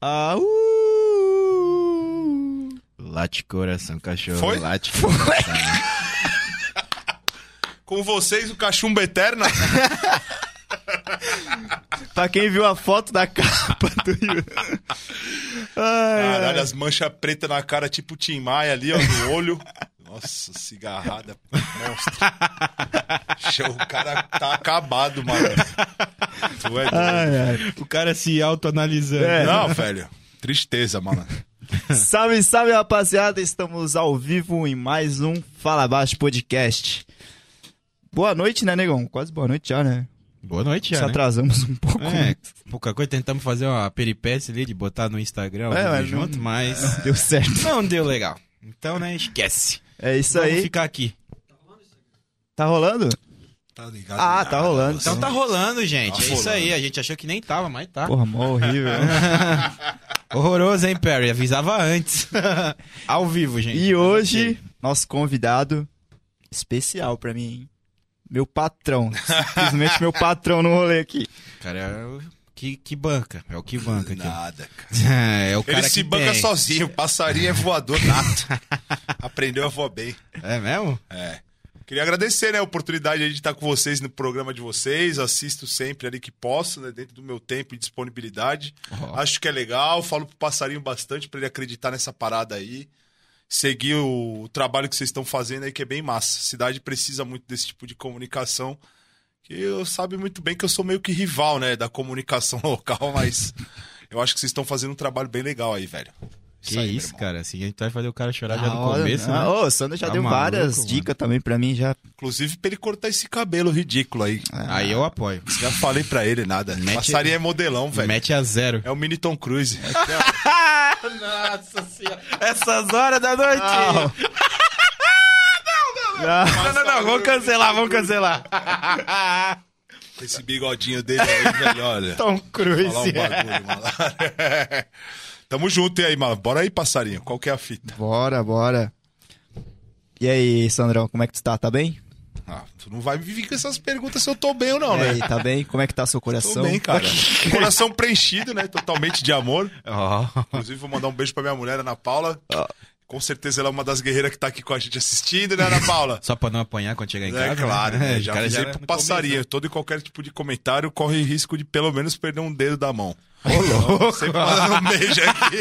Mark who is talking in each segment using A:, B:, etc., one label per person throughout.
A: Ah, uh! Late coração, cachorro.
B: Foi?
A: Late
B: Com vocês, o cachumbo eterno.
A: pra quem viu a foto da capa do Ai,
B: Caralho,
A: ai.
B: as manchas pretas na cara, tipo Tim Maia ali, ó, no olho. Nossa, cigarrada monstro. Show, o cara tá acabado, mano. Tu é doido.
A: Ai, ai.
C: O cara se autoanalisando.
A: É.
B: Não, velho. Tristeza, mano.
A: Salve, salve, rapaziada! Estamos ao vivo em mais um Fala Baixo Podcast. Boa noite, né, negão? Quase boa noite já, né?
C: Boa noite,
A: Se
C: já, né?
A: atrasamos um pouco.
C: É, pouca coisa, tentamos fazer uma peripécia ali de botar no Instagram
A: É, mas
C: junto,
A: não-
C: mas
A: Deu certo.
C: não deu legal. Então, né, esquece.
A: É isso
C: Vamos
A: aí.
C: ficar aqui.
A: Tá rolando?
B: Tá ligado?
A: Ah, tá rolando.
C: Então tá rolando, gente.
B: Tá
C: é isso
B: rolando.
C: aí. A gente achou que nem tava, mas tá.
A: Porra, mó horrível.
C: Horroroso, hein, Perry? Avisava antes. Ao vivo, gente.
A: e hoje, nosso convidado especial pra mim, hein? Meu patrão. Simplesmente meu patrão no rolê aqui.
C: Cara, é o que, que banca. É o que banca aqui.
B: Nada, cara.
C: É, o cara
B: Ele se
C: que
B: banca
C: tem.
B: sozinho. Passarinho é voador nato. Aprendeu a voar bem.
C: É mesmo?
B: É. Queria agradecer, né, a oportunidade de estar com vocês no programa de vocês. Assisto sempre ali que posso, né, dentro do meu tempo e disponibilidade.
C: Ó.
B: Acho que é legal. Falo pro passarinho bastante pra ele acreditar nessa parada aí. Seguir o, o trabalho que vocês estão fazendo aí, que é bem massa. A cidade precisa muito desse tipo de comunicação. Que eu sabe muito bem que eu sou meio que rival, né, da comunicação local, mas eu acho que vocês estão fazendo um trabalho bem legal aí, velho.
C: Que
B: aí,
C: isso, cara. Assim, a gente vai fazer o cara chorar já no
A: hora,
C: começo,
A: né?
C: né?
A: Ô, o Sandro já
C: Tá
A: deu
C: maluco,
A: várias dicas também pra mim, já.
B: Inclusive pra ele cortar esse cabelo ridículo aí.
C: Aí eu apoio.
B: Já falei pra ele nada.
C: Mete-
B: Passarinho é modelão, velho.
C: Mete a zero.
B: É o mini Tom Cruise.
C: Nossa senhora. Essas horas da noite.
A: Não. Não.
C: Não, não, não. Vamos cancelar, vamos cancelar.
B: Esse bigodinho dele aí, velho, olha.
A: Tom Cruise.
B: Falar um bagulho, mano. Tamo junto e aí, mano. Bora aí, passarinho. Qual que é a fita?
A: Bora, bora. E aí, Sandrão, como é que tu tá? Tá bem?
B: Ah, tu não vai me vir com essas perguntas se eu tô bem ou não,
A: e
B: né?
A: aí, tá bem? Como é que tá seu
B: Tô
A: coração?
B: bem, cara. Coração preenchido, né? Totalmente de amor.
C: Ó.
B: Inclusive, vou mandar um beijo pra minha mulher, Ana Paula.
A: Ah.
B: Com certeza ela é uma das guerreiras que tá aqui com a gente assistindo, né, Ana Paula?
C: Só pra não apanhar quando chegar em casa.
B: É claro, né? Já avisei
C: já
B: pro passarinho. Todo e qualquer tipo de comentário corre risco de pelo menos perder um dedo da mão.
C: Ô.
B: Sempre mandando um beijo aqui.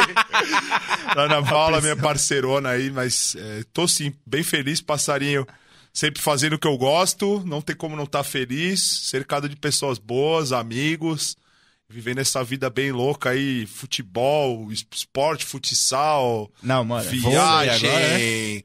B: Ana Paula, minha parceirona aí, mas é, tô sim, bem feliz, passarinho. Sempre fazendo o que eu gosto, não tem como não estar feliz, cercado de pessoas boas, amigos, vivendo essa vida bem louca aí, futebol, es- esporte, futsal,
A: Não, mano.
B: viagem.
C: agora, né?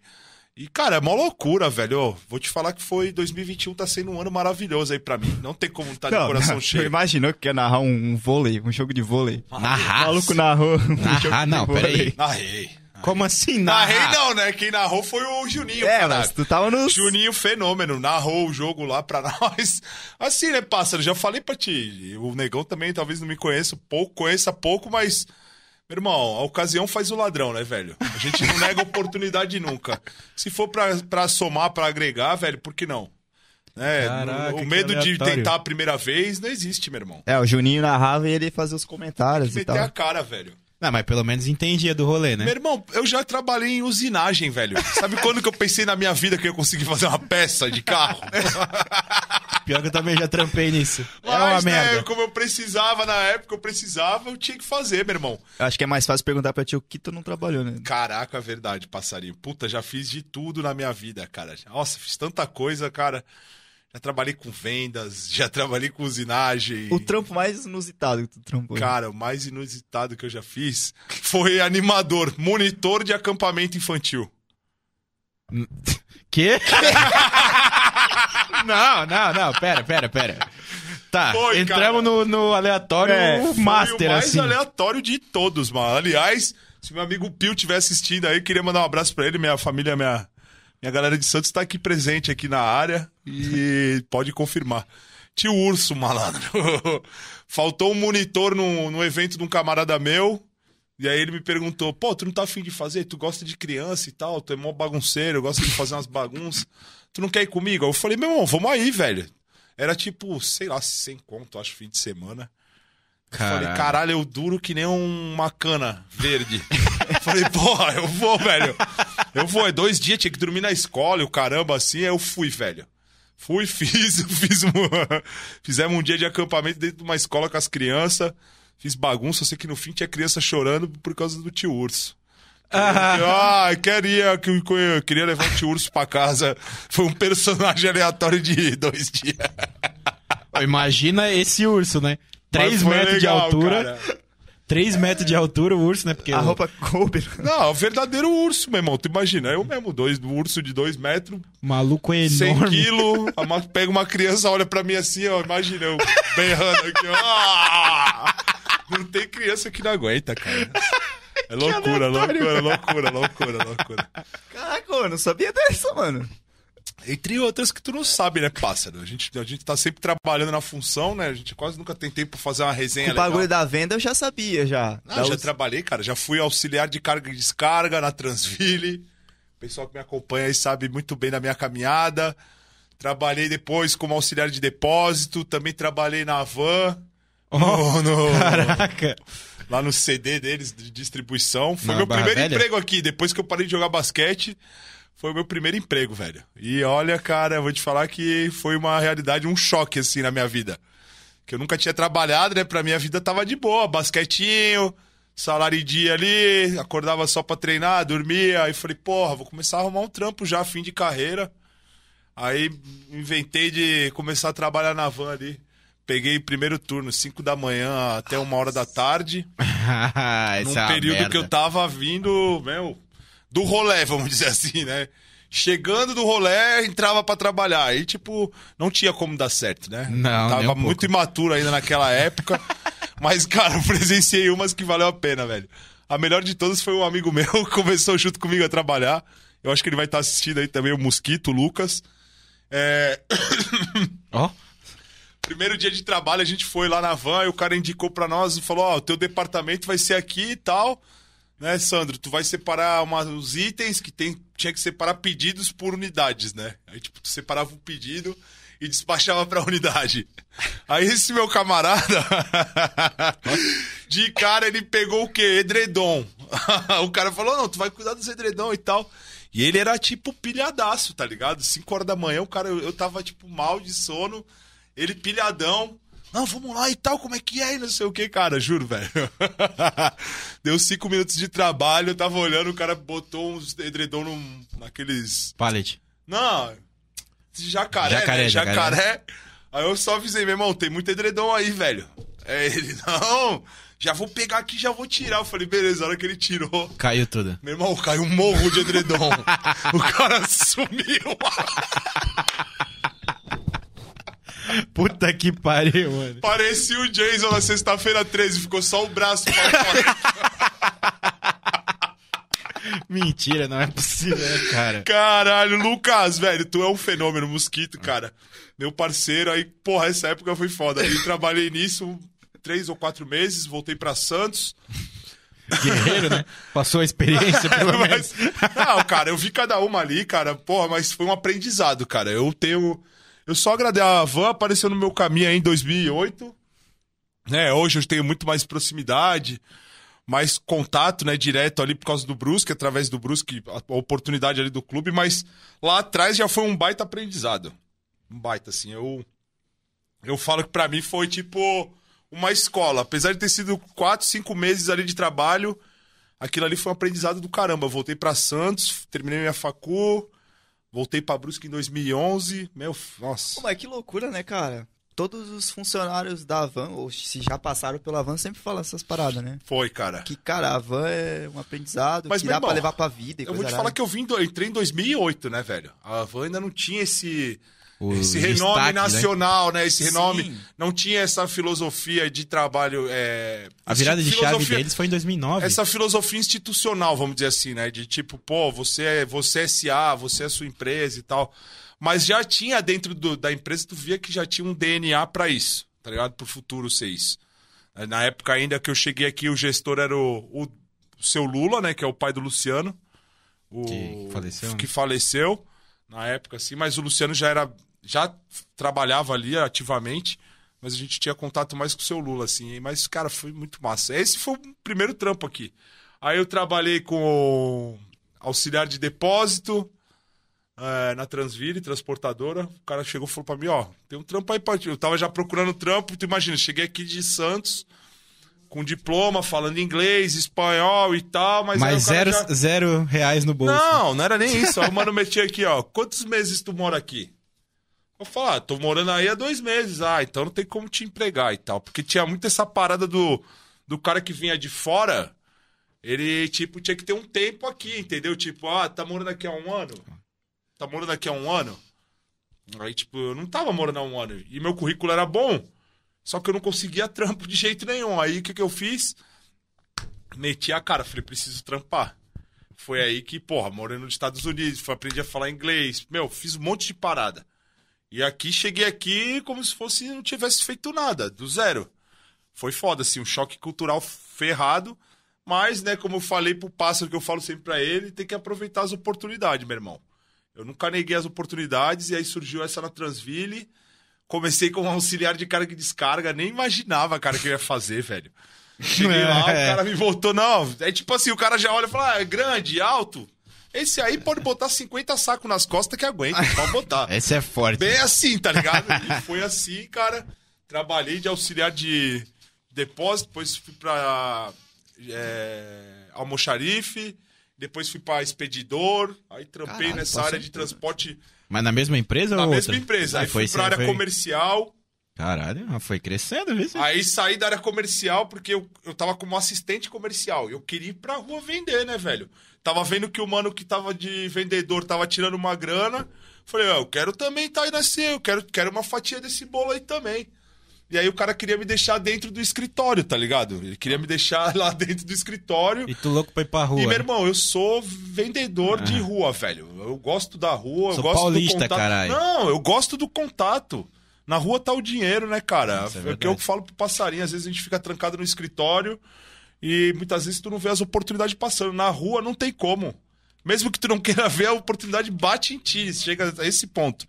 B: E, cara, é uma loucura, velho. Ô, Vou te falar que foi 2021 tá sendo um ano maravilhoso aí pra mim. Não tem como estar de
A: Não,
B: coração
A: não,
B: cheio.
A: Imaginou que ia narrar um, um vôlei, um jogo de vôlei. O
C: Narrar.
A: maluco narrou um jogo
C: Narrar,
A: de
C: não,
A: vôlei.
C: peraí.
B: Narrei.
C: Como assim,
B: Narrei
C: narrar?
B: não, né? Quem narrou foi o Juninho,
A: É,
B: caralho.
A: mas tu tava no...
B: Juninho Fenômeno, narrou o jogo lá pra nós. Assim, né, pássaro? Já falei pra ti. O Negão também talvez não me conheça pouco, conheça pouco, mas. Meu irmão, a ocasião faz o ladrão, né, velho? A gente não nega oportunidade nunca. Se for pra, pra somar, pra agregar, velho, por que não? Né?
C: Caraca,
B: o
C: que
B: medo de tentar a primeira vez não existe, meu irmão.
A: É, o Juninho narrava e ele fazia os comentários e
B: Meter
A: tal.
B: a cara, velho.
C: Não, mas pelo menos entendia do rolê, né?
B: Meu irmão, eu já trabalhei em usinagem, velho. Sabe quando que eu pensei na minha vida que eu ia conseguir fazer uma peça de carro?
C: Pior que eu também já trampei nisso. é uma
B: Mas, né,
C: merda.
B: como eu precisava na época, eu precisava, eu tinha que fazer, meu irmão.
A: Eu acho que é mais fácil perguntar pra ti o que tu não trabalhou, né?
B: Caraca, verdade, passarinho. Puta, já fiz de tudo na minha vida, cara. Nossa, fiz tanta coisa, cara. Já trabalhei com vendas, já trabalhei com usinagem.
A: O trampo mais inusitado que tu trampou.
B: Cara, o mais inusitado que eu já fiz foi animador, monitor de acampamento infantil.
C: Quê? não, não, não. Pera, pera, pera. Tá,
B: Foi,
C: entramos no, no aleatório
A: É,
C: master,
B: o mais
C: assim.
B: aleatório de todos, mano. Aliás, se meu amigo Pio estiver assistindo aí, queria mandar um abraço pra ele, minha família, minha, minha galera de Santos tá aqui presente aqui na área e pode confirmar. Tio Urso, malandro. Faltou um monitor no, no evento de um camarada meu. E aí ele me perguntou, pô, tu não tá afim de fazer? Tu gosta de criança e tal, tu é mó bagunceiro, gosta de fazer umas bagunças. Tu não quer ir comigo? Eu falei, meu irmão, vamos aí, velho. Era tipo, sei lá, sem conto, acho, fim de semana. Falei,
C: Caralho.
B: caralho, eu duro que nem uma cana verde. Falei, porra, eu vou, velho. Eu vou, é dois dias, tinha que dormir na escola e o caramba, assim, aí eu fui, velho. Fui, fiz, fiz um, fizemos um dia de acampamento dentro de uma escola com as crianças. Fiz bagunça, eu sei que no fim tinha criança chorando por causa do tio urso. Ah, queria, que eu queria levar o tio urso pra casa. Foi um personagem aleatório de dois dias.
C: Imagina esse urso, né?
B: Mas
C: 3
B: foi
C: metros de
B: legal,
C: altura.
B: cara.
C: 3 metros de altura o urso, né? Porque
A: A
C: o-
A: roupa coube.
B: Não, é o verdadeiro urso, meu irmão. Tu imagina, eu mesmo, dois, um urso de dois metros,
C: o maluco é
B: 100
C: enorme.
B: quilos, a ma- pega uma criança, olha pra mim assim, ó, imagina, eu berrando aqui, ó. Ah! Não tem criança que não aguenta, cara. É loucura, loucura, loucura, loucura, loucura.
A: Caraca, eu não sabia dessa, mano.
B: Entre outras que tu não sabe, né, pássaro? A gente, a gente tá sempre trabalhando na função, né? A gente quase nunca tem tempo pra fazer uma resenha
A: O bagulho
B: legal.
A: da venda eu já sabia, já.
B: Ah,
A: Da
B: já
A: us-
B: trabalhei, cara. Já fui auxiliar de carga e descarga na Transville. O pessoal que me acompanha aí sabe muito bem da minha caminhada. Trabalhei depois como auxiliar de depósito. Também trabalhei na van. no- no-
C: Caraca.
B: lá no CD deles de distribuição. Foi
C: Na
B: meu
C: Barra
B: primeiro
C: Velha?
B: emprego aqui. Depois que eu parei de jogar basquete, foi o meu primeiro emprego, velho. E olha, cara, eu vou te falar que foi uma realidade, um choque, assim, na minha vida. Que eu nunca tinha trabalhado, né? Pra minha vida tava de boa. Basquetinho, salário em dia ali, acordava só pra treinar, dormia. Aí falei, porra, vou começar a arrumar um trampo já, fim de carreira. Aí inventei de começar a trabalhar na van ali. Peguei primeiro turno, 5 da manhã até uma hora da tarde. Num
C: é uma
B: período que eu tava vindo, meu, do rolé, vamos dizer assim, né? Chegando do rolé, entrava pra trabalhar. Aí, tipo, não tinha como dar certo, né?
C: Não,
B: Tava
C: um
B: muito
C: pouco.
B: imaturo ainda naquela época. Mas, cara, eu presenciei umas que valeu a pena, velho. A melhor de todas foi um amigo meu que começou junto comigo a trabalhar. Eu acho que ele vai estar assistindo aí também, o Mosquito, o Lucas. É...
C: Ó,
B: Primeiro dia de trabalho, a gente foi lá na van e o cara indicou pra nós e falou: Ó, o teu departamento vai ser aqui e tal. Né, Sandro? Tu vai separar uma, os itens que tem, tinha que separar pedidos por unidades, né? Aí, tipo, tu separava o pedido e despachava pra unidade. Aí esse meu camarada, de cara, ele pegou o quê? Edredom. o cara falou: não, tu vai cuidar dos edredom e tal. E ele era tipo pilhadaço, tá ligado? 5 horas da manhã, o cara, eu, eu tava tipo mal de sono, ele pilhadão. Não, vamos lá e tal, como é que é? E não sei o que, cara, juro, velho. Deu cinco minutos de trabalho, eu tava olhando, o cara botou uns edredom num, naqueles.
C: pallet.
B: Não, jacaré,
C: Jacaré,
B: né?
C: jacaré.
B: jacaré. Aí eu só avisei, meu irmão, tem muito edredom aí, velho. É ele, não, já vou pegar aqui, já vou tirar. Eu falei, beleza, a hora que ele tirou.
C: Caiu tudo.
B: Meu irmão, caiu um morro de edredom. o cara sumiu.
C: Puta que pariu, mano.
B: Parecia o Jason na sexta-feira 13, ficou só o braço pra fora.
C: Mentira, não é possível, né, cara?
B: Caralho, Lucas, velho, tu é um fenômeno, mosquito, cara. Meu parceiro, aí, porra, essa época foi foda. Aí trabalhei nisso três ou quatro meses, voltei pra Santos.
C: Guerreiro, né? Passou a experiência, pelo menos.
B: Mas, não, cara, eu vi cada uma ali, cara, porra, mas foi um aprendizado, cara. Eu tenho. Eu só agradeço. A van apareceu no meu caminho aí em 2008. Né, hoje eu tenho muito mais proximidade, mais contato, né, direto ali por causa do Brusque, através do Brusque, a oportunidade ali do clube, mas lá atrás já foi um baita aprendizado. Um baita, assim. Eu, eu falo que pra mim foi tipo uma escola. Apesar de ter sido quatro, cinco meses ali de trabalho, aquilo ali foi um aprendizado do caramba. Eu voltei pra Santos, terminei minha facu, voltei pra Brusque em 2011. Meu, nossa.
A: Pô, mas que loucura, né, cara? Todos os funcionários da van, ou se já passaram pela van, sempre falam essas paradas, né?
B: Foi, cara.
A: Que, cara, a van é um aprendizado
B: Mas,
A: que dá pra
B: irmão,
A: levar pra vida e
B: Eu vou te falar que eu vim, eu entrei em 2008, né, velho? A van ainda não tinha esse esse renome
C: né?
B: nacional, né? Esse
A: Sim.
B: renome não tinha essa filosofia de trabalho. é,
C: A virada de
B: esse-
C: chave deles foi em 2009.
B: Essa filosofia institucional, vamos dizer assim, né? De tipo, pô, você é, você é SA, você é sua empresa e tal. Mas já tinha dentro do- da empresa, tu via que já tinha um DNA pra isso, tá ligado? Pro futuro ser isso. É, Na época ainda que eu cheguei aqui, o gestor era o, o, seu Lula, né? Que é o pai do Luciano. O,
C: Que faleceu, né?
B: Que faleceu na época, assim. Mas o Luciano já era... Já trabalhava ali ativamente. mas a gente tinha contato mais com o seu Lula, assim. Mas, cara, foi muito massa. Esse foi o primeiro trampo aqui. Aí eu trabalhei com auxiliar de depósito é, na Transville, transportadora. O cara chegou e falou pra mim, ó, tem um trampo aí pra ti. Eu tava já procurando trampo, tu imagina, cheguei aqui de Santos com diploma, falando inglês, espanhol e tal, mas...
C: Mas zero,
B: já-
C: zero reais no bolso.
B: não, não era nem isso. Aí o mano metia aqui, ó. Quantos meses tu mora aqui? Eu falei, ah, tô morando aí há dois meses. Ah, então não tem como te empregar e tal. Porque tinha muito essa parada do, do cara que vinha de fora. Ele, tipo, tinha que ter um tempo aqui, entendeu? Tipo, ah, tá morando aqui há um ano? Tá morando aqui há um ano? Aí, tipo, eu não tava morando há um ano. E meu currículo era bom. Só que eu não conseguia trampo de jeito nenhum. Aí o que, que eu fiz? Meti a cara, falei, preciso trampar. Foi aí que, porra, morando nos Estados Unidos, aprendi a falar inglês. Meu, fiz um monte de parada. E aqui, cheguei aqui como se fosse não tivesse feito nada, do zero. Foi foda, assim, um choque cultural ferrado. Mas, né, como eu falei pro pássaro, que eu falo sempre pra ele, tem que aproveitar as oportunidades, meu irmão. Eu nunca neguei as oportunidades, e aí surgiu essa na Transville. Comecei como auxiliar de carga e descarga, nem imaginava, cara, que eu ia fazer, velho. Cheguei lá, o
C: É.
B: cara me voltou, não. É tipo assim, o cara já olha e fala, ah, é grande, alto. Esse aí pode botar 50 sacos nas costas que aguenta, pode botar.
C: Esse é forte.
B: Bem assim, tá ligado? E foi assim, cara. Trabalhei de auxiliar de depósito, depois fui pra é, almoxarife, depois fui pra expedidor, aí trampei
C: Caralho,
B: nessa área de transporte
C: Mas na mesma empresa
B: na
C: ou
B: mesma
C: outra?
B: empresa.
C: Ah,
B: Aí fui
C: sim,
B: pra área
C: foi-
B: comercial,
C: Caralho, foi crescendo, viu?
B: aí saí da área comercial porque eu, eu tava como assistente comercial. Eu queria ir pra rua vender, né, velho? Tava vendo que o mano que tava de vendedor tava tirando uma grana. Falei, ó, eu quero também estar aí nesse, eu quero, quero uma fatia desse bolo aí também. E aí o cara queria me deixar dentro do escritório, tá ligado? Ele queria me deixar lá dentro do escritório.
C: E tu louco pra ir pra rua.
B: E, meu
C: né?
B: irmão, eu sou vendedor de rua, velho. Eu gosto da rua, eu
C: Sou
B: gosto
C: paulista,
B: do contato.
C: caralho.
B: Não, eu gosto do contato. Na rua tá o dinheiro, né, cara?
C: Isso é
B: é o que eu falo pro passarinho. Às vezes a gente fica trancado no escritório e muitas vezes tu não vê as oportunidades passando. Na rua não tem como. Mesmo que tu não queira ver, a oportunidade bate em ti. Chega a esse ponto.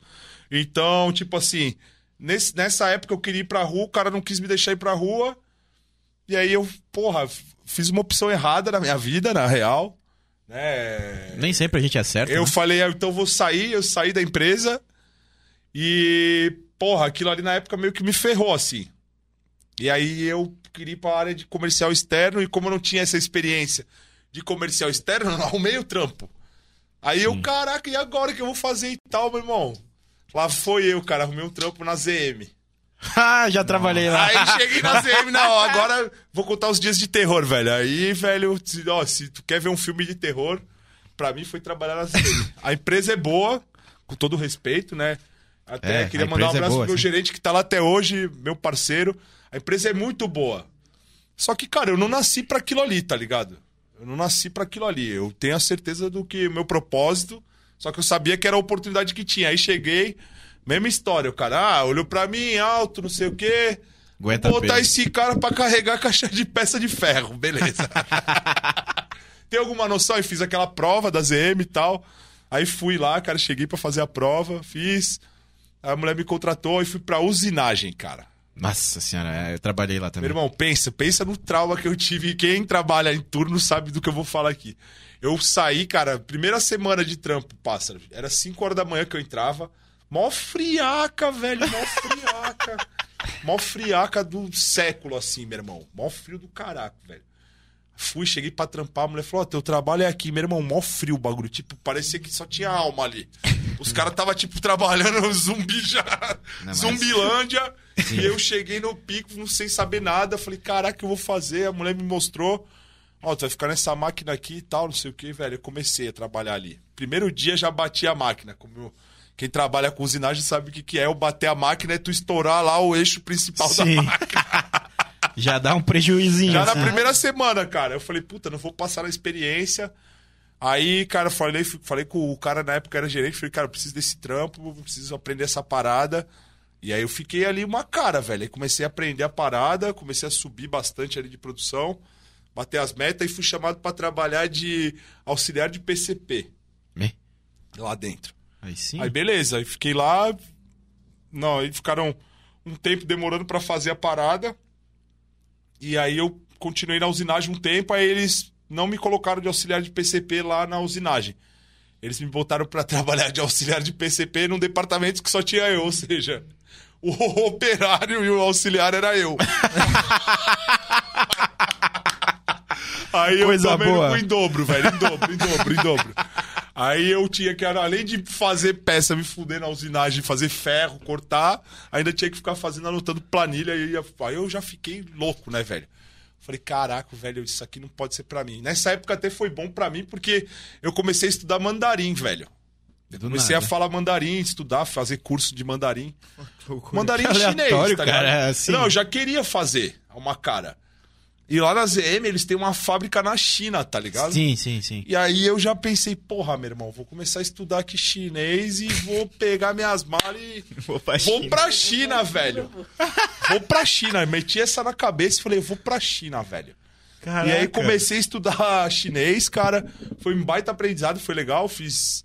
B: Então, tipo assim, nesse- nessa época eu queria ir pra rua, o cara não quis me deixar ir pra rua. E aí eu, porra, fiz uma opção errada na minha vida, na real. Né?
C: Nem sempre a gente acerta.
B: Eu
C: né?
B: falei, ah, então eu vou sair, eu saí da empresa. E, porra, aquilo ali na época meio que me ferrou, assim. E aí eu queria ir pra área de comercial externo, e como eu não tinha essa experiência de comercial externo, eu arrumei o trampo. Aí eu, caraca, e agora que eu vou fazer e tal, meu irmão? Lá foi eu, cara, arrumei um trampo na ZM.
C: Ah, já trabalhei lá.
B: Aí cheguei na ZM, não, agora vou contar os dias de terror, velho. Aí, velho, ó, se tu quer ver um filme de terror, pra mim foi trabalhar na ZM. A empresa é boa, com todo respeito, né? Até
C: É,
B: queria mandar um
C: é
B: abraço
C: boa,
B: pro meu gerente que tá lá até hoje, meu parceiro. A empresa é muito boa. Só que, cara, eu não nasci pra aquilo ali, tá ligado? Eu não nasci pra aquilo ali. Eu tenho a certeza do que meu propósito, só que eu sabia que era a oportunidade que tinha. Aí cheguei, mesma história. O cara, ah, olhou pra mim, alto, não sei o quê.
C: Aguenta
B: Vou botar
C: peso.
B: esse cara pra carregar caixa de peça de ferro, beleza. Tem alguma noção? E fiz aquela prova da ZM e tal. Aí fui lá, cara, cheguei pra fazer a prova, fiz. A mulher me contratou e fui pra usinagem, cara.
C: Nossa senhora, é, eu trabalhei lá
B: Meu
C: também.
B: irmão, pensa, pensa no trauma que eu tive. Quem trabalha em turno sabe do que eu vou falar aqui. Eu saí, cara, primeira semana de trampo, pássaro. Era 5 horas da manhã que eu entrava. Mó friaca, velho, mó friaca. mó friaca do século, assim, meu irmão. Mó frio do caraca, velho. Fui, cheguei pra trampar, a mulher falou: Ó, teu trabalho é aqui, meu irmão, mó frio o bagulho. Tipo, parecia que só tinha alma ali. Os caras tava, tipo, trabalhando zumbi já. Zumbilândia. E eu cheguei no pico, não sem saber nada. Falei, caraca, o que eu vou fazer? A mulher me mostrou. Ó, tu vai ficar nessa máquina aqui e tal, não sei o que, velho. Eu comecei a trabalhar ali. Primeiro dia já bati a máquina. Como Quem trabalha com usinagem sabe o que, que é. Eu bater a máquina é tu estourar lá o eixo principal da
C: Sim.
B: máquina.
C: Já dá um prejuizinho.
B: Já na
C: assim.
B: primeira semana, cara. Eu falei, puta, não vou passar na experiência. Aí, cara, falei, falei com o cara na época era gerente, falei, cara, eu preciso desse trampo, preciso aprender essa parada. E aí eu fiquei ali uma cara, velho. Aí comecei a aprender a parada, comecei a subir bastante ali de produção, bater as metas e fui chamado pra trabalhar de auxiliar de PCP
C: Me-
B: lá dentro.
C: Aí sim.
B: Aí beleza, aí fiquei lá. Não, aí ficaram um tempo demorando pra fazer a parada. E aí eu continuei na usinagem um tempo, aí eles não me colocaram de auxiliar de PCP lá na usinagem. Eles me botaram pra trabalhar de auxiliar de PCP num departamento que só tinha eu, ou seja, o operário e o auxiliar era eu. Aí eu
A: Coisa
B: tomei
A: boa.
B: em dobro, velho. Em dobro, em dobro, em dobro. Aí eu tinha que, além de fazer peça, me fuder na usinagem, fazer ferro, cortar, ainda tinha que ficar fazendo, anotando planilha. E ia- aí eu já fiquei louco, né, velho? Falei, caraca, velho, isso aqui não pode ser pra mim. Nessa época até foi bom pra mim, porque eu comecei a estudar mandarim, velho. Eu comecei
C: nada.
B: a falar mandarim, estudar, fazer curso de mandarim. Mandarim
C: Que
B: chinês, tá
C: cara, é assim.
B: Não, eu já queria fazer uma cara. E lá na ZM eles têm uma fábrica na China, tá ligado?
C: Sim, sim, sim.
B: E aí eu já pensei, porra, meu irmão, vou começar a estudar aqui chinês e vou pegar minhas malas e
A: Vou pra
B: vou
A: China.
B: pra China, velho. Vou pra China. Meti essa na cabeça e falei, vou pra China, velho. E aí comecei a estudar chinês, cara. Foi um baita aprendizado, foi legal. Fiz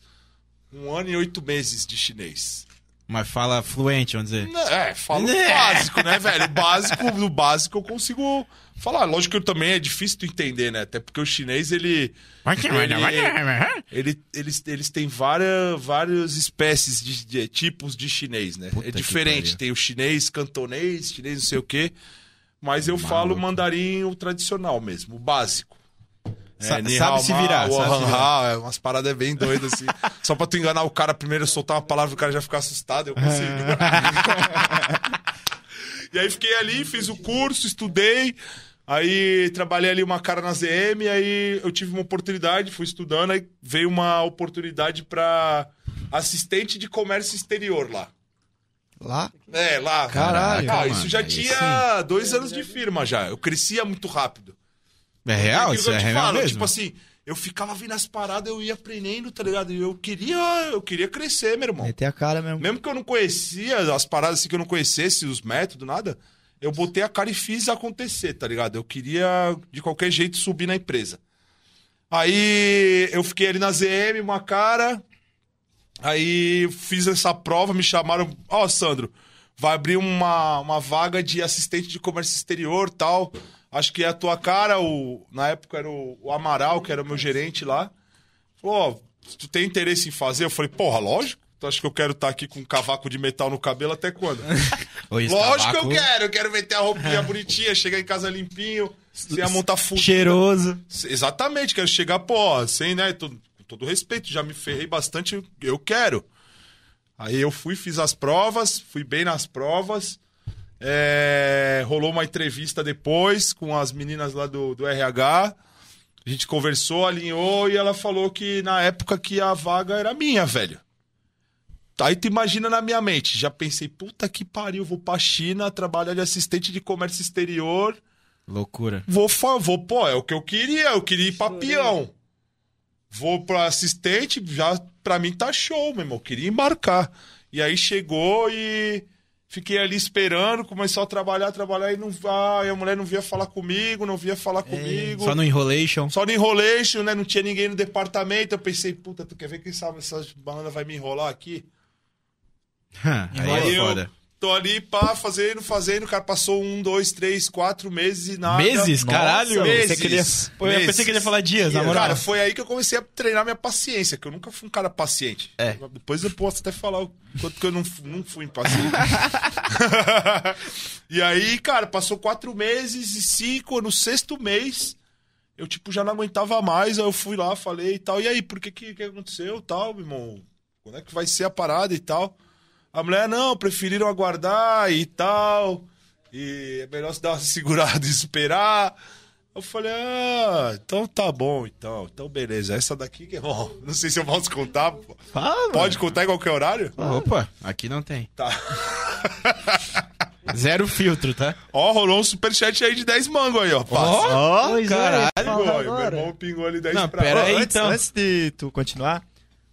B: um ano e oito meses de chinês.
C: Mas fala fluente, vamos dizer.
B: É, falo
C: Né?
B: básico, né, velho? O básico, do básico eu consigo falar. Lógico que eu também é difícil tu entender, né? Até porque o chinês, ele. Ele, eles, eles têm várias, várias espécies de, de- tipos de chinês, né?
C: Puta
B: é diferente. Tem o chinês cantonês, chinês não sei o quê. Mas eu falo mandarim o tradicional mesmo, o básico.
C: Sa-
B: ni
C: sabe se virar,
B: o
C: sabe se virar.
B: é umas paradas bem doidas assim. Só pra tu enganar o cara primeiro, eu soltar uma palavra e o cara já ficar assustado, eu consigo. E aí fiquei ali, fiz o curso, estudei. Aí trabalhei ali uma cara na ZM, aí eu tive uma oportunidade, fui estudando, aí veio uma oportunidade pra assistente de comércio exterior lá.
A: Lá?
B: É, lá.
A: Caralho,
B: Ah, isso já tinha dois anos de firma já. Eu crescia muito rápido.
C: É real?
B: Aquilo
C: Isso é real
B: falo,
C: mesmo?
B: Tipo assim, eu ficava vindo as paradas, eu ia aprendendo, tá ligado? E eu queria, eu queria crescer, meu irmão.
A: Meter a cara mesmo.
B: Mesmo que eu não conhecia as paradas assim que eu não conhecesse, os métodos, nada, eu botei a cara e fiz acontecer, tá ligado? Eu queria, de qualquer jeito, subir na empresa. Aí eu fiquei ali na ZM, uma cara. Aí fiz essa prova, me chamaram. Ó, Sandro, vai abrir uma, uma vaga de assistente de comércio exterior tal. Acho que é a tua cara. O, na época era o, o Amaral, que era o meu gerente lá. Falou, ó, tu tem interesse em fazer? Eu falei, porra, lógico. Tu acha que eu quero estar aqui com um cavaco de metal no cabelo até quando?
C: Esse
B: Lógico que eu quero. Eu quero meter a roupinha bonitinha, chegar em casa limpinho, sem a montar fundo.
C: Cheiroso.
B: Exatamente, quero chegar, pô, sem, né? todo- Com todo respeito, já me ferrei bastante, eu quero. Aí eu fui, fiz as provas, fui bem nas provas. É, rolou uma entrevista depois com as meninas lá do, do RH. A gente conversou, alinhou e ela falou que na época que a vaga era minha, velho. Aí tu imagina na minha mente, já pensei, puta que pariu, vou pra China trabalhar de assistente de comércio exterior.
C: Loucura.
B: Vou, vou, pô, é o que eu queria, eu queria ir pra peão. Vou pra assistente, já pra mim tá show, meu irmão, eu queria embarcar. E aí chegou e fiquei ali esperando, começou a trabalhar, trabalhar e não vai, a mulher não via falar comigo, não via falar comigo.
C: Só no enrolation.
B: Só no enrolation, né? Não tinha ninguém no departamento. Eu pensei, puta, tu quer ver quem sabe essa banda vai me enrolar aqui?
C: Aí
B: Aí
C: é
B: eu
C: foda.
B: Tô ali, pá, fazendo, fazendo. O cara passou um, dois, três, quatro meses e nada.
C: Meses?
A: Nossa,
C: Caralho.
A: eu
B: Meses.
A: pensei que ele ia-
C: Pô, eu pensei que ele ia falar dias, na moral.
B: Cara, foi aí que eu comecei a treinar minha paciência, que eu nunca fui um cara paciente.
A: É.
B: Depois eu posso até falar o quanto que eu não, não fui impaciente. e aí, cara, passou quatro meses e cinco, no sexto mês, eu, tipo, já não aguentava mais, aí eu fui lá, falei e tal. E aí, por que que, que aconteceu tal, meu irmão? Quando é que vai ser a parada e tal? A mulher, não, preferiram aguardar e tal. E é melhor se dar uma segurada e esperar. Eu falei, ah, então tá bom, então. Então beleza, essa daqui que é bom. Não sei se eu posso contar. pô.
A: Fala, mano.
B: Pode contar em qualquer horário?
C: Opa, aqui não tem.
B: Tá.
C: Zero filtro, tá?
B: Ó, rolou um superchat aí de 10 mango aí, ó. Passa.
A: Ó,
C: caralho,
B: Pingou
D: fala
B: aí, meu
D: agora.
B: irmão pingou ali 10
C: Não,
B: pra
C: pera aí,
A: antes,
C: então.
A: antes de tu continuar,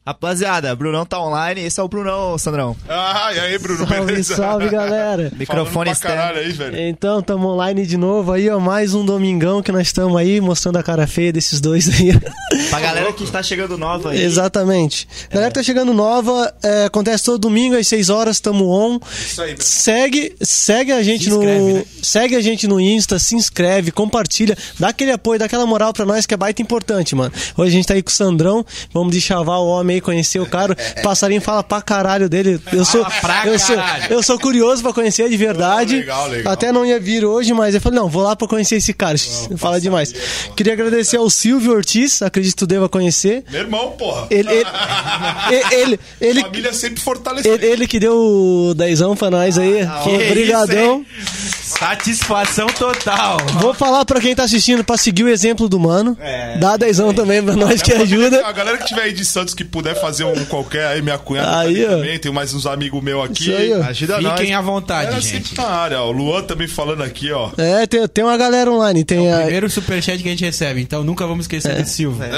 A: Rapaziada, Brunão tá online. Esse é o Brunão, Sandrão.
B: Ah, e aí, Bruno?
D: Salve,
B: beleza?
D: salve, galera.
A: Microfone externo.
B: caralho aí, velho.
D: Então, tamo online de novo aí, ó. Mais um domingão que nós estamos aí, mostrando a cara feia desses dois aí.
A: Pra galera que está chegando nova aí.
D: Exatamente. Galera que tá chegando nova, é, acontece todo domingo às 6 horas, tamo on.
B: Isso aí, meu.
D: Segue, segue a gente
C: Se
D: no.
C: inscreve, né?
D: Segue a gente no Insta, se inscreve, compartilha, dá aquele apoio, dá aquela moral pra nós que é baita importante, mano. Hoje a gente tá aí com o Sandrão, vamos de chavar o homem aí, conhecer o cara. O passarinho fala pra caralho dele. Eu sou, eu sou, eu sou curioso pra conhecer de verdade.
B: Oh, legal, legal.
D: Até não ia vir hoje, mas eu falei, não, vou lá pra conhecer esse cara. Fala demais. Queria agradecer ao Silvio Ortiz, acredito que tu deva conhecer.
B: Meu irmão, porra.
D: Ele, ele, ele, ele,
B: Família sempre fortalecida.
D: ele, ele que deu o dezão pra nós aí.
C: Que
D: Obrigadão.
C: isso? Satisfação total.
D: Vou falar pra quem tá assistindo pra seguir o exemplo do mano.
A: É.
D: Dá dezão também pra nós que ajuda.
B: A galera que tiver aí de Santos que puder fazer um qualquer aí, minha cunhada tá
D: Aí,
B: também, tem mais uns amigos meus aqui.
D: Isso aí.
A: Ajuda nós.
C: Fiquem à vontade,
B: Era
C: gente.
B: sempre na área, ó. O Luan também falando aqui, ó.
D: É, tem, tem uma galera online. Tem a,
C: Primeiro superchat que a gente recebe, então nunca vamos esquecer do Silva.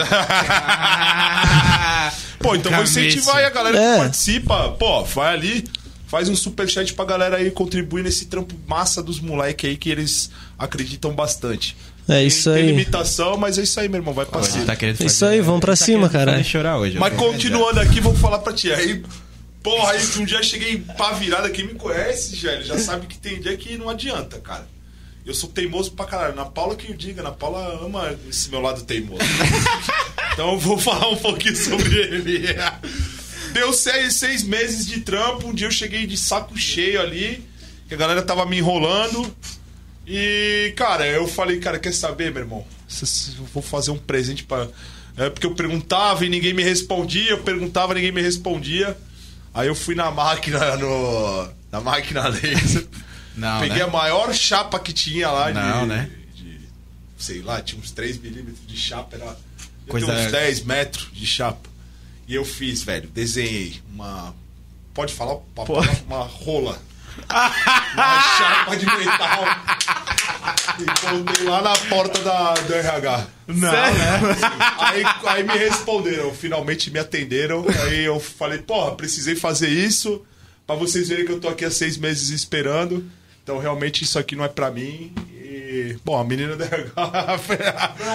B: Pô, então vou
C: Cabeça.
B: incentivar aí a galera
D: É.
B: que participa. Pô, vai ali, faz um superchat pra galera aí contribuir nesse trampo massa dos moleque aí que eles acreditam bastante.
D: É
B: Tem-
D: isso
B: Tem
D: aí.
B: limitação, mas é isso aí, meu irmão. Vai pra cima.
C: tá querendo fazer-
D: Isso aí, vamos pra
C: tá
D: cima, caralho.
C: chorar hoje.
B: Mas continuando aqui, vou falar pra ti. Aí, porra, aí um dia eu cheguei pra virada, quem me conhece, velho, já sabe que tem dia que não adianta, cara. Eu sou teimoso pra caralho. Na Paula que eu diga, na Paula ama esse meu lado teimoso. então eu vou falar um pouquinho sobre ele. Deu seis, seis meses de trampo, um dia eu cheguei de saco cheio ali, que a galera tava me enrolando. E, cara, eu falei, cara, quer saber, meu irmão? Eu vou fazer um presente pra. É porque eu perguntava e ninguém me respondia, eu perguntava e ninguém me respondia. Aí eu fui na máquina, no. Na máquina laser.
C: Não,
B: Peguei
C: né?
B: a maior chapa que tinha lá de.
C: Não, né?
B: de- sei lá, tinha uns 3 milímetros de chapa, era.
C: Coisa...
B: uns 10 metros de chapa. E eu fiz, velho, desenhei uma. Pode falar? Uma, uma rola. uma chapa de metal. E botei lá na porta da, do RH.
C: Não, né?
B: Aí, aí me responderam, finalmente me atenderam. Aí eu falei, porra, precisei fazer isso pra vocês verem que eu tô aqui há seis meses esperando. Então realmente isso aqui não é pra mim. E, bom, a menina da.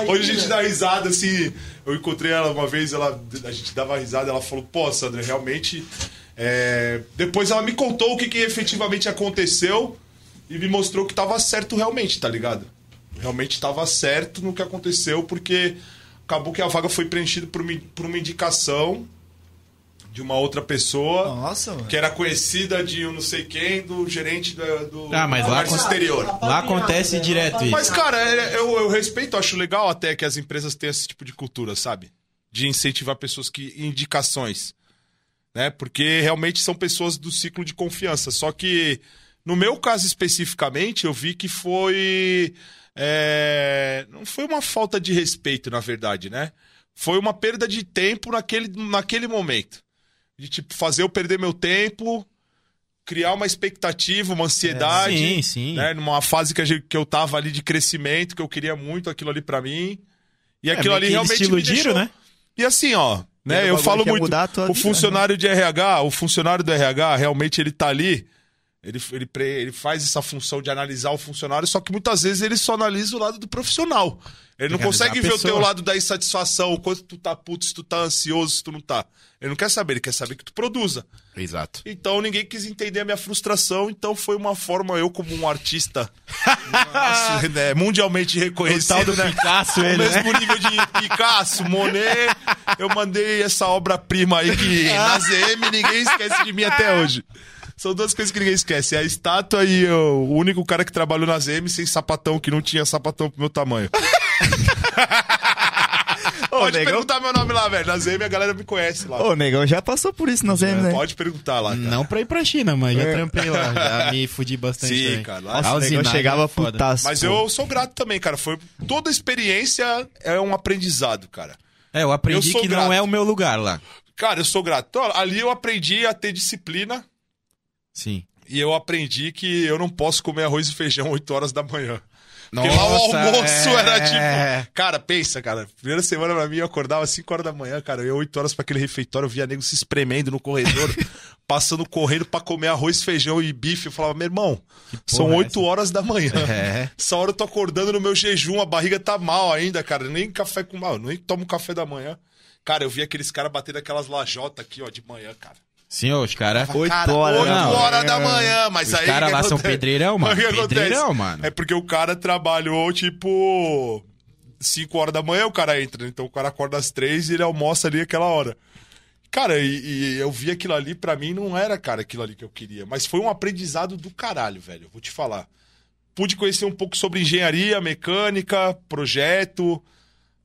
B: Hoje a gente dá risada, assim. Eu encontrei ela uma vez, ela, a gente dava risada, ela falou, pô, Sandra, realmente. é, Depois ela me contou o que, que efetivamente aconteceu e me mostrou que tava certo realmente, tá ligado? Realmente tava certo no que aconteceu, porque acabou que a vaga foi preenchida por por uma indicação de uma outra pessoa
A: Nossa,
B: que era conhecida de um não sei quem, do gerente do, do
C: Ah, mas lá
B: exterior.
C: Lá acontece direto isso.
B: Mas, cara, é- eu, eu respeito, acho legal até que as empresas tenham esse tipo de cultura, sabe? De incentivar pessoas que. indicações. Né? Porque realmente são pessoas do ciclo de confiança. Só que, no meu caso especificamente, eu vi que foi. é, Não foi uma falta de respeito, na verdade, né? Foi uma perda de tempo naquele, naquele momento. De, tipo, fazer eu perder meu tempo, criar uma expectativa, uma ansiedade.
C: Sim, sim.
B: Né? Numa fase que, gente- que eu tava ali de crescimento, que eu queria muito aquilo ali pra mim. E aquilo
C: meio
B: ali realmente
C: te
B: me deixou...
C: né?
B: E assim, ó, né? Eu falo muito. O
A: vida,
B: funcionário de RH, o funcionário do RH, realmente ele tá ali. Ele, ele, pre- ele faz essa função de analisar o funcionário, só que muitas vezes ele só analisa o lado do profissional. Ele não consegue ver o teu lado da insatisfação, o quanto tu tá puto, se tu tá ansioso, se tu não tá. Ele não quer saber, ele quer saber que tu produza.
C: Exato.
B: Então ninguém quis entender a minha frustração, então foi uma forma, eu como um artista nossa, né, mundialmente reconhecido,
C: O
B: né?
C: Picasso, ele, né?
B: mesmo nível de Picasso, Monet, eu mandei essa obra-prima aí que na ZM ninguém esquece de mim até hoje. São duas coisas que ninguém esquece. A estátua e eu, o único cara que trabalhou na ZM sem sapatão, que não tinha sapatão pro meu tamanho.
A: Ô,
B: Pode
A: negão,
B: perguntar meu nome lá, velho. Na ZM a galera me conhece lá.
A: ô, negão já passou por isso na ZM, né?
B: Pode perguntar lá, cara.
C: Não pra ir pra China, mas já trampei lá. Já me fudi bastante.
B: Sim,
C: também.
B: cara, lá-
A: Nossa, o negão chegava
C: é
A: putaço.
B: Mas eu sou grato também, cara. Foi toda experiência é um aprendizado, cara.
C: É, eu aprendi
B: Eu
C: que
B: grato.
C: não é o meu lugar lá.
B: Cara, eu sou grato. Então, ali eu aprendi a ter disciplina
C: Sim.
B: e eu aprendi que eu não posso comer arroz e feijão 8 horas da manhã. Porque lá o
C: Nossa,
B: almoço
C: é.
B: era tipo. Cara, pensa, cara. Primeira semana pra mim, eu acordava às 5 horas da manhã, cara. Eu ia 8 horas pra aquele refeitório, eu via nego se espremendo no corredor, passando correndo pra comer arroz, feijão e bife. Eu falava, meu irmão, são
C: porra é
B: 8 horas da manhã.
C: É.
B: Essa hora eu tô acordando no meu jejum, a barriga tá mal ainda, cara. Nem café com mal, nem tomo café da manhã. Cara, eu vi aqueles caras batendo aquelas lajotas aqui, ó, de manhã, cara.
C: Sim, os caras.
A: Oito
B: Cara,
A: horas,
B: 8
C: não.
B: horas da manhã, mas
C: Os
B: aí.
C: cara
B: o que
C: lá são
B: acontece?
C: pedreirão, mano. Pedreirão, mano.
B: É porque o cara trabalhou, tipo. 5 horas da manhã o cara entra, né? então o cara acorda às 3 e ele almoça ali aquela hora. Cara, e, e eu vi aquilo ali, pra mim não era, cara, aquilo ali que eu queria. Mas foi um aprendizado do caralho, velho. eu Vou te falar. Pude conhecer um pouco sobre engenharia, mecânica, projeto,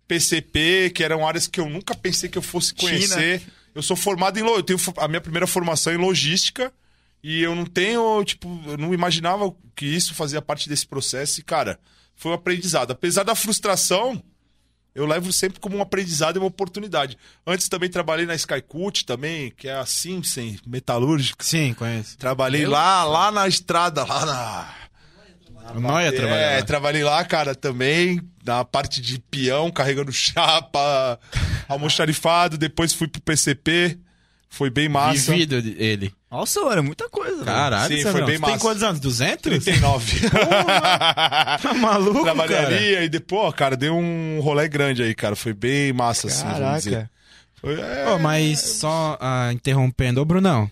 B: PCP, que eram áreas que eu nunca pensei que eu fosse conhecer. Eu sou formado em. Eu tenho a minha primeira formação em logística. E eu não tenho, tipo, eu não imaginava que isso fazia parte desse processo. E, cara, foi um aprendizado. Apesar da frustração, eu levo sempre como um aprendizado e uma oportunidade. Antes também trabalhei na Skycut também, que é a Simpson Metalúrgica.
C: Sim, conheço.
B: Trabalhei lá, lá na estrada, lá na.
C: Noia
B: É,
C: trabalhava.
B: trabalhei lá, cara, também, na parte de peão, carregando chapa, almoxarifado, depois fui pro PCP, foi bem massa.
C: Vivido ele.
A: Nossa, é muita coisa.
C: Caralho,
B: Sim, foi bem
C: Você tem
B: massa.
C: quantos anos? 200?
B: 39.
C: Tá maluco,
B: Trabalhei
C: cara?
B: e depois, ó, cara, deu um rolê grande aí, cara, foi bem massa, assim, vamos dizer.
A: Caraca.
B: Foi, é,
C: Ô, mas só ah, interrompendo, ô Brunão.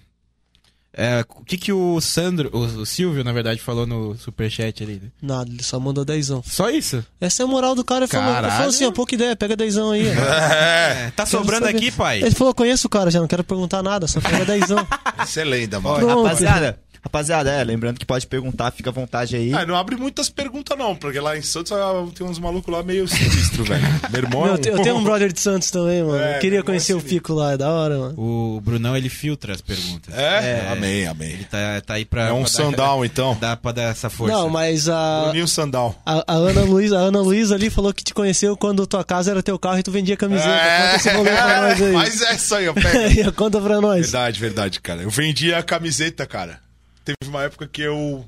C: É, o que que o Sandro, o, Silvio, na verdade, falou no superchat ali? né?
D: Nada, ele só mandou dezão.
C: Só isso?
D: Essa é a moral do cara. Ele falou,
C: Caralho.
D: falou assim, ó, pouca ideia, pega dezão aí.
B: É,
C: Tá sobrando aqui, pai?
D: Ele falou, conheço o cara já, não quero perguntar nada, só pega dezão.
B: Isso é lenda, mano.
A: Rapaziada, rapaziada, é, lembrando que pode perguntar, fica à vontade aí.
B: Ah, não abre muitas perguntas, não, porque lá em Santos ah, tem uns malucos lá meio sinistro, velho. Meu irmão é
D: Meu,
B: um...
D: eu, tenho, eu um brother de Santos também, mano.
B: É,
D: Eu queria
B: meu
D: conhecer o
B: é
D: Fico lá, é da hora, mano.
C: O Brunão, ele filtra as perguntas.
B: É? Amém, amém.
C: Ele tá, tá aí pra...
B: É um
C: pra
B: sandal, então.
C: Dar, dá pra dar essa força.
D: Não, mas a,
B: Bruninho Sandal.
D: a, a Ana Luísa, a Ana ali falou que te conheceu quando tua casa era teu carro e tu vendia camiseta. Conta esse rolê pra nós aí.
B: Mas é isso aí, ó. Pega.
D: Conta pra nós.
B: Verdade, verdade, cara. Eu vendia a camiseta, cara. Teve uma época que eu.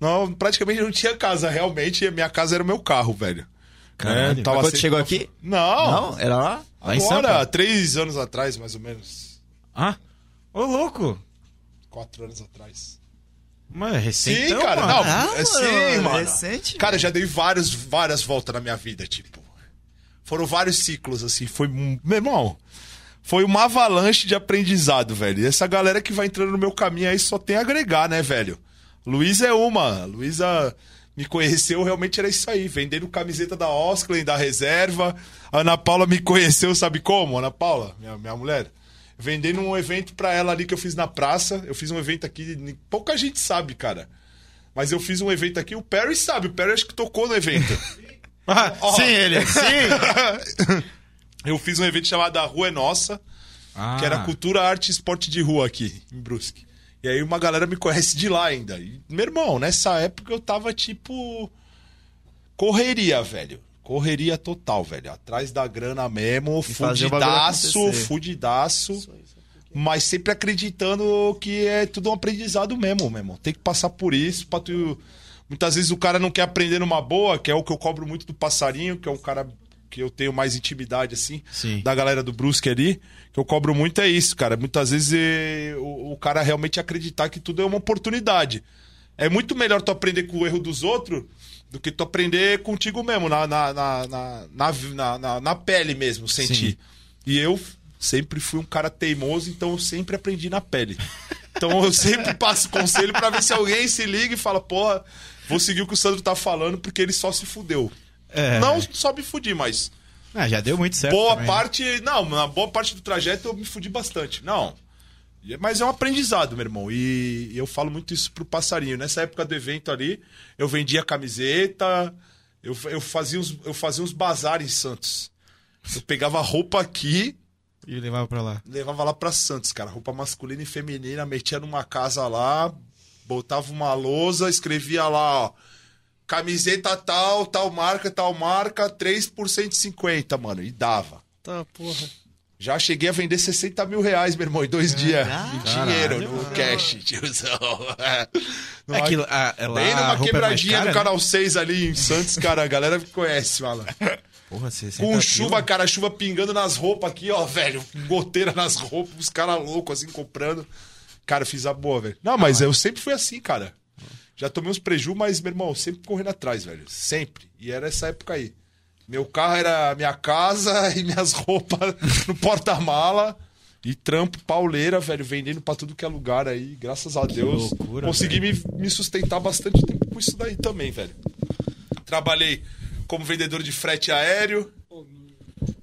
B: Não, praticamente não tinha casa, realmente. A minha casa era o meu carro, velho.
C: Caralho.
B: É, tava
A: Mas quando
B: sempre-
A: chegou aqui?
B: Não,
A: Não? Era lá?
C: Lá em
B: agora, três anos atrás, mais ou menos.
C: Ah? Ô, louco.
B: Quatro anos atrás.
C: Mano, é recente.
B: Sim, cara. Não,
A: Ah,
B: é sim,
A: mano,
B: mano.
A: recente,
B: cara, já dei vários, várias voltas na minha vida, tipo. Foram vários ciclos, assim. Foi. um- Meu irmão. Foi uma avalanche de aprendizado, velho. E essa galera que vai entrando no meu caminho aí só tem a agregar, né, velho? Luísa é uma. Luísa me conheceu, realmente era isso aí. Vendendo camiseta da Osclen, da reserva. A Ana Paula me conheceu, sabe como? Ana Paula, minha, minha mulher. Vendendo um evento pra ela ali que eu fiz na praça. Eu fiz um evento aqui, pouca gente sabe, cara. Mas eu fiz um evento aqui, o Perry sabe, o Perry acho que tocou no evento.
C: Ah,
B: Ó.
C: Sim, ele. Sim.
B: eu fiz um evento chamado A Rua é Nossa,
C: Ah,
B: que era cultura, arte e esporte de rua aqui, em Brusque. E aí uma galera me conhece de lá ainda. E, meu irmão, nessa época eu tava tipo. Correria, velho. Correria total, velho. Atrás da grana mesmo,
A: fazer o bagulho
B: fudidaço,
A: acontecer.
B: fudidaço. Mas sempre acreditando que é tudo um aprendizado mesmo, meu irmão. Tem que passar por isso pra tu. Muitas vezes o cara não quer aprender numa boa, que é o que eu cobro muito do passarinho, que é um cara que eu tenho mais intimidade, assim,
C: Sim.
B: da galera do Brusque ali, que eu cobro muito é isso, cara. Muitas vezes eh, o, o cara realmente acreditar que tudo é uma oportunidade. É muito melhor tu aprender com o erro dos outros do que tu aprender contigo mesmo, na, na, na, na, na, na- na- pele mesmo, sentir.
C: Sim.
B: E eu sempre fui um cara teimoso, então eu sempre aprendi na pele. Então eu sempre passo conselho pra ver se alguém se liga e fala, porra, vou seguir o que o Sandro tá falando porque ele só se fudeu.
C: É.
B: Não só me fudi, mas
C: Ah, já deu muito certo.
B: boa
C: também.
B: parte. Não, na boa parte do trajeto eu me fudi bastante. Não. Mas é um aprendizado, meu irmão. E, e eu falo muito isso pro passarinho. Nessa época do evento ali, eu vendia camiseta, eu, eu, fazia, uns, eu fazia uns bazar em Santos. Eu pegava roupa aqui,
C: E levava pra lá.
B: levava lá pra Santos, cara. Roupa masculina e feminina, metia numa casa lá, botava uma lousa, escrevia lá, ó. Camiseta tal, tal marca, tal marca, 3 por 150, mano. E dava.
D: Tá, porra.
B: Já cheguei a vender 60 mil reais, meu irmão, em dois dias.
A: Caralho.
B: Em dinheiro, no cash, tiozão. Não,
C: É que lá, é lá
B: Bem
C: a
B: numa
C: roupa é
B: quebradinha
C: cara,
B: do Canal 6 ali em Santos, cara, a galera me conhece, mano.
C: né? Porra, 60
B: Com chuva, cara, chuva pingando nas roupas aqui, ó, velho. Goteira nas roupas, os caras loucos assim comprando. Cara, fiz a boa, velho. Não, mas eu sempre fui assim, cara. Já tomei uns preju, mas, meu irmão, sempre correndo atrás, velho. Sempre. E era essa época aí. Meu carro era minha casa e minhas roupas no porta-mala. E trampo, pauleira, velho, vendendo pra tudo que é lugar aí. Graças a Deus.
C: loucura,
B: consegui me, me sustentar bastante tempo com isso daí também, velho. Trabalhei como vendedor de frete aéreo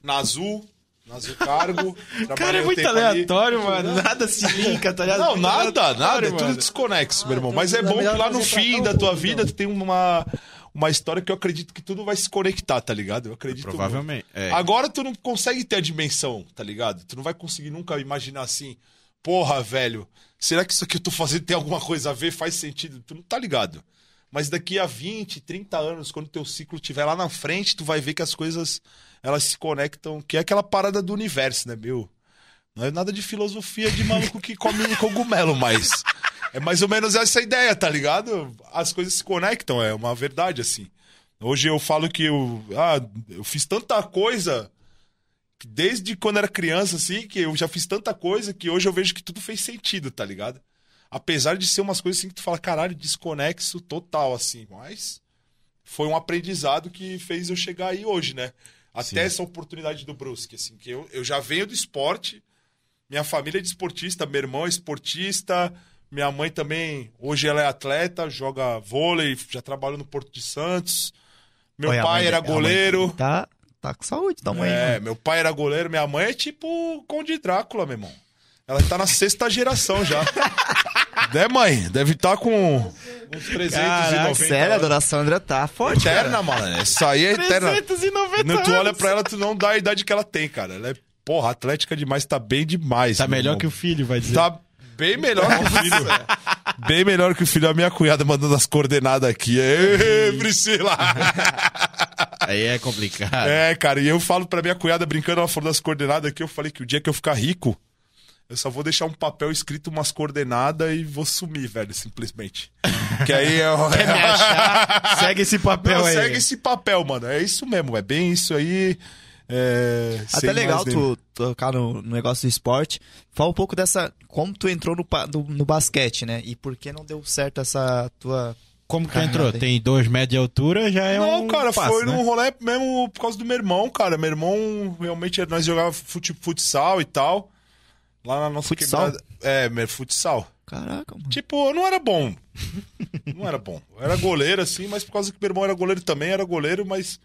B: na Azul, Azul Cargo.
C: Cara, é muito
B: tempo ali.
C: aleatório, mano. Nada se linka, tá ligado?
B: Não,
C: Muito
B: nada,
C: aleatório,
B: nada. É tudo desconexo, meu irmão.
D: então
B: Mas é
D: é
B: bom que lá no
D: pra
B: fim da tua vida
D: então.
B: tu tem uma, uma história que eu acredito que tudo vai se conectar, tá ligado? Eu acredito.
C: Provavelmente. É.
B: Agora tu não consegue ter a dimensão, tá ligado? Tu não vai conseguir nunca imaginar assim, porra, velho, será que isso aqui eu tô fazendo tem alguma coisa a ver? Faz sentido? Tu não tá ligado. Mas daqui a 20, 30 anos, quando teu ciclo estiver lá na frente, tu vai ver que as coisas elas se conectam, que é aquela parada do universo, né, meu? Não é nada de filosofia de maluco que come cogumelo, mas é mais ou menos essa ideia, tá ligado? As coisas se conectam, é uma verdade assim. Hoje eu falo que eu, ah, eu fiz tanta coisa desde quando era criança, assim, que eu já fiz tanta coisa que hoje eu vejo que tudo fez sentido, tá ligado? Apesar de ser umas coisas assim que tu fala, caralho, desconexo total, assim, mas foi um aprendizado que fez eu chegar aí hoje, né? Até essa oportunidade do Brusque, assim, que eu, eu já venho do esporte, minha família é de esportista, meu irmão é esportista, minha mãe também, hoje ela é atleta, joga vôlei, já trabalhou no Porto de Santos. Meu
A: a
B: pai
A: mãe-
B: era goleiro.
A: Tá, tá com saúde, tá mãe.
B: É, meu pai era goleiro, minha mãe é tipo Conde Drácula, meu irmão. Ela tá na sexta geração já. né, mãe? Deve estar com uns 390
A: Caraca, sério, a dona Sandra tá forte. cara.
B: Eterna, mano. Essa aí é eterna.
C: 390
B: Não, tu olha pra ela, tu não dá a idade que ela tem, cara. Ela é, porra, atlética demais, tá bem demais.
C: Tá melhor
B: irmão.
C: que o filho, vai dizer.
B: Tá bem melhor que o filho. bem melhor que o filho. A minha cunhada mandando as coordenadas aqui. Ê, Priscila!
C: Aí é complicado.
B: É, cara, e eu falo pra minha cunhada brincando, ela falou das coordenadas aqui, eu falei que o dia que eu ficar rico, eu só vou deixar um papel escrito umas coordenadas e vou sumir, velho, simplesmente. Que aí eu...
C: Segue esse papel
B: Não,
C: aí.
B: segue esse papel, mano. É isso mesmo, é bem isso aí. É...
A: Até
B: sem
A: legal tu tocar no, no negócio do esporte. Fala um pouco dessa. Como tu entrou no, do- no basquete, né? E por que não deu certo essa tua.
C: Como que tu entrou?
A: tem-
C: Tem dois metros de altura, já é
B: Não,
C: um
B: cara,
C: passo,
B: foi
C: né?
B: num rolê mesmo por causa do meu irmão, cara. Meu irmão, realmente, nós jogávamos fute- futsal e tal. Lá na nossa
A: Futsal?
B: quebrada. É, meu, futsal.
A: Caraca, mano.
B: Tipo, eu não era bom. Não era bom. Eu era goleiro, assim, mas por causa que meu irmão era goleiro também, era goleiro, mas.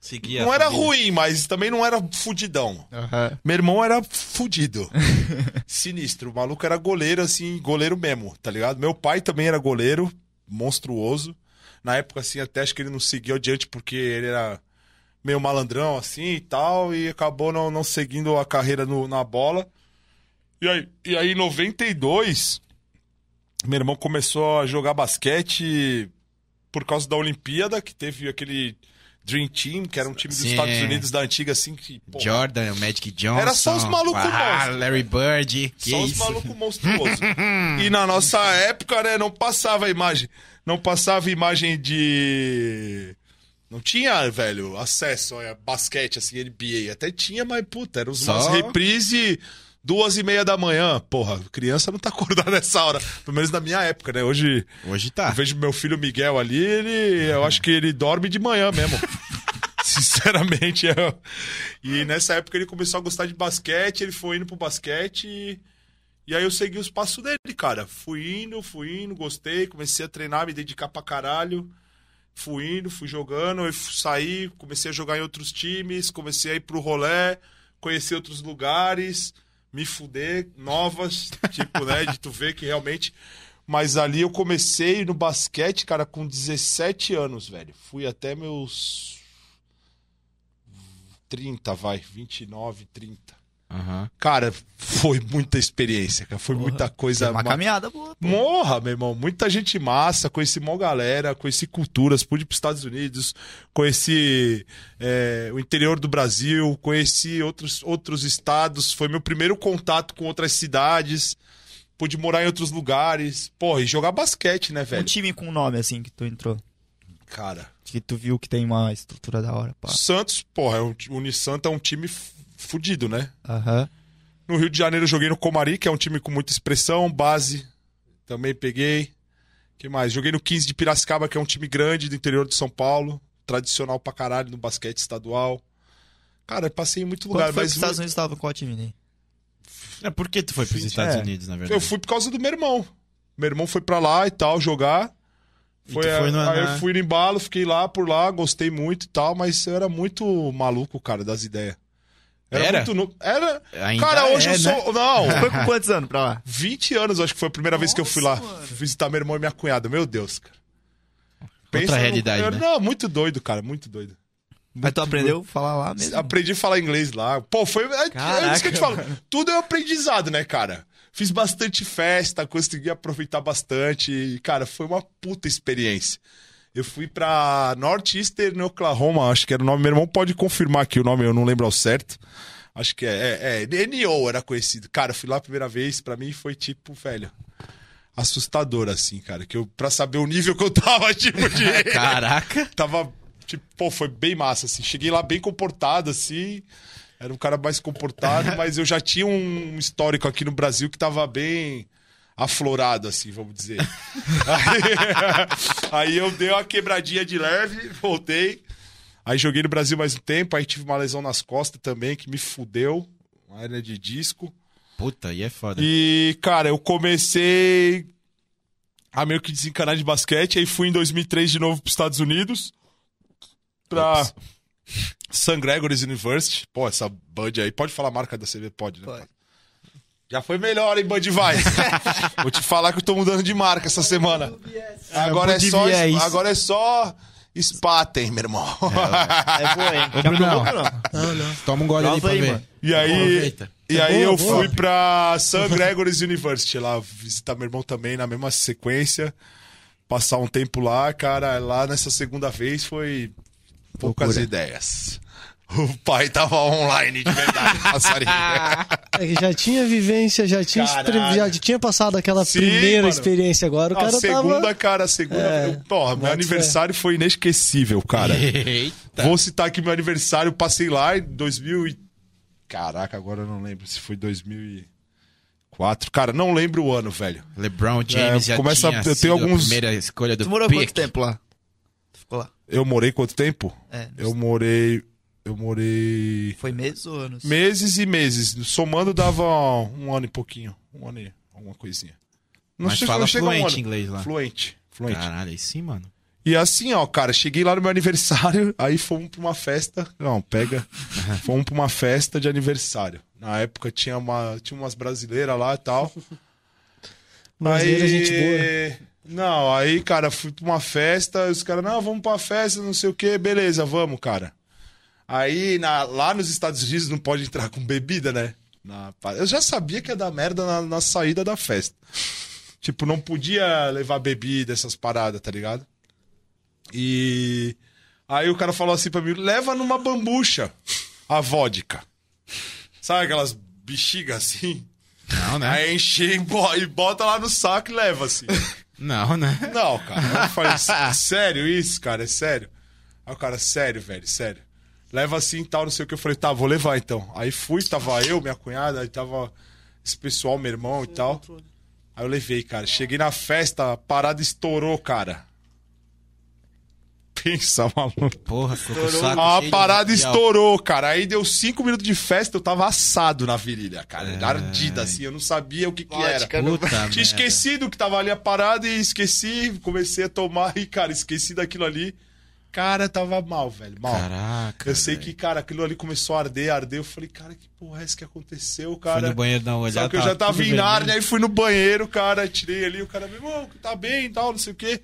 C: Seguia
B: não era ruim, mas também não era fudidão.
A: Aham.
B: Meu irmão era fudido. Sinistro. O maluco era goleiro, assim, goleiro mesmo, tá ligado? Meu pai também era goleiro, monstruoso. Na época, assim, até acho que ele não seguiu adiante porque ele era meio malandrão, assim e tal, e acabou não, não seguindo a carreira no- na bola. E aí, e aí, em 92, meu irmão começou a jogar basquete por causa da Olimpíada, que teve aquele Dream Team, que era um time dos
C: Sim.
B: Estados Unidos da antiga, assim, que.
C: Jordan, Magic Johnson.
B: Era só os malucos
C: Ah,
B: monstros.
C: Larry Bird. Que
B: Só os
C: isso?
B: malucos monstruosos. e na nossa época, né, não passava imagem. Não passava imagem de. Não tinha, velho, acesso a basquete, assim, NBA. Até tinha, mas, puta, eram
C: Só-
B: umas reprise duas e meia da manhã. Porra, criança não tá acordada nessa hora. Pelo menos na minha época, né? Hoje,
C: Hoje tá.
B: eu vejo meu filho Miguel ali, ele. Eu acho que ele dorme de manhã mesmo. Sinceramente. eu- E nessa época ele começou a gostar de basquete, ele foi indo pro basquete. E, e aí eu segui os passos dele, cara. Fui indo, fui indo, gostei, comecei a treinar, me dedicar pra caralho. Fui indo, fui jogando, eu saí, comecei a jogar em outros times, comecei a ir pro rolé, conhecer outros lugares, me fuder, novas, tipo, né, de tu ver que realmente. Mas ali eu comecei no basquete, cara, com 17 anos, velho. Fui até meus 30, vai, 29, 30.
C: Aham.
B: Cara, foi muita experiência, cara. Foi muita coisa.
A: Uma
B: ma-
A: caminhada boa. pô.
B: Morra, meu irmão. Muita gente massa, conheci mó galera, conheci culturas, pude ir pros Estados Unidos, conheci é, o interior do Brasil, conheci outros, outros estados. Foi meu primeiro contato com outras cidades. Pude morar em outros lugares. Porra, e jogar basquete, né,
A: Um
B: velho?
A: time com nome, assim, que tu entrou.
B: Cara,
A: Que tu viu que tem uma estrutura da hora, pá.
B: Santos, porra, é um, o Unisanta é um time fudido, né?
A: Aham.
B: No Rio de Janeiro eu joguei no Comari, que é um time com muita expressão, base. Também peguei. que mais? Joguei no 15 de Piracicaba, que é um time grande do interior de São Paulo. Tradicional pra caralho no basquete estadual. Cara, passei em muito lugar,
A: Quando foi
B: mas
A: pros Estados Unidos, tava com qual time, né?
C: É, por que tu foi pros Estados
A: é.
C: Unidos, na verdade?
B: eu fui por causa do meu irmão. Meu irmão foi pra lá e tal, jogar. Foi,
C: foi no-
B: aí
C: na-
B: eu fui no embalo, fiquei lá por lá, gostei muito e tal, mas eu era muito maluco, cara, das ideias.
C: Era?
B: muito no... Era.
C: Ainda
B: cara, hoje
C: é,
B: eu sou. Não,
A: Foi com quantos anos pra lá?
B: 20 anos, acho que foi a primeira vez que eu fui lá visitar meu irmão e minha cunhada. Meu Deus, cara.
C: Outra
B: no-
C: realidade,
B: eu-
C: né?
B: Não, muito doido, cara, muito doido.
A: Mas tu aprendeu a falar lá mesmo?
B: Aprendi a falar inglês lá. Pô, foi. É, é isso que eu te falo. Tudo é aprendizado, né, cara? Fiz bastante festa, consegui aproveitar bastante. E, cara, foi uma puta experiência. Eu fui pra Northeastern Oklahoma, acho que era o nome. Meu irmão pode confirmar aqui o nome, eu não lembro ao certo. Acho que é. É, é NO era conhecido. Cara, eu fui lá a primeira vez, pra mim foi tipo, velho. Assustador, assim, cara. Que eu, pra saber o nível que eu tava, tipo, de.
C: Caraca!
B: tava, tipo, pô, foi bem massa, assim. Cheguei lá bem comportado, assim. Era um cara mais comportado, mas eu já tinha um histórico aqui no Brasil que tava bem aflorado, assim, vamos dizer. aí, aí eu dei uma quebradinha de leve, voltei. Aí joguei no Brasil mais um tempo, aí tive uma lesão nas costas também, que me fudeu. Uma hernia de disco.
C: Puta, aí é foda.
B: E, cara, eu comecei a meio que desencanar de basquete. Aí fui em 2003 de novo para os Estados Unidos. Pra
C: Ops.
B: St. Gregory's University. Pô, essa Bud aí. Pode falar a marca da CV? Pode, né?
A: Pode.
B: Já foi melhor, hein, Budweiser? Vou te falar que eu tô mudando de marca essa semana. Agora é só, agora é só Spaten, meu irmão.
A: É boa, hein?
C: Ô,
A: não?
D: Não.
C: Toma um gole ali pra
A: aí,
C: ver.
A: mano.
B: E aí,
C: Aproveita.
B: e
D: É
B: aí
D: boa,
B: eu
D: boa.
B: fui pra St. Gregory's University lá visitar meu irmão também na mesma sequência. Passar um tempo lá, cara, lá nessa segunda vez foi poucas
A: Loucura.
B: ideias. O pai tava online de verdade, passarinho.
D: É que já tinha vivência, já tinha, já tinha passado aquela
B: Sim,
D: primeira
B: mano.
D: experiência agora. O
B: a
D: cara
B: segunda,
D: tava.
B: cara, a segunda.
D: É,
B: eu- porra, meu aniversário foi inesquecível, cara.
C: Eita.
B: Vou citar aqui meu aniversário, passei lá em 2000 e... Caraca, agora eu não lembro se foi 2004. Cara, não lembro o ano, velho.
C: LeBron James
B: É,
C: já
B: começa-
C: tinha
B: eu tenho alguns-
C: a primeira escolha do
A: Tu morou
C: pick.
A: quanto tempo lá? Tu ficou lá?
B: Eu morei quanto tempo?
A: É.
B: Eu morei... Eu morei...
A: Foi meses ou anos?
B: Meses e meses. Somando dava um ano e pouquinho. Um ano e alguma coisinha. Não
C: Mas
B: chega-
C: fala
B: não chega a um
C: fluente
B: ano.
C: inglês lá.
B: Fluente. Fluente.
C: Caralho, aí sim, mano.
B: E assim, ó, cara, cheguei lá no meu aniversário, aí fomos pra uma festa. Não, pega. fomos pra uma festa de aniversário. Na época tinha, uma, tinha umas brasileiras lá e tal.
D: Brasileira, gente boa.
B: Não, aí, cara, fui pra uma festa, os caras, não, vamos pra festa, não sei o quê, beleza, vamos, cara. Aí, na- lá nos Estados Unidos não pode entrar com bebida, né? Na- eu já sabia que ia dar merda na, na saída da festa. Tipo, não podia levar bebida, essas paradas, tá ligado? E aí o cara falou assim pra mim: leva numa bambucha a vodka. Sabe aquelas bexigas assim?
C: Não, né?
B: Aí enche e bo- bota lá no saco e leva assim.
C: Não, né?
B: Não, cara. Eu falei, "S- sério isso, cara? É sério? Aí o cara, sério, velho, sério. Leva assim e tal, não sei o que. Eu falei, tá, vou levar então. Aí fui, tava eu, minha cunhada, aí tava esse pessoal, meu irmão e tal. Aí eu levei, cara. Cheguei na festa, a parada estourou, cara. Pensa, maluco.
C: Porra, ficou saco
B: A parada estourou, cara. Aí deu cinco minutos de festa, eu tava assado na virilha, cara. Ardida, assim, eu não sabia o que, que era.
C: Puta
B: Tinha
C: merda.
B: esquecido que tava ali a parada e esqueci, comecei a tomar e, cara, esqueci daquilo ali. Cara, tava mal, velho, mal.
C: Caraca.
B: eu sei
C: velho.
B: que, cara, aquilo ali começou a arder, arder. Eu falei, cara, que porra é essa que aconteceu, cara?
C: Foi no banheiro dar uma olhada.
B: Só que eu já tava em
C: vermelho.
B: Nárnia, aí fui no banheiro, cara, tirei ali, o cara, meu irmão, tá bem e tal, não sei o quê.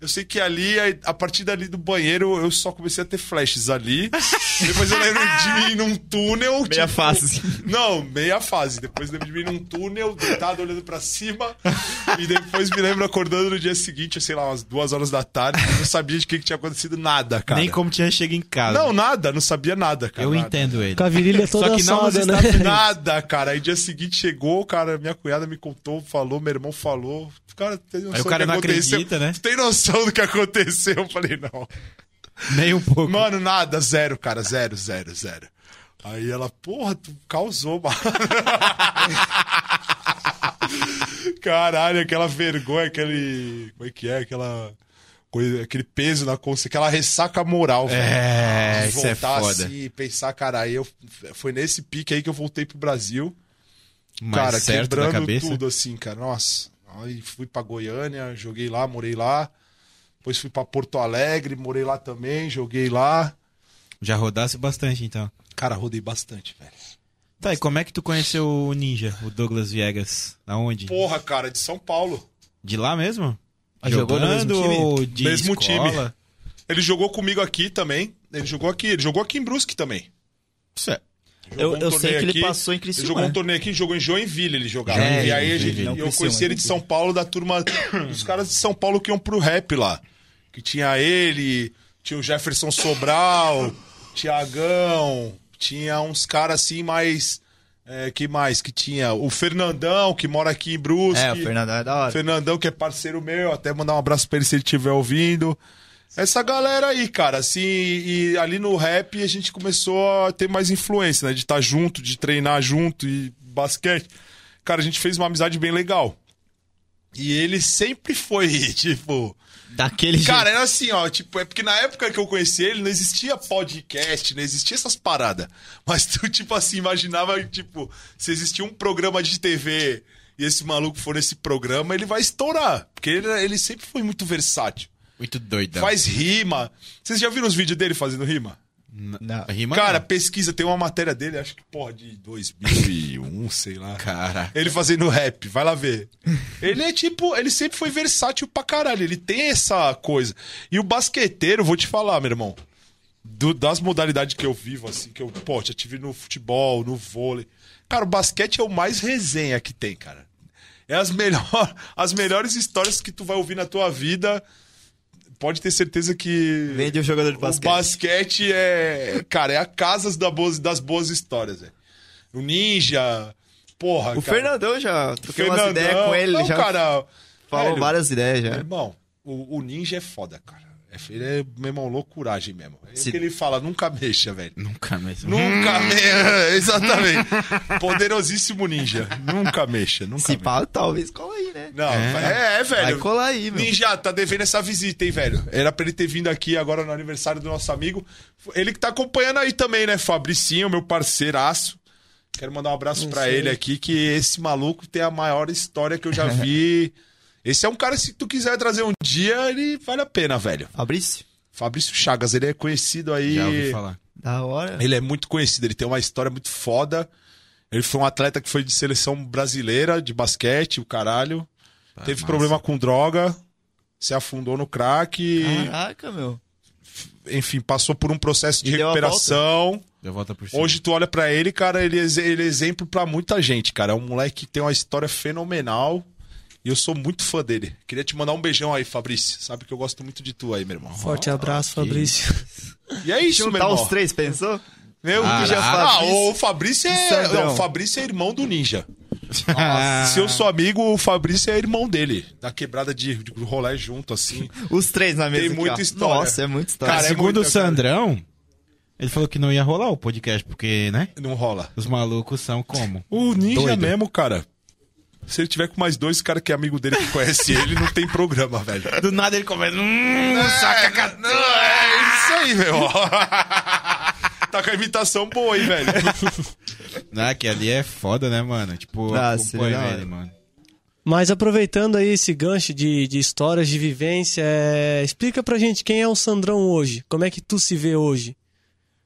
B: Eu sei que ali, a partir dali do banheiro, eu só comecei a ter flashes ali. Depois eu lembro de mim num túnel.
A: Meia fase.
B: Não, meia fase. Depois lembro de mim num túnel, deitado olhando pra cima. E depois me lembro acordando no dia seguinte, sei lá, umas duas horas da tarde. Eu não sabia de que, que tinha acontecido nada, cara.
C: Nem como tinha chego em casa.
B: Não, nada, não sabia nada, cara.
C: eu
B: nada.
C: entendo ele.
D: Com a virilha toda
C: Só que não
D: assada, né?
B: Nada, cara. Aí dia seguinte chegou, cara, minha cunhada me contou, falou, meu irmão falou. Cara, tem noção
C: Aí o cara não acredita, né?
B: Tu tem noção do que aconteceu? Eu falei, não.
C: Nem um pouco.
B: Mano, nada, zero, cara, zero, zero, zero. Aí ela, porra, tu causou, mano. Caralho, aquela vergonha, aquele. Como é que é? Aquela. Coisa, aquele peso na consciência, aquela ressaca moral, velho.
C: É,
B: De
C: isso é
B: voltar
C: foda.
B: assim e pensar, cara, aí eu, foi nesse pique aí que eu voltei pro Brasil.
C: Mais
B: cara,
C: certo
B: quebrando tudo assim, cara. Nossa. Aí fui pra Goiânia, joguei lá, morei lá. Depois fui pra Porto Alegre, morei lá também, joguei lá.
C: Já rodasse bastante, então.
B: Cara, rodei bastante, velho.
C: Tá, e como é que tu conheceu o Ninja, o Douglas Viegas? Aonde?
B: Porra, cara, de São Paulo.
C: De lá mesmo?
A: Ah, jogou no mesmo time?
C: ou de
B: Mesmo
C: escola?
B: time. Ele jogou comigo aqui também. Ele jogou aqui, ele jogou aqui em Brusque também.
C: Isso é.
A: Eu,
B: Jogou um
A: eu sei que ele
B: aqui.
A: passou em
B: Ele
A: Criciúma.
B: jogou um
A: né?
B: torneio aqui, jogou em Joinville, ele jogava.
A: É,
B: e aí gente,
A: Joinville,
B: eu conheci ele de. São Paulo, da turma dos caras de São Paulo que iam pro rap lá. Que tinha ele, tinha o Jefferson Sobral, Tiagão, tinha uns caras assim mais. É, que mais? Que tinha o Fernandão, que mora aqui em Brusque.
A: É, o Fernandão é da hora.
B: Fernandão, que é parceiro meu, até mandar um abraço pra ele se ele estiver ouvindo. Essa galera aí, cara, assim, e ali no rap a gente começou a ter mais influência, né? De estar junto, de treinar junto e basquete. Cara, a gente fez uma amizade bem legal. E ele sempre foi, tipo.
A: Daquele jeito.
B: Cara, era assim, ó, tipo, é porque na época que eu conheci ele, não existia podcast, não existia essas paradas. Mas tu, tipo assim, imaginava, tipo, se existia um programa de TV e esse maluco for nesse programa, ele vai estourar. Porque ele, ele sempre foi muito versátil.
C: Muito doidão.
B: Faz rima. Vocês já viram os vídeos dele fazendo rima?
A: Não.
C: Rima
B: Cara,
C: não.
B: pesquisa, tem uma matéria dele, acho que, porra, de 2001, sei lá.
C: Cara.
B: Ele fazendo rap, vai lá ver. Ele é tipo, ele sempre foi versátil pra caralho, ele tem essa coisa. E o basqueteiro, vou te falar, meu irmão, do- das modalidades que eu vivo, assim, que eu, pô, já tive no futebol, no vôlei. Cara, o basquete é o mais resenha que tem, cara. É as, melhor, as melhores histórias que tu vai ouvir na tua vida. Pode ter certeza que.
A: Vende o jogador de
B: O
A: basquete.
B: basquete é. Cara, é a casa das boas, das boas histórias, velho. O Ninja. Porra,
A: O
B: cara.
A: Fernandão já troquei umas
B: Fernandão.
A: ideias com ele,
B: Não,
A: já
B: cara.
A: falou
B: velho,
A: várias ideias já.
B: Irmão, o, o Ninja é foda, cara. É, ele é, meu irmão, loucuragem mesmo. É
A: Se-
B: o que ele fala, nunca mexa, velho.
C: Nunca mesmo.
B: Nunca mexa. Exatamente. Poderosíssimo ninja. Nunca mexa, nunca
A: Se
B: mexa.
A: pá, talvez cola aí, né?
B: Não, é, é, velho.
A: Vai colar aí, meu.
B: Ninja, tá devendo essa visita, hein, velho? Era pra ele ter vindo aqui agora no aniversário do nosso amigo. Ele que tá acompanhando aí também, né? Fabricinho, meu parceiraço. Quero mandar um abraço pra
D: sei.
B: ele aqui, que esse maluco tem a maior história que eu já vi. Esse é um cara, se tu quiser trazer um dia, ele vale a pena, velho.
A: Fabrício?
B: Fabrício Chagas, ele é conhecido aí.
C: Já ouvi falar.
A: Da hora.
B: Ele é muito conhecido, ele tem uma história muito foda. Ele foi um atleta que foi de seleção brasileira de basquete, o caralho. Teve
C: massa.
B: problema com droga, se afundou no crack, e,
A: Caraca, meu.
B: enfim, passou por um processo de
A: E deu a
B: recuperação.
C: Deu volta por cima.
B: Hoje tu olha pra ele, cara, ele, é ele é exemplo pra muita gente, cara. É um moleque que tem uma história fenomenal. E eu sou muito fã dele. Queria te mandar um beijão aí, Fabrício. Sabe que eu gosto muito de tu aí, meu irmão.
D: Forte abraço, Fabrício.
B: E é isso, meu
A: Juntar
B: irmão.
A: os três, pensou?
B: Meu,
C: Ah,
B: já
C: ah,
B: ah,
A: Fabrício
B: o Fabrício é. Não, o Fabrício é irmão do Ninja.
C: Ah.
B: Se eu sou amigo, o Fabrício é irmão dele. Da quebrada de, de rolé junto, assim.
A: Os três na mesa
B: Tem
A: aqui,
B: muita
A: ó.
B: história.
A: Nossa, é muita história.
B: Cara, é
C: Segundo o
B: muita, cara.
C: Sandrão, ele falou que não ia rolar o podcast, porque, né?
B: Não rola.
C: Os malucos são como?
B: O Ninja
C: Doido.
B: mesmo, cara. Se ele tiver com mais dois cara que é amigo dele que conhece ele, não tem programa, velho.
C: Do nada ele começa. Hum,
B: Saca, não, é isso aí, meu. tá com a imitação boa, hein, velho.
C: Não, que ali é foda, né, mano? Tipo,
A: Ah, hora.
C: ele, mano.
D: Mas aproveitando aí esse gancho de, de histórias de vivência, é, explica pra gente quem é o Sandrão hoje. Como é que tu se vê hoje?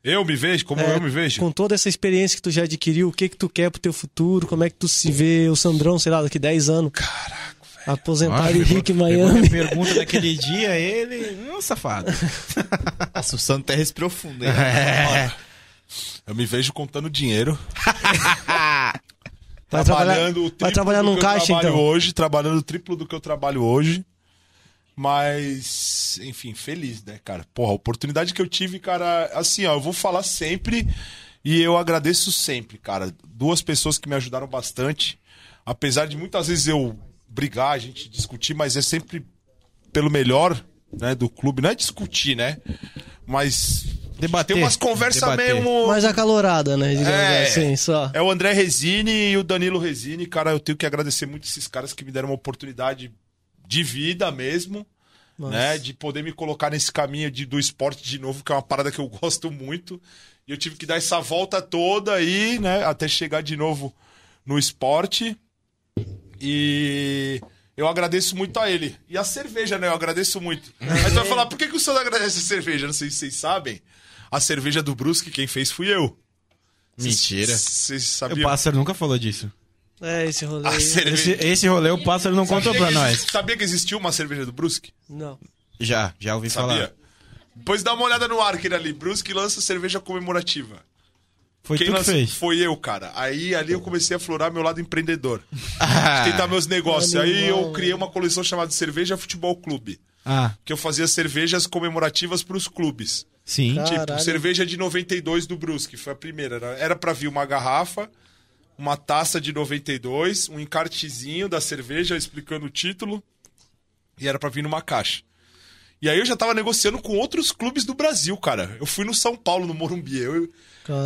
B: Eu me vejo como
D: É,
B: eu me vejo.
D: Com toda essa experiência que tu já adquiriu, o que que tu quer pro teu futuro? Como é que tu se vê o Sandrão, sei lá, daqui 10 anos?
B: Caraca,
D: Aposentar
C: Olha,
D: Henrique
C: pegou
D: Miami.
C: pergunta daquele dia, ele. Não, safado.
A: Nossa, o Santo é profundo, hein?
C: É.
B: Eu me vejo contando dinheiro.
D: Vai trabalhar,
B: trabalhando o
D: vai
B: triplo
D: trabalhar
B: do
D: num
B: que
D: caixa,
B: eu trabalho
D: então.
B: hoje, trabalhando o triplo do que eu trabalho hoje. Mas, enfim, feliz, né, cara? Porra, a oportunidade que eu tive, cara, assim, ó, eu vou falar sempre e eu agradeço sempre, cara. Duas pessoas que me ajudaram bastante. Apesar de muitas vezes eu brigar, a gente discutir, mas é sempre pelo melhor, né, do clube. Não é discutir, né? Mas
C: Debater.
B: tem umas conversas mesmo.
D: Mais acalorada, né? Digamos
B: É.
D: assim, só.
B: É o André Resine e o Danilo Resine. Cara, eu tenho que agradecer muito esses caras que me deram uma oportunidade de vida mesmo,
D: Nossa.
B: né? De poder me colocar nesse caminho de, do esporte de novo, que é uma parada que eu gosto muito. E eu tive que dar essa volta toda aí, né? Até chegar de novo no esporte. E eu agradeço muito a ele. E a cerveja, né? Eu agradeço muito. Aí tu vai falar, por que, que o senhor agradece a cerveja? Não sei se vocês sabem. A cerveja do Brusque, quem fez fui eu.
C: Mentira.
B: Vocês
C: O
B: sabiam?
C: pássaro nunca falou disso.
D: É, esse rolê. Aí.
B: cerveja-
C: Esse, esse rolê o pássaro não contou
B: Sabia
C: pra nós.
B: Sabia que existiu uma cerveja do Brusque?
D: Não.
C: Já, já ouvi
B: Sabia?
C: falar.
B: Depois dá uma olhada no Arker ali. Brusque lança cerveja comemorativa.
C: Foi
B: Quem
C: tu que fez.
B: Foi eu, cara. Aí ali eu comecei a florar meu lado empreendedor.
C: Ah,
B: Tentar meus negócios. Aí eu criei uma coleção chamada Cerveja Futebol Clube.
C: ah,
B: Que eu fazia cervejas comemorativas pros clubes.
C: sim.
D: Cara.
B: Tipo,
D: Caralho.
B: cerveja de 92 do Brusque, foi a primeira. Era- Era pra vir uma garrafa, uma taça de 92, um encartezinho da cerveja explicando o título, e era pra vir numa caixa. E aí eu já tava negociando com outros clubes do Brasil, cara. Eu fui no São Paulo, no Morumbi. Eu-.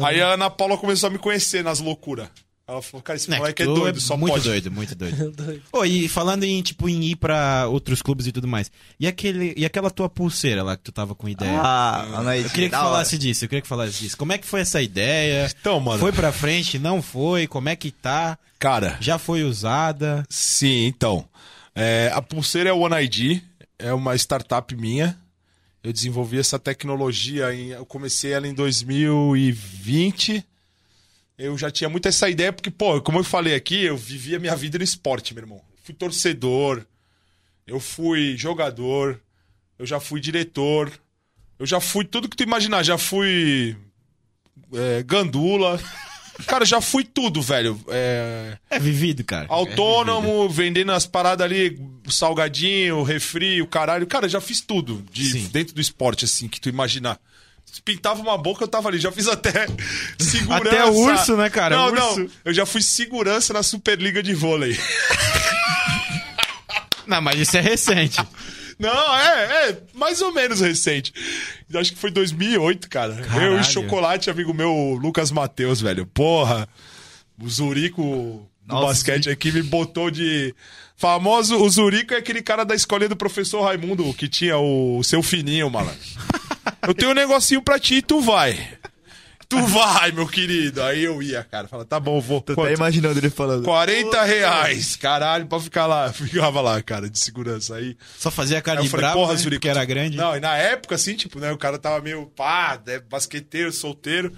B: Aí a Ana Paula começou a me conhecer nas loucuras. Ela falou, cara, esse moleque é
C: tu
B: doido, só
C: muito
B: pode.
C: doido, muito doido.
D: Doido.
C: Ô, e falando em, tipo, em ir pra outros clubes e tudo mais. E, aquele, e aquela tua pulseira lá que tu tava com ideia?
A: Ah, Anaí,
C: eu queria que
A: da hora.
C: falasse disso, eu queria que falasse disso. Como é que foi essa ideia?
B: Então, mano.
C: Foi pra frente, não foi? Como é que tá?
B: Cara,
C: Já foi usada?
B: Sim, então. É, a pulseira é o One ID, é uma startup minha. Eu desenvolvi essa tecnologia, em, eu comecei ela em 2020. Eu já tinha muito essa ideia, porque, pô, como eu falei aqui, eu vivia minha vida no esporte, meu irmão. Fui torcedor, eu fui jogador, eu já fui diretor, eu já fui tudo que tu imaginar, já fui é, gandula. Cara, já fui tudo, velho. É,
C: É vivido, cara. É.
B: Autônomo, vendendo as paradas ali, salgadinho, refri, o caralho. Cara, já fiz tudo de,
C: Sim.
B: dentro do esporte, assim, que tu imaginar. Pintava uma boca, eu tava ali. Já fiz até segurança.
C: Até urso, né, cara?
B: Não,
C: Urso.
B: não. Eu já fui segurança na Superliga de Vôlei.
C: Não, mas isso é recente.
B: Não, é, é, mais ou menos recente. Eu Acho que foi 2008, cara. Eu
C: Caralho.
B: e Chocolate, amigo meu, Lucas Matheus, velho. Porra, o Zurico do
A: Nossa,
B: basquete aqui me botou de... Famoso, o Zurico é aquele cara da escolinha do professor Raimundo, que tinha o seu fininho, malandro. Eu tenho um negocinho pra ti e tu vai. Tu vai, meu querido. Aí eu ia, cara. Fala, tá bom, vou.
A: Tô até imaginando ele falando.
B: 40 reais. Caralho, pra ficar lá. Ficava lá, cara, de segurança. Aí
C: Só fazia cara
B: Aí
C: de
B: eu falei,
C: brabo,
B: porra,
C: né?
B: Zurico.
C: que era grande.
B: Não, e na época, assim, tipo, né, o cara tava meio, pá, né, basqueteiro, solteiro.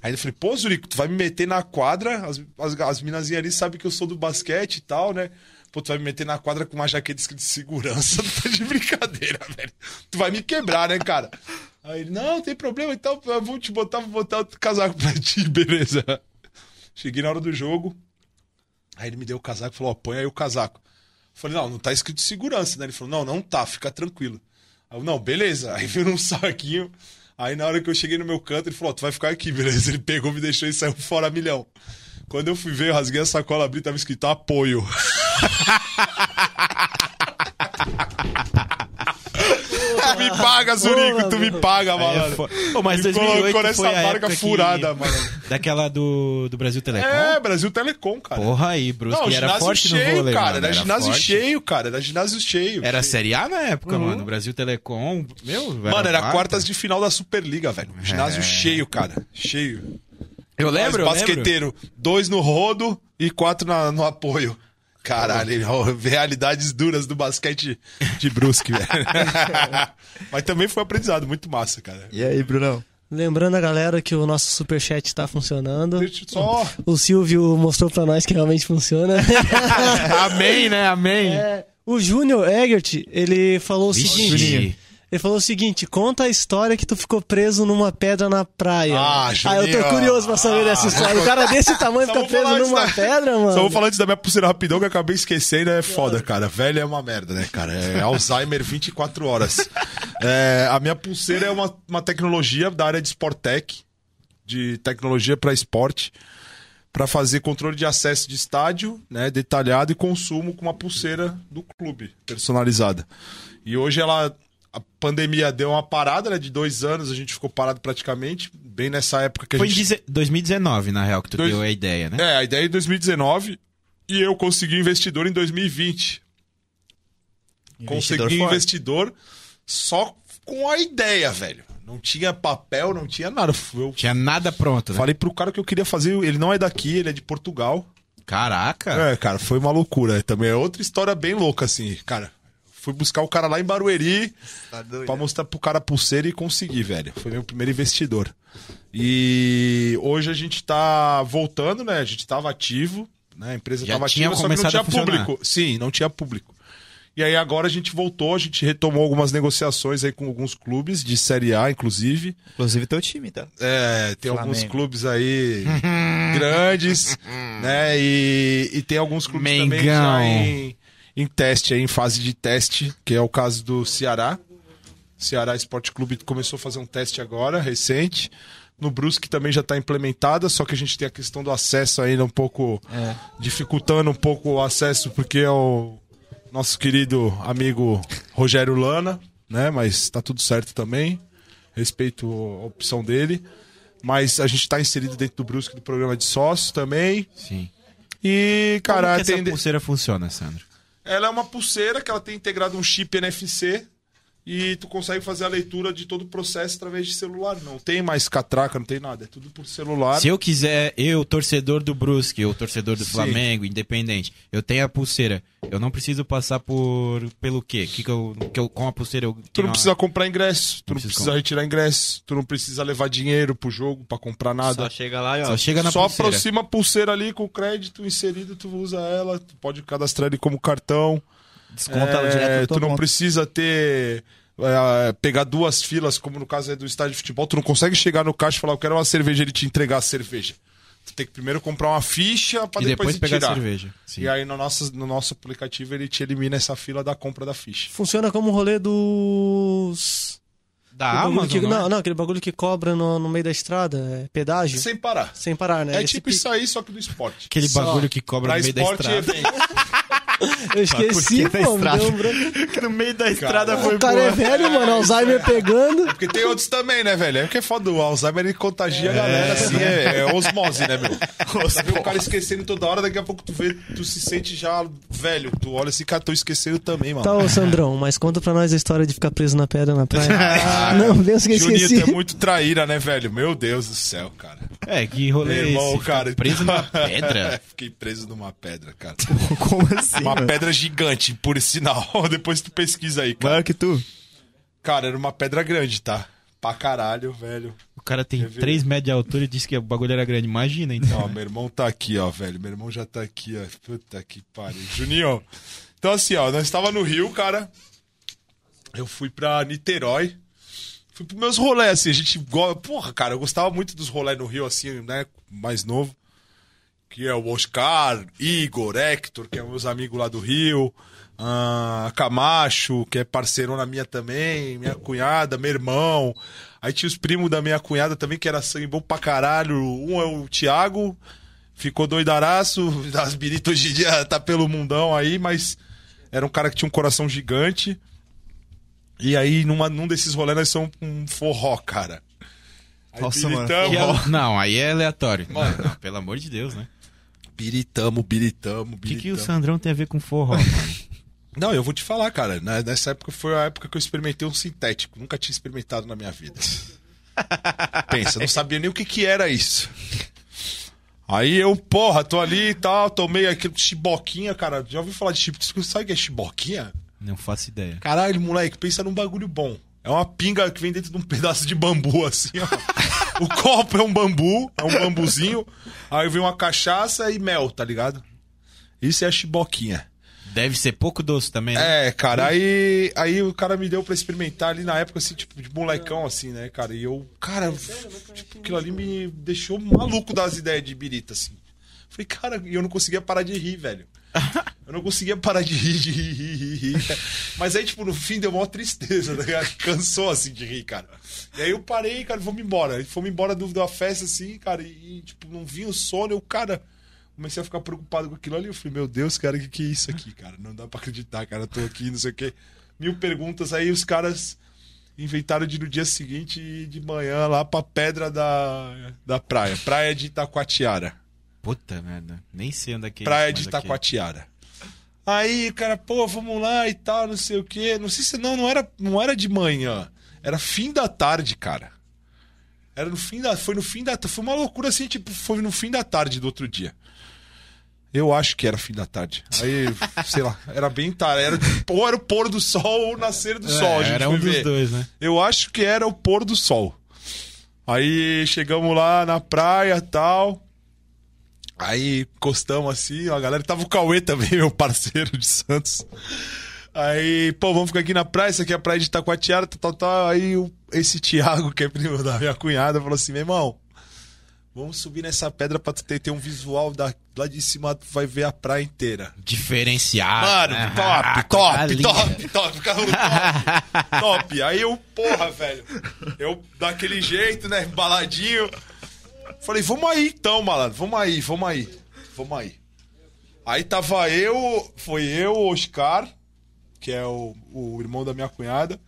B: Aí eu falei, pô, Zurico, tu vai me meter na quadra, as, as, as minazinhas ali sabem que eu sou do basquete e tal, né? Pô, tu vai me meter na quadra com uma jaqueta escrita segurança, tu tá de brincadeira, velho. Tu vai me quebrar, né, cara? Aí ele, não, não tem problema, então eu vou te botar, vou botar outro casaco pra ti, beleza. Cheguei na hora do jogo, aí ele me deu o casaco falou, ó, põe aí o casaco. Falei, não, não tá escrito segurança, né? Ele falou, não, não tá, fica tranquilo. Aí eu, não, beleza. Aí veio num saquinho. Aí na hora que eu cheguei no meu canto, ele falou, ó, tu vai ficar aqui, beleza? Ele pegou, me deixou e saiu fora milhão. Quando eu fui ver, eu rasguei a sacola, abri, tava escrito apoio. tu me paga, Zurico, tu me paga,
C: é
B: malandro.
C: fo- Ô, mas
B: Me
C: 2008
B: colocou nessa
C: a
B: barca
C: época que-
B: furada, mano.
C: Daquela do, do Brasil Telecom?
B: É, Brasil Telecom, cara.
C: Porra aí, Brusque
B: Não,
C: era
B: ginásio
C: forte
B: cheio,
C: no vôlei,
B: cara.
C: mano,
B: Era,
C: era
B: ginásio
C: forte.
B: cheio, cara. Era ginásio cheio.
C: Era. Série A na época,
B: Uhum.
C: mano. Brasil Telecom, meu...
B: Mano, era
C: quarta.
B: quartas de final da Superliga, velho. Ginásio
C: É.
B: cheio, cara. Cheio.
C: Eu lembro, eu lembro.
B: basqueteiro. Dois no rodo e quatro na- no apoio. Caralho, realidades duras do basquete de Brusque, velho. Mas também foi um aprendizado muito massa, cara.
A: E aí, Brunão?
D: Lembrando a galera que o nosso superchat tá funcionando.
B: Só.
D: O Silvio mostrou pra nós que realmente funciona.
C: Amém, né? Amém.
D: É, O Júnior Egert, ele falou o seguinte. Ele falou o seguinte: conta a história que tu ficou preso numa pedra na praia.
B: Ah,
D: eu
B: Juninho.
D: tô curioso pra saber dessa história. O cara desse tamanho fica preso numa
B: da-
D: pedra, mano.
B: Só vou falar antes da minha pulseira rapidão que eu acabei esquecendo, é foda, cara. Velho é uma merda, né, cara? É Alzheimer 24 horas. É, a minha pulseira é uma, uma tecnologia da área de Sportec, de tecnologia para esporte, para fazer controle de acesso de estádio, né, detalhado e consumo com uma pulseira do clube, personalizada. E hoje ela. A pandemia deu uma parada, né? De dois anos, a gente ficou parado praticamente, bem nessa época que a
C: Foi em
B: gente.
C: deze- 2019, na real, que tu
B: Dois-
C: deu a ideia, né?
B: É, a ideia é em 2019 e eu consegui investidor em 2020.
A: Investidor
B: consegui
A: forte.
B: investidor só com a ideia, velho. Não tinha papel, não tinha nada. Eu
C: Tinha nada pronto, né?
B: falei pro cara que eu queria fazer. Ele não é daqui, ele é de Portugal.
C: Caraca.
B: É, cara, foi uma loucura. Também é outra história bem louca, assim. Cara, fui buscar o cara lá em Barueri
A: Tá doido.
B: pra mostrar pro cara a pulseira e consegui, velho. Foi meu primeiro investidor. E hoje a gente tá voltando, né? A gente tava ativo, né? A empresa
C: Já
B: tava
C: tinha
B: ativa, só que não
C: começado
B: tinha público. Sim, não tinha público. E aí agora a gente voltou, a gente retomou algumas negociações aí com alguns clubes de Série A, inclusive.
A: Inclusive teu time, tá?
B: É, tem
A: Flamengo.
B: alguns clubes aí grandes, né? E, e tem alguns clubes também já
C: Mengão.
B: em, em teste, aí, em fase de teste, que é o caso do Ceará. Ceará Esporte Clube começou a fazer um teste agora, recente. No Brusque também já está implementada, só que a gente tem a questão do acesso ainda um pouco
A: É.
B: dificultando um pouco o acesso, porque é o nosso querido amigo Rogério Lana, né? Mas tá tudo certo também. Respeito a opção dele. Mas a gente tá inserido dentro do Brusque do programa de sócios também.
C: Sim.
B: E,
C: Como
B: cara,
C: que essa
B: tem...
C: pulseira funciona, Sandro?
B: Ela é uma pulseira que ela tem integrado um chip NFC e tu consegue fazer a leitura de todo o processo através de celular. Não tem mais catraca, não tem nada. É tudo por celular.
C: Se eu quiser, eu, torcedor do Brusque, ou torcedor do
B: Sim.
C: Flamengo, independente, eu tenho a pulseira, eu não preciso passar por pelo quê? Que que eu, que eu, com a pulseira eu
B: Tu não
C: uma-
B: precisa comprar ingresso, tu não,
C: precisa
B: precisa
C: comprar.
B: retirar ingresso, tu não precisa levar dinheiro pro jogo pra comprar nada.
A: Só chega lá e ó.
C: Só chega na
B: Só
C: pulseira.
B: aproxima a pulseira ali com o crédito inserido, tu usa ela, tu pode cadastrar ele como cartão.
A: Desconta
B: É,
A: direto
B: tu não
A: conta.
B: precisa ter. é, pegar duas filas, como no caso é do estádio de futebol, tu não consegue chegar no caixa e falar, eu quero uma cerveja, ele te entregar a cerveja. Tu tem que primeiro comprar uma ficha pra
C: E
B: depois,
C: depois pegar
B: tirar.
C: a cerveja. Sim.
B: E aí no nosso, no nosso aplicativo ele te elimina essa fila da compra da ficha.
D: Funciona como o rolê dos.
C: Da Amazon,
D: que-
C: não é?
D: não, aquele bagulho que cobra no, no meio da estrada, é pedágio.
B: Sem parar.
D: Sem parar, né?
B: É
D: Esse
B: tipo isso aí, só que do esporte.
C: Aquele
D: Só.
C: bagulho que cobra
B: Pra
C: no meio da
B: esporte
C: estrada.
B: evento.
D: Eu esqueci,
A: Porque
D: me
A: estrada. Que no meio da estrada foi
D: O cara é
A: boa.
D: velho, mano. Alzheimer pegando.
B: Porque tem outros também, né, velho? É que é foda, o Alzheimer ele contagia a galera, assim, é, é osmose, né, meu? Você vê o cara esquecendo toda hora, daqui a pouco tu vê, tu se sente já velho. Tu olha assim, cara, tô esquecendo também, mano.
D: Tá, ô Sandrão, mas conta pra nós a história de ficar preso na pedra na praia. Não, pensa que eu
B: Juninho,
D: esqueci.
B: é muito traíra, né, velho? Meu Deus do céu, cara.
C: É, que rolê
B: Meu
C: é
B: irmão,
C: esse?
B: cara.
C: Preso na pedra?
B: Fiquei preso numa pedra, cara.
A: Como assim?
B: Uma
A: mano?
B: pedra gigante, por sinal. Depois tu pesquisa aí, cara.
A: Maior que tu.
B: Cara, era uma pedra grande, tá? Pra caralho, velho.
C: O cara tem
B: Quer ver?
C: 3 metros de altura e disse que o bagulho era grande. Imagina, então.
B: Ó, meu irmão tá aqui, ó, velho. Meu irmão já tá aqui, ó. Puta que pariu. Juninho, então assim, ó, nós tava no Rio, cara. Eu fui pra Niterói. Fui pros meus rolês, assim, a gente... go- Porra, cara, eu gostava muito dos rolês no Rio, assim, né, mais novo. Que é o Oscar, Igor, Hector, que é meus amigos lá do Rio. ah, Camacho, que é parceirona minha também. Minha cunhada, meu irmão. Aí tinha os primos da minha cunhada também, que era sangue bom pra caralho. Um é o Thiago, ficou doidaraço. Das biritas hoje em dia tá pelo mundão aí, mas era um cara que tinha um coração gigante. E aí, numa, num desses rolês, nós somos um forró, cara. Aí
A: Nossa, mano,
C: é- Não, aí é aleatório. Mano, não, pelo amor de Deus, né?
B: biritamos, biritamos,
C: O que, que o. Sandrão tem a ver com forró?
B: Não, eu vou te falar, cara. Nessa época foi a época que eu experimentei um sintético. Nunca tinha experimentado na minha vida. Pensa, não sabia nem o que, que era isso. Aí eu, porra, tô ali e tal, tomei aquele chiboquinha, cara. Já ouviu falar de chiboquinha? Sabe o que é chiboquinha?
C: Não faço ideia.
B: Caralho, moleque, pensa num bagulho bom. É uma pinga que vem dentro de um pedaço de bambu, assim, ó. O copo é um bambu, é um bambuzinho. Aí vem uma cachaça e mel, tá ligado? Isso é a chiboquinha.
C: Deve ser pouco doce também, né?
B: É, cara, aí, aí o cara me deu pra experimentar ali na época, assim, tipo, de molecão, assim, né, cara? E eu, cara, tipo, aquilo ali me deixou maluco das ideias de birita, assim. Falei, cara, e eu não conseguia parar de rir, velho. Eu não conseguia parar de rir, de rir, rir, rir, rir. Mas aí, tipo, no fim deu uma tristeza, ligado? Cansou, assim, de rir, cara. E aí eu parei, cara, vamos embora. Aí fomos embora do, da festa, assim, cara, e, tipo, não vinha o sono. Eu, cara, comecei a ficar preocupado com aquilo ali. Eu falei, meu Deus, cara, o que, que é isso aqui, cara? Não dá pra acreditar, cara. Eu tô aqui, não sei o quê. Mil perguntas. Aí os caras inventaram de no dia seguinte ir de manhã lá pra pedra da, da praia. Praia de Itacoatiara.
C: Puta merda. Nem sei onde é que é
B: Praia
C: isso,
B: de
C: aqui.
B: Itacoatiara. Aí, cara, pô, vamos lá e tal, não sei o quê. Não sei se não, não era, não era de manhã. Era fim da tarde, cara. Era no fim da, foi no fim da, foi uma loucura assim, tipo, foi no fim da tarde do outro dia. Eu acho que era fim da tarde. Aí, sei lá, era bem tarde, era ou era o pôr do sol ou o nascer do
C: É,
B: sol,
C: era um dos
B: ver.
C: dois, né?
B: Eu acho que era o pôr do sol. Aí chegamos lá na praia tal. Aí encostamos assim, ó, a galera tava o Cauê também, meu parceiro de Santos. Aí, pô, vamos ficar aqui na praia, isso aqui é a praia de Itacoatiara, tal, tal, tal. Aí o- esse Thiago, que é primo da minha cunhada, falou assim: meu irmão, vamos subir nessa pedra pra tu ter, ter um visual da, lá de cima, tu vai ver a praia inteira.
C: Diferenciado.
B: Mano,
C: né?
B: top,
C: Ah,
B: top, top, top, cara, top, top. Aí eu, porra, velho, eu daquele jeito, né, baladinho. Falei, vamos aí então, malandro, vamos aí, vamos aí, vamos aí. Aí tava eu, foi eu, Oscar, que é o, o irmão da minha cunhada,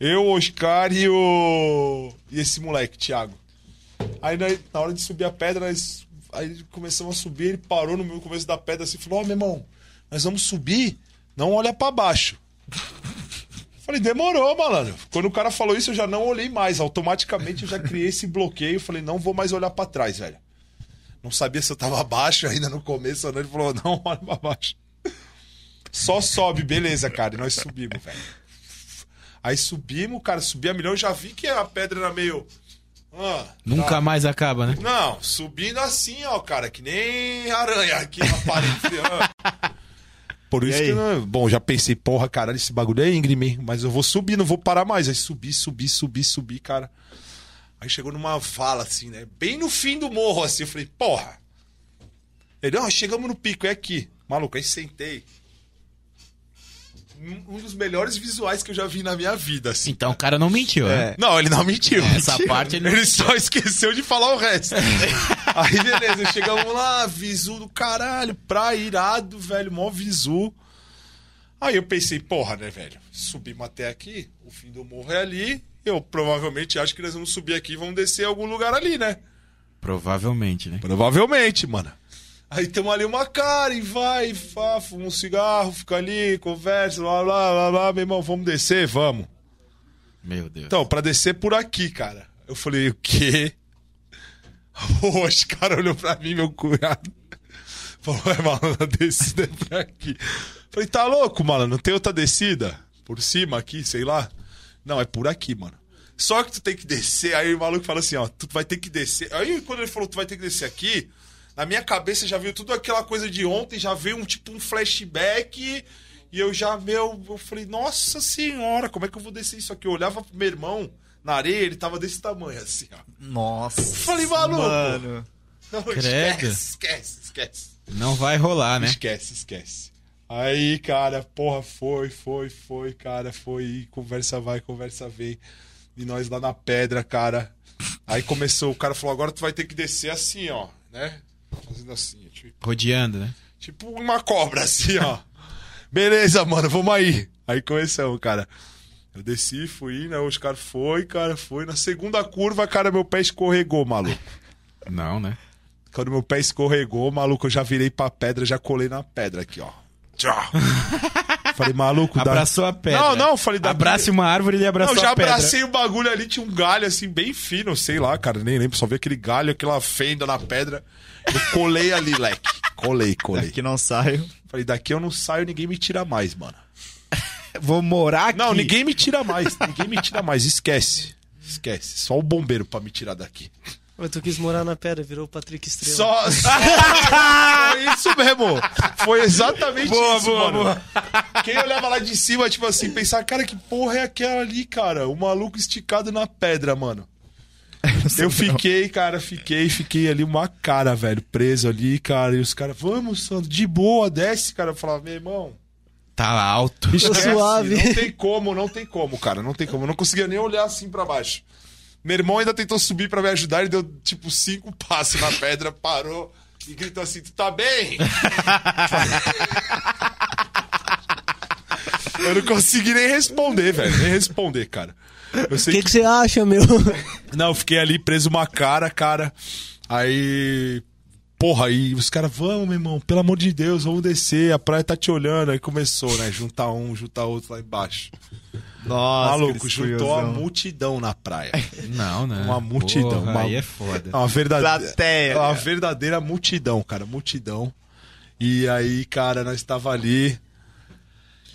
B: eu, Oscar e o. e esse moleque, Thiago. Aí na, hora de subir a pedra, nós, aí começamos a subir, ele parou no começo da pedra assim e falou: Ó, meu irmão, nós vamos subir, não olha pra baixo. Falei, demorou, malandro. Quando o cara falou isso, eu já não olhei mais. Automaticamente eu já criei esse bloqueio. Falei, não vou mais olhar pra trás, velho. Não sabia se eu tava abaixo ainda no começo ou não. Ele falou, não, olha pra baixo. Só sobe, beleza, cara. E nós subimos, velho. Aí subimos, cara, subi a milhão. Eu já vi que a pedra era meio. Ah,
C: Nunca
B: tá.
C: mais acaba, né?
B: Não, subindo assim, ó, cara, que nem aranha aqui na parede. Por isso que, bom, já pensei, porra, caralho, esse bagulho é íngreme, mas eu vou subir, não vou parar mais. Aí subi, subi, subi, subi, cara. Aí chegou numa vala, assim, né? Bem no fim do morro, assim. Eu falei, porra. Ele, ó, chegamos no pico, é aqui. Maluco, aí sentei. Um dos melhores visuais que eu já vi na minha vida, assim.
C: Então o cara não mentiu, né?
A: É.
B: Não, ele não mentiu.
C: Essa
B: Mentiu.
C: parte ele
B: Ele só esqueceu de falar o resto. Aí, beleza, chegamos lá, visu do caralho, praia, irado, velho, mó visu. Aí eu pensei, porra, né, velho? Subimos até aqui, o fim do morro é ali. Eu provavelmente acho que nós vamos subir aqui e vamos descer em algum lugar ali, né?
C: Provavelmente, né?
B: Provavelmente, mano. Aí temos ali uma cara e vai, fá, fuma um cigarro, fica ali, conversa, blá, blá, blá, blá. Meu irmão, vamos descer? Vamos.
C: Meu Deus.
B: Então, pra descer por aqui, cara. Eu falei, o quê? O Oscar olhou pra mim, meu cunhado. Falou, é, malandro, a descida é por aqui. Falei, tá louco, mano? Não tem outra descida? Por cima aqui, sei lá. Não, é por aqui, mano. Só que tu tem que descer. Aí o maluco fala assim, ó, tu vai ter que descer. Aí quando ele falou, tu vai ter que descer aqui, na minha cabeça já veio tudo aquela coisa de ontem, já veio um tipo um flashback. E eu já, meu, eu falei, nossa senhora, como é que eu vou descer isso aqui? Eu olhava pro meu irmão na areia, ele tava desse tamanho, assim, ó.
A: Nossa.
B: Falei, maluco.
A: Mano.
B: Não,
C: Credo.
B: esquece, esquece, esquece.
C: Não vai rolar, né?
B: Esquece, esquece. Aí, cara, porra, foi, foi, foi, cara, foi. Conversa vai, conversa vem. E nós lá na pedra, cara. Aí começou, o cara falou: agora tu vai ter que descer assim, ó, né? Fazendo assim, tipo,
C: Rodeando, né?
B: tipo uma cobra, assim, ó. Beleza, mano, vamos aí. Aí começamos, cara. Eu desci, fui, né? Os caras foi, cara, foi. Na segunda curva, cara, meu pé escorregou, maluco.
C: Não, né?
B: Quando meu pé escorregou, maluco, eu já virei pra pedra, já colei na pedra aqui, ó. Tchau. falei, maluco, dá...
C: Abraçou a pedra.
B: Não, não, falei, dá-
C: Abrace uma árvore e abraçou
B: Não, já
C: a pedra.
B: abracei o bagulho ali, tinha um galho assim, bem fino, sei lá, cara, nem lembro, só vi aquele galho, aquela fenda na pedra. Eu colei ali, leque. Colei, colei.
A: Daqui não saio.
B: Falei, daqui eu não saio, ninguém me tira mais, mano.
A: Vou morar aqui.
B: Não, ninguém me tira mais, ninguém me tira mais, esquece. Esquece, só o bombeiro pra me tirar daqui.
D: Mas tu quis morar na pedra, virou o Patrick Estrela.
B: Só. Foi isso mesmo. Foi exatamente
C: Boa,
B: isso,
C: boa,
B: mano. Quem olhava lá de cima, tipo assim, pensar, cara, que porra é aquela ali, cara? O maluco esticado na pedra, mano. Eu fiquei, cara, fiquei, fiquei ali uma cara, velho, preso ali, cara. E os caras, vamos, Sandro, de boa, desce, cara. Eu falava, meu irmão,
C: Tá alto.
D: Bicho
B: esquece,
D: suave.
B: Não tem como, não tem como, cara, não tem como. Eu não conseguia nem olhar assim pra baixo. Meu irmão ainda tentou subir pra me ajudar, ele deu tipo cinco passos na pedra, parou e gritou assim: Tu tá bem? Eu não consegui nem responder, velho. Nem responder, cara.
D: O que,
B: que
D: que você acha, meu?
B: não, eu fiquei ali preso uma cara, cara. Aí. Porra, aí os caras, vamos, meu irmão, pelo amor de Deus, vamos descer, a praia tá te olhando. Aí começou, né? Juntar um, juntar outro lá embaixo.
A: Nossa,
B: Maluco, juntou a
A: curiosão.
B: multidão na praia.
C: Não, né?
B: Uma multidão,
C: Porra,
B: uma-
C: Aí é foda.
B: Uma verdadeira,
A: Plateia,
B: uma verdadeira multidão, cara, multidão. E aí, cara, nós tava ali.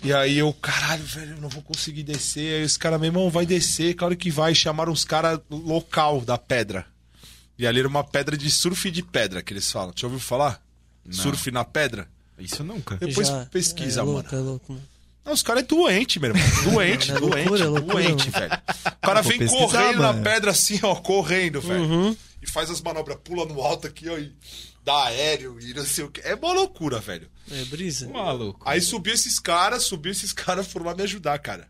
B: E aí eu, caralho, velho, eu não vou conseguir descer. Aí os caras, meu irmão, vai descer, claro que vai. Chamaram os caras local da pedra. E ali era uma pedra de surf de pedra que eles falam. Já ouviu falar? Surf na pedra?
C: Isso nunca.
B: Depois
D: Já-
B: pesquisa,
D: é
B: mano.
D: louco, é louco, mano.
B: Não, os caras é doente, meu irmão. Doente,
D: É
B: doente,
D: loucura, é loucura,
B: doente,
D: mano.
B: velho. O cara vem correndo na
A: mano.
B: pedra assim, ó, correndo, velho.
D: Uhum.
B: E faz as manobras, pula no alto aqui, ó, e dá aéreo e não sei o que. É uma loucura, velho.
D: É brisa?
C: Maluco.
B: Aí subiu esses caras, subiu esses caras, foram lá me ajudar, cara.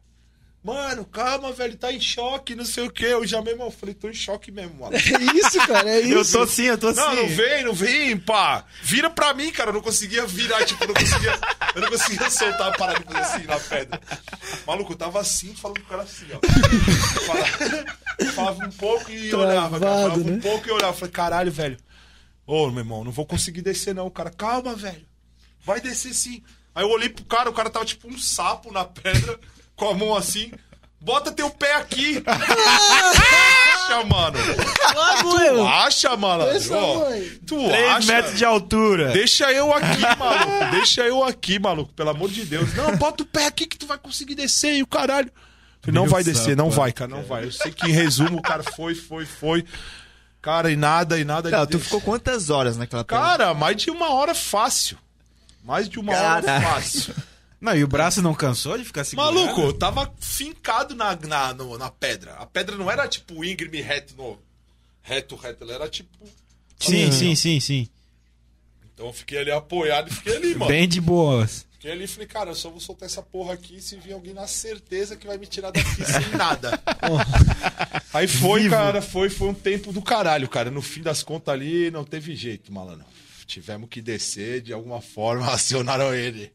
B: Mano, calma, velho, tá em choque, não sei o que. Eu já mesmo, eu falei, tô em choque mesmo, mano.
D: É isso, cara, é
A: Eu
D: isso.
A: tô sim, eu tô sim.
B: Não, não vem, não vem, pá. Vira pra mim, cara. Eu não conseguia virar, tipo, eu não conseguia. Eu não conseguia soltar a parada de fazer assim na pedra. Maluco, eu tava assim, falando com o cara assim, ó. Falava, falava um pouco e olhava, cara.
D: Travado,
B: Falava um
D: né?
B: pouco e olhava. Falei, caralho, velho. Ô, meu irmão, não vou conseguir descer, não. O cara, calma, velho. Vai descer sim. Aí eu olhei pro cara, o cara tava tipo um sapo na pedra, com a mão assim. Bota teu pé aqui. Acha, mano. Tu acha, malandro? Ó, tu
A: 3
B: acha?
A: metros de altura.
B: Deixa eu aqui, maluco. Deixa eu aqui, maluco. Pelo amor de Deus. Não, bota o pé aqui que tu vai conseguir descer e o caralho. Não
C: Meu
B: vai descer, não vai, cara, não vai. Eu sei que em resumo o cara foi, foi, foi. Cara, e nada, e nada.
A: Não,
B: de
A: tu
B: Deus.
A: ficou quantas horas naquela?
B: Cara, mais de uma hora fácil. Mais de uma hora
A: Cara.
B: fácil.
C: Não, e o braço não cansou de ficar segurando?
B: Maluco, eu tava fincado na, na, no- na pedra. A pedra não era tipo íngreme reto no. Reto, reto. Ela era tipo.
C: Sim, sim, sim, sim.
B: Então eu fiquei ali apoiado e fiquei ali, mano.
C: Bem de boas.
B: Fiquei ali e falei, cara, eu só vou soltar essa porra aqui se vir alguém na certeza que vai me tirar daqui sem nada. Aí foi, cara, foi, foi um tempo do caralho, cara. No fim das contas ali não teve jeito, malandro. Tivemos que descer de alguma forma, acionaram ele.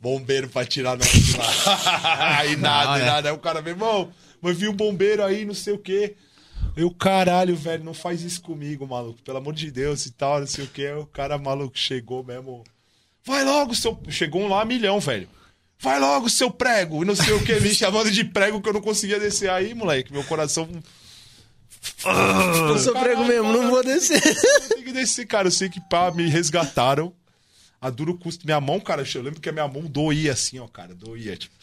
B: Bombeiro pra tirar nós de lá. aí nada,
C: Não, né?
B: nada. Aí o cara, meu irmão, mas vi um bombeiro aí, não sei o quê. Eu, caralho, velho, não faz isso comigo, maluco. Pelo amor de Deus e tal, não sei o quê. O cara maluco chegou mesmo. Vai logo, seu. Chegou um lá milhão, velho. Vai logo, seu prego. E não sei o que, me chamando de prego que eu não conseguia descer. Aí, moleque, meu coração.
D: Eu sou prego mesmo, não vou descer.
B: Eu tenho que descer, cara. Eu sei que pá, me resgataram. A duro custo. Minha mão, cara, eu lembro que a minha mão doía assim, ó, cara. Doía, tipo.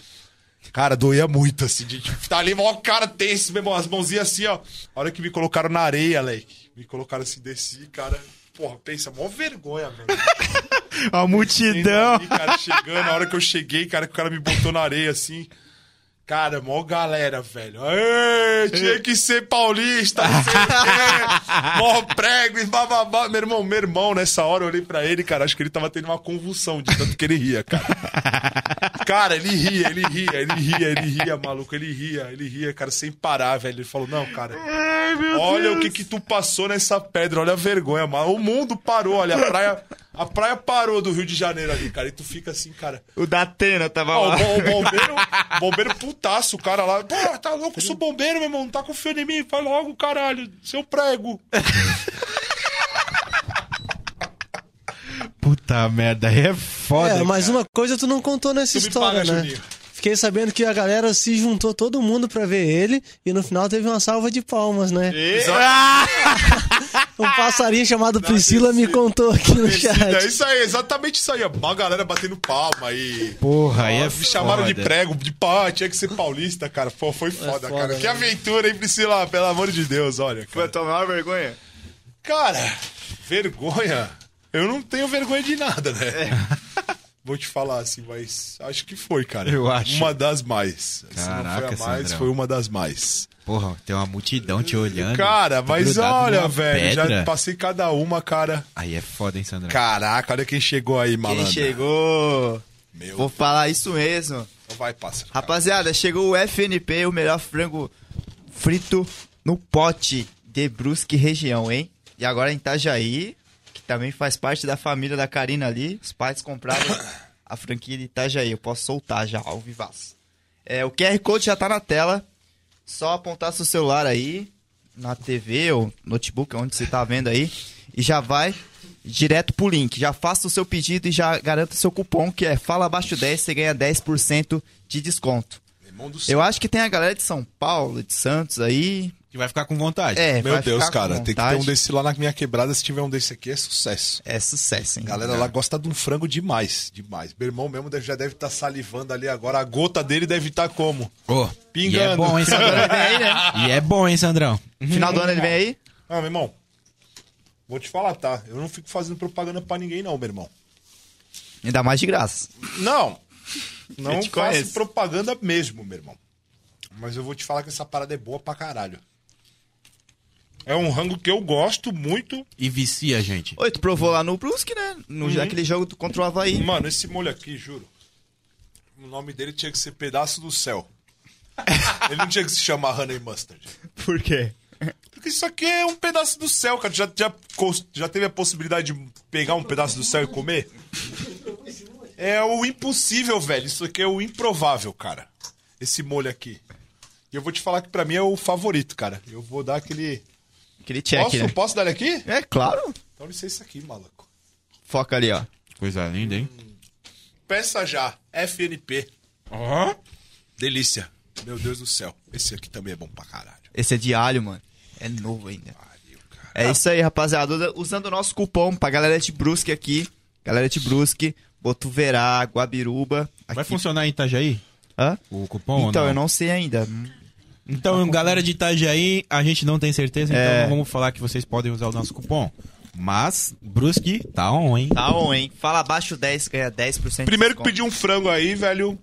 B: Cara, doía muito, assim, de tipo, tá ali, ó, cara tenso, meu irmão, as mãozinhas assim, ó. A hora que me colocaram na areia, leque. Me colocaram assim, desci, cara. Porra, pensa, mó vergonha, velho.
A: A multidão.
B: ali, cara, chegando, a hora que eu cheguei, cara, que o cara me botou na areia assim. Cara, mó galera, velho. Ê, tinha que ser paulista, não sei o quê. Mó prego bababá. Meu irmão, meu irmão, nessa hora eu olhei pra ele, cara, acho que ele tava tendo uma convulsão de tanto que ele ria, cara. Cara, ele ria, ele ria, ele ria, ele ria, maluco, ele ria, ele ria, cara, sem parar, velho. Ele falou, não, cara, olha o que que tu passou nessa pedra, olha a vergonha, mano. O mundo parou, olha, a praia, a praia parou do Rio de Janeiro ali, cara. E tu fica assim, cara.
A: O da Atena tava lá.
B: o bombeiro, bombeiro putaço, o cara lá. Pô, tá louco, eu sou bombeiro, meu irmão, não tá confiando em mim? Fala logo, caralho, seu prego.
C: Puta merda, aí é foda.
D: É, mas
C: cara.
D: uma coisa tu não contou nessa
B: Tu me
D: história,
B: paga,
D: né?
B: Juninho.
D: Fiquei sabendo que a galera se juntou todo mundo pra ver ele e no final teve uma salva de palmas, né? Um passarinho chamado Priscila me contou aqui no
B: É
D: chat.
B: isso aí, exatamente isso aí. Uma galera batendo palma aí.
C: Porra, aí é
B: me chamaram de
C: foda.
B: prego, de pá, tinha que ser paulista, cara. Pô, foi foda,
D: foda,
B: cara.
D: né?
B: Que aventura, hein, Priscila? Pelo amor de Deus, olha. Cara.
A: tua maior vergonha?
B: Cara, vergonha. Eu não tenho vergonha de nada, né?
C: É.
B: Vou te falar assim, mas acho que foi, cara.
C: Eu acho.
B: Uma das mais. Se não
C: Caraca,
B: foi a mais,
C: Sandrão.
B: foi uma das mais.
C: Porra, tem uma multidão te olhando.
B: Cara,
C: Tá
B: mas olha, velho,
C: pedra.
B: já passei cada uma, cara.
C: Aí é foda, hein, Sandrão?
B: Caraca, olha quem chegou aí, malandro.
A: Quem chegou?
B: Meu
A: Vou falar isso mesmo.
B: Então vai, pássaro.
A: Rapaziada, chegou o FNP, o melhor frango frito no pote de Brusque região, hein? E agora em Itajaí, que também faz parte da família da Karina ali, os pais compraram a franquia de Itajaí. Eu posso soltar já, ao vivaço. É, o QR Code já tá na tela. Só apontar seu celular aí, na TV ou notebook, onde você tá vendo aí, e já vai direto pro link. Já faça o seu pedido e já garanta seu cupom, que é Fala Abaixo 10, você ganha 10% de desconto.
B: Céu.
A: Eu acho que tem a galera de São Paulo, de Santos aí.
C: Que vai ficar com vontade.
A: É,
B: Meu Deus, cara, tem que ter um desse lá na minha quebrada. Se tiver um desse aqui, é sucesso.
A: É sucesso, hein?
B: A galera lá gosta de um frango demais, demais. Meu irmão mesmo deve- já deve estar salivando ali agora. A gota dele deve estar como?
C: Ô,
B: Pingando.
C: E é bom, hein, Sandrão?
A: Vem aí, né?
C: e é bom, hein, Sandrão?
A: Final do ano ele vem aí?
B: Ah, meu irmão, vou te falar, tá? Eu não fico fazendo propaganda pra ninguém, não, meu irmão.
A: Ainda mais de graça.
B: Não, não faço
A: conheço.
B: propaganda mesmo, meu irmão. Mas eu vou te falar que essa parada é boa pra caralho. É um rango que eu gosto muito.
C: E vicia, gente.
A: Oi, tu provou lá no Brusque, né? No, Naquele jogo do- contra o Havaí.
B: Mano, esse molho aqui, juro. O nome dele tinha que ser Pedaço do Céu. Ele não tinha que se chamar Honey Mustard.
A: Por quê?
B: Porque isso aqui é um pedaço do céu, cara. Já, já, já teve a possibilidade de pegar um pedaço do céu e comer? É o impossível, velho. Isso aqui é o improvável, cara. Esse molho aqui. E eu vou te falar que pra mim é o favorito, cara. Eu vou dar aquele.
A: Aquele check,
B: posso,
A: né?
B: posso dar ele aqui?
A: É claro.
B: Então licença aqui, maluco.
A: Foca ali, ó.
C: Coisa linda, hein?
B: Peça já. FNP.
C: Ó.
B: Delícia. Meu Deus do céu. Esse aqui também é bom pra caralho.
A: Esse é de alho, mano. É novo ainda.
B: Pariu, cara.
A: É isso aí, rapaziada. Usa- Usando o nosso cupom pra galera de Brusque aqui. Galera de Brusque, Botuverá, Guabiruba.
C: Vai
A: Aqui...
C: funcionar em Itajaí?
A: Hã?
C: O cupom
A: Então,
C: ou
A: eu não sei ainda.
C: Então, galera de Itajaí, a gente não tem certeza, então
A: É.
C: vamos falar que vocês podem usar o nosso cupom. Mas, Brusque, tá on, hein?
A: Tá on, hein? Fala abaixo 10, ganha 10% de
B: Primeiro que
A: desconto.
B: pedi um frango aí, velho.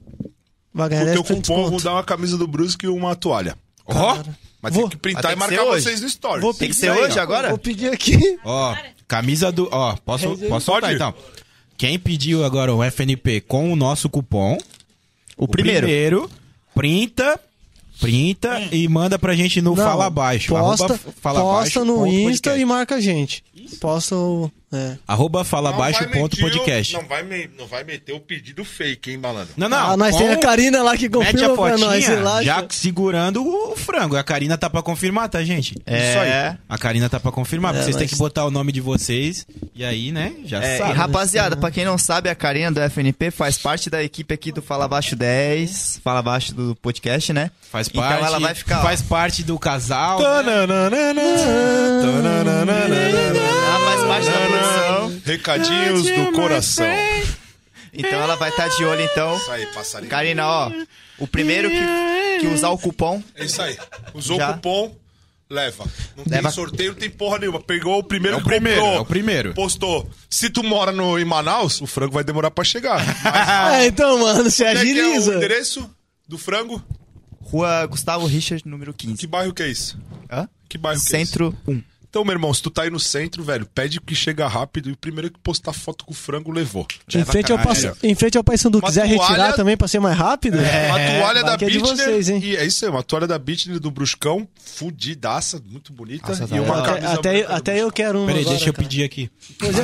D: Vai ganhar
B: o teu
D: 10% de
B: cupom, eu vou dar uma camisa do Brusque e uma toalha.
C: Ó,
B: Mas
D: Vou.
B: tem que printar e
A: tem que
B: marcar vocês no Stories.
D: Vou
A: Tem que
D: pedir
A: ser
D: aí,
A: hoje
D: ó.
A: agora?
D: Vou pedir aqui.
C: ó, camisa do... Ó, posso,
D: Resenha.
C: posso soltar
B: Pode.
C: então? Quem pediu agora o FNP com o nosso cupom,
A: O primeiro.
C: primeiro printa, printa e manda pra gente no
D: Não,
C: Fala Abaixo.
D: Posta,
C: arroba Fala
D: posta
C: Abaixo
D: no Insta
C: podcast.
D: e marca a gente. Posta o... É.
C: Arroba Fala
B: Não
C: Abaixo ponto
B: meter o-
C: podcast.
B: Não vai, me- não vai meter o pedido fake, hein, malandro?
C: Não, não.
D: ah, nós tem a Karina lá que
C: Mete a
D: confirma pra
C: fotinha
D: nós, relaxa.
C: já segurando o frango. A Karina tá pra confirmar, tá, gente?
A: É.
C: Isso aí. A Karina tá pra confirmar.
D: É,
C: vocês têm
D: mas-
C: que botar o nome de vocês. E aí, né, já
A: É, e
C: sabe.
A: rapaziada, pra quem não sabe, a Karina do FNP faz parte da equipe aqui do Fala Abaixo 10, Fala Abaixo do podcast, né?
C: Faz
A: Então
C: parte,
A: ela vai ficar, ó.
C: faz parte do casal.
A: Ela faz parte da produção.
B: Recadinhos do coração.
A: Então ela vai estar de olho, então.
B: Isso aí, passarinho.
A: Karina, ó, o primeiro que, que usar o cupom,
B: É isso aí. Usou
A: Já.
B: o cupom, leva. Não
A: Leva.
B: tem sorteio, não tem porra nenhuma. Pegou o primeiro
C: É o primeiro,
B: comprou,
C: é o primeiro.
B: Postou. Se tu mora no, em Manaus, o frango vai demorar pra chegar. Mas,
D: É, então, mano, se
B: é que é o
D: agiliza.
B: endereço do frango?
A: Rua Gustavo Richard, número 15.
B: Que bairro que é isso?
A: Hã?
B: Que bairro que é isso?
A: Centro 1.
B: Então, meu irmão, se tu tá aí no centro, velho, pede que chega rápido e o primeiro que postar foto com o frango levou.
D: Em frente, ao pass... em frente ao Paysandu,
B: Uma
D: quiser
B: toalha-
D: retirar também pra ser mais rápido?
B: uma toalha
D: vai
B: da
D: é de
B: Bitner.
D: vocês, hein?
B: E é isso aí, uma toalha da Bitner do Bruscão, fudidaça, muito bonita.
A: Nossa,
B: e
A: tá
B: uma
A: legal.
B: camisa
D: Até, até,
B: do
D: até eu quero uma
C: Peraí,
D: agora,
C: deixa eu
D: cara.
C: pedir aqui.
D: Pois é,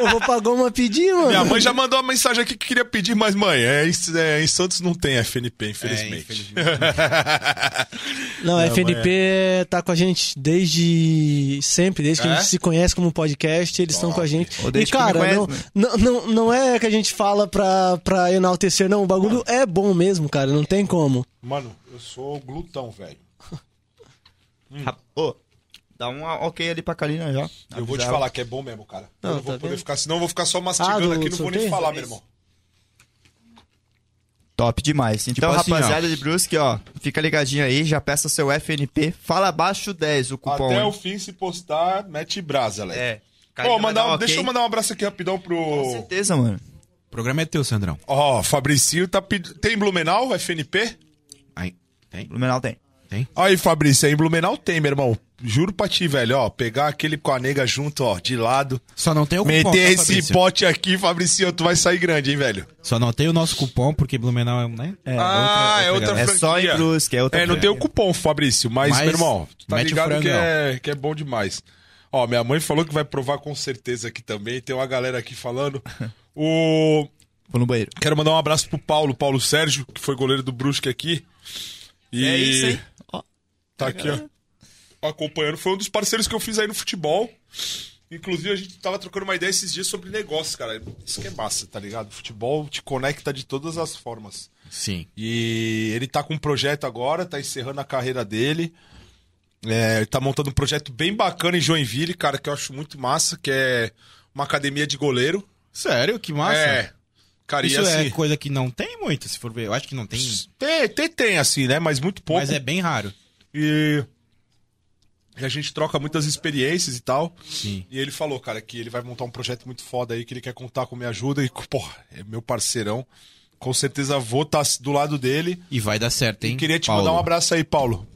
D: eu, eu vou pagar uma pedir, mano.
B: Minha mãe já mandou uma mensagem aqui que queria pedir, mas mãe, é, em- é, em Santos não tem FNP, infelizmente.
D: Não, a FNP tá com a gente desde sempre, desde que a
B: É?
D: gente se conhece como podcast, eles estão com a gente. E, cara,
A: conhece,
D: não,
A: né?
D: não, não, não é que a gente fala pra, pra enaltecer, não. O bagulho é bom mesmo, cara, não tem como.
B: Mano, eu sou glutão, velho.
A: Ô, dá um ok ali pra Karina já.
B: Eu vou te falar que é bom mesmo, cara.
D: Não,
B: eu não vou
D: tá
B: poder
D: vendo?
B: ficar, senão eu vou ficar só mastigando
D: Ah, do
B: aqui, não vou nem falar, meu irmão.
A: Top demais. Então,
C: assim,
A: rapaziada de Brusque, ó, fica ligadinho aí, já peça seu FNP. Fala abaixo 10 o cupom.
B: Até
A: hein?
B: o fim, se postar, mete brasa, Leque.
A: É.
B: Ó,
A: vai
B: mandar
A: dar
B: um-
A: um ok.
B: Deixa eu mandar um abraço aqui rapidão
A: Com
B: pro.
A: certeza, mano.
C: O programa é teu, Sandrão.
B: Ó, Fabricinho tá pedindo. Tem Blumenau, FNP?
C: Aí, tem?
A: Blumenau tem.
C: Tem?
B: Aí, Fabrício, aí em Blumenau tem, meu irmão. Juro pra ti, velho, ó. Pegar aquele com a nega junto, ó, de lado.
C: Só não tem o cupom,
B: Meter
C: tá,
B: esse
C: Fabrício?
B: pote aqui, Fabricinho, tu vai sair grande, hein, velho?
C: Só não tem o nosso cupom, porque Blumenau é, né? É,
B: ah, é outra
C: galera.
A: É
B: franquia.
A: só em Brusque, é outra
B: É, não tem o
A: franquia.
B: cupom, Fabrício, mas,
C: Mas
B: meu irmão, tu tá ligado
C: frango,
B: que é, que é bom demais. Ó, minha mãe falou que vai provar com certeza aqui também. Tem uma galera aqui falando. O.
A: Vou no banheiro.
B: Quero mandar um abraço pro Paulo, Paulo Sérgio, que foi goleiro do Brusque aqui. E
A: É isso, hein?
B: Tá aqui, ó. Acompanhando. Foi um dos parceiros que eu fiz aí no futebol. Inclusive, a gente tava trocando uma ideia esses dias sobre negócios, cara. Isso que é massa, tá ligado? Futebol te conecta de todas as formas.
C: Sim.
B: E ele tá com um projeto agora, tá encerrando a carreira dele. É, ele tá montando um projeto bem bacana em Joinville, cara, que eu acho muito massa, que é uma academia de goleiro.
C: Sério? Que massa.
B: É. Cara,
C: Isso
B: assim.
C: é coisa que não tem muito, se for ver. Eu acho que não tem,
B: Tem, tem, tem, assim, né? Mas muito pouco.
C: mas é bem raro.
B: E... e a gente troca muitas experiências e tal.
C: Sim.
B: E ele falou, cara, que ele vai montar um projeto muito foda aí, que ele quer contar com minha ajuda. E, porra, é meu parceirão. Com certeza vou estar do lado dele.
C: E vai dar certo, hein?
B: E queria te
C: Paulo?
B: mandar um abraço aí, Paulo.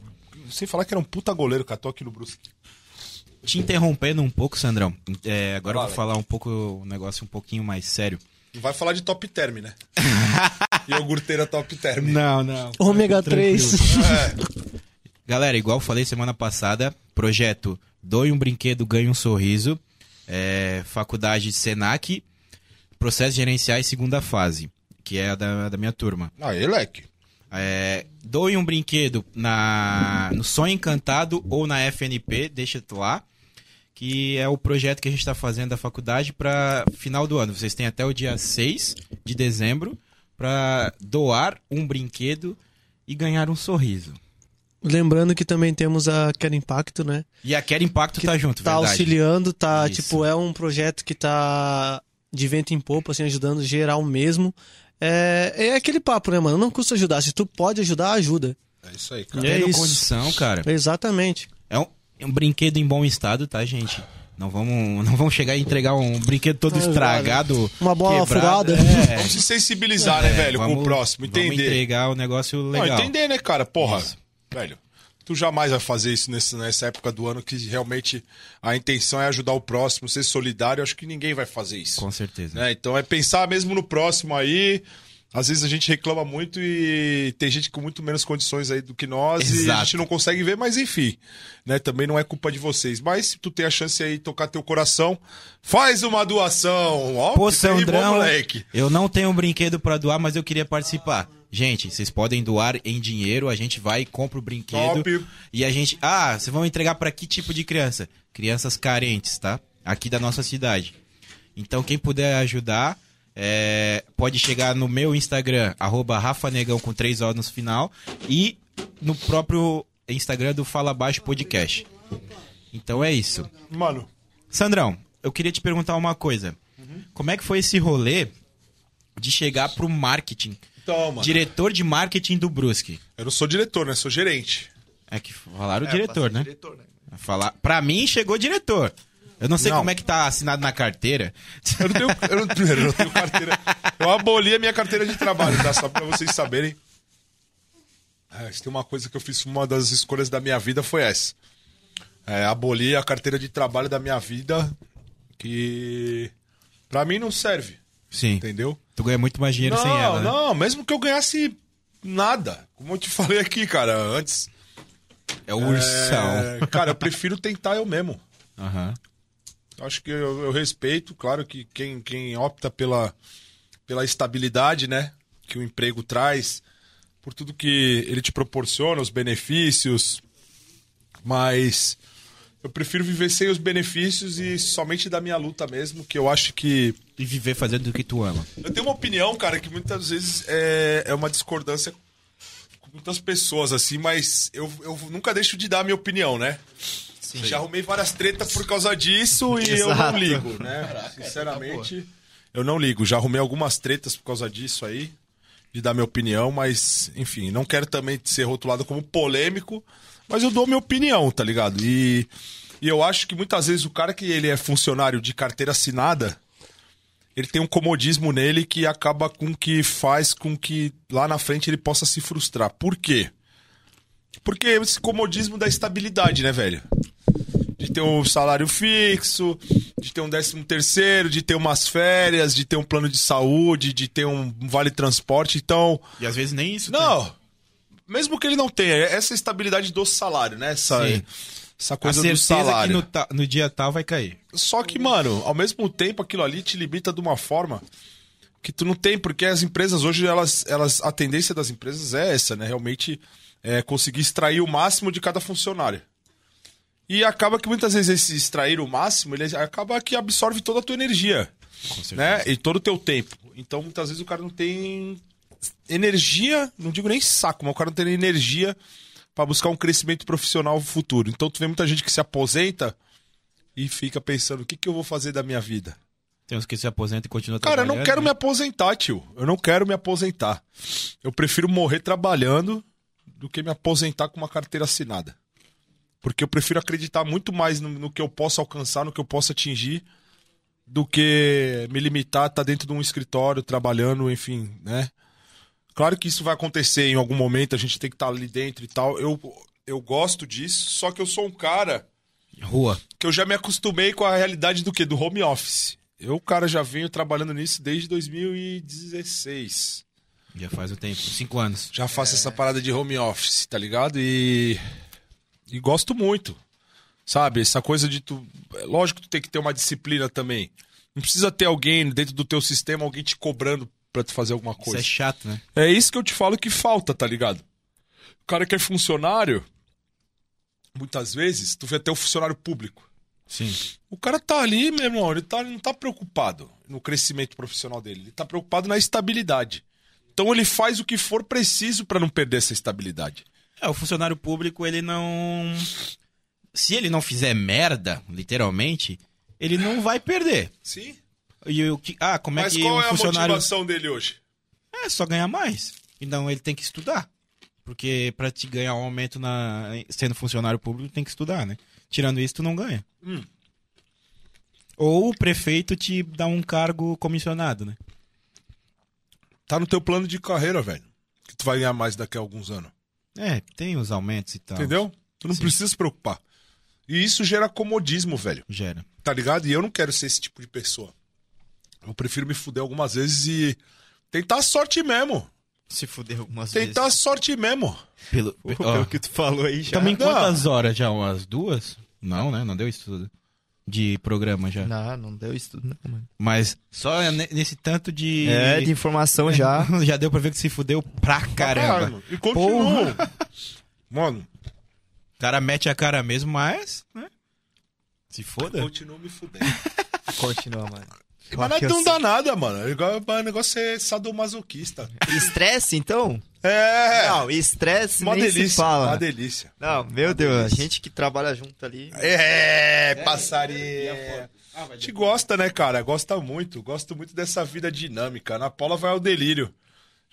B: Sem falar que era um puta goleiro, cara. Tô aqui no Brusque.
C: Te interrompendo um pouco, Sandrão. É, agora eu
B: Fala.
C: vou falar um pouco, um negócio um pouquinho mais sério.
B: Não vai falar de top term, né? Iogurteira top term.
C: Não, não.
D: Ômega 3.
C: Galera, igual eu falei semana passada, projeto Doe um Brinquedo, Ganhe um Sorriso, é, Faculdade Senac, Processos Gerenciais Segunda Fase, que é a da, da minha turma.
B: Aí, leque.
C: É, doe um brinquedo na, no Sonho Encantado ou na FNP, deixa tu lá, que é o projeto que a gente está fazendo da faculdade para final do ano. Vocês têm até o dia 6 de dezembro para doar um brinquedo e ganhar um sorriso.
D: Lembrando que também temos a Quero Impacto, né?
C: E a Quero Impacto tá junto,
D: tá
C: verdade?
D: auxiliando, tá,
C: Isso.
D: tipo, é um projeto que tá de vento em popa, assim, ajudando geral mesmo. É, é aquele papo, né, mano? Não custa ajudar. Se tu pode ajudar, ajuda.
B: É isso aí, cara.
D: É
C: Tendo
D: isso.
C: condição, cara.
D: Exatamente.
C: É um, é um brinquedo em bom estado, tá, gente? Não vamos, não vamos chegar e entregar um brinquedo todo
D: Ah,
C: estragado.
D: Uma bola
C: quebrado.
D: furada.
C: É,
B: Vamos se sensibilizar, né, velho, com
C: vamos-
B: o próximo.
C: Vamos
B: Entender.
C: entregar o negócio
B: Não,
C: legal.
B: entender, né, cara? Porra,
C: Isso.
B: Velho. Tu jamais vai fazer isso nessa época do ano que realmente a intenção é ajudar o próximo, ser solidário. Acho que ninguém vai fazer isso.
C: Com certeza.
B: né? Então é pensar mesmo no próximo aí. Às vezes a gente reclama muito e tem gente com muito menos condições aí do que nós e a
C: Exato.
B: gente não consegue ver, mas enfim, né? Também não é culpa de vocês. Mas se tu tem a chance aí de tocar teu coração, faz uma doação. Ó,
C: Pô,
B: aí, bom,
C: Sandrão,
B: moleque.
C: eu não tenho um brinquedo pra doar, mas eu queria participar. Gente, vocês podem doar em dinheiro, a gente vai e compra o brinquedo.
B: Top.
C: E a gente. Ah, vocês vão entregar pra que tipo de criança? Crianças carentes, tá? Aqui da nossa cidade. Então, quem puder ajudar, é, pode chegar no meu Instagram, arroba rafanegão com três O no final, e no próprio Instagram do Fala Baixo Podcast. Então é isso.
B: Mano,
C: Sandrão, eu queria te perguntar uma coisa. Como é que foi esse rolê de chegar pro marketing?
B: Toma.
C: Diretor de marketing do Brusque.
B: Eu não sou diretor, né? Sou gerente.
C: É que falaram
A: É,
C: diretor, né?
A: Diretor, né?
C: Falar... Pra mim, chegou diretor. Eu não sei
B: Não.
C: como é que tá assinado na carteira.
B: Eu não tenho, eu não, eu não tenho carteira. Eu aboli a minha carteira de trabalho, tá? Só pra vocês saberem. É, se tem uma coisa que eu fiz, uma das escolhas da minha vida foi essa. É, aboli a carteira de trabalho da minha vida, que pra mim não serve,
C: Sim.
B: entendeu?
C: Tu ganha muito mais dinheiro
B: não,
C: sem ela, né?
B: não, mesmo que eu ganhasse nada. Como eu te falei aqui, cara, antes.
C: É o ursão.
B: é, cara, eu prefiro tentar eu mesmo.
C: Aham.
B: Acho que eu, eu respeito, claro que quem, quem opta pela, pela estabilidade, né? Que o emprego traz, por tudo que ele te proporciona, os benefícios. Mas eu prefiro viver sem os benefícios e somente da minha luta mesmo, que eu acho que.
C: E viver fazendo o que tu ama.
B: Eu tenho uma opinião, cara, que muitas vezes é, é uma discordância com muitas pessoas, assim, mas eu, eu nunca deixo de dar a minha opinião, né? Já arrumei várias tretas por causa disso e eu não ligo, né? Sinceramente, eu não ligo. Já arrumei algumas tretas por causa disso aí. de dar minha opinião, mas, enfim, não quero também ser rotulado como polêmico, mas eu dou minha opinião, tá ligado? E, e eu acho que muitas vezes o cara que ele é funcionário de carteira assinada, ele tem um comodismo nele que acaba com que faz com que lá na frente ele possa se frustrar. Por quê? Porque esse comodismo da estabilidade, né, velho? De ter um salário fixo, de ter um décimo terceiro, de ter umas férias, de ter um plano de saúde, de ter um vale transporte. Então,
C: E às vezes nem isso. tem.
B: Mesmo que ele não tenha, essa estabilidade do salário, né? Essa,
C: Sim.
B: essa coisa do
C: certeza que
B: salário.
C: no, no dia tal vai cair.
B: Só que, mano, ao mesmo tempo aquilo ali te limita de uma forma que tu não tem, porque as empresas hoje, elas, elas a tendência das empresas é essa, né? Realmente é conseguir extrair o máximo de cada funcionário. E acaba que muitas vezes esse extrair o máximo, ele acaba que absorve toda a tua energia, né? E todo o teu tempo. Então, muitas vezes o cara não tem energia, não digo nem saco, mas o cara não tem energia pra buscar um crescimento profissional futuro. Então, tu vê muita gente que se aposenta e fica pensando, o que, que eu vou fazer da minha vida?
C: Tem uns que se aposentam e continuam
B: Cara, eu
C: trabalhando.
B: não quero me
C: né?
B: aposentar, tio. Eu não quero me aposentar. Eu prefiro morrer trabalhando do que me aposentar com uma carteira assinada. Porque eu prefiro acreditar muito mais no, no que eu posso alcançar, no que eu posso atingir, do que me limitar a estar dentro de um escritório, trabalhando, enfim, né? Claro que isso vai acontecer em algum momento, a gente tem que estar ali dentro e tal. Eu, eu gosto disso, só que eu sou um cara
C: Rua.
B: que eu já me acostumei com a realidade do quê? Do home office. Eu, cara, já venho trabalhando nisso desde 2016.
C: Já faz o tempo. Cinco anos.
B: Já faço essa parada de home office, tá ligado? E. E gosto muito. Sabe? Essa coisa de tu. é Lógico que tu tem que ter uma disciplina também. Não precisa ter alguém dentro do teu sistema, alguém te cobrando pra tu fazer alguma
C: Isso
B: coisa.
C: é chato, né?
B: É isso que eu te falo que falta, tá ligado? O cara que é funcionário, muitas vezes, tu vê até o funcionário público.
C: Sim.
B: O cara tá ali, meu irmão, ele, tá, ele não tá preocupado no crescimento profissional dele, ele tá preocupado na estabilidade. Então ele faz o que for preciso pra não perder essa estabilidade.
C: É, o funcionário público, ele não. Se ele não fizer merda, literalmente, ele não vai perder.
B: Sim.
C: E o que. Ah, como é
B: Mas
C: que
B: qual
C: o
B: é a
C: funcionário.
B: motivação dele hoje?
C: É só ganhar mais. Então ele tem que estudar. Porque pra te ganhar um aumento na sendo funcionário público, tem que estudar, né? Tirando isso, tu não ganha.
B: Hum.
C: Ou o prefeito te dá um cargo comissionado, né?
B: Tá no teu plano de carreira, velho. Que tu vai ganhar mais daqui a alguns anos.
C: É, tem os aumentos e tal.
B: Entendeu? Tu não
C: Sim.
B: precisa se preocupar. E isso gera comodismo, velho.
C: Gera.
B: Tá ligado? E eu não quero ser esse tipo de pessoa. Eu prefiro me fuder algumas vezes e tentar a sorte mesmo.
A: Se fuder algumas
B: Tentar a sorte mesmo.
C: Pelo,
A: vezes.
C: ó,
A: Pelo que tu falou aí já.
C: Também
B: Não.
C: quantas horas já? Umas duas? Não, né? Não deu isso tudo. De programa já.
A: Não, não deu isso tudo, não, mano.
C: Mas só ne- nesse tanto de.
A: É, de informação já.
C: já deu pra ver que se fudeu pra caramba.
B: Caramba. E continua. Mano,
C: O cara mete a cara mesmo, mas. Né? Se foda.
B: continuo me fudendo.
A: Continua, mano.
B: Mas não, é tão dá nada, mano. É igual- O negócio é sadomasoquista.
A: Estresse, então?
B: É.
A: Não, estresse
B: uma
A: nem
B: delícia.
A: se fala.
B: Uma delícia.
A: Não, meu Deus, a gente que trabalha junto ali.
B: É, passarinho. A gente gosta, né, cara? Gosta muito. Gosto muito dessa vida dinâmica. Na Paula vai ao delírio.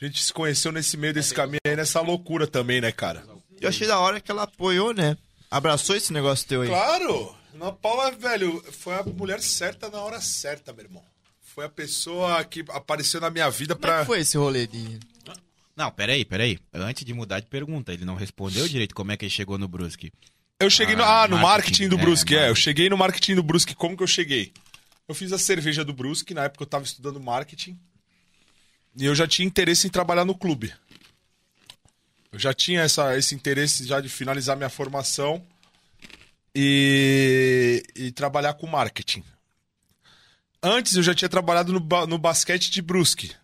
B: A gente se conheceu nesse meio desse caminho aí, nessa loucura também, né, cara?
A: Eu achei da hora que ela apoiou, né? Abraçou esse negócio teu aí.
B: Claro! Na Paula, velho, foi a mulher certa na hora certa, meu irmão. Foi a pessoa que apareceu na minha vida
A: Como é
B: pra.
A: que foi esse rolê de...
C: Não, peraí, peraí. Antes de mudar de pergunta, ele não respondeu direito como é que ele chegou no Brusque.
B: Eu cheguei no,
C: Ah,
B: ah, no
C: marketing,
B: marketing do
C: é,
B: Brusque, é, Eu
C: marketing.
B: cheguei no marketing do Brusque. Como que eu cheguei? Eu fiz a cerveja do Brusque, na época eu tava estudando marketing. E eu já tinha interesse em trabalhar no clube. Eu já tinha essa, esse interesse já de finalizar minha formação e, e trabalhar com marketing. Antes eu já tinha trabalhado no, no basquete de Brusque.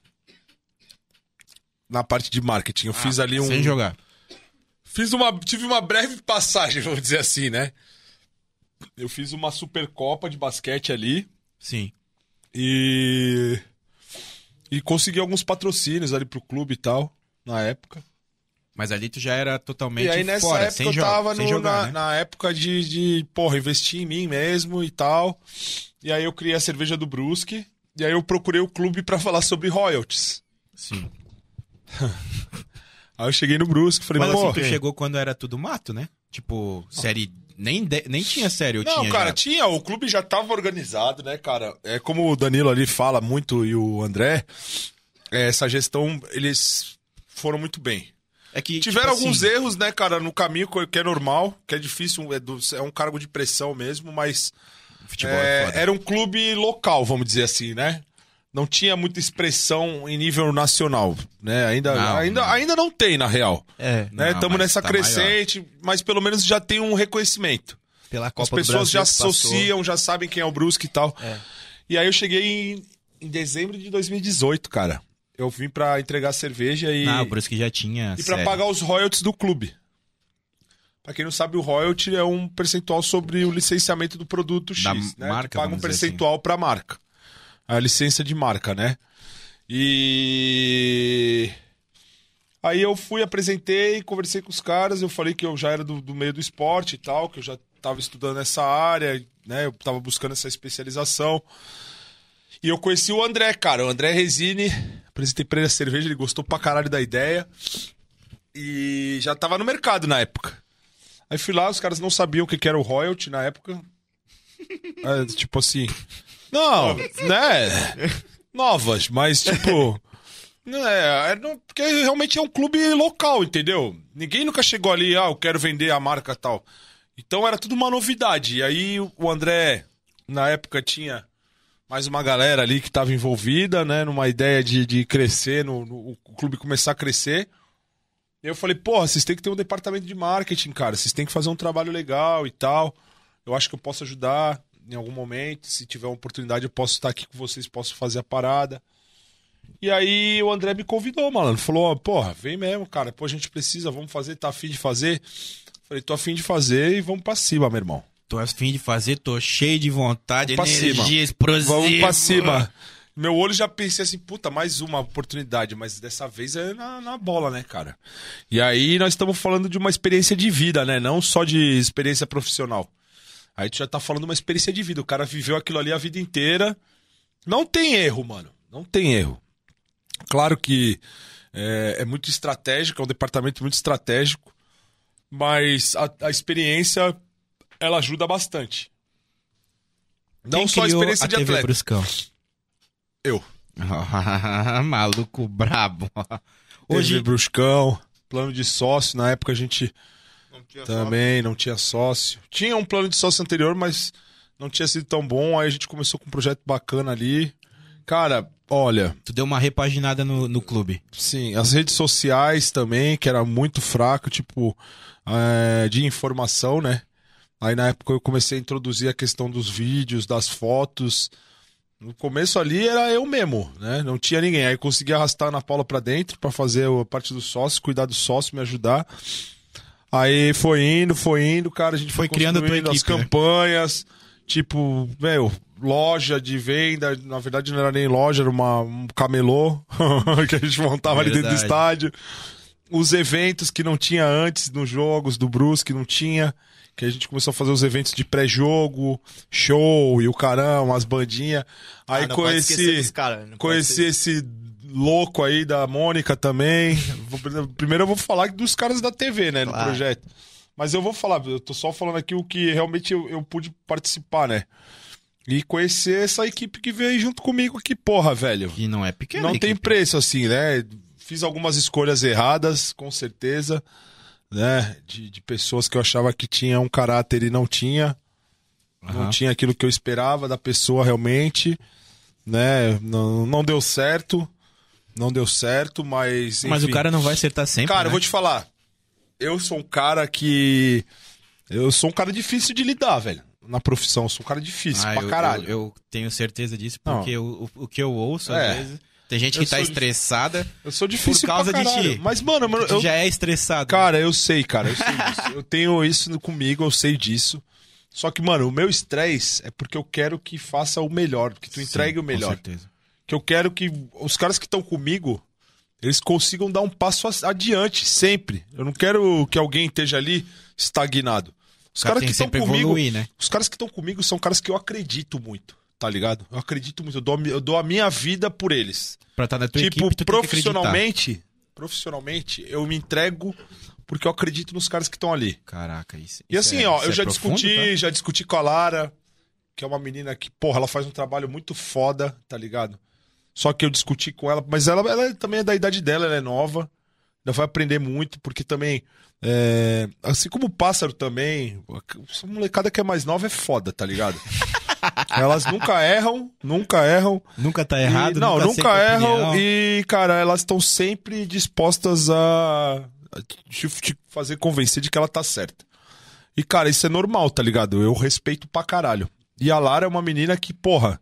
B: Na parte de marketing. Eu fiz ali um.
C: Sem jogar.
B: Fiz uma. Tive uma breve passagem, vamos dizer assim, né? Eu fiz uma Supercopa de basquete ali
C: Sim.
B: e. E consegui alguns patrocínios ali pro clube e tal, na época.
C: Mas ali tu já era totalmente
B: e aí nessa
C: fora,
B: época
C: sem,
B: eu tava
C: sem
B: no-
C: jogar,
B: na,
C: né?
B: na época de, de, porra, investir em mim mesmo e tal. E aí eu criei a cerveja do Brusque. E aí eu procurei o clube pra falar sobre royalties.
C: Sim.
B: Aí eu cheguei no Brusque, falei,
C: Mas
B: pô...
C: assim, tu chegou quando era tudo mato, né? Tipo, série. Nem, de- nem tinha série, eu
B: Não,
C: tinha.
B: cara,
C: já.
B: tinha. O clube já tava organizado, né, cara? É como o Danilo ali fala muito e o André. é, essa gestão, eles foram muito bem.
C: É que,
B: Tiveram
C: tipo
B: alguns
C: assim,
B: erros, né, cara, no caminho, que é normal, que é difícil, é, do- é um cargo de pressão mesmo, mas é,
C: é
B: era um clube local, vamos dizer assim, né? Não tinha muita expressão em nível nacional, né? Ainda
C: Não,
B: ainda,
C: não.
B: ainda não tem, na real.
A: É,
B: Né? Estamos nessa
C: tá
B: crescente, mas pelo menos já tem um reconhecimento.
A: pela
B: As
A: Copa
B: pessoas
A: do
B: já associam, já sabem quem é o Brusque e tal.
A: É.
B: E aí eu cheguei em, em dezembro de 2018, cara. Eu vim pra entregar cerveja e,
C: Não, o Brusque já tinha.
B: e pra
C: série.
B: pagar os royalties do clube. Pra quem não sabe, o royalty é um percentual sobre o licenciamento do produto X,
C: Da
B: né?
C: marca,
B: paga um
C: assim.
B: percentual pra marca. A licença de marca, né? E aí eu fui, apresentei, conversei com os caras, eu falei que eu já era do, do meio do esporte e tal, que eu já tava estudando essa área, né? Eu tava buscando essa especialização. E eu conheci o André, cara, o André Resine. Apresentei pra ele a cerveja, ele gostou pra caralho da ideia. E já tava no mercado na época. Aí fui lá, os caras não sabiam o que que era o royalty na época. É, tipo assim. Não, né? Novas, mas tipo. Não é, é não- porque realmente é um clube local, entendeu? Ninguém nunca chegou ali, ah, eu quero vender a marca tal. Então era tudo uma novidade. E aí o André, na época, tinha mais uma galera ali que estava envolvida, né? Numa ideia de, de crescer, no, no- o clube começar a crescer. E eu falei, porra, vocês têm que ter um departamento de marketing, cara. Vocês têm que fazer um trabalho legal e tal. Eu acho que eu posso ajudar em algum momento. Se tiver uma oportunidade, eu posso estar aqui com vocês, posso fazer a parada. E aí o André me convidou, mano. Falou, porra, vem mesmo, cara. Pô, a gente precisa, vamos fazer, tá afim de fazer? Falei, tô afim de fazer e vamos pra cima, meu irmão.
C: Tô afim de fazer, tô cheio de vontade,
B: Vamos
C: energia explosiva.
B: Vamos pra cima. Meu olho já pensei assim, puta, mais uma oportunidade, mas dessa vez é na, na bola, né, cara? E aí nós estamos falando de uma experiência de vida, né? Não só de experiência profissional. Aí tu já tá falando de uma experiência de vida. O cara viveu aquilo ali a vida inteira. Não tem erro, mano. Não tem erro. Claro que é, é muito estratégico, é um departamento muito estratégico, mas a, a experiência ela ajuda bastante. Não
C: Quem
B: só a experiência
C: a
B: de
C: TV
B: atleta.
C: Bruscão?
B: Eu.
C: Maluco brabo.
B: Hoje
C: Hoje,
B: Bruscão, plano de sócio, na época a gente também não tinha sócio. Tinha um plano de sócio anterior, mas não tinha sido tão bom. Aí a gente começou com um projeto bacana ali. Cara, olha,
C: tu deu uma repaginada no, no clube.
B: sim, as redes sociais também, que era muito fraco, tipo, é, de informação, né? Aí na época eu comecei a introduzir a questão dos vídeos, das fotos. No começo ali era eu mesmo, né? Não tinha ninguém. Aí consegui arrastar a Ana Paula pra dentro pra fazer a parte do sócio, cuidar do sócio, me ajudar. Aí foi indo, foi indo, cara, a gente foi,
C: Foi criando
B: construindo as
C: equipe, né?
B: campanhas, tipo, meu, loja de venda, na verdade não era nem loja, era uma, um camelô que a gente montava ali dentro do estádio. Os eventos que não tinha antes nos jogos do Brusque, não tinha. Que a gente começou a fazer os eventos de pré-jogo, show e o caramba, as bandinhas. Aí
A: Ah,
B: conheci,
A: cara,
B: conheci esse louco aí da Mônica também. Primeiro eu vou falar dos caras da TV, né, no
A: Claro.
B: projeto. Mas eu vou falar, eu tô só falando aqui o que realmente eu, eu pude participar, né? E conhecer essa equipe que veio junto comigo aqui, porra, velho.
C: Que não é pequeno.
B: Não tem preço, assim, né? Fiz algumas escolhas erradas, com certeza, né? De, de pessoas que eu achava que tinha um caráter e não tinha. Não
C: Aham.
B: tinha aquilo que eu esperava da pessoa realmente, né? Não, não deu certo. Não deu certo, mas.
C: Mas o
B: enfim.
C: cara não vai acertar sempre.
B: Cara,
C: né?
B: eu vou te falar. Eu sou um cara que. Eu sou um cara difícil de lidar, velho. Na profissão, eu sou um cara difícil
C: Ah,
B: pra
C: eu,
B: caralho.
C: Eu, eu tenho certeza disso,
B: Não.
C: porque o, o, que eu ouço, às
B: É.
C: vezes. Tem gente
B: Eu
C: que tá
B: sou dif-
C: estressada.
B: Eu sou difícil
C: Por causa de ti.
B: Mas, mano, mano,
C: Tu
B: eu,
C: já é estressado.
B: Cara, eu sei, cara, eu sei disso. Eu tenho isso comigo, eu sei disso. Só que, mano, o meu estresse é porque eu quero que faça o melhor, que tu
C: Sim,
B: entregue o
C: Com
B: melhor.
C: certeza.
B: Que eu quero que os caras que estão comigo, eles consigam dar um passo adiante, sempre. Eu não quero que alguém esteja ali estagnado. Os
C: cara
B: caras que estão comigo,
C: evoluir, né?
B: os caras que estão comigo são caras que eu acredito muito, tá ligado? Eu acredito muito, eu dou, eu dou a minha vida por eles
C: Pra estar na tua
B: tipo,
C: equipe, tu
B: profissionalmente, profissionalmente, eu me entrego porque eu acredito nos caras que estão ali.
C: Caraca, isso.
B: E
C: isso
B: assim,
C: é-
B: ó, eu
C: é
B: já
C: profundo,
B: discuti,
C: tá?
B: já discuti com a Lara, que é uma menina que, porra, ela faz um trabalho muito foda, tá ligado? Só que eu discuti com ela, mas ela, ela também é da idade dela, ela é nova, ainda vai aprender muito, porque também, é, assim como o pássaro também, essa molecada que é mais nova é foda, tá ligado? Elas nunca erram, nunca erram.
C: Nunca tá
B: E-
C: errado,
B: não,
C: nunca,
B: nunca, erram
C: opinião.
B: e, cara, elas estão sempre dispostas a, a te, te fazer convencer de que ela tá certa. E, cara, isso é normal, tá ligado? Eu respeito pra caralho. E a Lara é uma menina que, porra,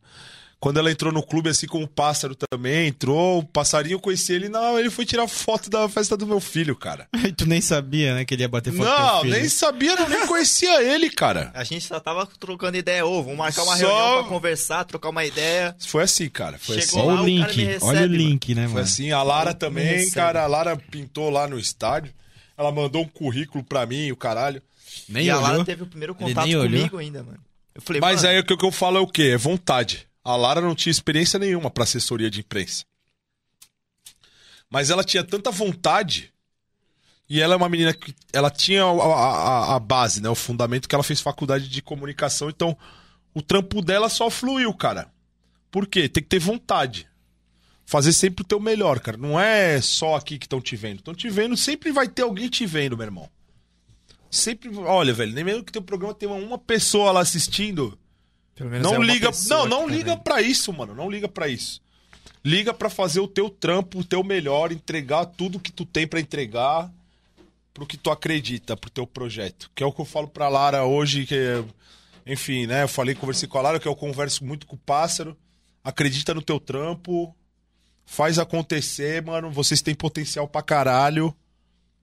B: quando ela entrou no clube, assim como o Pássaro também entrou, o Passarinho eu conheci ele, não, ele foi tirar foto da festa do meu filho, cara.
C: E tu nem sabia, né, que ele ia bater foto do
B: não,
C: teu filho.
B: nem sabia, não, nem conhecia ele, cara.
A: A gente só tava trocando ideia. Ô, vamos marcar uma
B: Só-
A: reunião pra conversar, trocar uma ideia.
B: Foi assim, cara. Foi
A: Chegou
B: assim.
C: Olha
A: lá,
C: o
A: o cara me
C: link,
A: recebe,
C: olha o
A: mano.
C: link, né,
B: Foi
C: mano?
B: assim, a Lara
A: Me
B: também, cara, a Lara pintou lá no estádio. Ela mandou um currículo pra mim, o caralho.
A: e
C: Nem
A: a
C: olhou.
A: Lara teve o primeiro contato
C: nem olhou.
A: comigo ainda, mano. Eu falei,
B: Mas
A: mano,
B: aí o que o que eu falo é o quê? É vontade. A Lara não tinha experiência nenhuma pra assessoria de imprensa. Mas ela tinha tanta vontade. E ela é uma menina que. Ela tinha a, a- a base, né? O fundamento que ela fez faculdade de comunicação. Então, o trampo dela só fluiu, cara. Por quê? Tem que ter vontade. Fazer sempre o teu melhor, cara. Não é só aqui que estão te vendo. Estão te vendo, sempre vai ter alguém te vendo, meu irmão. Sempre. Olha, velho, nem mesmo que teu programa tenha uma pessoa lá assistindo.
A: É
B: Não
A: uma
B: liga, não, não
A: tá
B: liga
A: vendo.
B: pra isso, mano. Não liga pra isso. Liga pra fazer o teu trampo, o teu melhor, entregar tudo que tu tem pra entregar pro que tu acredita, pro teu projeto. Que é o que eu falo pra Lara hoje, que enfim, né, eu falei, conversei com a Lara, que eu converso muito com o pássaro. Acredita no teu trampo, faz acontecer, mano. Vocês têm potencial pra caralho.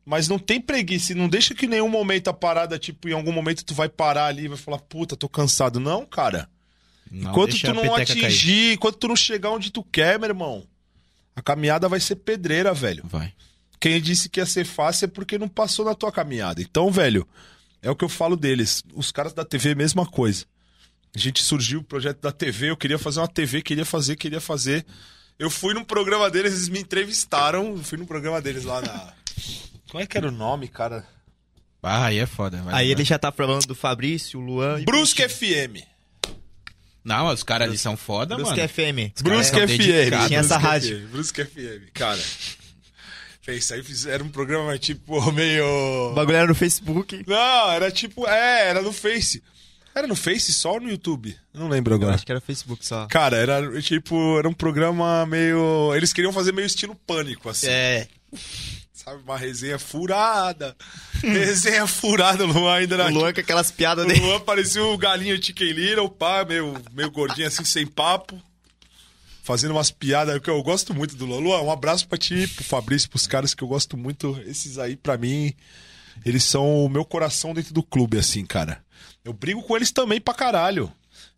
B: Mas não tem preguiça, não deixa que em nenhum momento a parada, tipo, em algum momento tu vai parar ali e vai falar, puta, tô cansado. Não, cara.
C: Não,
B: Enquanto tu não
C: peteca cair.
B: atingir, enquanto tu não chegar onde tu quer, meu irmão, a caminhada vai ser pedreira, velho.
C: Vai.
B: Quem disse que ia ser fácil é porque não passou na tua caminhada. Então, velho, é o que eu falo deles. Os caras da TV, mesma coisa. A gente surgiu o projeto da TV, eu queria fazer uma TV, queria fazer, queria fazer. Eu fui num programa deles, eles me entrevistaram. Fui num programa deles lá na. Como é que era o nome, cara?
C: Ah, aí é foda. vai
A: Aí ele já tá falando do Fabrício, o Luan e
B: Brusque FM.
C: Não, os caras ali são foda,
A: Brusque
C: mano.
A: FM.
B: Brusque FM.
A: Tinha essa
B: Brusque
A: rádio.
B: FM, Brusque FM, cara. Isso aí fiz- era um programa tipo meio.
A: O bagulho era no Facebook.
B: Não, era tipo. É, era no Face. Era no Face só ou no YouTube? Eu Não lembro
A: Eu
B: agora.
A: acho que era Facebook só.
B: Cara, era tipo. Era um programa meio. Eles queriam fazer meio estilo pânico, assim.
A: É.
B: Sabe? Uma resenha furada. resenha furada, o Luan ainda.
A: O Luan com aquelas piadas
B: O
A: dele.
B: Luan parecia o galinho Chicken Little, pá, meio, meio gordinho assim, sem papo. Fazendo umas piadas que eu gosto muito do Luan. Luan, um abraço pra ti, pro Fabrício, pros caras que eu gosto muito. Esses aí, pra mim, eles são o meu coração dentro do clube, assim, cara. Eu brigo com eles também pra caralho.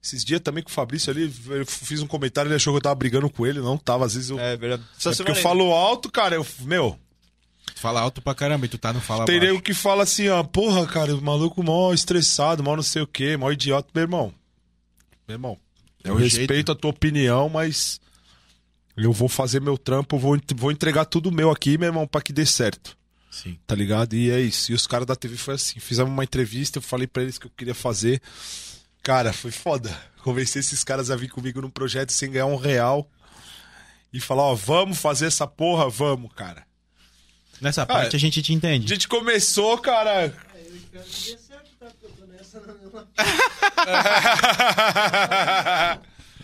B: Esses dias também com o Fabrício ali, eu fiz um comentário, ele achou que eu tava brigando com ele. Não tava, às vezes eu.
A: É verdade.
B: É porque eu falo alto, cara, eu, meu,
C: fala alto pra caramba e tu tá no fala
B: tem nego que fala assim, ó, porra, cara, o maluco mó estressado, mó não sei o quê, mó idiota. Meu irmão, meu irmão,
C: É
B: eu
C: o
B: respeito
C: jeito.
B: a tua opinião, mas eu vou fazer meu trampo, vou, vou entregar tudo meu aqui, meu irmão, pra que dê certo,
C: Sim.
B: tá ligado? E é isso. E os caras da TV foi assim, fizemos uma entrevista, eu falei pra eles que eu queria fazer. Cara, foi foda. Convencer esses caras a vir comigo num projeto sem ganhar um real. E falar, ó, vamos fazer essa porra, vamos, cara.
C: Nessa parte a gente te
B: A
C: entende.
B: gente começou, cara.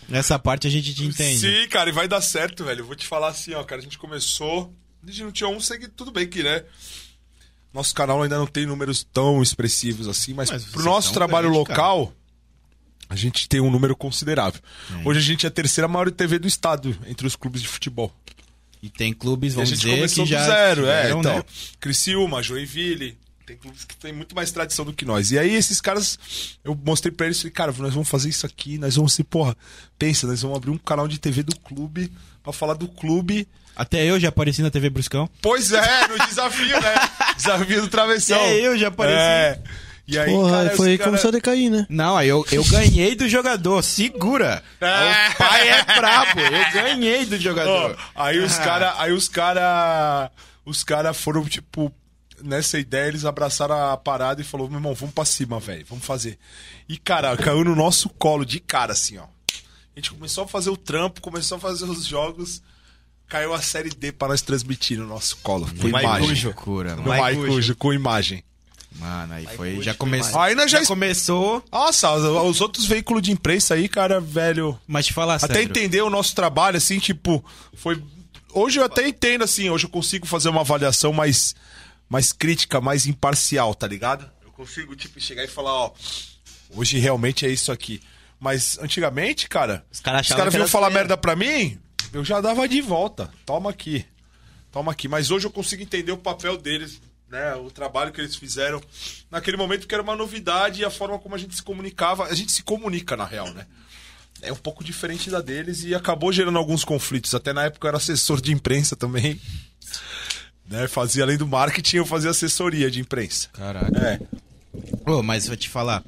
C: Nessa parte a gente te entende.
B: Sim, cara, e vai dar certo, velho. Eu vou te falar assim, ó, cara, a gente começou. A gente não tinha um seguidor, tudo bem que, né? Nosso canal ainda não tem números tão expressivos assim, mas,
C: Mas
B: pro nosso
C: são
B: trabalho
C: grande,
B: local, a gente tem um número considerável. Hoje a gente é a terceira maior TV do estado entre os clubes de futebol.
C: E tem clubes, vamos dizer, que já
B: do zero, é. Então,
C: né?
B: Criciúma, Joinville. Tem clubes que têm muito mais tradição do que nós. E aí, esses caras, eu mostrei pra eles, falei, cara, nós vamos fazer isso aqui, nós vamos ser, porra, pensa, nós vamos abrir um canal de TV do clube pra falar do clube.
C: Até eu já apareci na TV Bruscão.
B: Pois é, no desafio, né? Desafio do travessão.
C: É, eu já apareci.
B: É. E aí,
D: Porra,
B: cara,
D: foi aí que
B: cara-
D: começou a decair, né?
C: Não, aí eu, eu ganhei do jogador. Segura!
B: É.
C: O pai é brabo. Eu ganhei do jogador.
B: aí os
C: Ah.
B: cara, aí os cara, os caras foram, tipo, nessa ideia, eles abraçaram a parada e falou, meu irmão, vamos pra cima, velho, vamos fazer. E, cara, caiu no nosso colo de cara, assim, ó. A gente começou a fazer o trampo, começou a fazer os jogos, caiu a série D pra nós transmitir no nosso colo. Com
A: No
B: imagem.
A: Maicujo.
C: Loucura,
B: No.
A: Maicujo,
B: com imagem.
C: Mano, aí foi.
A: Maicujo
C: Já
A: foi
C: começou.
B: Aí nós já
C: já começou.
B: Nossa, os, os outros veículos de imprensa aí, cara, velho.
C: Mas te falar
B: Até
C: sério.
B: entender o nosso trabalho, assim, tipo, foi. Hoje eu até entendo, assim, hoje eu consigo fazer uma avaliação mais, mais crítica, mais imparcial, tá ligado? Eu consigo, tipo, chegar e falar, ó, hoje realmente é isso aqui. Mas antigamente, cara,
A: Os caras
B: caras
A: que
B: vinham falar merda pra mim, eu já dava de volta. Toma aqui. Toma aqui. Mas hoje eu consigo entender o papel deles, né? O trabalho que eles fizeram naquele momento que era uma novidade e a forma como a gente se comunicava. A gente se comunica, na real, né? É um pouco diferente da deles e acabou gerando alguns conflitos. Até na época eu era assessor de imprensa também. Né? Fazia, além do marketing, eu fazia assessoria de imprensa.
C: Caraca.
B: É.
C: Ô, mas vou te falar.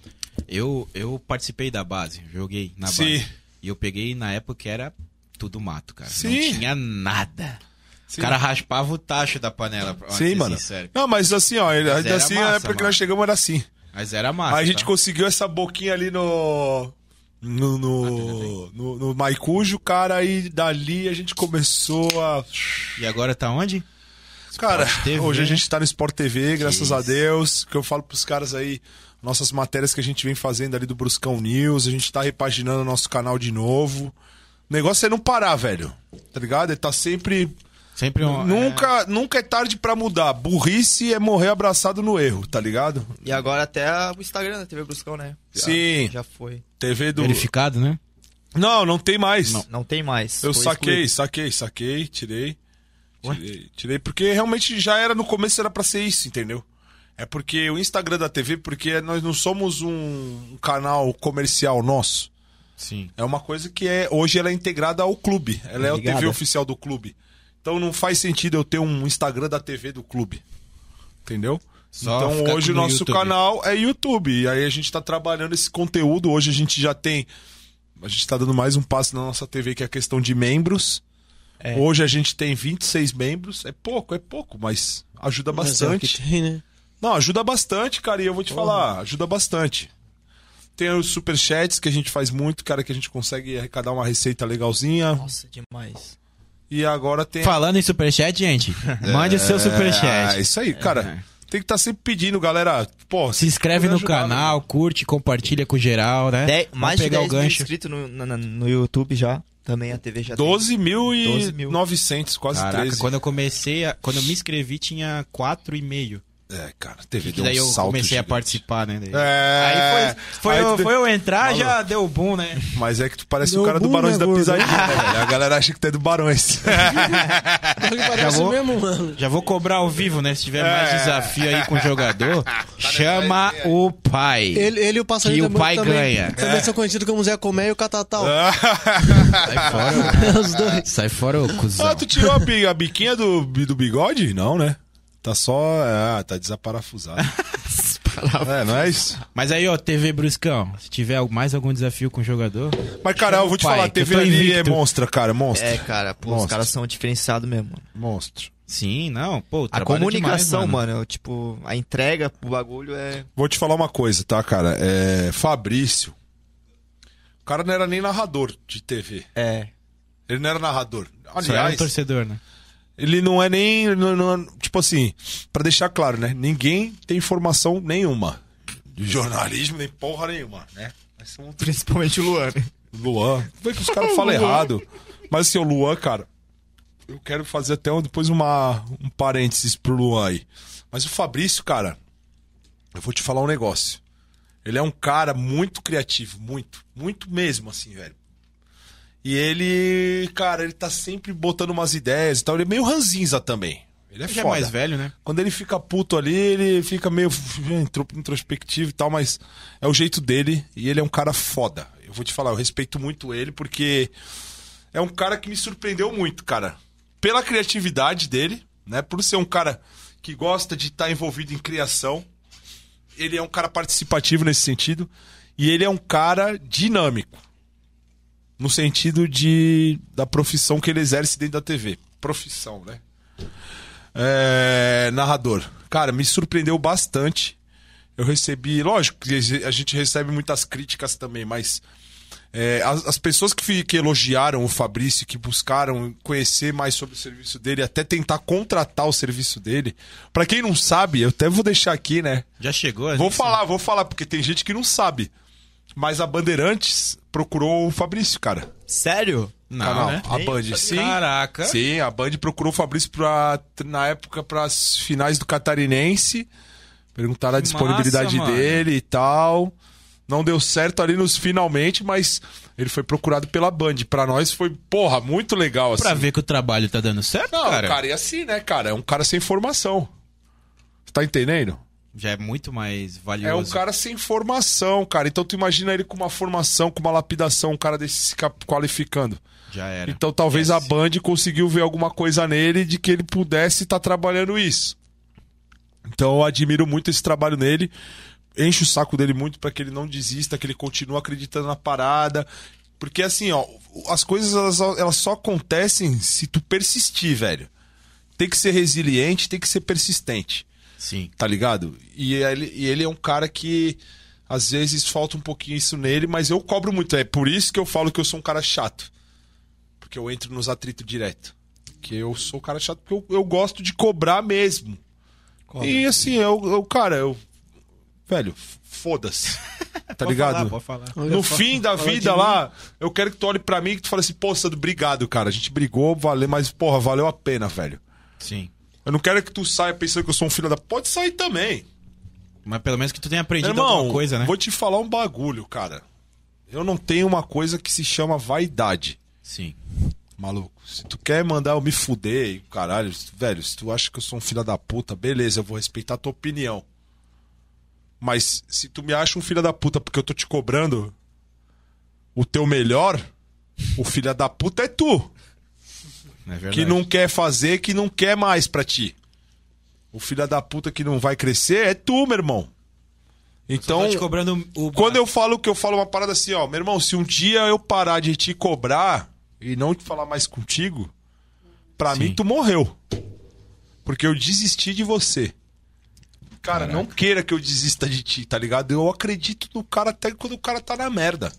C: Eu, eu participei da base, joguei na
B: Sim.
C: base. E eu peguei na época que era tudo mato, cara.
B: Sim.
C: Não tinha nada.
B: Sim.
C: O cara raspava o tacho da panela.
B: Sim, mano.
C: sincero.
B: Não, mas assim, ó, ele-
C: Mas
B: assim,
C: massa,
B: na época que
C: mano.
B: nós chegamos era assim.
C: Mas era massa.
B: Aí a gente
C: tá?
B: conseguiu essa boquinha ali no. No, no, no, no Maicujo, cara, e dali a gente começou a.
C: E agora tá onde?
B: Cara, hoje a gente tá no Sport TV, graças a
C: Isso.
B: Deus. Que eu falo pros caras aí, nossas matérias que a gente vem fazendo ali do Bruscão News, a gente tá repaginando o nosso canal de novo. O negócio é não parar, velho. Tá ligado? É tá sempre.
C: Sempre um.
B: nunca, nunca é tarde pra mudar. Burrice é morrer abraçado no erro, tá ligado?
A: E agora até o Instagram da TV Bruscão, né? Já-
B: Sim.
A: Já foi.
B: TV
C: é,
B: do.
C: verificado, né?
B: Não, não tem mais.
A: Não tem mais.
B: Eu
A: Foi
B: saquei,
A: excluído.
B: saquei, saquei, tirei. Tirei, tirei, porque realmente já era no começo era pra ser isso, entendeu? É porque o Instagram da TV, porque nós não somos um, canal comercial nosso.
C: Sim.
B: É uma coisa que é hoje ela é integrada ao clube. Ela é a. TV oficial do clube. Então não faz sentido eu ter um Instagram da TV do clube. Entendeu?
C: Só
B: então hoje o
C: no
B: nosso
C: YouTube.
B: canal é YouTube. E aí a gente tá trabalhando esse conteúdo. Hoje a gente já tem. A gente tá dando mais um passo na nossa TV, que é a questão de membros.
A: É.
B: Hoje a gente tem 26 membros. É pouco, é pouco, mas ajuda
D: Mas é
B: bastante.
D: que tem, né?
B: Não, ajuda bastante, cara, e eu vou te falar, ajuda bastante. Tem os superchats que a gente faz muito, cara, que a gente consegue arrecadar uma receita legalzinha.
A: Nossa, demais.
B: E agora tem.
C: Falando em superchat, gente, mande o seu
B: É,
C: superchat.
B: isso aí, cara. Tem que estar sempre pedindo, galera. Pô,
C: Se inscreve no
B: ajudar,
C: canal, curte, compartilha com geral, né?
A: Dez- mais de
C: pegar
A: 10
C: o
A: mil inscritos no, na- no YouTube já. Também a TV já tem.
B: 12.900, quase
C: Caraca,
B: 13.
C: quando eu comecei, a- quando eu me inscrevi tinha 4,5.
B: É, cara, TV
C: Que
B: deu
C: daí
B: um
C: eu
B: salto
C: comecei a
B: gigante.
C: participar, né? daí.
B: É.
C: Aí foi, foi,
B: Aí
C: eu,
B: tu-
C: foi eu entrar, já deu boom, né?
B: Mas é que tu parece
D: Deu
B: o cara do
D: boom,
B: Barões
D: né,
B: da? Pisadinha, né, velho? A galera acha que tu é do Barões.
D: Parece
C: vou-
D: mesmo, mano.
C: Já vou cobrar ao vivo, né? Se tiver mais
B: É.
C: desafio aí com o jogador, chama o pai.
D: Ele, ele e o passarinho
C: Que o pai
D: também,
C: ganha.
D: também são conhecidos como Zé Comé e o Catatal.
C: Sai fora,
D: Os dois.
C: sai fora, ô cuzão.
B: Ah, tu tirou a, bi- a biquinha do, do bigode? Não, né? Tá só. Ah, tá desaparafusado. é, não é isso?
C: Mas aí, ó, TV Bruscão, se tiver mais algum desafio com o jogador,
B: Mas, cara, eu vou te
C: Pai,
B: falar, TV ali é monstra, cara, monstro.
A: É, cara, pô, os
B: Monstro.
A: caras são diferenciados mesmo. mano.
B: Monstro.
C: sim, não, pô,
A: A comunicação,
C: demais,
A: mano, tipo, a entrega pro bagulho é.
B: Vou te falar uma coisa, tá, cara? É. Fabrício. O cara não era nem narrador de TV.
A: É.
B: Ele não era narrador.
C: Só era um
B: Aliás,
C: torcedor, né?
B: Ele não é nem. não- não- tipo assim, pra deixar claro, né? Ninguém tem informação nenhuma. De jornalismo, nem porra nenhuma, né? Somos
A: Principalmente o Luan. né?
B: Luan. Que os caras falam errado. Mas assim, o Luan, cara, eu quero fazer até um- depois uma, um parênteses pro Luan aí. Mas o Fabrício, cara, eu vou te falar um negócio. Ele é um cara muito criativo, muito, muito mesmo, assim, velho. E ele, cara, ele tá sempre botando umas ideias e tal. Ele é meio ranzinza também. Ele é
C: Ele é
B: foda.
C: mais velho, né?
B: Quando ele fica puto ali, ele fica meio intro- introspectivo e tal, mas é o jeito dele e ele é um cara foda. Eu vou te falar, eu respeito muito ele porque é um cara que me surpreendeu muito, cara. Pela criatividade dele, né? Por ser um cara que gosta de estar envolvido em criação. Ele é um cara participativo nesse sentido e ele é um cara dinâmico. No sentido de da profissão que ele exerce dentro da TV. Profissão, né? É, narrador. Cara, me surpreendeu bastante. Eu recebi, lógico que a gente recebe muitas críticas também, mas é, as, as pessoas que, que elogiaram o Fabrício, que buscaram conhecer mais sobre o serviço dele, até tentar contratar o serviço dele. Pra quem não sabe, eu até vou deixar aqui, né?
C: Já chegou?
B: Vou falar, vou falar, porque tem gente que não sabe. Mas a Bandeirantes procurou o Fabrício, cara.
A: Sério?
C: Não,
B: canal.
C: né?
B: A Band, sim.
C: Caraca.
B: Sim, a Band procurou o Fabrício pra, na época para as finais do Catarinense. Perguntaram a disponibilidade
C: massa, mano.
B: dele e tal. Não deu certo ali nos finalmente, mas ele foi procurado pela Band. Pra nós foi, porra, muito legal assim.
C: Pra ver que o trabalho tá dando certo,
B: Não,
C: cara.
B: cara, e assim, né, cara? É um cara sem formação. Tá entendendo?
C: Já é muito mais
B: É
C: valioso.
B: um cara sem formação, cara. Então tu imagina ele com uma formação, com uma lapidação, um cara desse se qualificando.
C: Já era.
B: Então talvez a
C: Yes.
B: Band conseguiu ver alguma coisa nele de que ele pudesse estar trabalhando isso. Então eu admiro muito esse trabalho nele. Encho o saco dele muito para que ele não desista, que ele continue acreditando na parada. Porque assim, ó, as coisas elas, elas só acontecem se tu persistir, velho. Tem que ser resiliente, tem que ser persistente
C: Sim.
B: tá ligado? E ele, e ele é um cara que às vezes falta um pouquinho isso nele, mas eu cobro muito. É por isso que eu falo que eu sou um cara chato. Porque eu entro nos atritos direto. Que eu sou um cara chato porque eu, eu gosto de cobrar mesmo. E assim, eu, eu cara, eu. Velho, foda-se. Tá ligado?
C: Pode falar.
B: No fim da vida lá, eu quero que tu olhe pra mim e que tu fale assim, pô, Sandro, obrigado, cara. A gente brigou, valeu, mas, porra, valeu a pena, velho.
C: Sim.
B: Eu não quero que tu saia pensando que eu sou um filho da. Pode sair também.
C: Mas pelo menos que tu tenha aprendido
B: Irmão,
C: alguma coisa, né?
B: vou te falar um bagulho, cara. Eu não tenho uma coisa que se chama vaidade.
C: Sim.
B: Maluco, se tu quer mandar eu me fuder, e caralho, velho, se tu acha que eu sou um filho da puta, beleza, eu vou respeitar a tua opinião. Mas se tu me acha um filho da puta porque eu tô te cobrando o teu melhor, o filho da puta é tu.
C: É.
B: Que não quer fazer, que não quer mais pra ti. O filho da puta que não vai crescer é tu, meu irmão. Então,
C: te cobrando o.
B: quando eu falo que eu falo uma parada assim, ó, meu irmão, se um dia eu parar de te cobrar e não te falar mais contigo, pra
C: Sim.
B: mim tu morreu. Porque eu desisti de você. Cara, não queira que eu desista de ti, tá ligado? Eu acredito no cara até quando o cara tá na merda.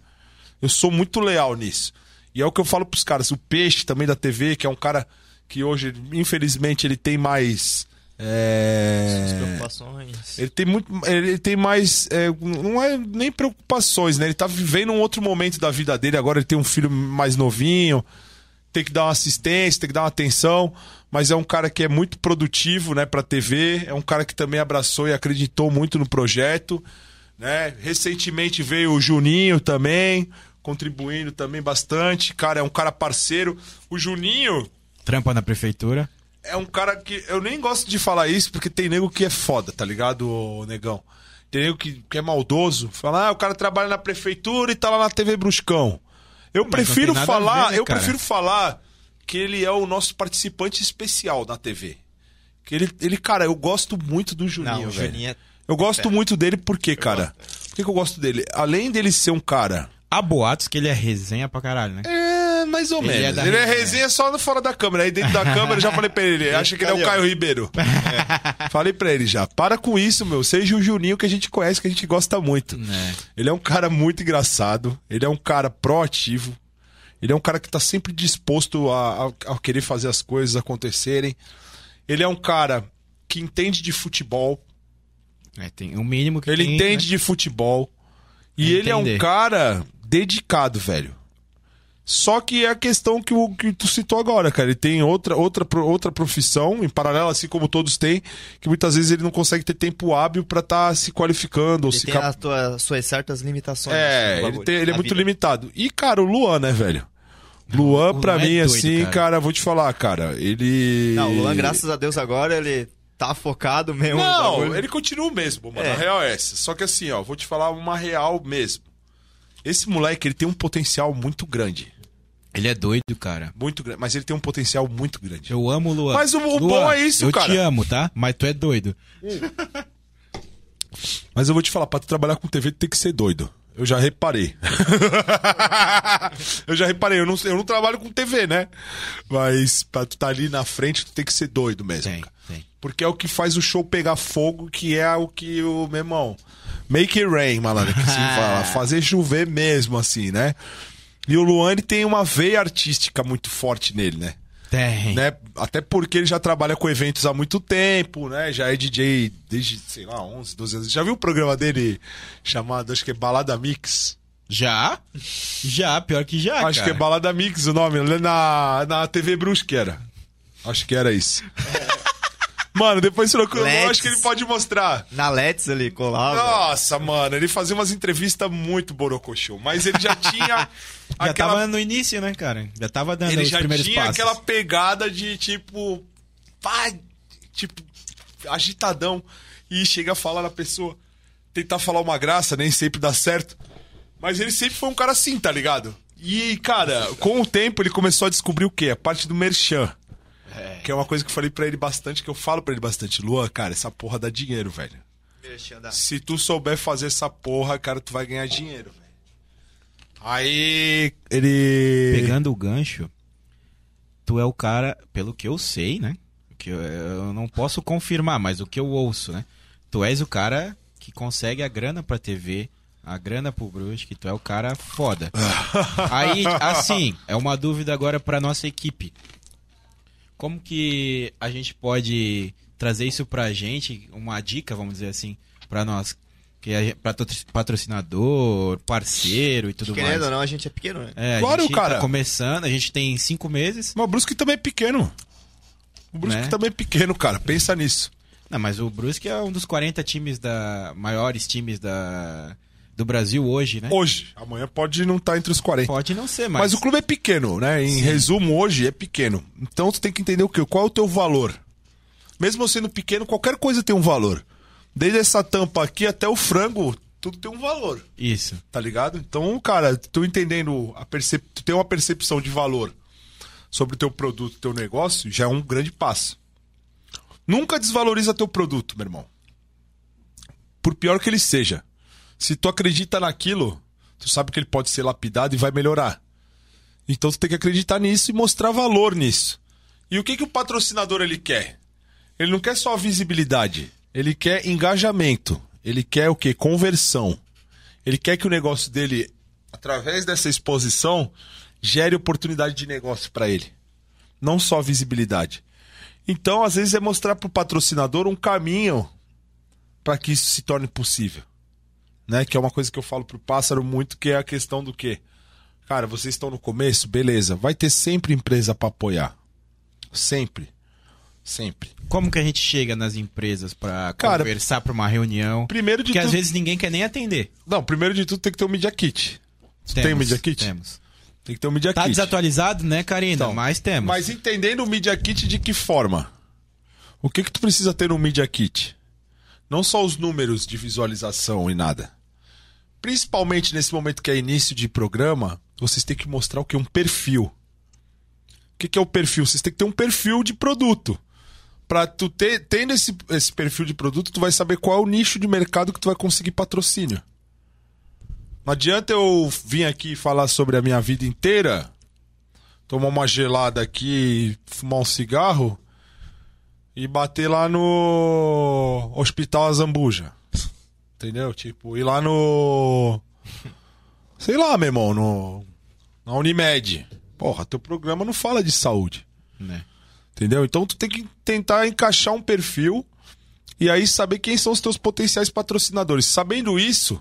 B: Eu sou muito leal nisso. E é o que eu falo pros caras. O Peixe também da TV, que é um cara que hoje, infelizmente, ele tem mais. é,
A: preocupações.
B: ele tem muito. Ele tem mais. é, não é nem preocupações, né? Ele tá vivendo um outro momento da vida dele. Agora ele tem um filho mais novinho. Tem que dar uma assistência, tem que dar uma atenção. Mas é um cara que é muito produtivo, né, pra TV. É um cara que também abraçou e acreditou muito no projeto. Né? Recentemente veio o Juninho também, contribuindo também bastante. Cara, é um cara parceiro. O Juninho,
C: Trampa na prefeitura.
B: é um cara que. Eu nem gosto de falar isso porque tem nego que é foda, tá ligado, ô, negão? Tem nego que, que é maldoso. Fala, ah, o cara trabalha na prefeitura e tá lá na TV Bruscão. Eu
C: não
B: prefiro falar,
C: ver, né,
B: eu
C: cara?
B: prefiro falar que ele é o nosso participante especial na TV. Que ele, ele cara, eu gosto muito do Juninho,
A: Não, o
B: velho.
A: Juninho é...
B: Eu gosto muito dele porque, cara. Por que, que eu gosto dele? Além dele ser um cara.
C: Há boatos que ele é resenha pra caralho, né?
B: É, mais ou
C: Ele é
B: menos.
C: da
B: ele é
C: resenha.
B: resenha só no fora da câmera. Aí dentro da câmera eu já falei pra ele. ele acha que ele é o Caio Ribeiro. É. Falei pra ele já. Para com isso, meu. Seja o Juninho que a gente conhece, que a gente gosta muito.
C: É.
B: Ele é um cara muito engraçado. Ele é um cara proativo. Ele é um cara que tá sempre disposto a, a- a querer fazer as coisas acontecerem. Ele é um cara que entende de futebol.
C: É, tem o mínimo que
B: Ele
C: tem,
B: entende
C: né?
B: de futebol. E ele é um
C: Entender.
B: cara dedicado, velho. Só que é a questão que, o, que tu citou agora, cara. Ele tem outra, outra, outra profissão, em paralelo, assim como todos têm, que muitas vezes ele não consegue ter tempo hábil pra estar se qualificando ou
A: Ele
B: se
A: tem
B: cap-
A: as tuas, suas certas limitações.
B: É, ele, tem- ele é muito
A: vida.
B: limitado. E, cara, o Luan, né, velho? Luan,
C: o
B: pra
C: Luan é
B: mim,
C: doido,
B: assim,
C: cara.
B: cara. vou te falar, cara. Ele.
A: Não, o Luan, graças a Deus, agora ele tá focado mesmo.
B: Não, ele continua o mesmo, mano.
A: É.
B: A real é essa. Só que assim, ó, vou te falar uma real mesmo. Esse moleque, ele tem um potencial muito grande.
C: Ele é doido, cara.
B: Muito grande. Mas ele tem um potencial muito grande.
C: Eu amo o Luan.
B: Mas o- o
C: Luan,
B: bom é isso,
C: eu
B: cara.
C: te amo, tá? Mas tu é doido.
B: Mas eu vou te falar, pra tu trabalhar com TV, tu tem que ser doido. Eu já reparei. eu já reparei, eu não, eu não trabalho com TV, né? Mas pra tu estar ali na frente, tu tem que ser doido mesmo.
C: Tem, tem.
B: Porque é o que faz o show pegar fogo, que é o que o meu irmão. Make it rain, malandro, que assim fala. Fazer chover mesmo, assim, né? E o Luan ele tem uma veia artística muito forte nele, né?
C: Tem.
B: né? Até porque ele já trabalha com eventos há muito tempo, né? Já é DJ desde, sei lá, 11, 12 anos. Já viu o programa dele chamado, acho que é Balada Mix?
C: Já? Já, pior que já,
B: acho
C: cara.
B: que é Balada Mix o nome, na, na TV Brusque era. Acho que era isso. Mano, depois procura, eu acho que ele pode mostrar.
A: Na Let's ali, colava.
B: Nossa, mano, ele fazia umas entrevistas muito borocochô, mas ele já tinha
C: Já
B: aquela
C: tava no início, né, cara? Já tava dando
B: ele
C: os
B: já
C: primeiros
B: tinha
C: passos.
B: aquela pegada de tipo. Pá, tipo, agitadão. E chega a falar na pessoa. Tentar falar uma graça, nem sempre dá certo. Mas ele sempre foi um cara assim, tá ligado? E, cara, com o tempo ele começou a descobrir o quê? A parte do merchan. Que é uma coisa que eu falei pra ele bastante, que eu falo pra ele bastante. Luan, cara, essa porra dá dinheiro, velho. Se tu souber fazer essa porra, cara, tu vai ganhar dinheiro, velho. Aí ele.
C: Pegando o gancho, tu é o cara, pelo que eu sei, né? Que eu, eu não posso confirmar, mas o que eu ouço, né? Tu és o cara que consegue a grana pra TV, a grana pro Brusque, tu é o cara foda. Aí, assim, é uma dúvida agora pra nossa equipe. Como que a gente pode trazer isso pra gente, uma dica, vamos dizer assim, pra nós? Que é patro- patrocinador, parceiro e tudo
A: Querendo
C: mais.
A: ou não, a gente é pequeno, né?
C: É,
B: Claro,
C: a gente
B: cara.
C: tá começando, a gente tem cinco meses.
B: Mas o Brusque também é pequeno. O Brusque
C: Né?
B: também é pequeno, cara. Pensa nisso.
C: Não, mas o Brusque é um dos 40 times da. maiores times da. Do Brasil hoje, né?
B: Hoje. Amanhã pode não estar entre os 40.
C: Pode não ser, mas.
B: Mas o clube é pequeno, né? Em resumo, hoje é pequeno. Então tu tem que entender o quê? Qual é o teu valor? Mesmo sendo pequeno, qualquer coisa tem um valor. Desde essa tampa aqui até o frango, tudo tem um valor.
C: Isso.
B: Tá ligado? Então, cara, tu entendendo, a percep... tu tem uma percepção de valor sobre o teu produto, teu negócio, já é um grande passo. Nunca desvaloriza teu produto, meu irmão. Por pior que ele seja. Se tu acredita naquilo, tu sabe que ele pode ser lapidado e vai melhorar. Então tu tem que acreditar nisso e mostrar valor nisso. E o que, que o patrocinador ele quer? Ele não quer só visibilidade, ele quer engajamento, ele quer o quê? Conversão. Ele quer que o negócio dele, através dessa exposição, gere oportunidade de negócio para ele. Não só visibilidade. Então, às vezes, é mostrar para o patrocinador um caminho para que isso se torne possível. Né? Que é uma coisa que eu falo pro pássaro muito, que é a questão do quê? Cara, vocês estão no começo, beleza. Vai ter sempre empresa para apoiar. Sempre. Sempre.
C: Como que a gente chega nas empresas pra
B: Cara,
C: conversar pra uma reunião?
B: Primeiro de
C: Porque às
B: tudo.
C: vezes ninguém quer nem atender.
B: Não, primeiro de tudo tem que ter um Media Kit. Tu tem um Media Kit?
C: Temos.
B: Tem que ter um Media
C: Tá
B: Kit.
C: desatualizado, né, Karina?
B: Então,
C: mas temos.
B: Mas entendendo o Media Kit de que forma? O que que tu precisa ter no Media Kit? Não só os números de visualização e nada. Principalmente nesse momento que é início de programa, vocês têm que mostrar o que? Um perfil. O que, é o perfil? Vocês têm que ter um perfil de produto. Pra tu ter, tendo esse, esse perfil de produto, tu vai saber qual é o nicho de mercado que tu vai conseguir patrocínio. Não adianta eu vir aqui falar sobre a minha vida inteira, tomar uma gelada aqui, fumar um cigarro e bater lá no Hospital Azambuja. Entendeu? Tipo, ir lá no. Sei lá, meu irmão, no. Na Unimed. Porra, teu programa não fala de saúde.
C: Né?
B: Entendeu? Então tu tem que tentar encaixar um perfil e aí saber quem são os teus potenciais patrocinadores. Sabendo isso,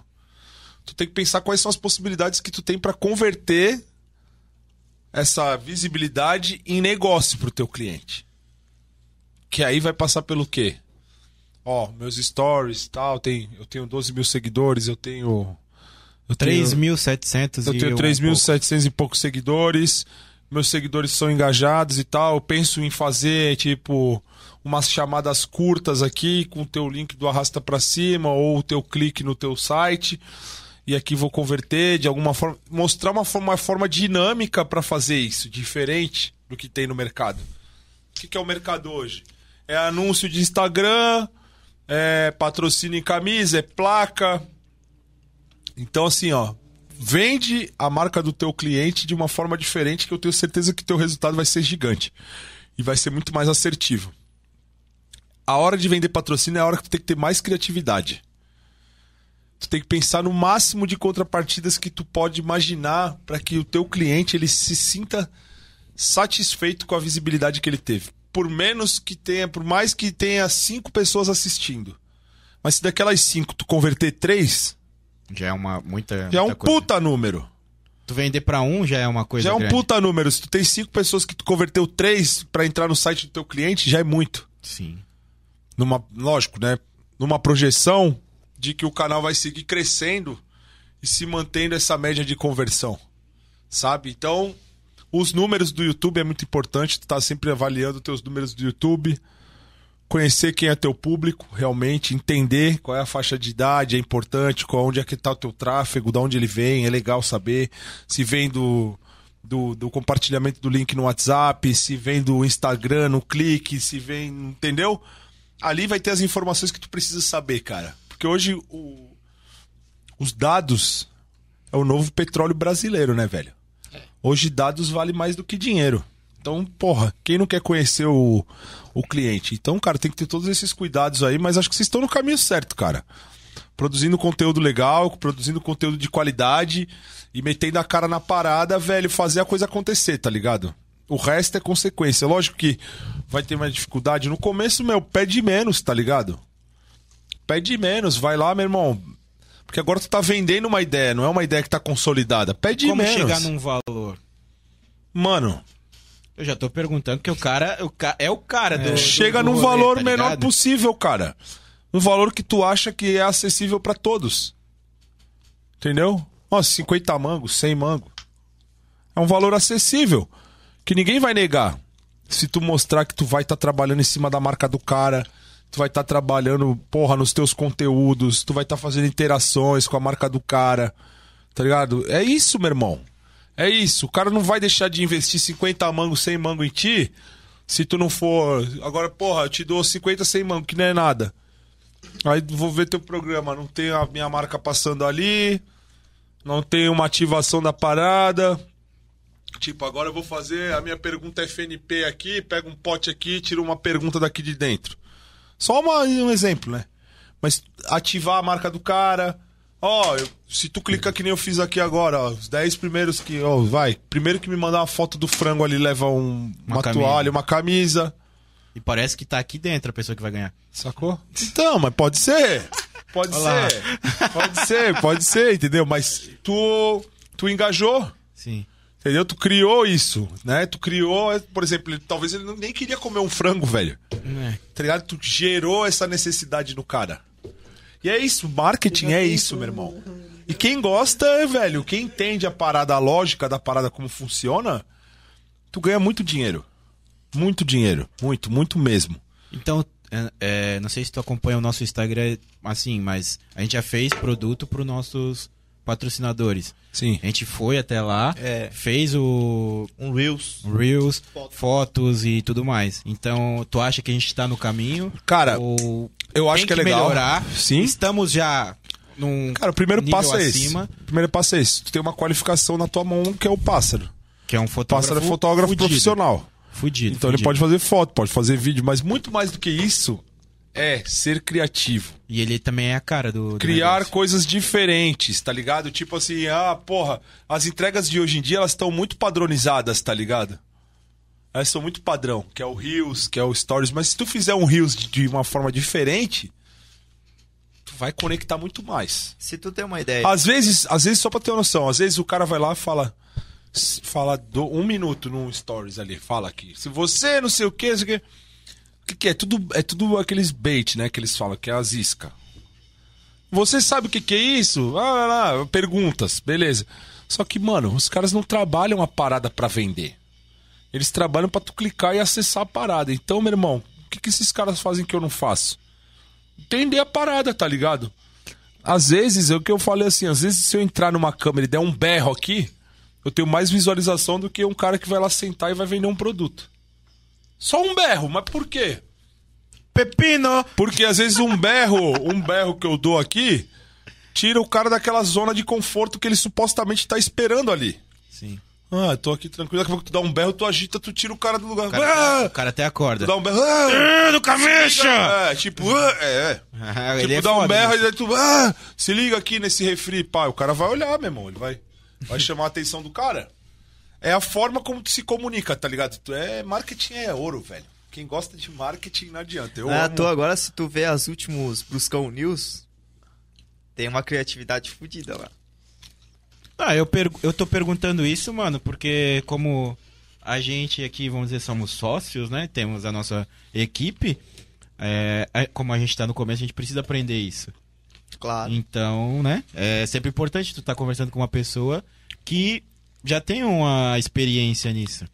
B: tu tem que pensar quais são as possibilidades que tu tem para converter essa visibilidade em negócio pro teu cliente. Que aí vai passar pelo quê? Ó, meus stories tal, tem, eu tenho 12 mil seguidores, eu tenho. Eu tenho-
C: 3.700
B: eu
C: e
B: tenho
C: um
B: 3.700 e poucos seguidores. Meus seguidores são engajados e tal. Eu penso em fazer, tipo, umas chamadas curtas aqui com o teu link do arrasta pra cima ou o teu clique no teu site. E aqui vou converter de alguma forma. Mostrar uma forma, uma forma dinâmica para fazer isso, diferente do que tem no mercado. O que, que é o mercado hoje? É anúncio de Instagram, é patrocínio em camisa, é placa, Então, assim, ó, vende a marca do teu cliente de uma forma diferente que eu tenho certeza que teu resultado vai ser gigante. E vai ser muito mais assertivo. A hora de vender patrocínio é a hora que tu tem que ter mais criatividade. Tu tem que pensar no máximo de contrapartidas que tu pode imaginar para que o teu cliente ele se sinta satisfeito com a visibilidade que ele teve. Por menos que tenha, por mais que tenha cinco pessoas assistindo. Mas se daquelas cinco tu converter três,
C: Já é uma muita.
B: já é um
C: coisa.
B: puta número.
C: Tu vender pra um já é uma coisa.
B: Já é um
C: grande.
B: puta número. Se tu tem cinco pessoas que tu converteu três pra entrar no site do teu cliente, já é muito.
C: Sim.
B: Numa, lógico, né? Numa projeção de que o canal vai seguir crescendo e se mantendo essa média de conversão. Sabe? Então, os números do YouTube é muito importante. Tu tá sempre avaliando teus números do YouTube. Conhecer quem é teu público, realmente, entender qual é a faixa de idade, é importante, qual, onde é que tá o teu tráfego, de onde ele vem, é legal saber. Se vem do, do, do compartilhamento do link no WhatsApp, se vem do Instagram, no clique, se vem. Entendeu? Ali vai ter as informações que tu precisa saber, cara. Porque hoje o- os dados é o novo petróleo brasileiro, né, velho? Hoje dados vale mais do que dinheiro. Então, porra, quem não quer conhecer o, o cliente? Então, cara, tem que ter todos esses cuidados aí, mas acho que vocês estão no caminho certo, cara. Produzindo conteúdo legal, produzindo conteúdo de qualidade e metendo a cara na parada, velho, fazer a coisa acontecer, tá ligado? O resto é consequência. Lógico que vai ter mais dificuldade. No começo, meu, pede menos, tá ligado? Pede menos, vai lá, meu irmão. Porque agora tu tá vendendo uma ideia, não é uma ideia que tá consolidada. Pede
C: Como
B: menos.
C: chegar num valor?
B: Mano,
C: Eu já tô perguntando que o cara, o ca- é o cara do.
B: chega
C: do- do
B: num valor
C: tá
B: menor possível, cara. Um valor que tu acha que é acessível pra todos. Entendeu? Ó, 50 mangos, 100 mangos. É um valor acessível. Que ninguém vai negar. Se tu mostrar que tu vai estar trabalhando em cima da marca do cara, tu vai estar trabalhando, porra, nos teus conteúdos, tu vai estar fazendo interações com a marca do cara. Tá ligado? É isso, meu irmão. É isso. O cara não vai deixar de investir 50 mangos, 100 mangos em ti se tu não for. Agora, porra, eu te dou 50, 100 mangos, que não é nada. Aí vou ver teu programa, não tem a minha marca passando ali, não tem uma ativação da parada. Tipo, agora eu vou fazer a minha pergunta FNP aqui, pega um pote aqui, tira uma pergunta daqui de dentro. Só uma- um exemplo, né? Mas ativar a marca do cara. Ó, eu- se tu clicar que nem eu fiz aqui agora, ó, os 10 primeiros que. Ó, vai. Primeiro que me mandar uma foto do frango ali leva um-
C: Uma
B: uma, toalha, uma camisa.
C: E parece que tá aqui dentro a pessoa que vai ganhar.
B: Sacou? Então, mas pode ser. Pode
C: Olha lá.
B: ser. Pode ser, pode ser, entendeu? Mas tu, tu engajou.
C: Sim.
B: Entendeu? Tu criou isso, né? Tu criou, por exemplo, ele- talvez ele nem queria comer um frango, velho.
C: É.
B: Tá ligado? Tu gerou essa necessidade no cara. E é isso, marketing é isso, meu irmão. E quem gosta, velho, quem entende a parada, a lógica da parada como funciona, tu ganha muito dinheiro. Muito dinheiro. Muito, muito mesmo.
C: Então, é, é, não sei se tu acompanha o nosso Instagram assim, mas a gente já fez produto para nossos patrocinadores.
B: Sim.
C: A gente foi até lá,
A: É.
C: fez o
A: Um Reels.
C: Reels, fotos e tudo mais. Então, tu acha que a gente tá no caminho?
B: Cara,
C: ou
B: eu acho
C: tem
B: que é legal.
C: melhorar?
B: Sim.
C: Estamos já num
B: Cara, o primeiro passo é
C: acima,
B: esse. O primeiro passo é esse. Tu tem uma qualificação na tua mão que é o pássaro.
C: que é um fotógrafo
B: pássaro é fotógrafo
C: fudido.
B: profissional.
C: Fudido.
B: Então ele
C: fudido.
B: pode fazer foto, pode fazer vídeo, mas muito mais do que isso é ser criativo.
C: E ele também é a cara do, do
B: Criar
C: negócio.
B: coisas diferentes, tá ligado? Tipo assim, ah, porra, as entregas de hoje em dia elas estão muito padronizadas, tá ligado? Elas são muito padrão, que é o Reels, que é o Stories, mas se tu fizer um Reels de- uma forma diferente, tu vai conectar muito mais.
A: Se tu tem uma ideia.
B: Às vezes, às vezes só pra ter uma noção, às vezes o cara vai lá e fala fala do- um minuto num stories ali, fala aqui. Se você não sei o que, o que, o que, que é? Tudo é tudo aqueles bait, né, que eles falam que é as isca. Você sabe o que, que é isso? Ah, lá, lá, perguntas, beleza. Só que, mano, os caras não trabalham a parada pra vender. Eles trabalham pra tu clicar e acessar a parada. Então, meu irmão, o que, que esses caras fazem que eu não faço? Entender a parada, tá ligado? Às vezes, é o que eu falei assim, às vezes se eu entrar numa câmera e der um berro aqui, eu tenho mais visualização do que um cara que vai lá sentar e vai vender um produto. Só um berro, mas por quê?
C: Pepino!
B: Porque às vezes um berro, um berro que eu dou aqui, tira o cara daquela zona de conforto que ele supostamente tá esperando ali.
C: Sim.
B: Ah, eu tô aqui tranquilo, daqui a pouco tu dá um berro, tu agita, tu tira o cara do lugar.
C: O cara,
B: Ah!
C: o cara até acorda.
B: Tu dá um berro. Ah!
C: do cabeça!
B: É, tipo, ah, é, é. Tipo,
C: é
B: dá um berro
C: né?
B: e daí tu. Ah, se liga aqui nesse refri, pá. O cara vai olhar, meu irmão. Ele vai, vai chamar a atenção do cara. É a forma como tu se comunica, tá ligado? Tu é, marketing é ouro, velho. Quem gosta de marketing não adianta. Eu
A: é à
B: amo.
A: toa, agora se tu vê as últimos Bruscão News, tem uma criatividade fodida lá.
C: Ah, eu, per- eu tô perguntando isso, mano, porque como a gente aqui, vamos dizer, somos sócios, né? Temos a nossa equipe. é, é, como a gente tá no começo, a gente precisa aprender isso.
A: Claro.
C: Então, né? É sempre importante tu estar conversando com uma pessoa que já tem uma experiência nisso.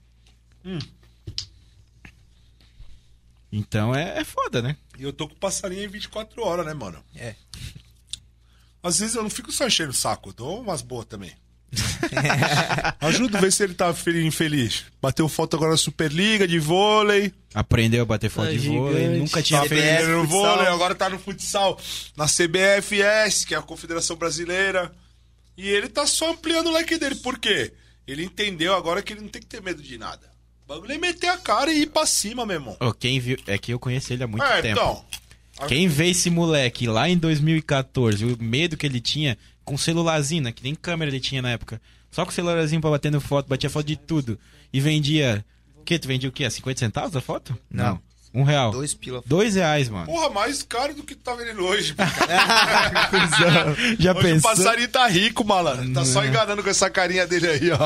C: Então é, é foda, né?
B: E eu tô com passarinho em 24 horas, né, mano?
A: É.
B: Às vezes eu não fico só enchendo o saco, eu dou umas boas também. Ajuda a ver se ele tá feliz, infeliz. Bateu foto agora na Superliga de vôlei.
C: Aprendeu a bater foto
D: Tá
C: de vôlei,
D: gigante.
C: nunca tinha
B: Tá
C: feito.
B: Aprendendo no vôlei, agora tá no futsal. Na CBFS, que é a Confederação Brasileira. E ele tá só ampliando o leque dele. Por quê? Ele entendeu agora que ele não tem que ter medo de nada. O bagulho é meter a cara e ir pra cima, meu irmão.
C: Ô, quem viu, é que eu conheci ele há muito
B: é,
C: tempo.
B: então.
C: Quem vê esse moleque lá em 2014, o medo que ele tinha com celularzinho, né? Que nem câmera ele tinha na época. Só com o celularzinho pra bater no foto, batia foto de tudo. E vendia. O que? Tu vendia o quê? A 50 centavos a foto?
A: Não.
C: Um real.
A: Dois pila.
C: Dois reais, mano.
B: Porra, mais caro do que tu tá vendendo hoje.
C: Já
B: Hoje o passarinho tá rico, malandro. Tá só enganando com essa carinha dele aí, ó.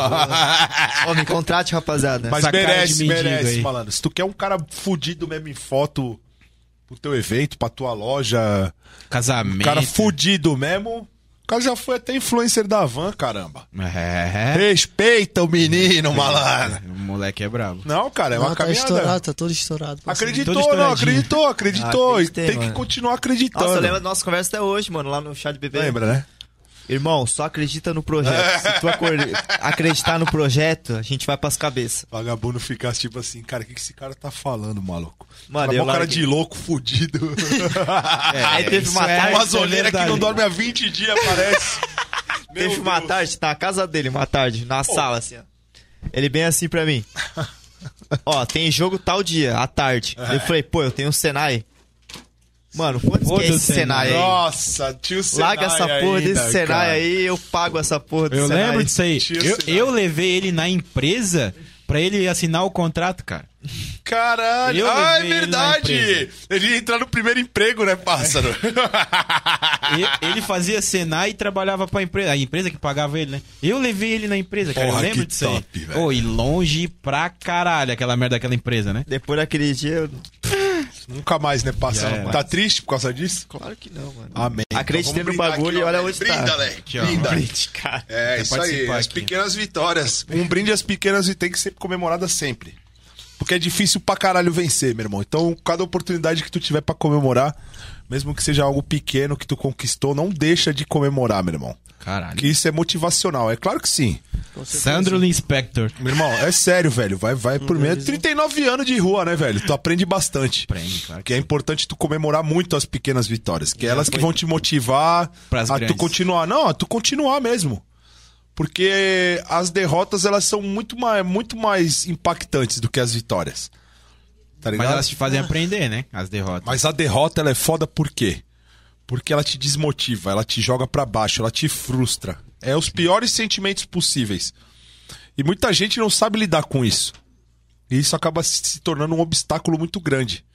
A: Ó, me contrate, rapaziada.
B: Mas
C: Essa
B: merece, merece,
C: aí.
B: malandro. Se tu quer um cara fudido mesmo em foto pro teu evento, pra tua loja,
C: Casamento.
B: cara fudido mesmo, o cara já foi até influencer da van, caramba.
C: É.
B: Respeita o menino, malandro.
C: O moleque é bravo.
B: Não, cara, é uma
D: Não, tá
B: caminhada.
D: estourado, tá todo estourado.
B: Acreditou,
C: Todo
B: não, acreditou, acreditou.
A: Ah, acreditei,
B: tem que
A: mano.
B: continuar acreditando.
A: Nossa, eu lembro da nossa conversa até hoje, mano, lá no chá de bebê.
B: Lembra, né?
A: Irmão, só acredita no projeto. Se tu acreditar no projeto, a gente vai pras cabeças.
B: Vagabundo ficasse tipo assim, cara, o que, que esse cara tá falando, maluco?
A: Mano,
B: Cara,
A: eu
B: cara de louco, fudido.
A: Aí teve uma
C: é-
A: tarde.
B: Uma
C: é
B: que não dorme há 20 dias, parece. Meu
A: Teve uma
B: Deus.
A: tarde, tá na casa dele, uma tarde, na sala, assim, ó. Ele bem assim pra mim. Ó, tem jogo tal dia, à tarde. Eu falei, pô, eu tenho um Senai. Mano, é
C: Foda-se,
A: esse Senai aí?
B: Nossa, tio Senai
A: Larga essa porra
B: ainda,
A: desse Senai
B: cara.
A: aí, eu pago essa porra desse
C: Eu
A: Senai.
C: lembro disso aí. Eu, eu levei ele na empresa pra ele assinar o contrato, cara.
B: Caralho.
C: Eu
B: Ah, é
C: ele
B: verdade. Ele ia entrar no primeiro emprego, né, pássaro?
C: E- ele fazia Senai e trabalhava pra empresa. A empresa que pagava ele, né? Eu levei ele na empresa, cara.
B: Porra,
C: eu lembro disso
B: top,
C: aí.
B: velho.
C: Ô, e longe pra caralho aquela merda daquela empresa, né?
A: Depois daquele dia, eu...
B: Nunca mais, né?
C: Já é.
B: Tá triste por causa disso?
A: claro que não, mano.
B: Amém.
A: Acreditei
B: Então
A: no bagulho
B: aqui,
A: e olha onde tá.
B: Brinda, Leque.
C: Aqui, ó.
B: Brinda.
A: Brinde, cara.
B: É, isso aí. As
C: aqui.
B: pequenas vitórias. Um brinde às pequenas e tem que ser comemorada sempre. Porque é difícil pra caralho vencer, meu irmão. Então, cada oportunidade que tu tiver pra comemorar, mesmo que seja algo pequeno que tu conquistou, não deixa de comemorar, meu irmão.
C: Caralho.
B: Que isso é motivacional. É claro que sim.
C: Sandro Inspector.
B: Meu irmão, é sério, velho. Vai, vai por mim. É 39 anos de rua, né, velho? Tu aprende bastante.
C: Aprende, claro que
B: Que é importante tu comemorar muito as pequenas vitórias. Que é elas que vão te motivar
C: Pras
B: a tu
C: grandes.
B: continuar. Não, a tu continuar mesmo. Porque as derrotas, elas são muito mais, muito mais impactantes do que as vitórias. Tá ligado?
C: Mas elas te fazem aprender, né? As derrotas.
B: Mas a derrota, ela é foda por quê? Porque ela te desmotiva, ela te joga pra baixo, ela te frustra. É os piores sentimentos possíveis. E muita gente não sabe lidar com isso. E isso acaba se tornando um obstáculo muito grande.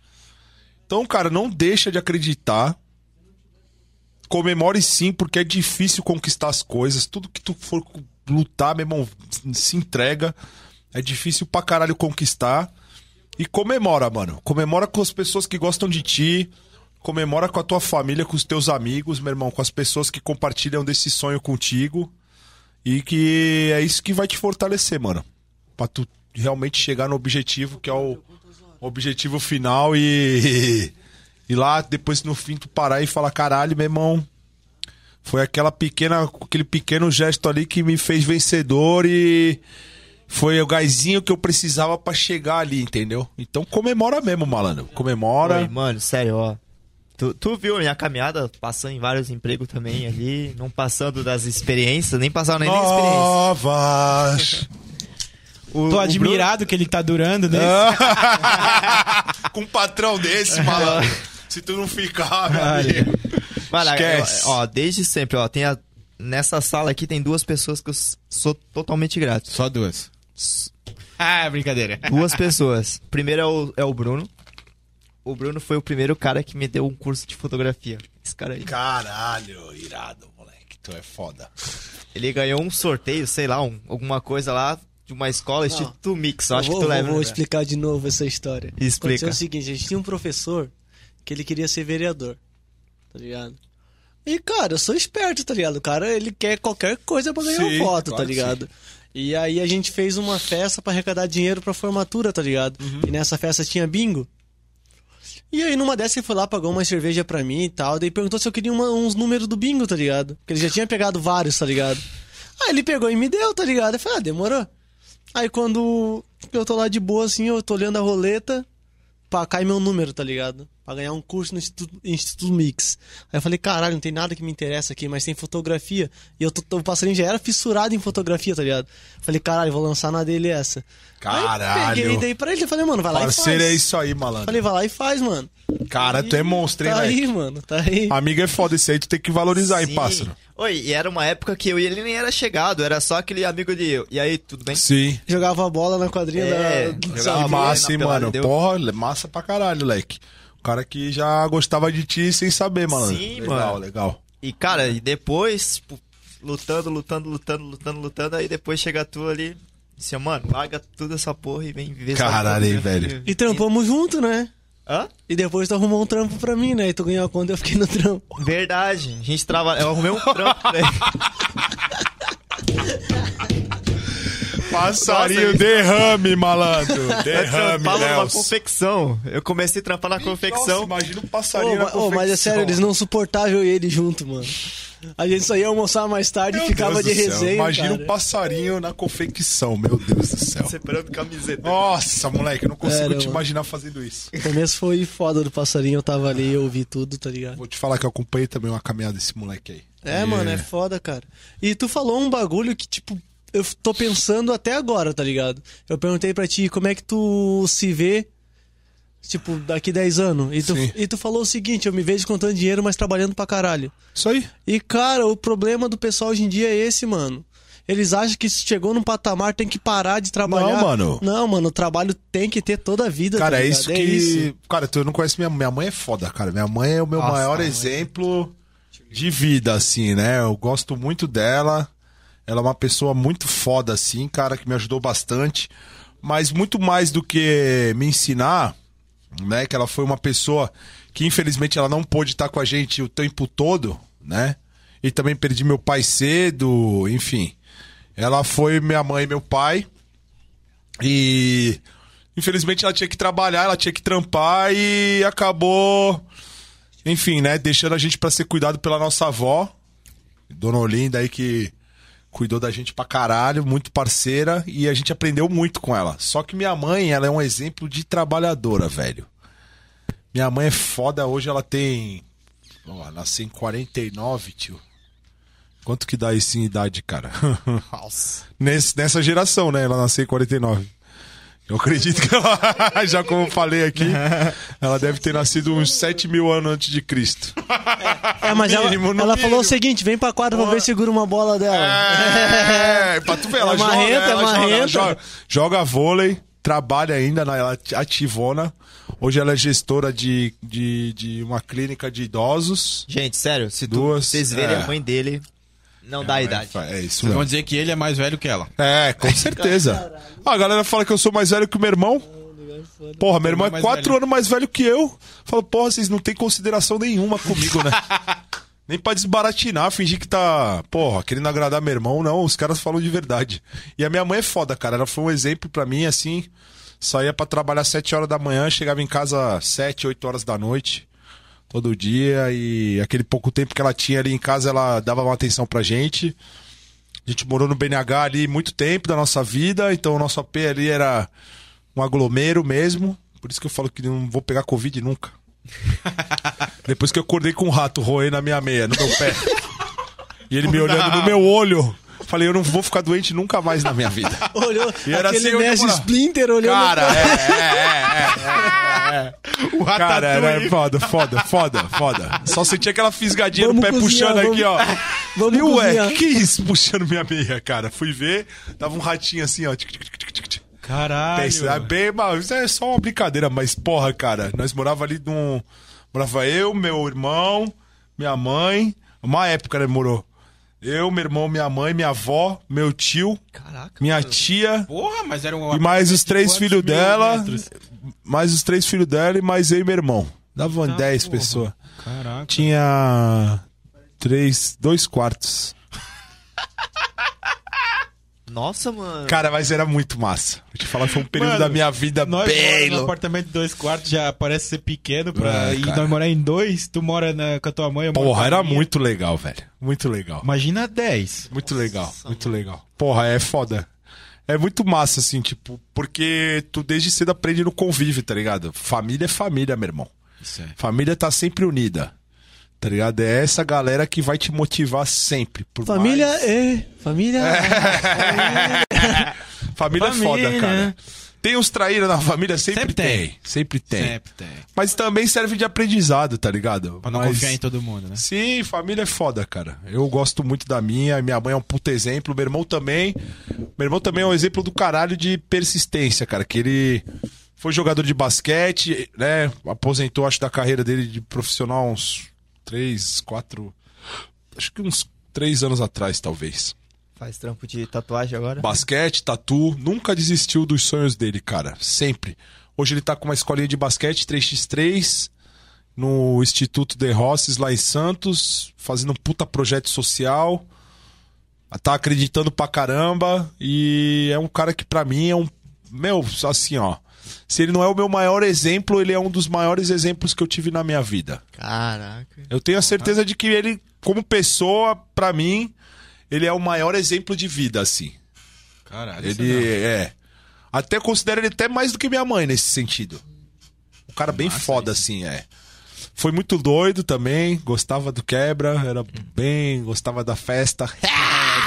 B: Então, cara, não deixa de acreditar. Comemore sim, porque é difícil conquistar as coisas. Tudo que tu for lutar, meu irmão, se entrega. É difícil pra caralho conquistar. E comemora, mano. Comemora com as pessoas que gostam de ti. Comemora com a tua família, com os teus amigos, meu irmão, com as pessoas que compartilham desse sonho contigo. E que é isso que vai te fortalecer, mano. Pra tu realmente chegar no objetivo, que é o objetivo final e. E lá, depois no fim, tu parar e falar: caralho, meu irmão. Foi aquela pequena, aquele pequeno gesto ali que me fez vencedor e foi o gásinho que eu precisava pra chegar ali, entendeu? Então comemora mesmo, malandro. Comemora.
A: Oi, mano, sério, ó. Tu, tu viu a minha caminhada, passando em vários empregos também ali, não passando das experiências, nem passando nem, nem experiência.
B: Novas.
A: O,
C: Tô admirado que ele tá durando, né?
B: Com um patrão desse, malandro. Se tu não ficar, meu amigo.
A: Bruno- Mano,
B: Esquece.
A: ó, ó, desde sempre, ó, tem a- nessa sala aqui tem duas pessoas que eu s- sou totalmente grato.
C: Só duas. Ah, brincadeira.
A: Duas pessoas. Primeiro é o, é o Bruno. O Bruno foi o primeiro cara que me deu um curso de fotografia. Esse cara aí.
B: Caralho, irado, moleque. Tu é foda.
A: Ele ganhou um sorteio, sei lá, um- alguma coisa lá de uma escola, Instituto Mix. Acho
D: vou,
A: que tu
D: vou-
A: leva.
D: vou
A: né?
D: explicar de novo essa história.
A: Explica.
D: Aconteceu o seguinte, a gente tinha um professor que ele queria ser vereador, tá ligado? E, cara, eu sou esperto, tá ligado? O cara, ele quer qualquer coisa pra ganhar
B: Sim,
D: um voto,
B: claro
D: tá ligado? E aí a gente fez uma festa pra arrecadar dinheiro pra formatura, tá ligado?
B: Uhum.
D: E nessa festa tinha bingo. E aí numa dessa ele foi lá, pagou uma cerveja pra mim e tal, daí perguntou se eu queria uma- uns números do bingo, tá ligado? Porque ele já tinha pegado vários, tá ligado? Aí ele pegou e me deu, tá ligado? Eu falei, ah, demorou. Aí quando eu tô lá de boa, assim, eu tô olhando a roleta, pá, cai meu número, tá ligado? Pra ganhar um curso no Instituto, Instituto Mix. Aí eu falei, caralho, não tem nada que me interessa aqui, mas tem fotografia. E eu tô, tô- o passarinho já era fissurado em fotografia, tá ligado? Falei, caralho, vou lançar na dele essa. Aí
B: Caralho.
D: peguei e dei pra ele, eu falei, mano, vai lá
B: Parceiro
D: e
B: é
D: faz.
B: isso aí, malandro.
D: Falei, vai lá e faz, mano.
B: Cara, tu é monstro, hein,
D: Tá aí, mano, tá aí.
B: Amigo é foda, esse aí tu tem que valorizar, hein,
A: Sim.
B: pássaro?
A: Oi, e era uma época que eu e ele nem era chegado, era só aquele amigo de. E aí, tudo bem?
B: Sim.
D: Jogava bola na quadrinha
A: É,
D: da...
A: jogava
B: Ah, massa, hein, mano.
A: deu?
B: Porra, massa pra caralho, leque. O cara que já gostava de ti sem saber, malandro.
A: Sim,
B: legal,
A: mano.
B: legal.
A: E cara, e depois, tipo, lutando, lutando, lutando, lutando, lutando, aí depois chega tu ali. Disse, mano, larga tudo essa porra e vem viver essa
B: Caralho,
A: porra, né?
B: velho.
D: E trampamos junto, né?
A: Hã?
D: E depois tu arrumou um trampo pra mim, né? E tu ganhou a conta e eu fiquei no trampo.
A: Verdade, a gente trabalha. Eu arrumei um trampo ele.
B: Passarinho,
A: Nossa,
B: derrame, malandro.
A: Eu
B: Derrame,
A: numa
B: Nelson.
A: confecção. Eu comecei a trampar na confecção.
B: Nossa, imagina um passarinho na
D: ma- ô, mas é
B: confecção.
D: sério, eles não suportavam eu e ele junto, mano. A gente só ia almoçar mais tarde
B: Meu
D: e ficava
B: Deus
D: de resenha,
B: Imagina
D: cara.
B: um passarinho na confecção, meu Deus do céu.
A: Separando camiseta.
B: Nossa, moleque, eu não consigo
D: Sério,
B: te
D: mano.
B: imaginar fazendo isso.
D: O começo foi foda do passarinho, eu tava ali, eu ouvi tudo, tá ligado?
B: Vou te falar que eu acompanhei também uma caminhada desse moleque aí.
D: É, mano, é foda, cara. E tu falou um bagulho que, tipo, eu tô pensando até agora, tá ligado? Eu perguntei pra ti como é que tu se vê, tipo, daqui 10 anos. E tu,
B: Sim.
D: e tu falou o seguinte: eu me vejo contando dinheiro, mas trabalhando pra caralho.
B: Isso aí.
D: E, cara, o problema do pessoal hoje em dia é esse, mano. Eles acham que se chegou num patamar tem que parar de trabalhar.
B: Não, mano.
D: Não, mano, o trabalho tem que ter toda a vida.
B: Cara,
D: tá
B: é isso que. Cara, tu não conhece minha minha mãe é foda, cara. Minha mãe é o meu
A: Nossa,
B: maior
A: mãe.
B: exemplo de vida, assim, né? Eu gosto muito dela. Ela é uma pessoa muito foda, assim, cara, que me ajudou bastante. Mas muito mais do que me ensinar, né? Que ela foi uma pessoa que, infelizmente, ela não pôde estar com a gente o tempo todo, né? E também perdi meu pai cedo, enfim. Ela foi minha mãe e meu pai. E infelizmente ela tinha que trabalhar, ela tinha que trampar e acabou, enfim, né, deixando a gente pra ser cuidado pela nossa avó, Dona Olinda aí que cuidou da gente pra caralho, muito parceira e a gente aprendeu muito com ela. Só que minha mãe, ela é um exemplo de trabalhadora, velho. Minha mãe é foda, hoje ela tem, ela nasceu em 49, tio. Quanto que dá isso em idade, cara?
A: Nossa.
B: Nesse- nessa geração, né? Ela nasceu em 49. Eu acredito que ela, já como eu falei aqui, ela deve ter nascido uns 7 mil anos antes de Cristo.
D: É, mas ela,
B: mínimo,
D: ela
B: mínimo.
D: falou o seguinte: vem pra quadra pra ver se segura uma bola dela.
B: É, pra tu ver, ela
D: É
B: joga,
D: marrenta, é
B: ela joga, ela
D: marrenta.
B: joga, joga vôlei, trabalha ainda, na, ela é ativona. Hoje ela é gestora de, de, de uma clínica de idosos.
A: Gente, sério, se tu,
B: Duas,
A: vocês verem
B: é.
A: a mãe dele, não dá a idade.
B: É isso
C: Vocês vão
B: mesmo.
C: dizer que ele é mais velho que ela.
B: É, com certeza. Ah, a galera fala que eu sou mais velho que o meu irmão. Porra, meu irmão é
C: mais
B: quatro
C: velho.
B: anos mais velho que eu. Fala, porra, vocês não têm consideração nenhuma comigo, né? Nem pra desbaratinar, fingir que tá, porra, querendo agradar meu irmão, não. Os caras falam de verdade. E a minha mãe é foda, cara. Ela foi um exemplo pra mim, assim. Saía pra trabalhar sete horas da manhã, chegava em casa sete, oito horas da noite. Todo dia. E aquele pouco tempo que ela tinha ali em casa, ela dava uma atenção pra gente. A gente morou no BNH ali muito tempo da nossa vida, então o nosso AP ali era um aglomero mesmo. Por isso que eu falo que não vou pegar Covid nunca. Depois que eu acordei com um rato roendo na minha meia, no meu pé. e ele me olhando no meu olho. Falei, eu não vou ficar doente nunca mais na minha vida.
D: Olhou
B: E era
D: aquele
B: assim morava.
D: Splinter olhando.
B: Cara, é, é, é, é,
A: O
B: é. Cara, era foda, foda, foda, foda. Só sentia aquela fisgadinha
D: Vamos
B: no pé
D: cozinhar,
B: puxando aqui, ó.
D: Vamos
B: e ué,
D: cozinhar.
B: que que é isso puxando minha meia, cara? Fui ver, tava um ratinho assim, ó. tic, tic, tic, tic, tic, tic.
C: Caralho.
B: É bem, mas é só uma brincadeira, mas porra, cara, nós morava ali num. Morava eu, meu irmão, minha mãe. Uma época, né, morou. Eu, meu irmão, minha mãe, minha avó, meu tio,
A: Caraca.
B: minha tia.
C: Porra, mas era um...
B: E mais os três filhos dela.
C: metros?
B: Mais os três filhos dela e mais eu e meu irmão. Davam
C: Tá,
B: 10
C: porra.
B: pessoas.
C: Caraca.
B: Tinha. Três. Dois quartos.
A: Nossa, mano.
B: Cara, mas era muito massa. Vou te falar, foi um período
C: Mano,
B: da minha vida
C: Nós
B: bem louco.
C: apartamento de dois quartos, já parece ser pequeno pra...
B: É,
C: e nós morar em dois, tu mora na- com a tua mãe, eu
B: Porra, era
C: minha.
B: muito legal, velho. Muito legal.
C: Imagina 10.
B: Muito legal, muito legal. Porra, é foda. É muito massa, assim, tipo, porque tu desde cedo aprende no convívio, tá ligado? Família é família, meu irmão.
C: Isso é.
B: Família tá sempre unida. Tá ligado? É essa galera que vai te motivar sempre. Por
D: Família
B: mais-
D: é. Família
B: Família é foda,
C: Família.
B: cara. Tem os traíra na família? Sempre,
C: Sempre
B: tem.
C: tem.
B: Sempre tem.
C: Sempre tem.
B: Mas também serve de aprendizado, tá ligado?
C: Pra não
B: Mas-
C: confiar em todo mundo, né?
B: Sim, família é foda, cara. Eu gosto muito da minha, minha mãe é um puta exemplo, meu irmão também. Meu irmão também é um exemplo do caralho de persistência, cara, que ele foi jogador de basquete, né? Aposentou, acho, da carreira dele de profissional uns três, quatro, acho que uns três anos atrás, talvez.
A: Faz trampo de tatuagem agora?
B: Basquete, tatu, nunca desistiu dos sonhos dele, cara. Sempre. Hoje ele tá com uma escolinha de basquete 3x3 no Instituto de Rosses lá em Santos, fazendo um puta projeto social. Tá acreditando pra caramba e é um cara que pra mim é um meu, assim, ó. Se ele não é o meu maior exemplo, ele é um dos maiores exemplos que eu tive na minha vida.
A: Caraca.
B: Eu tenho a certeza de que ele, como pessoa, pra mim, ele é o maior exemplo de vida, assim.
C: Caralho.
B: Ele é. Até considero ele até mais do que minha mãe nesse sentido. Um cara bem
C: Massa
B: foda, assim, é. Foi muito doido também, gostava do quebra, era bem, gostava da festa.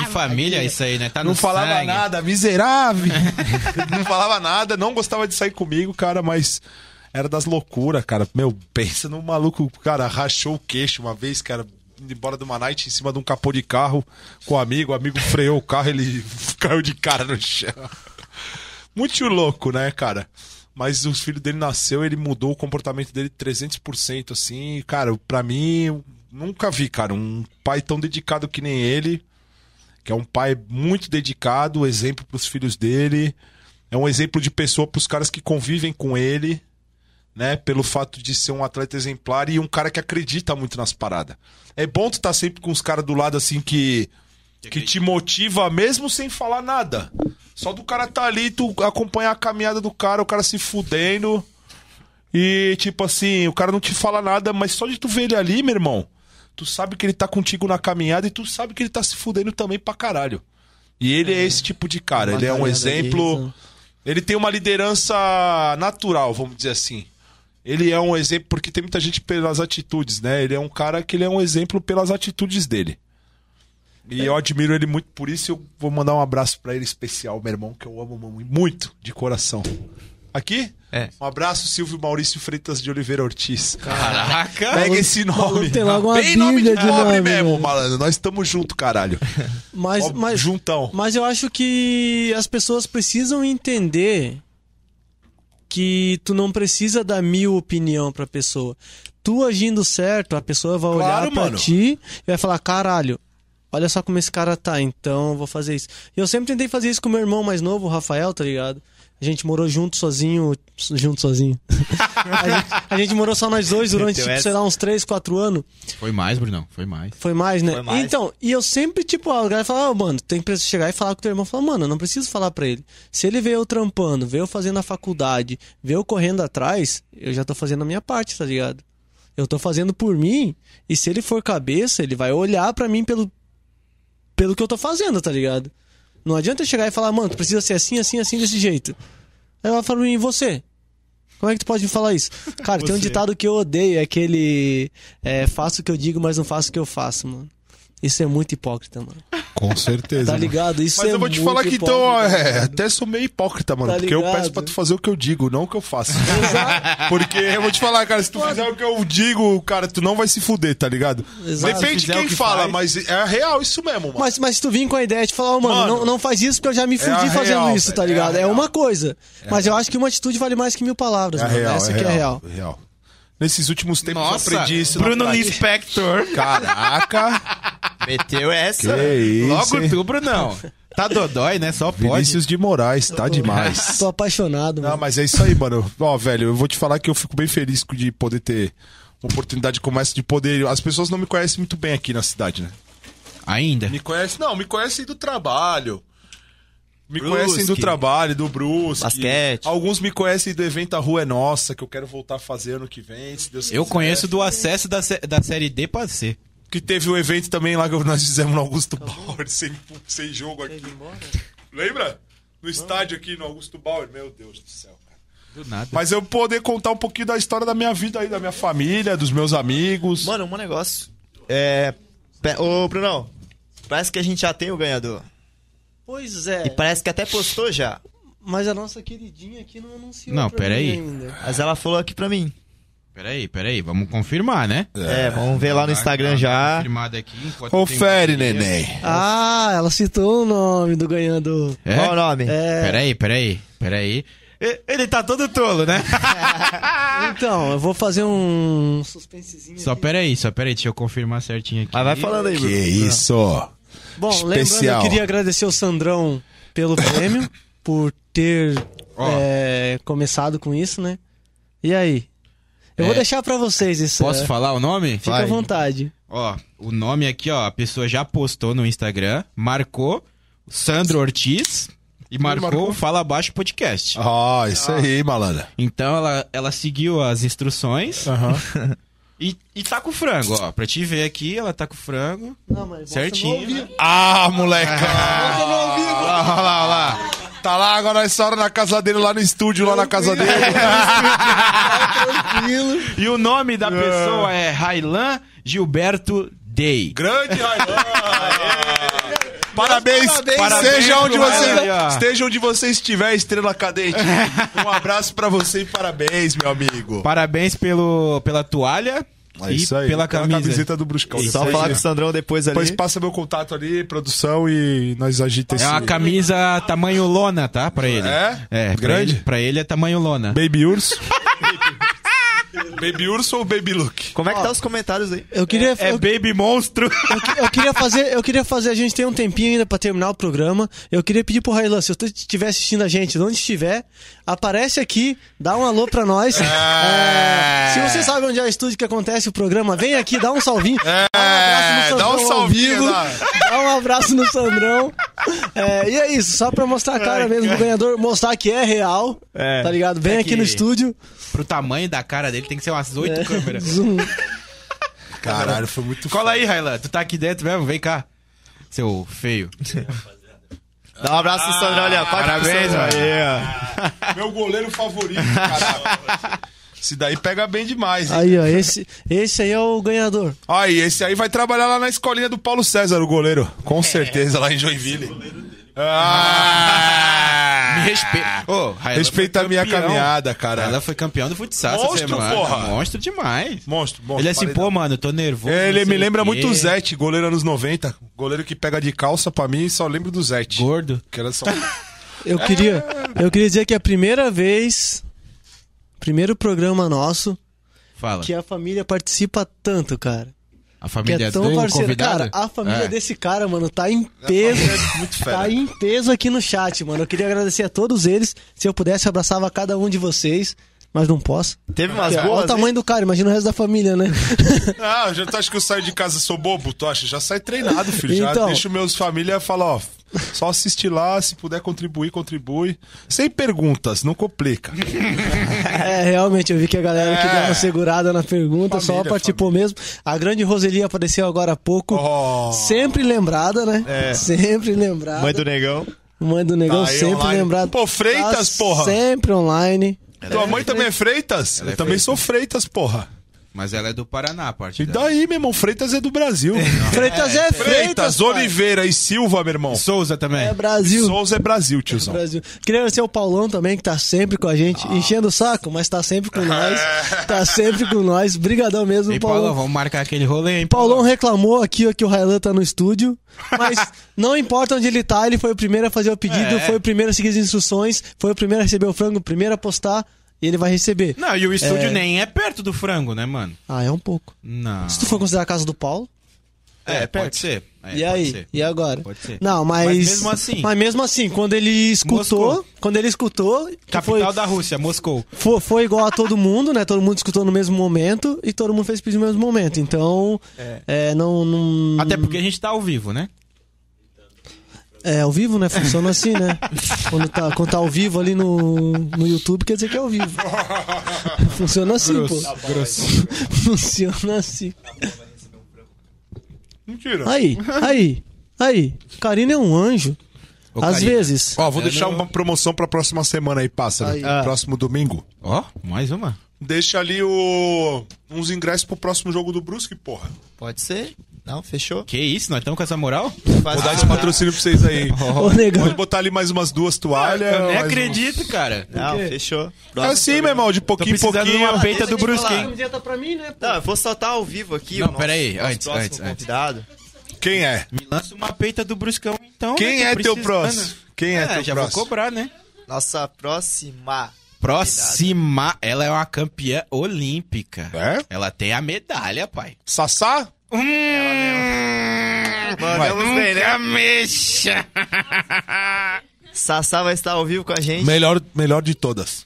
C: De família isso aí, né? Tá
B: Não
C: no
B: falava
C: sangue.
B: nada, miserável. não falava nada, não gostava de sair comigo, cara, mas era das loucuras, cara. Meu, pensa no maluco, cara, rachou o queixo uma vez, cara, indo embora de uma night em cima de um capô de carro com o amigo, o amigo freou o carro, ele caiu de cara no chão. Muito louco, né, cara? Mas os filhos dele nasceu, ele mudou o comportamento dele 300%, assim. Cara, pra mim, nunca vi, cara, um pai tão dedicado que nem ele. Que é um pai muito dedicado, exemplo pros filhos dele. É um exemplo de pessoa pros caras que convivem com ele, né? Pelo fato de ser um atleta exemplar e um cara que acredita muito nas paradas. É bom tu estar sempre com os caras do lado, assim, que que te motiva mesmo sem falar nada. Só do cara tá ali, tu acompanhar a caminhada do cara, o cara se fudendo. E tipo assim, o cara não te fala nada, mas só de tu ver ele ali, meu irmão, tu sabe que ele tá contigo na caminhada e tu sabe que ele tá se fudendo também pra caralho. E ele é, esse tipo de cara, ele é um exemplo. Ele tem uma liderança natural, vamos dizer assim. Ele é um exemplo, porque tem muita gente pelas atitudes, né? Ele é um cara que ele é um exemplo pelas atitudes dele. E eu admiro ele muito por isso. Eu vou mandar um abraço pra ele especial, meu irmão, que eu amo mu- muito, de coração. Aqui?
A: É.
B: Um abraço, Silvio Maurício Freitas de Oliveira Ortiz.
C: Caraca!
B: Pega esse nome.
D: tem logo uma
B: Bem nome de
D: de
B: pobre
D: nome,
B: mesmo,
D: velho.
B: malandro. Nós estamos junto, caralho.
D: Mas,
B: Ó,
D: mas,
B: Juntão.
D: mas eu acho que as pessoas precisam entender que tu não precisa dar mil opinião pra pessoa. Tu agindo certo, a pessoa vai olhar
B: Claro,
D: pra
B: mano.
D: ti e vai falar: caralho, olha só como esse cara tá, então eu vou fazer isso. E eu sempre tentei fazer isso com meu irmão mais novo, o Rafael, tá ligado? A gente morou junto sozinho, junto sozinho. a, gente, a gente morou só nós dois durante, tipo, sei lá, uns 3, 4 anos.
C: Foi mais, Brunão, foi mais.
D: Foi mais, né?
A: Foi mais.
D: Então, e eu sempre, tipo, a galera fala, oh, mano, tem que chegar e falar com o teu irmão. Fala, mano, eu não preciso falar pra ele. Se ele vê eu trampando, vê eu fazendo a faculdade, vê eu correndo atrás, eu já tô fazendo a minha parte, tá ligado? Eu tô fazendo por mim, e se ele for cabeça, ele vai olhar pra mim pelo, pelo que eu tô fazendo, tá ligado? Não adianta chegar e falar, mano, tu precisa ser assim, assim, assim, desse jeito. Aí ela fala, e você? Como é que tu pode me falar isso? Cara, tem um ditado que eu odeio, é aquele. É, faço o que eu digo, mas não faço o que eu faço, mano. Isso é muito hipócrita, mano.
B: Com certeza.
D: Tá ligado? Isso
B: Mas
D: é
B: eu vou te falar que então,
D: hipócrita,
B: é, até sou meio hipócrita, mano.
D: Tá
B: porque eu
D: ligado?
B: peço pra tu fazer o que eu digo, não o que eu faço. porque eu vou te falar, cara, se tu fizer o que eu digo, cara, tu não vai se fuder, tá ligado?
D: Exato.
B: Depende de quem
C: que
B: fala,
C: faz.
B: mas é real isso mesmo, mano.
D: Mas, mas se tu vir com a ideia de falar, ó, mano,
B: Mano,
D: não, não faz isso porque eu já me fudi
B: a
D: fazendo
B: real,
D: isso, tá
B: é
D: ligado? É,
B: real.
D: uma coisa. Mas eu acho que uma atitude vale mais que mil palavras,
B: é
D: mano.
B: real,
D: Essa
B: é
D: que
B: real,
D: é real.
B: é real. Nesses últimos tempos
C: Nossa,
B: eu aprendi isso
C: Bruno
B: prática.
C: Inspector.
B: Caraca,
A: Meteu essa.
B: que isso,
C: Logo
B: hein?
C: tu, Brunão. Tá dodói, né? Só pode.
B: Vinícius de Moraes, tá demais.
D: Tô apaixonado,
B: Não,
D: mano.
B: mas é isso aí, mano. Ó, velho, eu vou te falar que eu fico bem feliz de poder ter uma oportunidade como essa de poder. As pessoas não me conhecem muito bem aqui na cidade, né?
C: Ainda.
B: Me conhecem, não, me conhecem do trabalho. Me
A: Brusque.
B: conhecem do trabalho, do Brusque.
A: Basquete.
B: Alguns me conhecem do evento A Rua é Nossa, que eu quero voltar a fazer ano que vem, se Deus
C: Eu
B: quiser.
C: conheço do acesso da, da série D pra C.
B: Que teve o evento também lá que nós fizemos no Augusto Bauer, sem, sem jogo aqui. Lembra? No estádio aqui no Augusto Bauer. Meu Deus do céu, cara.
C: Do nada.
B: Mas eu poder contar um pouquinho da história da minha vida aí, da minha família, dos meus amigos.
A: Mano, um negócio. É. Ô, Brunão, parece que a gente já tem o ganhador.
D: Pois é.
A: E parece que até postou já.
D: Mas a nossa queridinha aqui não anunciou.
C: Não, peraí.
D: ainda.
A: Mas ela falou aqui pra mim.
C: Peraí, peraí. Vamos confirmar, né?
A: É, vamos ver lá no Instagram já.
C: Confirmado aqui. enquanto
B: Confere,
C: tem bateria.
B: neném.
D: Ah, ela citou o nome do ganhador.
C: É?
A: Qual o nome?
D: É.
C: Peraí, peraí, peraí. E- Ele tá todo tolo, né?
D: Então, eu vou fazer um suspensezinho.
C: só
D: aqui.
C: peraí, só peraí. Deixa eu confirmar certinho aqui.
A: Mas vai falando aí,
B: Que
A: Bruno.
B: isso?
D: Bom, lembrando,
B: Especial.
D: eu queria agradecer o Sandrão pelo prêmio, por ter
C: Ó.
D: é, começado com isso, né? E aí? Eu vou
C: É.
D: deixar pra vocês isso.
C: Posso
D: é,
C: falar o nome?
D: Fica
A: Vai.
D: à vontade.
C: Ó, o nome aqui, ó, a pessoa já postou no Instagram, marcou Sandro Ortiz e marcou,
B: marcou?
C: o Fala Baixo Podcast.
B: Ah, isso aí, malandra.
C: Então ela, ela seguiu as instruções
B: Aham.
C: e, e tá com o frango, ó. Pra te ver aqui, ela tá com o frango.
D: Não, mas
C: Certinho. né?
B: Ah, moleca!
C: Olha lá, olha lá, olha lá.
B: Tá lá agora essa hora na casa dele, lá no estúdio, lá na casa dele.
D: Tranquilo.
C: E o nome da pessoa é Railan Gilberto Day.
B: Grande Railan! Parabéns,
C: Parabéns
B: seja
C: pro
B: onde você esteja onde você estiver, estrela cadente. Um abraço pra você e parabéns, meu amigo.
C: Parabéns pelo, pela toalha
B: É
C: e
B: isso aí.
C: pela camisa.
B: camiseta do Bruscão.
A: Só
B: Depois-
A: falar com o Sandrão depois ali.
B: Depois passa meu contato ali, produção, e nós agita esse...
C: É uma camisa tamanho lona, tá? Pra ele.
B: É?
C: É, pra
B: Grande?
C: ele- Pra ele é tamanho lona.
B: Baby Urso. Baby Urso ou Baby Look?
A: Como é que tá os comentários aí?
D: Eu queria,
C: É
D: eu,
C: Baby Monstro.
D: eu eu queria fazer, eu queria fazer, a gente tem um tempinho ainda pra terminar o programa. Eu queria pedir pro Railan, se você estiver assistindo a gente, de onde estiver, aparece aqui, dá um alô pra nós. É, se você sabe onde é o estúdio que acontece o programa, vem aqui, dá um salvinho.
B: É, dá um
D: ao
B: salvinho,
D: vivo.
B: dá.
D: Dá um abraço no Sandrão. É, e é isso, só pra mostrar a cara mesmo do ganhador, mostrar que é real.
A: É.
D: Tá ligado? Vem
C: É
D: aqui no estúdio.
C: Pro tamanho da cara dele tem que ser umas oito câmeras.
D: Zoom.
B: Caralho, foi muito
C: Cola aí, Railan. Tu tá aqui dentro mesmo? Vem cá. Seu feio.
A: Dá um abraço pro Sandrão ali, ó. Pode
C: Parabéns,
A: ó.
B: Meu goleiro favorito, caralho. Esse daí pega bem demais, hein?
D: Aí, ó, esse, esse aí é o ganhador.
B: Aí, esse aí vai trabalhar lá na escolinha do Paulo César, o goleiro. Com certeza, lá em Joinville. Ah!
C: Me respeita. Railan
B: Respeita a minha caminhada, cara.
C: Ela foi campeão do futsal
B: Monstro,
C: essa semana.
B: porra.
C: Monstro demais.
B: Monstro, monstro.
C: Ele é assim, pô, mano, eu tô nervoso.
B: Ele
C: não
B: me lembra muito o Zete, goleiro anos 90. Goleiro que pega de calça pra mim, só lembro do Zete.
C: Gordo.
B: Que era só...
D: Eu queria, eu queria dizer que é a primeira vez, primeiro programa nosso,
C: Fala.
D: que a família participa tanto, cara.
C: A
D: Que
C: família
D: é tão
C: do
D: parceiro.
C: convidado?
D: Cara, a família
C: É.
D: desse cara, mano, tá em peso.
B: muito fera.
D: Tá em peso aqui no chat, mano. Eu queria agradecer a todos eles. Se eu pudesse, eu abraçava cada um de vocês. Mas não posso.
A: Teve umas
D: Porque, Olha
A: boas,
D: o tamanho do cara, imagina o resto da família, né?
B: Ah, já tu acha que eu saio de casa sou bobo? Tu acha? Já sai treinado, filho. Já
D: Então.
B: deixo meus família falar, ó, só assistir lá, se puder contribuir, contribui. Sem perguntas, não complica.
D: É, realmente, eu vi que a galera que
B: É.
D: deu uma segurada na pergunta só
B: Família,
D: participou mesmo. A grande Roseli apareceu agora há pouco.
B: Oh.
D: Sempre lembrada, né?
A: É.
D: Sempre lembrada.
A: Mãe do negão.
D: Mãe do negão,
B: Tá
D: sempre
B: online.
D: lembrado.
B: Pô, Freitas,
D: Tá
B: porra.
D: Sempre online.
B: Tua mãe também é Freitas?
C: É
B: eu também sou Freitas, porra.
C: Mas ela é do Paraná, a parte
B: E
C: dela.
B: daí, meu irmão? Freitas é do Brasil.
D: Freitas é,
B: Freitas,
D: Freitas, pai.
B: Oliveira e Silva, meu irmão.
C: Souza também.
D: É Brasil.
B: Souza é Brasil, tiozão.
D: Brasil. Queria agradecer o Paulão também, que tá sempre com a gente, enchendo o saco, mas tá sempre com nós. Tá sempre com nós. Brigadão mesmo,
C: E
D: Paulão.
C: Paulão, vamos marcar aquele rolê, hein?
D: Paulão reclamou aqui ó, que o Railan tá no estúdio, mas não importa onde ele tá, ele foi o primeiro a fazer o pedido,
C: É.
D: foi o primeiro a seguir as instruções, foi o primeiro a receber o frango, o primeiro a postar, e ele vai receber.
C: Não, e o estúdio
D: É.
C: nem é perto do frango, né, mano?
D: Ah, é um pouco.
C: Não.
D: Se tu for considerar a casa do Paulo,
C: É, pode ser. É,
D: e
C: pode
D: aí?
C: ser.
D: E agora?
C: Pode ser.
D: Não, mas.
C: Mas mesmo assim-
D: Mas mesmo assim, quando ele escutou.
C: Moscou.
D: Quando ele escutou.
C: Capital
D: foi,
C: da Rússia, Moscou.
D: foi, foi igual a todo mundo, né? Todo mundo escutou no mesmo momento e todo mundo fez pedido no mesmo momento. Então. É. não, não.
C: Até porque a gente tá ao vivo, né?
D: É, ao vivo, né? Funciona assim, né? quando, tá, quando tá ao vivo ali no, no YouTube, quer dizer que é ao vivo. Funciona assim, pô.
C: grosso.
D: Funciona assim.
B: Mentira.
D: Aí, aí, aí. Karina é um anjo.
C: Ô,
D: Às
C: Karina.
D: vezes.
B: Ó, vou
C: Eu
B: deixar
C: não-
B: uma promoção pra próxima semana aí, pássaro.
D: Aí.
A: Ah.
B: Próximo domingo.
C: Ó, mais uma.
B: Deixa ali o... uns ingressos pro próximo jogo do Brusque, porra.
A: Pode ser? Não, fechou?
C: Que isso, nós estamos com essa moral?
A: Faz
B: Vou dar esse patrocínio pra vocês aí.
D: Ô, negão.
B: Pode botar ali mais umas duas toalhas.
C: Eu nem
B: mais um-
C: acredito, cara.
A: Não, fechou.
B: É assim, meu irmão, de
C: Tô
B: pouquinho em
C: precisando de
B: pouquinho.
C: uma peita do hein?
D: Camiseta pra mim, né?
A: Não, eu vou soltar ao vivo aqui
C: Não,
A: o nosso,
C: peraí,
A: nosso
C: antes,
A: próximo
C: antes, antes.
A: convidado.
B: Quem é?
C: Me lança uma peita do Bruscão, então.
B: Quem
C: né,
B: é
C: tô
B: teu
C: precisando.
B: próximo? Quem é teu
C: já
B: próximo?
C: vou cobrar, né?
A: Nossa próxima.
C: Próxima, ela é uma campeã olímpica.
B: É?
C: Ela tem a medalha, pai.
B: Sassá?
C: Hum,
A: Mandamos bem, né?
C: nunca mexa.
A: Sassá vai estar ao vivo com a gente.
B: Melhor, melhor de todas.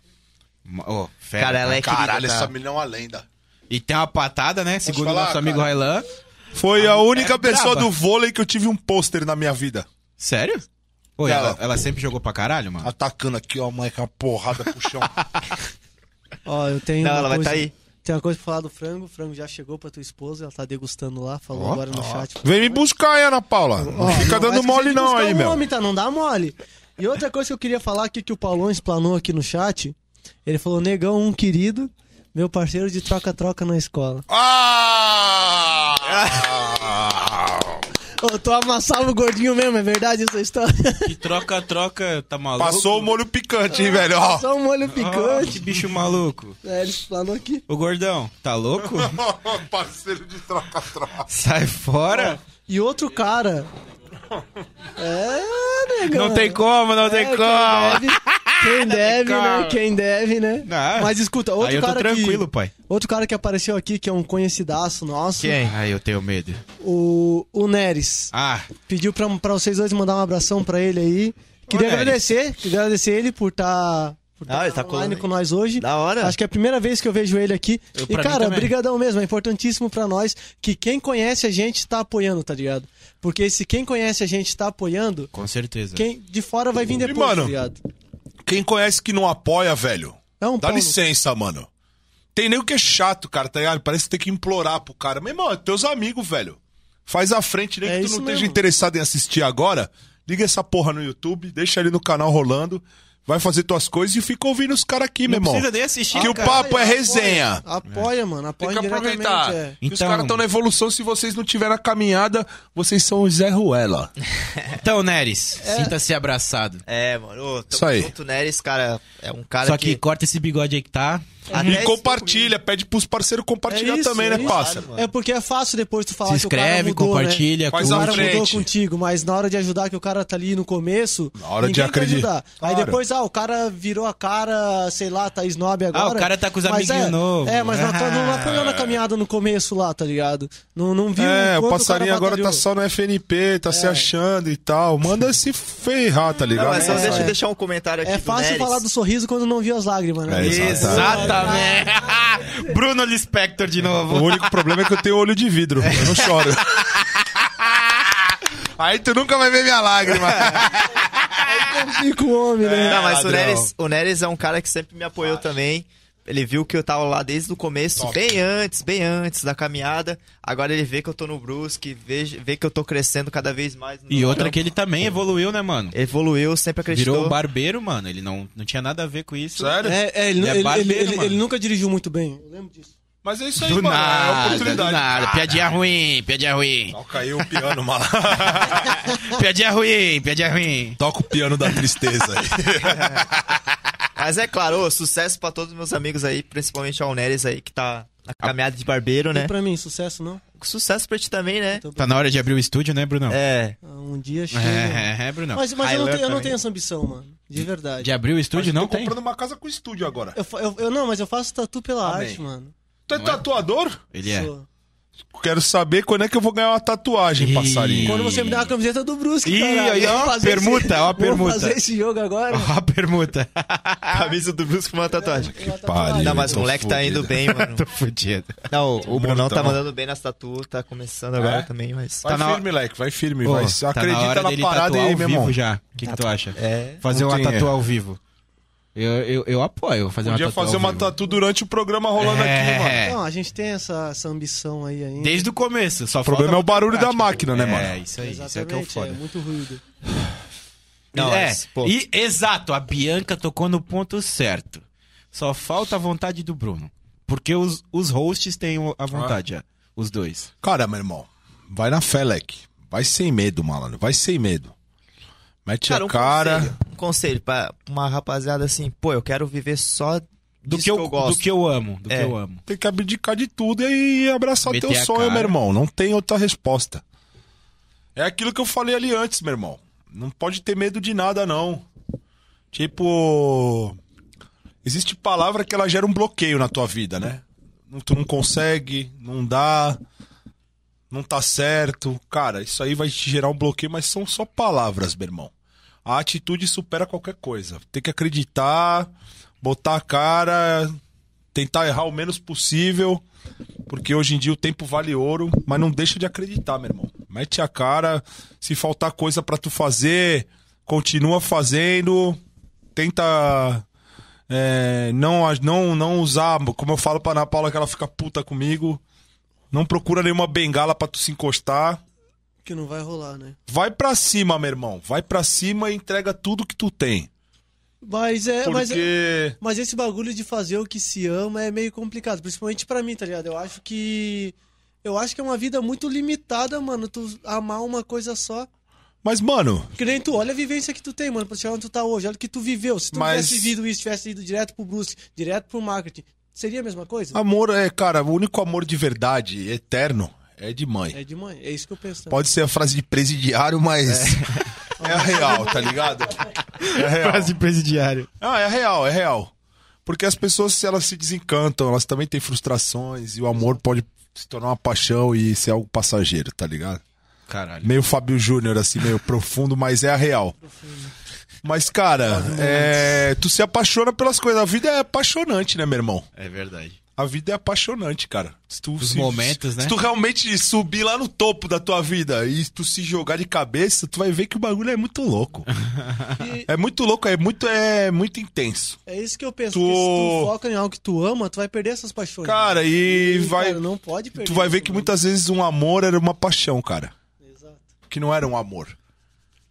C: Ô, fera,
A: Cara, ela é
B: Caralho,
A: querida, tá?
B: essa menina é uma lenda.
C: E tem uma patada, né? Segundo
B: falar,
C: nosso amigo
B: cara?
C: Railan.
B: Foi a única
C: é
B: pessoa
C: braba.
B: do vôlei que eu tive um pôster na minha vida.
C: Sério? Pô,
B: Ela-
C: ela, ela sempre jogou pra caralho, mano?
B: Atacando aqui, ó, mãe, com uma porrada pro chão.
D: Ó, eu tenho
A: Não,
D: uma
A: ela vai
D: coisa...
A: tá aí.
D: Tem uma coisa pra falar do frango. O frango já chegou pra tua esposa, ela tá degustando lá, falou
C: Ó,
D: agora no chat.
B: Vem me buscar aí, Ana Paula. Não fica dando mole não aí,
D: o
B: meu.
D: Nome, tá? Não dá mole. E outra coisa que eu queria falar aqui que o Paulão explanou aqui no chat, ele falou, negão, um querido, meu parceiro de troca-troca na escola.
B: Ah!
D: Ô, tu amassava o gordinho mesmo, é verdade essa história?
C: Que troca-troca, tá maluco?
B: Passou o molho picante, hein, velho? Ó.
D: Só um molho picante.
C: que bicho maluco.
D: É, ele explanou aqui.
C: Ô, gordão, tá louco?
B: Parceiro de troca-troca.
C: Sai fora.
D: E outro cara... É, negão.
C: Não tem como, não tem
D: É,
C: como.
D: Quem deve, quem deve né? Quem deve, né?
C: Ah,
D: Mas escuta, outro
C: Aí eu tô
D: cara
C: tranquilo,
D: que...
C: pai.
D: Outro cara que apareceu aqui, que é um conhecidaço nosso,
A: Quem?
C: Ai, eu tenho medo.
D: o, o Neres.
C: Ah,
D: Pediu pra, pra vocês dois mandar um abração pra ele aí. Queria
C: Ô, Neres.
D: agradecer, queria agradecer ele por estar por
A: Ah,
D: tá
A: ele tá
D: online com nós hoje.
A: Da hora.
D: Acho que é a primeira vez que eu vejo ele aqui.
C: Eu-
D: e, cara, brigadão mesmo. É importantíssimo pra nós que quem conhece a gente tá apoiando, tá ligado? Porque se quem conhece a gente tá apoiando,
C: com certeza.
D: quem de fora vai vir depois,
B: mano,
D: tá ligado?
B: Quem conhece que não apoia, velho,
D: um
B: dá
D: pau no-
B: licença, mano. Tem nego que é chato, cara, tá ligado? Parece que tem que implorar pro cara. Meu irmão, é teus amigos, velho. Faz a frente, nem
D: É
B: que tu não esteja
D: mesmo.
B: interessado em assistir agora. Liga essa porra no YouTube, deixa ali no canal rolando. Vai fazer tuas coisas e fica ouvindo os caras aqui, meu
C: Não
B: irmão.
C: precisa nem assistir,
B: Que o
C: cara.
B: papo é resenha.
D: Apoia, mano.
B: Tem
D: Apoia
B: que
D: diretamente.
B: aproveitar.
D: É.
B: Que os
C: Então-
B: caras estão na evolução. Se vocês não tiverem a caminhada, vocês são o Zé Ruela.
C: Então, Neres, sinta-se abraçado.
A: É, mano. Ô, tamo
B: Isso aí.
A: junto, Neres, cara. É um cara
C: Só que corta esse bigode aí que tá.
A: Até
B: E compartilha, pede pros parceiros compartilhar
D: É isso,
B: também,
D: é
B: né,
D: isso.
A: mano.
D: É porque é fácil depois tu falar
C: Se
D: que o cara
C: inscreve,
D: mudou,
C: compartilha,
D: né?
B: Faz
D: o cara mudou contigo, mas na hora de ajudar que o cara tá ali no começo,
B: Na hora de acreditar.
D: ajudar. Aí depois, ah, o cara virou a cara, sei lá, tá snob agora.
C: Ah, o cara tá com os
D: mas
C: amiguinhos
D: é,
C: novos.
D: É, mas não, não
C: Ah.
D: apoiou na caminhada no começo lá, tá ligado? Não, não viu
B: É, o passarinho
D: cara
B: agora tá só no FNP, tá se achando e tal. Manda se ferrar, tá ligado?
A: Não, mas só
D: É,
A: deixa
D: é.
A: eu deixar um comentário aqui
D: É fácil
A: Neres.
D: falar do sorriso quando não viu as lágrimas, né?
B: É,
C: Exatamente. Bruno Lispector de
B: O
C: novo.
B: único problema é que eu tenho olho de vidro. Eu não choro. Aí tu nunca vai ver minha lágrima.
D: Fica o homem, né?
A: Não, mas o. Neres, o Neres é um cara que sempre me apoiou também. ele viu que eu tava lá desde o começo,
B: Top.
A: bem antes, bem antes da caminhada. Agora ele vê que eu tô no Brusque, vê, vê que eu tô crescendo cada vez mais. no
C: E outra
A: trampo.
C: que ele também evoluiu, né, mano?
A: Evoluiu, sempre acreditou.
C: Virou barbeiro, mano. Ele não, não tinha nada a ver com isso.
B: Sério?
D: É, é, ele,
C: Ele é
D: ele-
C: barbeiro,
D: ele- ele-
C: mano.
D: ele nunca dirigiu muito bem. Eu lembro disso.
B: Mas é isso aí,
C: Do
B: mano. é
C: nada, do
B: oportunidade.
C: nada. Piadinha ruim, piadinha ruim.
B: Ó, caiu o piano, mala.
C: Piadinha ruim, piadinha ruim.
B: Toca o piano da tristeza aí.
A: Mas é claro, ô, sucesso pra todos os meus amigos aí, principalmente ao Neres aí, que tá na caminhada de barbeiro, né?
D: E pra mim, sucesso não?
A: Sucesso pra ti também, né?
D: Então,
C: Tá na hora de abrir o estúdio, né, Brunão?
A: É.
D: ah, Um dia chega.
C: É, é, é, Brunão.
D: Mas, mas eu, não tenho, eu não tenho essa ambição, mano. De verdade.
C: De abrir o estúdio, não
B: tô
C: tem?
B: comprando uma casa com estúdio agora.
D: Eu, eu- eu- não, mas eu faço tatu pela
B: Amém.
D: arte, mano.
B: Tu é tatuador?
C: Ele é.
D: Sou.
B: Quero saber quando é que eu vou ganhar uma tatuagem,
C: Ih.
B: passarinho.
D: Quando você me der uma camiseta do Brusque,
C: Ih,
D: caralho.
C: aí, ó, permuta,
D: esse-
C: ó, permuta.
D: Vamos fazer esse jogo agora.
C: Ó a permuta.
A: Camisa do Brusque com uma tatuagem.
D: Tatuagem.
B: pariu.
A: Não, mas o moleque tá
B: fudido.
A: indo bem, mano.
C: Tô fudido.
A: Não, o Brunão tá mandando bem nas tatu, tá começando agora
B: É?
A: também, mas...
B: Vai
C: Tá na
B: firme, leque, vai firme.
C: Pô,
B: vai.
C: tá na
B: Acredita
C: hora
B: na
C: dele
B: parada aí, meu
C: vivo
B: irmão.
C: já. O que, que tu acha?
A: É.
C: Fazer uma tatu ao vivo. Eu, eu, eu apoio fazer
B: Podia
C: uma tatu
B: fazer uma tatu durante o programa rolando
C: É.
B: aqui, mano.
D: Não, a gente tem essa, essa ambição aí ainda.
C: Desde o começo. Só
B: O problema é o barulho da
C: prática.
B: máquina, né,
C: É,
B: mano?
C: isso aí. Isso é
D: Exatamente,
C: que é o
D: é,
C: foda.
D: muito ruído.
A: Não,
C: é,
A: pô.
C: e, exato, a Bianca tocou no ponto certo. Só falta a vontade do Bruno. Porque os, os hosts têm a vontade, já. Os dois.
B: Cara, meu irmão, vai na fé, leque. Vai sem medo, malandro. Vai sem medo. Mete
A: Cara,
B: a
A: um
B: cara.
A: conselho, um conselho pra uma rapaziada assim, pô, eu quero viver só
C: Do
A: disso
C: que, eu,
A: gosto.
C: do que eu amo. Do
A: É.
C: que eu amo.
B: Tem que abdicar de tudo e abraçar
C: Meter
B: teu sonho,
C: cara.
B: meu irmão. Não tem outra resposta. É aquilo que eu falei ali antes, meu irmão. Não pode ter medo de nada, não. Tipo. Existe palavra que ela gera um bloqueio na tua vida, né? Não- Tu não consegue, não dá, não tá certo. Cara, isso aí vai te gerar um bloqueio, mas são só palavras, meu irmão. A atitude supera qualquer coisa. Tem que acreditar, botar a cara, tentar errar o menos possível, porque hoje em dia o tempo vale ouro, mas não deixa de acreditar, meu irmão. Mete a cara, se faltar coisa pra tu fazer, continua fazendo, tenta é, não, não, não usar, como eu falo pra Ana Paula que ela fica puta comigo, não procura nenhuma bengala pra tu se encostar.
D: Que não vai rolar, né?
B: Vai pra cima, meu irmão. Vai pra cima e entrega tudo que tu tem.
D: Mas é. Mas,
B: Porque.
D: mas esse bagulho de fazer o que se ama é meio complicado. Principalmente pra mim, tá ligado? Eu acho que. Eu acho que é uma vida muito limitada, mano. Tu amar uma coisa só.
B: Mas, mano,
D: Que nem tu, olha a vivência que tu tem, mano, pra chegar onde tu tá hoje. Olha o que tu viveu. Se tu
B: Mas-
D: tivesse vivido isso, tivesse ido direto pro Brusque, direto pro marketing, seria a mesma coisa?
B: amor é, cara, o único amor de verdade, eterno, é de mãe.
D: É de mãe, é isso que eu penso.
B: Pode ser a frase de presidiário, mas. É, a real, tá ligado? É a real.
C: presidiário.
B: Ah, é real, é real. Porque as pessoas, se elas se desencantam, elas também têm frustrações e o amor pode se tornar uma paixão e ser algo passageiro, tá ligado?
C: Caralho.
B: Meio Fábio Júnior, assim, meio profundo, mas é a real. Mas, cara, é, tu se apaixona pelas coisas. A vida é apaixonante, né, meu irmão?
C: É verdade.
B: A vida é apaixonante, cara. Se tu
C: Os
B: se-
C: momentos, né?
B: Se tu realmente subir lá no topo da tua vida e tu se jogar de cabeça, tu vai ver que o bagulho é muito louco.
D: E
B: é muito louco, é muito, é muito intenso.
D: é isso que eu penso.
B: Tu-
D: Porque se tu foca em algo que tu ama, tu vai perder essas paixões.
B: Cara, e,
D: E,
B: vai.
D: cara, não pode perder.
B: tu vai ver que muitas vezes um amor era uma paixão, cara.
D: Exato.
B: Que não era um amor.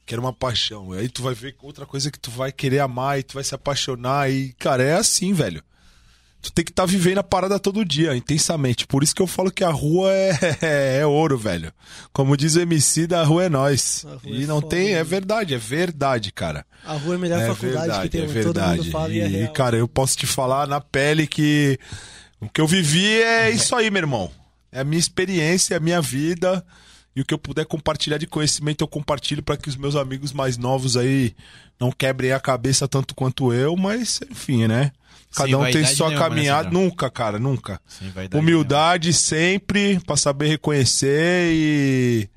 B: Que era uma paixão. Aí tu vai ver outra coisa que tu vai querer amar e tu vai se apaixonar. E, cara, é assim, velho. Tu tem que estar vivendo a parada todo dia, intensamente. Por isso que eu falo que a rua é, é ouro, velho. Como diz o MC, da rua é nós.
D: Rua
B: E
D: é
B: não
D: foda,
B: tem, é verdade, é verdade, cara.
D: A rua é a melhor
B: É
D: faculdade
B: verdade,
D: que tem,
B: é
D: mano. todo
B: verdade.
D: mundo fala e, é
B: E,
D: real.
B: cara, eu posso te falar na pele que o que eu vivi é isso aí, meu irmão. É a minha experiência, é a minha vida. E o que eu puder compartilhar de conhecimento, eu compartilho para que os meus amigos mais novos aí não quebrem a cabeça tanto quanto eu, mas enfim, né? Cada
C: Sem
B: um tem sua
C: nenhuma, né,
B: caminhada.
C: Sandrão?
B: nunca, cara, nunca. Humildade sempre, pra saber reconhecer e.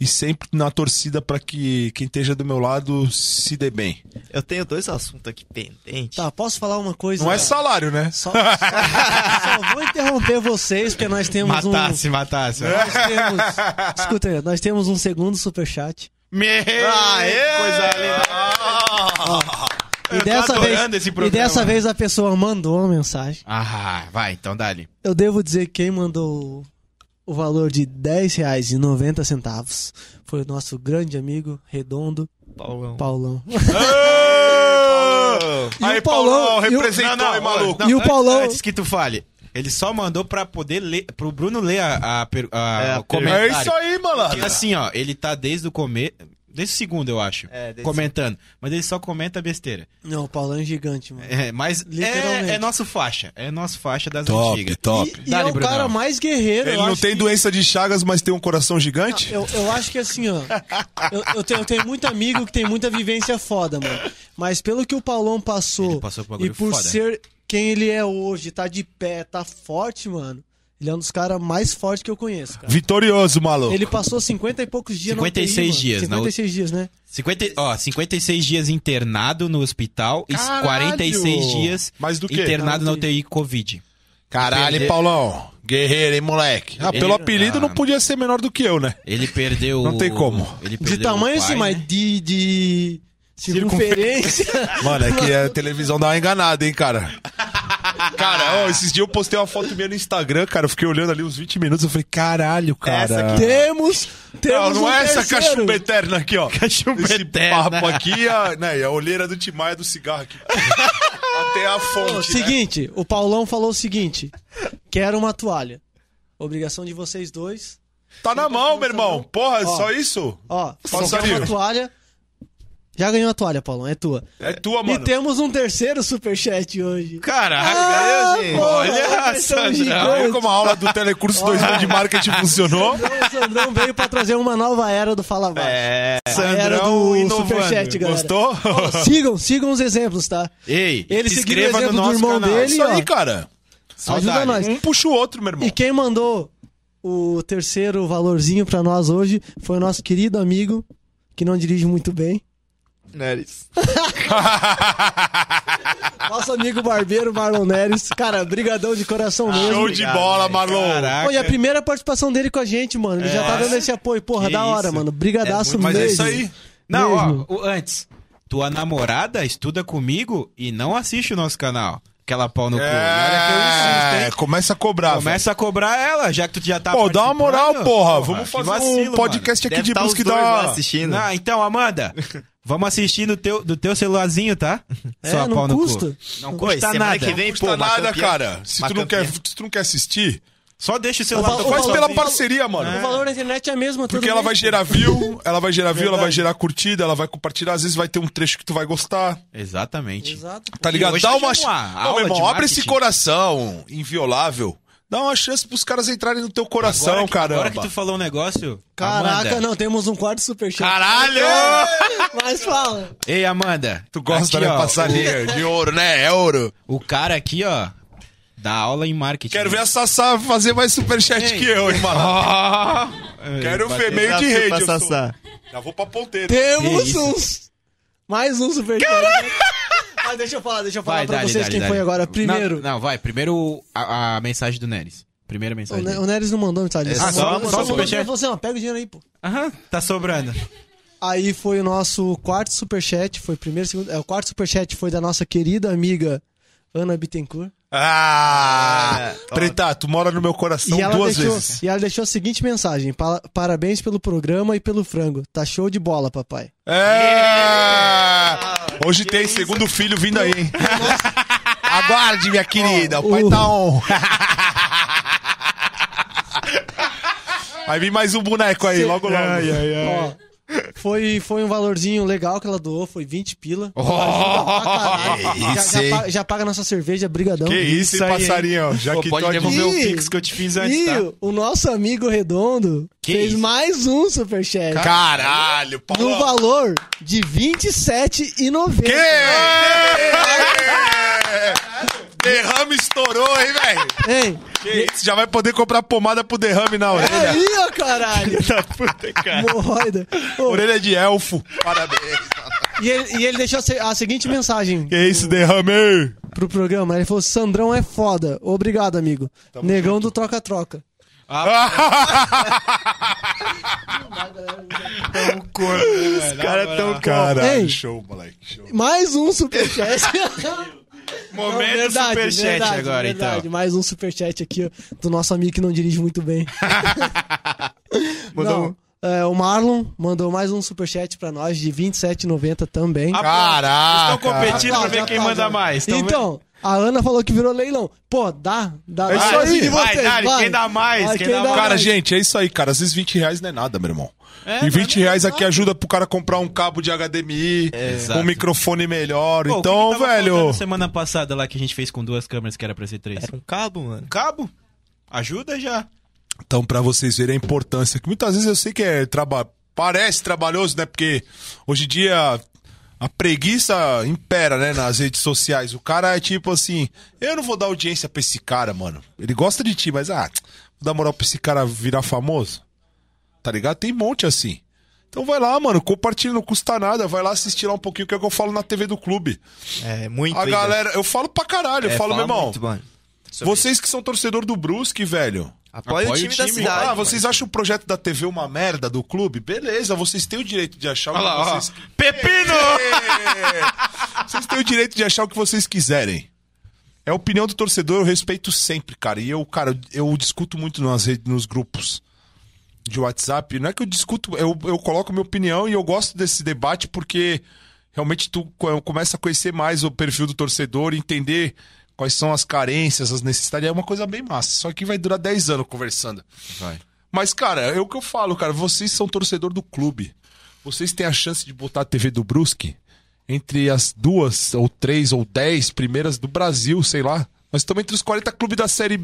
B: E sempre na torcida para que quem esteja do meu lado se dê bem.
A: Eu tenho dois assuntos aqui pendentes.
D: Tá, posso falar uma coisa?
B: Não é salário, né?
D: Só, só- só vou interromper vocês, porque nós temos um.
C: Matasse, matasse.
D: Nós temos. Escuta aí, nós temos um segundo superchat.
C: Meu,
A: Aê!
C: coisa linda.
D: E
C: tô
D: dessa,
C: adorando
D: vez,
C: esse
D: e dessa vez a pessoa mandou uma mensagem.
C: Ah, vai, então dá-lhe.
D: Eu devo dizer que quem mandou o valor de R$ 10,90 foi o nosso grande amigo redondo
A: Paulão.
D: Paulão. E
B: Aí,
D: o Paulão-
B: Paulão,
D: e o-
B: representou aí, maluco.
D: E o Paulão-
C: Antes que tu fale, ele só mandou pra poder ler, pro Bruno ler a, a, a-
A: É, a.
B: É isso aí, malandro.
C: assim, ó, ele tá desde o começo, desde o segundo, eu acho,
A: É,
C: comentando. Mas ele só comenta besteira.
D: Não, o Paulão é gigante, mano.
C: É, mas
D: Literalmente.
C: é, é nosso faixa, é nosso faixa das
B: Top,
C: antigas.
B: top.
D: E, e
C: Dá-lhe,
D: é o
C: Brunão.
D: cara mais guerreiro.
B: Ele
D: eu
B: não
D: acho
B: tem
D: que-
B: doença de Chagas, mas tem um coração gigante?
D: Eu, eu acho que assim, ó. Eu, eu tenho, eu tenho muito amigo que tem muita vivência foda, mano. Mas pelo que o Paulão passou,
C: passou por
D: e por
C: foda.
D: ser quem ele é hoje, tá de pé, tá forte, mano. Ele é um dos caras mais fortes que eu conheço, cara.
B: Vitorioso, maluco.
D: Ele passou 50 e poucos dias na
C: 56
D: UTI, mano.
C: dias, na
D: 56 dias, né?
C: 50, ó, 56 dias internado no hospital
B: Caralho!
C: e 46 dias
B: Mais do
C: internado
D: Na
C: na UTI Covid.
B: Caralho,
C: Perder-
B: Paulão. Guerreiro, hein, moleque? Ah, pelo
C: Ele-
B: apelido
C: Ah.
B: não podia ser menor do que eu, né?
C: Ele perdeu.
B: Não tem como.
C: Ele
D: De
C: perdeu
D: tamanho
C: pai,
D: assim, mas
C: né?
D: de, de circunferência.
B: Mano, é que a televisão dá uma enganada, hein, cara? Cara, ó, esses dias eu postei uma foto minha no Instagram, cara. Eu fiquei olhando ali uns 20 minutos. Eu falei, caralho, cara.
A: Essa aqui.
D: temos. Temos
B: Não, não
D: um
B: é essa cachumba eterna aqui, ó.
C: Cachumba
B: Esse
C: eterna.
B: papo aqui, a, né, e a olheira do Timaya do cigarro aqui. Até a
D: Ô,
B: fonte, né?
D: seguinte, o Paulão falou o seguinte: quero uma toalha. Obrigação de vocês dois.
B: Tá na mão, meu irmão. Porra,
D: Ó.
B: só isso?
D: Ó,
B: Sarinho.
D: uma toalha. Já ganhou a toalha, Paulão, é tua.
B: É tua,
D: E
B: mano.
D: temos um terceiro superchat hoje.
C: Caraca,
D: Ah,
C: ganhou, gente.
D: porra,
C: Olha, Sandrão.
B: Viu como a aula do Telecurso 2000 de marketing funcionou?
D: O Sandrão veio pra trazer uma nova era do Fala Baixo.
A: É.
D: a era
C: Sandrão
D: do
C: inovando.
D: superchat, galera.
B: Gostou?
D: Ó, sigam, sigam os exemplos, tá?
C: Ei,
D: Ele
C: se
D: seguiu o
C: inscreva no
D: exemplo do
C: nosso
D: irmão
C: canal.
D: dele.
B: Isso aí,
D: ó.
B: cara.
D: Ajuda
C: Saudade.
D: nós.
B: Um puxa o outro, meu irmão.
D: E quem mandou o terceiro valorzinho pra nós hoje foi o nosso querido amigo, que não dirige muito bem.
A: Neres.
D: Nosso amigo barbeiro Marlon Neres. Cara, brigadão de coração mesmo.
B: Show de bola, Marlon.
C: Caraca.
D: Pô, e a primeira participação dele com a gente, mano. Ele já tá dando esse apoio. Porra, da hora,
C: isso.
D: mano. Brigadaço
C: É muito-
B: Mas é
D: mesmo.
B: isso aí.
C: Não,
D: Mesmo.
C: ó, o- antes. Tua namorada estuda comigo e não assiste o nosso canal. Aquela pau no cu. Insisto,
B: É, começa a cobrar. velho.
C: Começa a cobrar ela, já que tu já tá
B: Pô, dá uma moral, porra. Vamos fazer
C: vacilo,
B: um podcast aqui
A: Deve
B: de
A: tá
B: busca e
A: lá
B: dar.
A: assistindo.
C: Não, então, Amanda, vamos assistir no teu, do teu celularzinho, tá?
D: É,
C: Sua
D: não
C: pau no cu.
D: custa.
C: Não
A: Oi,
C: custa
A: semana
C: nada.
A: que vem,
B: Não custa
A: pô,
B: nada,
A: campeã-
B: cara. Se tu, não quer, se tu não quer assistir,
C: Só deixa o celular
D: Fala-
C: no
B: faz pela parceria, mano.
D: O valor na internet é a mesma.
B: Porque ela vai gerar view, ela vai gerar view, ela vai gerar curtida, ela vai compartilhar. Às vezes vai ter um trecho que tu vai gostar.
C: Exatamente.
D: Exato.
B: Tá ligado? Dá
C: tá
B: uma Não, meu irmão, abre esse coração inviolável. Dá uma chance pros caras entrarem no teu coração,
C: agora, que,
B: caramba.
C: agora que tu falou um negócio.
D: Caraca,
C: Amanda.
D: não, temos um quarto superchat.
B: Caralho!
D: Mas fala.
C: Ei, Amanda.
B: Tu gosta,
C: aqui,
B: né,
C: ó,
B: passarinho? De ouro, né? É ouro.
C: O, o cara aqui, ó, dá aula em marketing.
B: Quero ver a Sassá fazer mais superchat
C: Ei.
B: que eu, hein, mano.
C: Ah,
B: Quero ver meio de rede.
A: pra. Sassá.
B: Já vou pra ponteira.
D: Temos uns. Mais um superchat. Mas deixa eu falar, deixa eu falar
C: Vai,
D: pra
C: dali,
D: vocês
C: dali,
D: quem
C: dali.
D: foi agora. Primeiro.
C: Não, não, vai. Primeiro a, a mensagem do Neres. Primeira
D: O,
C: mensagem.
D: Ne-
C: dele.
D: o Neres não mandou mensagem.
C: É
D: Ele
C: só-
D: mandou-
C: só
D: mandou-? Ele falou assim, ó, pega o dinheiro aí, pô.
C: Aham, tá sobrando.
D: Aí foi o nosso quarto superchat, foi o primeiro, segundo, é, o quarto superchat foi da nossa querida amiga Ana Bittencourt.
B: Ah!
A: É, ó.
B: Preta, tu mora no meu coração duas
D: deixou,
B: vezes.
D: E ela deixou a seguinte mensagem: "Pa- Parabéns pelo programa e pelo frango. Tá show de bola, papai.
B: É! Hoje tem segundo filho vindo aí, hein? Aguarde, minha querida. O pai
D: o-
B: tá on. Vai vir mais um boneco aí, logo logo.
D: Ó, foi, foi um valorzinho legal que ela doou, foi 20 pila.
B: Que
D: já,
B: isso,
D: já paga, já paga nossa cerveja, brigadão.
B: Que isso, hein,
C: aí, hein?
B: passarinho? Já
C: Pô,
B: que
C: pode
B: tô
C: devolver
B: aqui.
C: o pix que eu te fiz antes,
D: E
C: tá?
D: o nosso amigo Redondo
C: Que
D: fez
C: isso?
D: mais um superchat.
B: Caralho,
D: No
B: Paulo.
D: valor de R$ 27,90.
B: Que? Derrame estourou, hein, velho?
D: Ei,
B: Que isso, já vai poder comprar pomada pro derrame na orelha.
D: aí, ó, caralho.
A: Puta, cara.
D: Hemorroida. Ô,
B: Orelha de elfo. Parabéns.
D: e, ele, e ele deixou a, se- a seguinte mensagem
B: Que isso, derrame?
D: pro programa. Ele falou: Sandrão é foda. Obrigado, amigo. Negão do troca-troca.
A: Os caras tão
B: Caralho,
D: Ei.
B: show, moleque. Show.
D: Mais um superchat.
C: Momento
D: Verdade,
C: superchat
D: verdade,
C: agora,
D: verdade.
C: então.
D: Mais um superchat aqui ó, do nosso amigo que não dirige muito bem.
A: Mandou
D: Não, é, o Marlon mandou mais um superchat pra nós de 27,90 também.
B: Caraca.
C: Estão competindo pra
D: Aplaude,
C: ver quem manda mais. Tão
D: Então, a Ana falou que virou leilão. Pô, dá, dá.
B: É isso aí.
D: Decide
C: Vai,
D: vocês, vai.
C: quem dá mais,
D: Vai,
C: quem dá mais.
B: Cara,
D: mais.
B: gente, é isso aí, cara. Às vezes 20 reais não é nada, meu irmão.
C: É,
B: e 20
C: não é
B: reais aqui ajuda pro cara comprar um cabo de HDMI,
C: Exato.
B: um microfone melhor.
C: Pô, que
B: então,
C: que tava
B: velho.
C: Semana passada lá que a gente fez com duas câmeras que era pra ser três.
A: Era um cabo, mano.
C: Cabo? Ajuda já.
B: Então, pra vocês verem a importância, que muitas vezes eu sei que é traba... parece trabalhoso, né? Porque hoje em dia a preguiça impera, né, nas redes sociais. O cara é tipo assim, eu não vou dar audiência pra esse cara, mano. Ele gosta de ti, mas ah, vou dar moral pra esse cara virar famoso. Tá ligado? Tem um monte assim. Então vai lá, mano, compartilha, não custa nada. Vai lá assistir lá um pouquinho que é o que eu falo na TV do clube.
A: É muito.
B: A
A: ainda.
B: galera, eu falo pra caralho, eu
A: É,
B: falo, meu irmão.
A: muito, mano.
B: Vocês que são torcedor do Brusque, velho.
A: Apoia,
C: Apoia
A: o time,
C: o
A: da
C: time.
A: cidade.
B: Ah, vocês acham o projeto da TV uma merda do clube? Beleza, vocês têm o direito de achar o
C: Olha
B: que
C: lá, ó.
B: vocês...
C: Pepino!
B: É. Vocês têm o direito de achar o que vocês quiserem. É a opinião do torcedor, eu respeito sempre, cara. E eu, cara, eu discuto muito nas redes, nos grupos de WhatsApp. Não é que eu discuto, eu, eu coloco a minha opinião e eu gosto desse debate porque realmente tu co- começa a conhecer mais o perfil do torcedor, entender quais são as carências, as necessidades. É uma coisa bem massa. Só que vai durar 10 anos conversando.
C: Vai.
B: Mas, cara, é o que eu falo, cara. Vocês são torcedor do clube. Vocês têm a chance de botar a TV do Brusque entre as duas, ou três, ou dez primeiras do Brasil, sei lá. Nós estamos entre os 40 clubes da série,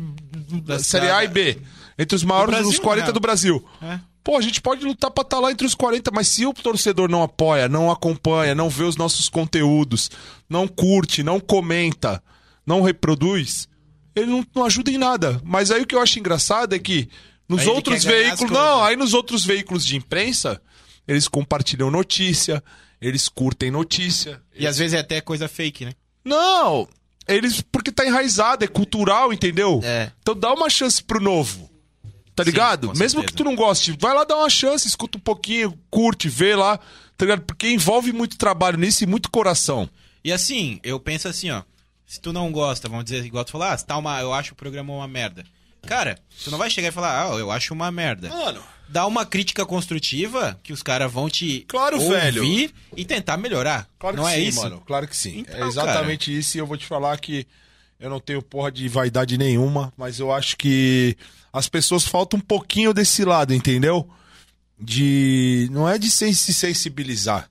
B: da série A e B. Entre os maiores
C: Brasil,
B: dos 40
C: né?
B: do Brasil.
C: É.
B: Pô, a gente pode lutar pra estar lá entre os 40, mas se o torcedor não apoia, não acompanha, não vê os nossos conteúdos, não curte, não comenta, não reproduz, ele não, não ajuda em nada. Mas aí o que eu acho engraçado é que nos
C: Aí
B: outros veículos. Não, aí nos outros veículos de imprensa, eles compartilham notícia, eles curtem notícia.
C: E às vezes é até coisa fake, né?
B: Não! Eles. Porque tá enraizado, é cultural, entendeu?
A: É.
B: Então dá uma chance pro novo. Tá
C: Sim,
B: ligado? Mesmo que tu não goste, vai lá dar uma chance, escuta um pouquinho, curte, vê lá. Tá ligado? Porque envolve muito trabalho nisso e muito coração.
C: E assim, eu penso assim, ó. Se tu não gosta, vamos dizer, igual tu falou, ah, tá uma, eu acho o programa uma merda. Cara, tu não vai chegar e falar, ah, eu acho uma merda.
B: Mano.
C: Dá uma crítica construtiva que os caras vão te
B: Claro,
C: ouvir
B: velho.
C: e tentar melhorar.
B: Claro
C: não
B: que
C: é
B: sim,
C: isso?
B: mano. Claro que sim.
C: Então,
B: é exatamente isso e eu vou te falar que eu não tenho porra de vaidade nenhuma, mas eu acho que as pessoas faltam um pouquinho desse lado, entendeu? De. Não é de se sensibilizar.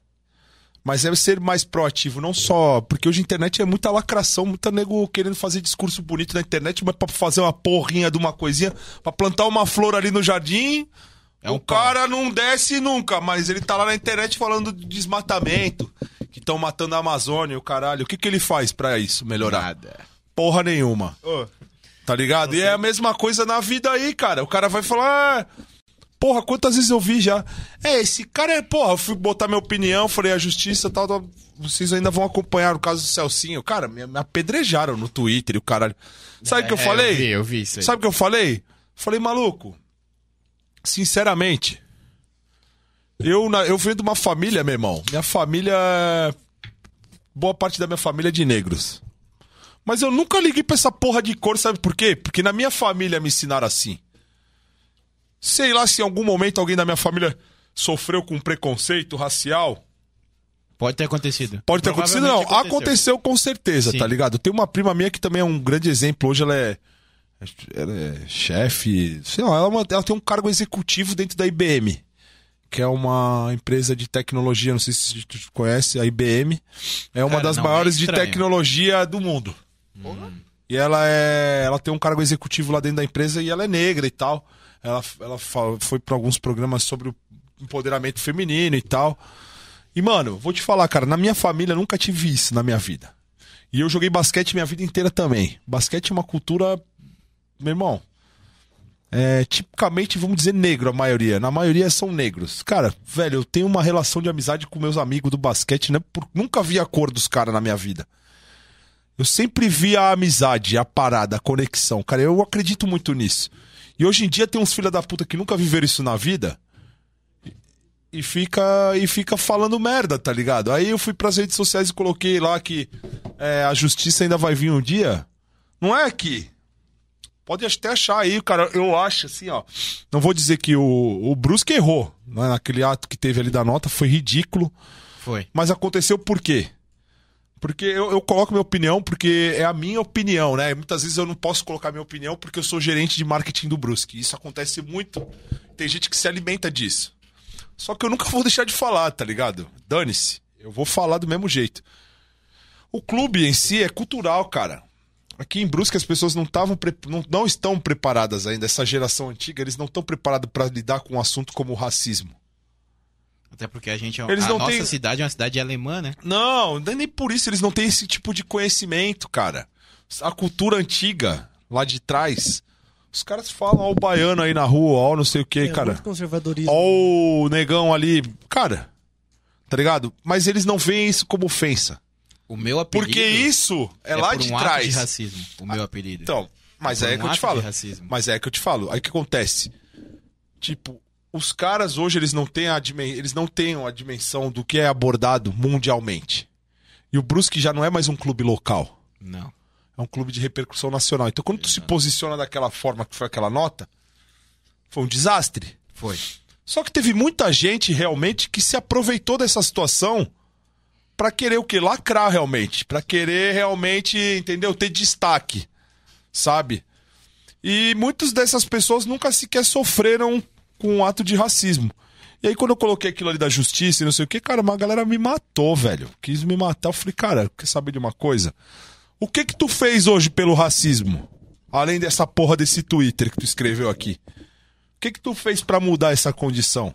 B: Mas é ser mais proativo, não só. Porque hoje a internet é muita lacração, muita nego querendo fazer discurso bonito na internet, mas pra fazer uma porrinha de uma coisinha, pra plantar uma flor ali no jardim.
C: É um
B: o cara não desce nunca, mas ele tá lá na internet falando de desmatamento, que estão matando a Amazônia, o caralho. O que, que ele faz pra isso melhorar?
C: Nada.
B: Porra nenhuma. Tá ligado? E é a mesma coisa na vida aí, cara. O cara vai falar. "Ah, Porra, quantas vezes eu vi já? É, esse cara é. Porra, eu fui botar minha opinião, falei a justiça tal, tal. Vocês ainda vão acompanhar o caso do Celcinho. Cara, me, me apedrejaram no Twitter e o caralho. Sabe o que eu
C: É,
B: falei?
C: Eu vi, eu vi isso aí.
B: Sabe o que eu falei? Falei, maluco, sinceramente, eu, eu venho de uma família, meu irmão. Minha família. é- Boa parte da minha família é de negros. Mas eu nunca liguei pra essa porra de cor, sabe por quê? Porque na minha família me ensinaram assim. Sei lá se em algum momento alguém da minha família sofreu com preconceito racial.
C: Pode ter acontecido.
B: Pode ter acontecido, não.
C: Provavelmente
B: Aconteceu. com certeza,
C: Sim.
B: tá ligado? Tem uma prima minha que também é um grande exemplo. Hoje ela é. Ela é chefe. Sei lá, ela, é uma- ela tem um cargo executivo dentro da IBM. Que é uma empresa de tecnologia, não sei se tu conhece, a IBM. É uma
C: Cara,
B: das
C: é
B: maiores de
C: estranho.
B: tecnologia do mundo. E ela é. Ela tem um cargo executivo lá dentro da empresa e ela é negra e tal. Ela, ela foi para alguns programas sobre o empoderamento feminino e tal. E, mano, vou te falar, cara, na minha família nunca tive isso na minha vida. E eu joguei basquete minha vida inteira também. Basquete é uma cultura, meu irmão. É tipicamente, vamos dizer, negro a maioria. Na maioria são negros. Cara, velho, eu tenho uma relação de amizade com meus amigos do basquete, né? Por, nunca vi a cor dos caras na minha vida. Eu sempre vi a amizade, a parada, a conexão. Cara, eu acredito muito nisso. E hoje em dia tem uns filha da puta que nunca viveram isso na vida e fica e fica falando merda, tá ligado? Aí eu fui pras redes sociais e coloquei lá que é, a justiça ainda vai vir um dia. Não é aqui. Pode até achar aí, cara. Eu acho assim, ó. Não vou dizer que o, o Brusque errou. Né? Naquele ato que teve ali da nota, foi ridículo.
C: Foi.
B: Mas aconteceu por quê? Porque eu, eu coloco minha opinião porque é a minha opinião, né? Muitas vezes eu não posso colocar minha opinião porque eu sou gerente de marketing do Brusque. Isso acontece muito. Tem gente que se alimenta disso. Só que eu nunca vou deixar de falar, tá ligado? Dane-se. Eu vou falar do mesmo jeito. O clube em si é cultural, cara. Aqui em Brusque as pessoas não, estavam pre- não, não estão preparadas ainda. Essa geração antiga, eles não estão preparados para lidar com um assunto como o racismo.
C: Até porque a gente é
B: Eles
C: a
B: não
C: nossa
B: têm-
C: cidade é uma cidade alemã, né?
B: Não, não é nem por isso eles não têm esse tipo de conhecimento, cara. A cultura antiga, lá de trás, os caras falam, ó o baiano aí na rua, ó não sei o que,
D: É
B: cara.
D: muito conservadorismo.
B: Ó o negão ali, cara, tá ligado? Mas eles não veem isso como ofensa.
C: O meu apelido
B: Porque isso é, lá
C: por
B: de
C: um ato
B: trás.
C: de racismo, o meu apelido.
B: Então, mas
C: É
B: é,
C: um
B: que eu te
C: ato
B: falo.
C: de racismo.
B: Mas é que eu te falo. Aí o que acontece? Tipo, os caras hoje eles não têm a eles não têm a dimensão do que é abordado mundialmente. E o Brusque já não é mais um clube local.
C: Não.
B: É um clube de repercussão nacional. Então, quando tu se posiciona daquela forma que foi aquela nota, foi um desastre.
C: Foi.
B: Só que teve muita gente realmente que se aproveitou dessa situação pra querer o quê? Lacrar realmente, Pra querer realmente, entendeu? Ter destaque, sabe? E muitas dessas pessoas nunca sequer sofreram com um ato de racismo. E aí quando eu coloquei aquilo ali da justiça e não sei o que, cara, uma galera me matou, velho. Quis me matar. Eu falei, cara, quer saber de uma coisa? O que que tu fez hoje pelo racismo? Além dessa porra desse Twitter que tu escreveu aqui. O que que tu fez pra mudar essa condição?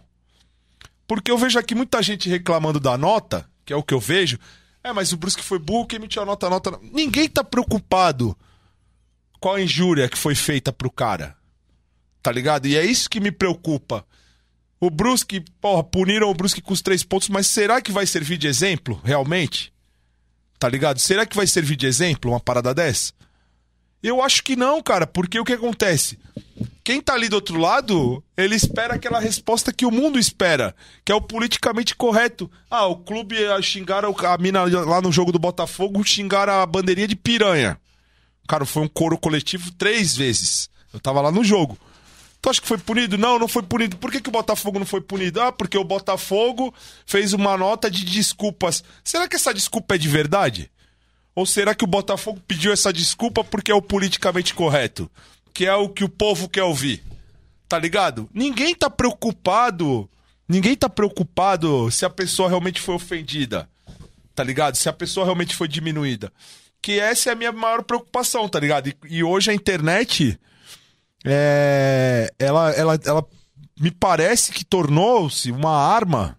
B: Porque eu vejo aqui muita gente reclamando da nota, que é o que eu vejo. É, mas o Brusque foi burro que emitiu a nota, a nota. Ninguém tá preocupado com a injúria que foi feita pro cara. Tá ligado? E é isso que me preocupa. O Brusque, porra, puniram o Brusque com os três pontos, mas será que vai servir de exemplo, realmente? Tá ligado? Será que vai servir de exemplo uma parada dessa? Eu acho que não, cara, porque o que acontece? Quem tá ali do outro lado, ele espera aquela resposta que o mundo espera, que é o politicamente correto. Ah, o clube ah, xingaram a mina lá no jogo do Botafogo, xingaram a bandeirinha de piranha. Cara, foi um coro coletivo três vezes. Eu tava lá no jogo. Tu acha que foi punido? Não, não foi punido. Por que, que o Botafogo não foi punido? Ah, porque o Botafogo fez uma nota de desculpas. Será que essa desculpa é de verdade? Ou será que o Botafogo pediu essa desculpa porque é o politicamente correto? Que é o que o povo quer ouvir? Tá ligado? Ninguém tá preocupado. Ninguém tá preocupado se a pessoa realmente foi ofendida. Tá ligado? Se a pessoa realmente foi diminuída. Que essa é a minha maior preocupação, tá ligado? E, e hoje a internet. É, ela, ela, ela me parece que tornou-se uma arma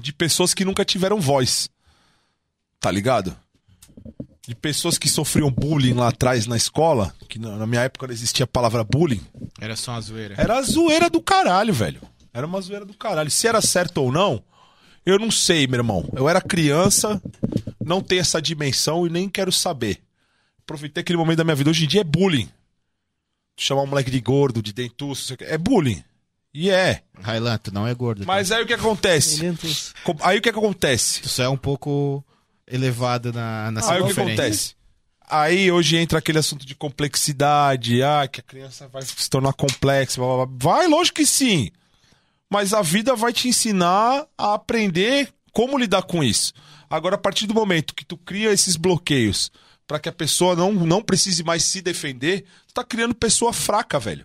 B: de pessoas que nunca tiveram voz. Tá ligado? De pessoas que sofriam bullying lá atrás na escola, que na na minha época não existia a palavra bullying.
C: Era só uma zoeira.
B: Era a zoeira do caralho, velho. Era uma zoeira do caralho. Se era certo ou não, eu não sei, meu irmão. Eu era criança, não tenho essa dimensão e nem quero saber. Aproveitei aquele momento da minha vida. Hoje em dia é bullying. Chamar um moleque de gordo, de dentuço, não sei o quê. é bullying. E é.
C: Railan, tu não é gordo. tá?
B: Mas aí o que acontece? Com- Aí o que acontece?
C: Tu é um pouco elevado na, na
B: Aí o que acontece? Aí hoje entra aquele assunto de complexidade, ah, que a criança vai se tornar complexa, blá, blá, blá. vai, lógico que sim. Mas a vida vai te ensinar a aprender como lidar com isso. Agora, a partir do momento que tu cria esses bloqueios para que a pessoa não, não precise mais se defender, tu tá criando pessoa fraca, velho.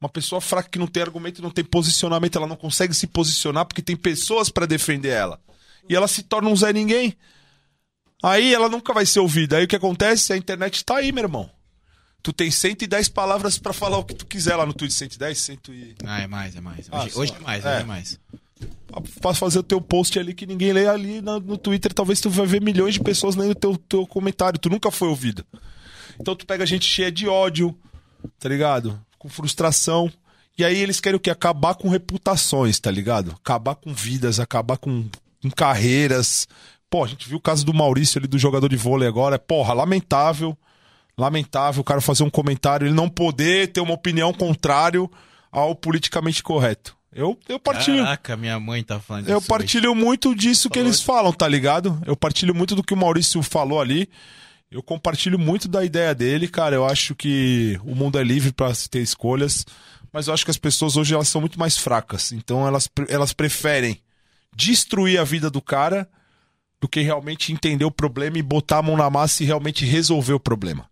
B: Uma pessoa fraca que não tem argumento, não tem posicionamento, ela não consegue se posicionar porque tem pessoas para defender ela. E ela se torna um Zé Ninguém. Aí ela nunca vai ser ouvida. Aí o que acontece? A internet tá aí, meu irmão. Tu tem 110 palavras pra falar o que tu quiser lá no Twitch. 110, 100 e...
C: Ah, é mais, é mais.
B: Ah,
C: Hoje,
B: só-
C: hoje é mais,
B: é.
C: hoje é mais.
B: Pra fazer o teu post ali que ninguém lê ali no, no Twitter, talvez tu vai ver milhões de pessoas lendo o teu, teu comentário. Tu nunca foi ouvido. Então tu pega gente cheia de ódio, tá ligado? Com frustração. E aí eles querem o quê? Acabar com reputações, tá ligado? Acabar com vidas, acabar com, com carreiras, Pô, a gente viu o caso do Maurício ali, do jogador de vôlei agora. Porra, lamentável. Lamentável o cara fazer um comentário, ele não poder ter uma opinião contrário ao politicamente correto. Eu, eu partilho.
C: Caraca, minha mãe tá falando disso.
B: Eu
C: hoje.
B: partilho muito disso que eles falam, tá ligado? Eu partilho muito do que o Maurício falou ali. Eu compartilho muito da ideia dele, cara. Eu acho que o mundo é livre pra se ter escolhas, mas eu acho que as pessoas hoje elas são muito mais fracas. Então elas, elas preferem destruir a vida do cara do que realmente entender o problema e botar a mão na massa e realmente resolver o problema.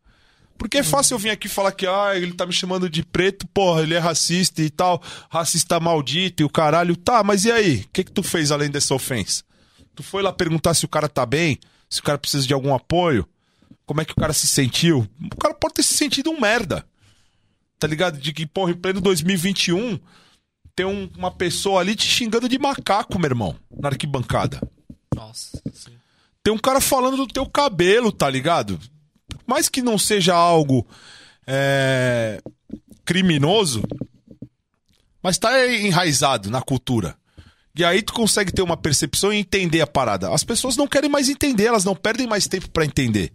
B: Porque é fácil eu vir aqui falar que ah, ele tá me chamando de preto, porra, ele é racista e tal, racista maldito e o caralho. Tá, mas e aí? O que que tu fez além dessa ofensa? Tu foi lá perguntar se o cara tá bem, se o cara precisa de algum apoio, como é que o cara se sentiu? O cara pode ter se sentido um merda. Tá ligado? De que, porra, em pleno 2021, tem um- uma pessoa ali te xingando de macaco, meu irmão, na arquibancada.
A: Nossa.
B: Tem um cara falando do teu cabelo, tá ligado? Mais que não seja algo é, criminoso, mas tá enraizado na cultura. E aí tu consegue ter uma percepção e entender a parada. As pessoas não querem mais entender, elas não perdem mais tempo pra entender.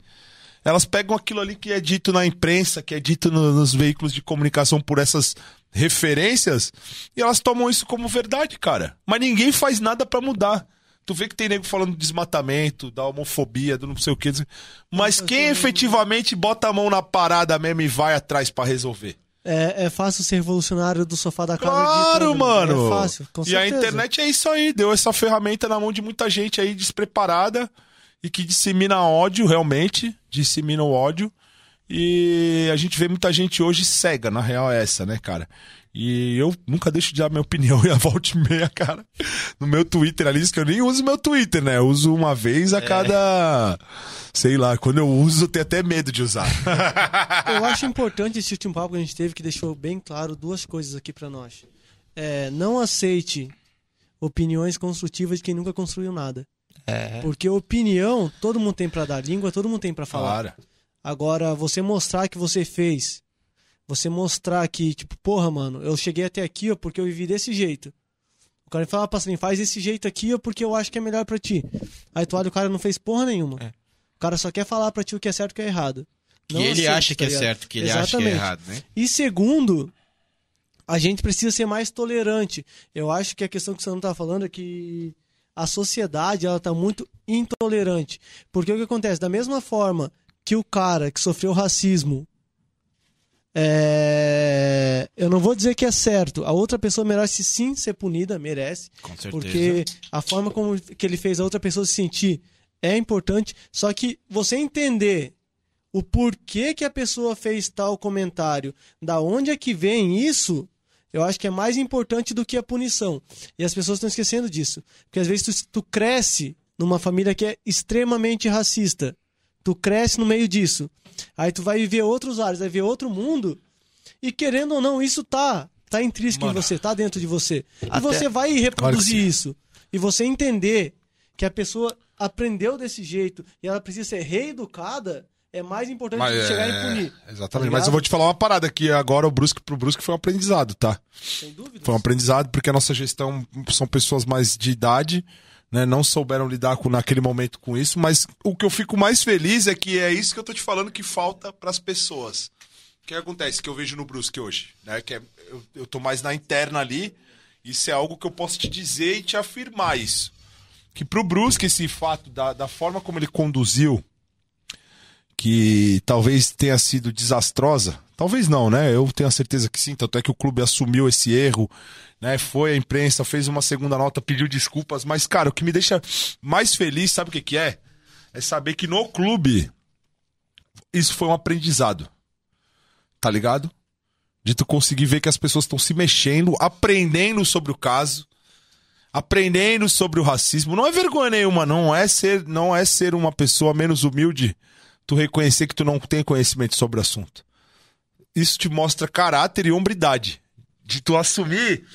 B: Elas pegam aquilo ali que é dito na imprensa, que é dito no- nos veículos de comunicação por essas referências, e elas tomam isso como verdade, cara. Mas ninguém faz nada pra mudar. Tu vê que tem nego falando do desmatamento, da homofobia, do não sei o que. Mas quem efetivamente bota a mão na parada mesmo e vai atrás pra resolver?
D: É, é fácil ser revolucionário do sofá da casa.
B: Claro,
D: ditando,
B: mano.
D: É fácil, com
B: e a
D: certeza.
B: internet é isso aí, deu essa ferramenta na mão de muita gente aí despreparada e que dissemina ódio, realmente, dissemina o ódio. E a gente vê muita gente hoje cega, na real é essa, né, cara? E eu nunca deixo de dar minha opinião e a volta e meia, cara. No meu Twitter ali, isso que eu nem uso meu Twitter, né? Eu uso uma vez a cada. Sei lá, quando eu uso, eu tenho até medo de usar.
D: Eu acho importante esse último papo que a gente teve, que deixou bem claro duas coisas aqui pra nós. É, não aceite opiniões construtivas de quem nunca construiu nada.
A: É.
D: Porque opinião, todo mundo tem pra dar, língua todo mundo tem pra falar.
B: Claro.
D: Agora, você mostrar que você fez, você mostrar que, tipo, porra, mano, eu cheguei até aqui, ó, porque eu vivi desse jeito. O cara fala, passarinho, faz desse jeito aqui, ó, porque eu acho que é melhor pra ti. Aí tu olha, o cara não fez porra nenhuma.
C: É.
D: O cara só quer falar pra ti o que é certo e o que é errado.
C: Que
D: Não
C: ele
D: aceite,
C: acha que
D: tá
C: é certo, que ele acha que é
D: Exatamente.
C: errado, né?
D: E segundo, a gente precisa ser mais tolerante. Eu acho que a questão que você não tá falando é que a sociedade ela tá muito intolerante. Porque o que acontece? Da mesma forma que o cara que sofreu racismo é... eu não vou dizer que é certo. A outra pessoa merece sim ser punida, merece.
C: Com certeza.
D: Porque a forma como que ele fez a outra pessoa se sentir é importante. Só que você entender o porquê que a pessoa fez tal comentário, da onde é que vem isso, eu acho que é mais importante do que a punição. E as pessoas estão esquecendo disso. Porque às vezes tu, tu cresce numa família que é extremamente racista. Tu cresce no meio disso. Aí tu vai viver outros áreas, vai ver outro mundo. E querendo ou não, isso tá, tá intrínseco
B: Mano.
D: em você, tá dentro de você. E
A: Até-
D: você vai
B: Claro
D: reproduzir
B: sim.
D: isso. E você entender que a pessoa aprendeu desse jeito e ela precisa ser reeducada, é mais importante do que chegar e punir.
B: Exatamente.
D: Tá
B: Mas eu vou te falar uma parada que agora o Brusque pro Brusque foi um aprendizado, tá?
D: Sem dúvida.
B: Foi um aprendizado porque a nossa gestão são pessoas mais de idade, né? Não souberam lidar com, naquele momento com isso, mas o que eu fico mais feliz é que é isso que eu tô te falando que falta pras pessoas. O que acontece que eu vejo no Brusque hoje, né? Que é, eu, eu tô mais na interna ali, isso é algo que eu posso te dizer e te afirmar isso. Que pro Brusque esse fato da, da forma como ele conduziu que talvez tenha sido desastrosa. Talvez não, né? Eu tenho a certeza que sim. Tanto é que o clube assumiu esse erro, né? Foi à imprensa, fez uma segunda nota, pediu desculpas. Mas, cara, o que me deixa mais feliz, sabe o que, que é? É saber que no clube isso foi um aprendizado. Tá ligado? De tu conseguir ver que as pessoas estão se mexendo, aprendendo sobre o caso, aprendendo sobre o racismo. Não é vergonha nenhuma, não é ser, não é ser uma pessoa menos humilde tu reconhecer que tu não tem conhecimento sobre o assunto. Isso te mostra caráter e hombridade. De tu assumir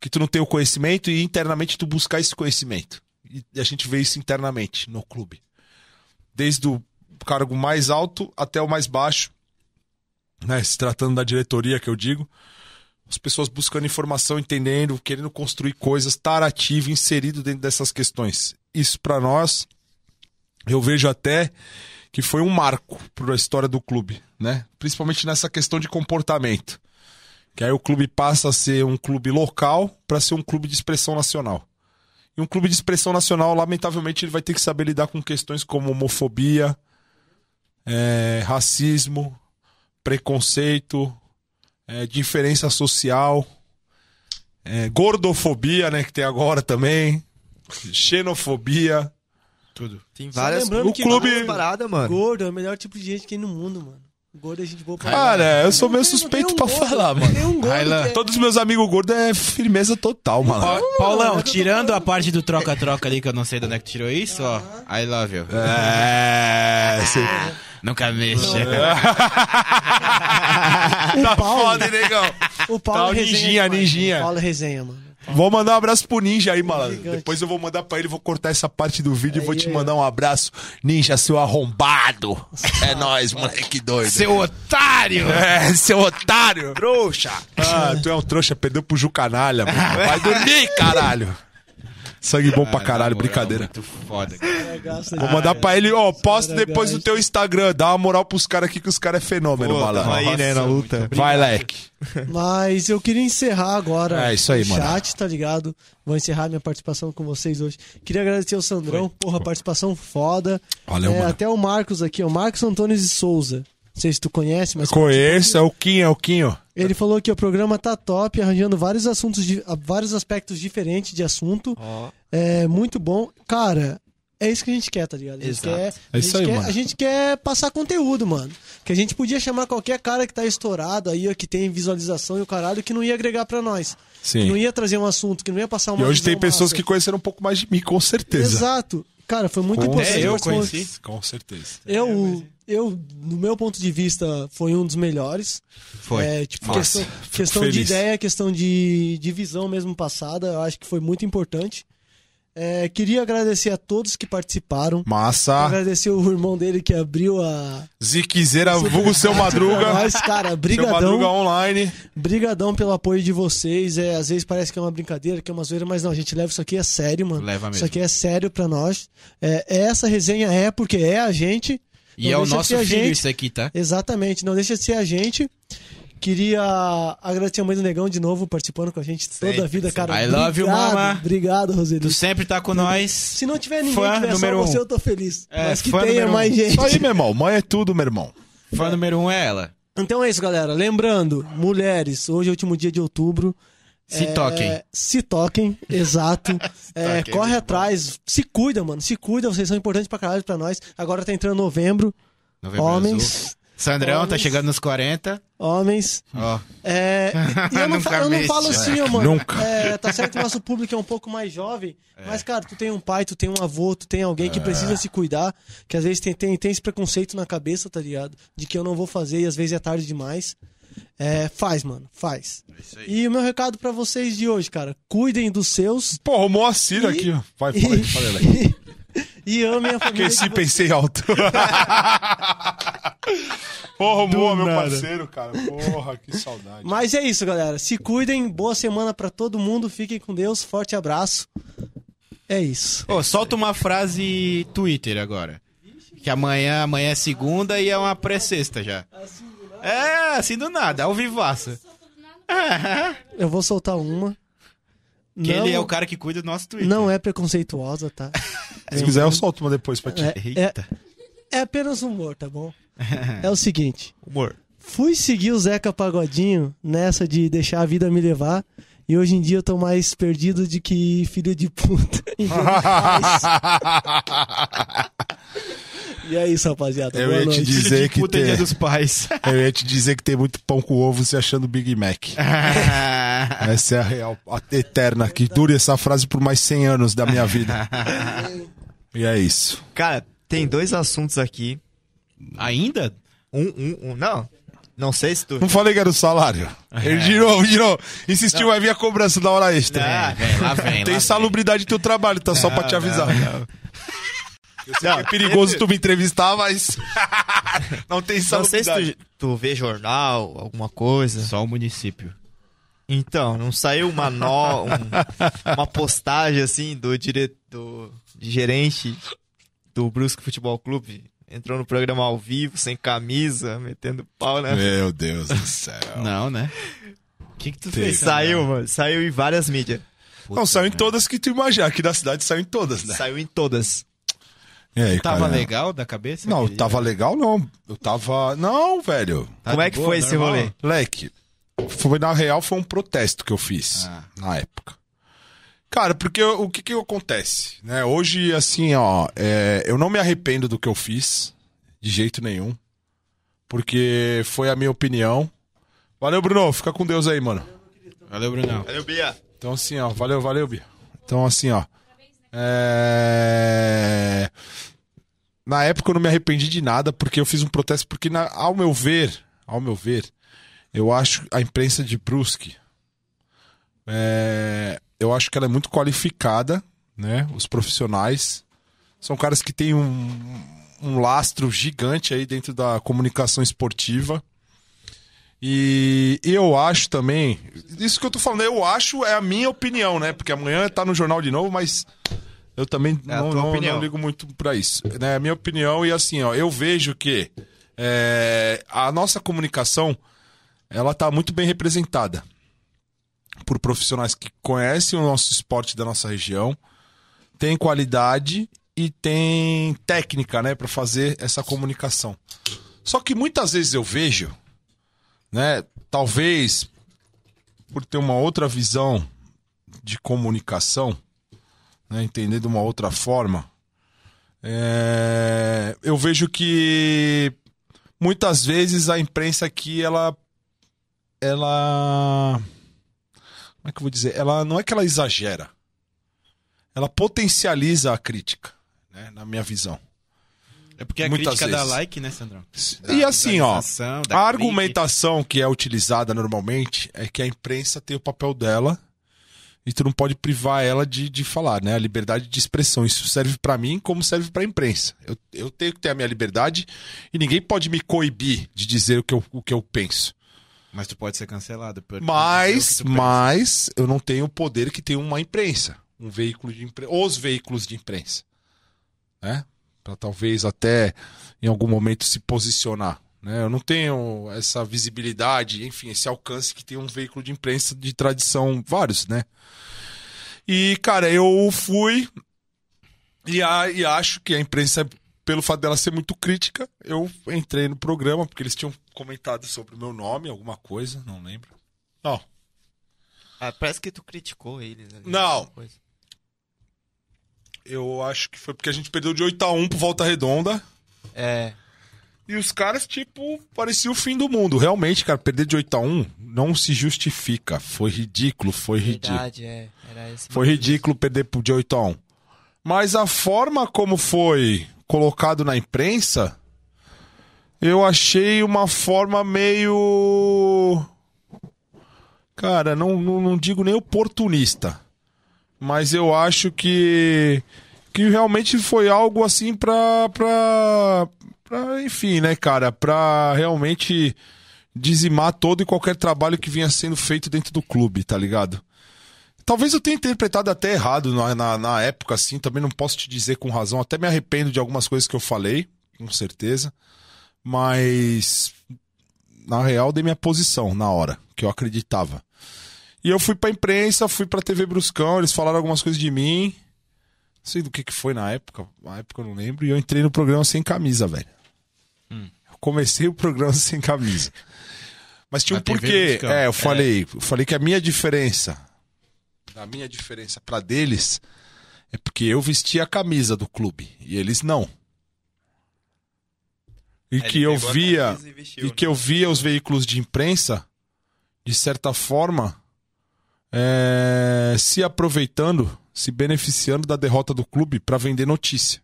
B: que tu não tem o conhecimento e internamente tu buscar esse conhecimento. E a gente vê isso internamente no clube. Desde o cargo mais alto até o mais baixo, né? Se tratando da diretoria que eu digo, as pessoas buscando informação, entendendo, querendo construir coisas, estar ativo, inserido dentro dessas questões. Isso para nós eu vejo até que foi um marco para a história do clube, né? Principalmente nessa questão de comportamento. Que aí o clube passa a ser um clube local para ser um clube de expressão nacional. E um clube de expressão nacional, lamentavelmente, ele vai ter que saber lidar com questões como homofobia, é, racismo, preconceito, é, diferença social, é, gordofobia, né, que tem agora também, xenofobia.
C: Tudo.
A: Tem várias
D: lembrando
B: o
D: que
B: clube-
A: paradas, mano.
D: Gordo é o melhor tipo de gente que tem no mundo, mano. Gordo é gente boa pra
B: Cara, eu sou meio suspeito pra falar, mano.
D: Tem um gordo
C: Ayla.
D: que é-
B: Todos os meus amigos gordos é firmeza total, mano.
C: Pa- Paulão,
D: é
C: tirando a parte do troca-troca ali, que eu não sei de onde é que tirou isso, ó. I love you.
B: É, cê-
C: Nunca mexa.
B: tá foda, hein, negão?
D: O Paulo
B: Tá, o
D: é resenha
B: ninjinha,
D: demais,
B: ninjinha.
D: O Paulo é resenha, mano.
B: Vou mandar um abraço pro Ninja aí, malandro.
D: Gigante.
B: Depois eu vou mandar pra ele, vou cortar essa parte do vídeo e vou te
D: Aí,
B: mandar um abraço. Ninja, seu arrombado. É nóis, moleque doido.
C: Seu otário!
B: É, seu otário.
A: Trouxa!
B: Ah, tu é um trouxa, perdeu pro Ju Canalha, mano. Vai dormir, caralho. Sangue bom pra caralho, brincadeira.
C: Muito foda. cara.
D: É,
B: Vou mandar pra ele, ó, posta depois no teu Instagram. Dá uma moral pros caras aqui que os caras é fenômeno, malandro.
A: aí, né, na luta.
B: Vai, leque.
D: Mas eu queria encerrar agora
B: É, isso aí,
D: o
B: mano.
D: chat, tá ligado? Vou encerrar minha participação com vocês hoje. Queria agradecer ao Sandrão, porra, participação foda.
B: Valeu,
D: É,
B: mano.
D: Até o Marcos aqui, ó, Marcos Antônio de Souza. Não sei se tu conhece, mas
B: Conheço, é o Quinho, é o Quinho.
D: ele falou que o programa tá top, arranjando vários assuntos, de, vários aspectos diferentes de assunto.
A: Ó,
D: É muito bom. Cara, é isso que a gente quer, tá ligado? A gente,
A: Exato.
D: quer,
B: É
D: a
B: isso
D: gente
B: aí,
D: quer-
B: mano.
D: A gente quer passar conteúdo, mano. Que a gente podia chamar qualquer cara que tá estourado aí, ó, que tem visualização e o caralho, que não ia agregar pra nós.
B: Sim.
D: Que não ia trazer um assunto, que não ia passar
B: E
D: uma
B: hoje tem pessoas
D: massa.
B: que conheceram um pouco mais de mim, com certeza.
D: Exato. Cara, foi muito
B: Com
D: importante.
C: É, eu conheci.
B: Com certeza.
D: Eu, eu, no meu ponto de vista, foi um dos melhores.
C: Foi.
D: É, tipo,
B: Massa.
D: questão, questão de ideia, questão de, de visão mesmo passada, eu acho que foi muito importante. É, queria agradecer a todos que participaram.
B: Massa.
D: Agradecer o irmão dele que abriu a.
B: Ziquezeira, vulgo seu Madruga.
D: Mas, cara,
B: Seu
D: brigadão.
B: Madruga online.
D: Brigadão pelo apoio de vocês. É, às vezes parece que é uma brincadeira, que é uma zoeira, mas não, a gente leva isso aqui a sério, mano.
C: Leva
D: Isso
C: mesmo.
D: aqui é sério pra nós. É, essa resenha é porque é a gente.
C: E é o nosso
D: a
C: filho
D: gente.
C: isso aqui, tá?
D: Exatamente, não deixa de ser a gente. Queria agradecer a mãe do Negão de novo participando com a gente toda a
A: Sempre,
D: vida, cara.
C: I love you, mama.
D: Obrigado,
C: Tu
D: Roseli.
C: sempre tá com nós.
D: Se não tiver ninguém,
C: Fã
D: tiver
C: número
D: só
C: um.
D: você, eu tô feliz.
C: É,
D: Mas que
C: fã
D: tenha
C: número um.
D: mais gente.
B: Isso aí, meu irmão. Mãe é tudo, meu irmão.
C: Fã número um é ela.
D: Então é isso, galera. Lembrando, mulheres, hoje é o último dia de outubro.
C: Se
D: É,
C: toquem.
D: Se toquem, exato. É,
A: toquem,
D: corre atrás. Se cuida, mano. Se cuida, vocês são importantes pra caralho pra nós. Agora tá entrando novembro.
C: Novembro
D: Homens.
C: Azul. Sandrão tá
D: Homens.
C: chegando nos 40.
D: Homens.
C: Ó.
D: É, e eu não, fa- eu não falo assim, ó, mano.
B: Nunca.
D: É, tá certo que o nosso público é um pouco mais jovem, mas, cara, tu tem um pai, tu tem um avô, tu tem alguém que precisa se cuidar, que às vezes tem, tem, tem esse preconceito na cabeça, tá ligado? De que eu não vou fazer e às vezes é tarde demais. É, faz, mano, faz. E o meu recado pra vocês de hoje, cara, cuidem dos seus
B: Pô, o Moacir
D: E-
B: aqui, ó. Vai, fala aí, fala aí.
D: e amem a família.
B: Esqueci, pensei alto. Porra, Moa, meu
D: nada.
B: parceiro, cara. Porra, que saudade.
D: Mas é isso, galera. Se cuidem, boa semana pra todo mundo, fiquem com Deus, forte abraço. É isso.
C: Ô, solta uma frase Twitter agora. Que amanhã, amanhã é segunda e é uma pré-sexta já. É, assim do nada, ao vivaço.
D: Eu vou soltar uma.
C: Que
D: Não-
C: ele é o cara que cuida do nosso Twitter.
D: Não é preconceituosa, tá?
B: Se quiser, eu solto uma depois pra ti.
D: É,
C: Eita.
D: é apenas humor, tá bom? É o seguinte:
A: humor.
D: fui seguir o Zeca Pagodinho nessa de deixar a vida me levar. E hoje em dia eu tô mais perdido de que filho de puta. em. E é isso, rapaziada.
B: Eu
D: Boa
B: ia te
D: noite.
B: dizer
C: Filho de
B: que
C: puta é
B: tem-
C: dia dos pais.
B: Eu ia te dizer que tem muito pão com ovo se achando Big Mac. Essa é a real, a eterna, que dure essa frase por mais 100 anos da minha vida. E é isso.
A: Cara, tem dois assuntos aqui.
C: Ainda?
A: Um, um, um. Não. Não sei se tu.
B: Não falei que era o salário. Ele girou, girou. Insistiu, vai vir a cobrança da hora extra.
C: Ah, vem, lá vem.
B: Tem
C: lá
B: salubridade no teu trabalho, tá só pra te avisar. Eu sei que é perigoso tu me entrevistar, mas. não tem
A: Não sei se tu, tu vê jornal, alguma coisa.
C: Só o município.
A: Então, não saiu uma nó, um- uma postagem assim do diretor, de gerente do Brusque Futebol Clube. Entrou no programa ao vivo, sem camisa, metendo pau, né?
B: Meu Deus do céu.
C: Não, né? O que, que tu fez?
A: Saiu,
C: Sandrão?
A: mano. Saiu em várias mídias.
B: Não, saiu em todas que tu imaginar. Aqui da cidade saiu em todas, né?
A: Saiu em todas.
B: E aí,
C: Tava
B: cara?
C: legal da cabeça?
B: Não,
C: aquele
B: tava legal não. Eu tava... Não, velho.
C: Tá
A: Como é que
C: boa,
A: foi esse
C: normal?
A: rolê?
B: Leque, foi, na real foi um protesto que eu fiz
C: Ah.
B: na época. Cara, porque o que que acontece, né? Hoje, assim, ó, é, eu não me arrependo do que eu fiz, de jeito nenhum, porque foi a minha opinião. Valeu, Bruno, fica com Deus aí, mano.
C: Valeu, Brunão.
A: Valeu, Bia.
B: Então, assim, ó, valeu, valeu, Bia. Então, assim, ó, é... Na época eu não me arrependi de nada, porque eu fiz um protesto, porque, na- ao meu ver, ao meu ver, eu acho a imprensa de Brusque, é, eu acho que ela é muito qualificada, né? Os profissionais são caras que têm um, um lastro gigante aí dentro da comunicação esportiva. E eu acho também, isso que eu tô falando, eu acho é a minha opinião, né? Porque amanhã tá no jornal de novo, mas eu também
A: É
B: não, não, não ligo muito pra isso. É a minha opinião e assim, ó, eu vejo que é, a nossa comunicação ela tá muito bem representada por profissionais que conhecem o nosso esporte da nossa região, tem qualidade e tem técnica, né, para fazer essa comunicação. Só que muitas vezes eu vejo, né, talvez por ter uma outra visão de comunicação, né, entender de uma outra forma, é, eu vejo que muitas vezes a imprensa aqui ela ela como é que eu vou dizer? Ela não é que ela exagera. Ela potencializa a crítica, né, na minha visão.
C: É porque a
B: Muitas
C: crítica dá
B: vezes.
C: like, né, Sandrão?
B: E
C: Da
B: assim, ó, a
C: clique.
B: argumentação que é utilizada normalmente é que a imprensa tem o papel dela e tu não pode privar ela de, de falar, né? A liberdade de expressão. Isso serve pra mim como serve pra imprensa. Eu, eu tenho que ter a minha liberdade e ninguém pode me coibir de dizer o que eu, o que eu penso.
C: Mas tu pode ser cancelado. por-
B: Mas, mas eu não tenho o poder que tem uma imprensa, um veículo de imprensa, os veículos de imprensa, né? Para talvez até em algum momento se posicionar, né? Eu não tenho essa visibilidade, enfim, esse alcance que tem um veículo de imprensa de tradição vários, né? E cara, eu fui e, a- e acho que a imprensa pelo fato dela ser muito crítica, eu entrei no programa porque eles tinham comentado sobre o meu nome, alguma coisa, não lembro. Não,
A: Ah, parece que tu criticou eles. ali,
B: Não. Eu acho que foi porque a gente perdeu de 8 a 1 pro Volta Redonda.
A: É.
B: E os caras, tipo, parecia o fim do mundo. Realmente, cara, perder de 8 a 1 não se justifica. Foi ridículo, foi ridículo.
A: Verdade, é. Era esse
B: Foi ridículo perder de 8 a 1 Mas a forma como foi colocado na imprensa, eu achei uma forma meio. Cara, não, não, não digo nem oportunista. Mas eu acho que. Que realmente foi algo assim pra. pra, pra enfim, né, cara? Pra realmente dizimar todo e qualquer trabalho que vinha sendo feito dentro do clube, tá ligado? Talvez eu tenha interpretado até errado na, na, na época, assim, também não posso te dizer com razão. Até me arrependo de algumas coisas que eu falei, com certeza. Mas, na real, dei minha posição na hora, que eu acreditava. E eu fui pra imprensa, fui pra TV Bruscão, eles falaram algumas coisas de mim. Não sei do que, que foi na época, na época eu não lembro. E eu entrei no programa sem camisa, velho. Eu comecei o programa sem camisa. Mas tinha um porquê. É, eu
C: É.
B: falei, eu falei que a minha diferença, a minha diferença pra deles é porque eu vestia a camisa do clube e eles não. E
A: Aí
B: que eu via
A: e vestiu,
B: e
A: né?
B: que eu via os veículos de imprensa de certa forma é, se aproveitando, se beneficiando da derrota do clube para vender notícia.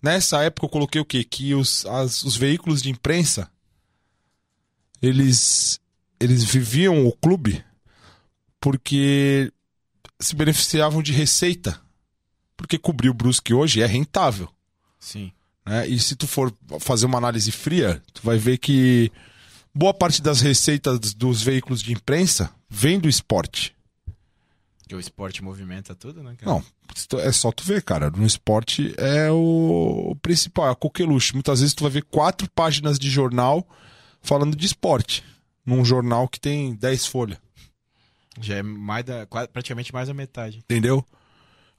B: Nessa época eu coloquei o quê? Que os, as- os veículos de imprensa eles eles viviam o clube porque se beneficiavam de receita. Porque cobrir o Brusque hoje é rentável.
C: Sim.
B: né? E se tu for fazer uma análise fria, tu vai ver que boa parte das receitas dos veículos de imprensa vem do esporte.
C: Porque o esporte movimenta tudo, né, cara?
B: Não, é só tu ver, cara. No esporte é o, o principal, é a coqueluche. Muitas vezes tu vai ver quatro páginas de jornal falando de esporte. Num jornal que tem 10 folhas.
C: Já é mais da, praticamente mais da metade.
B: Entendeu?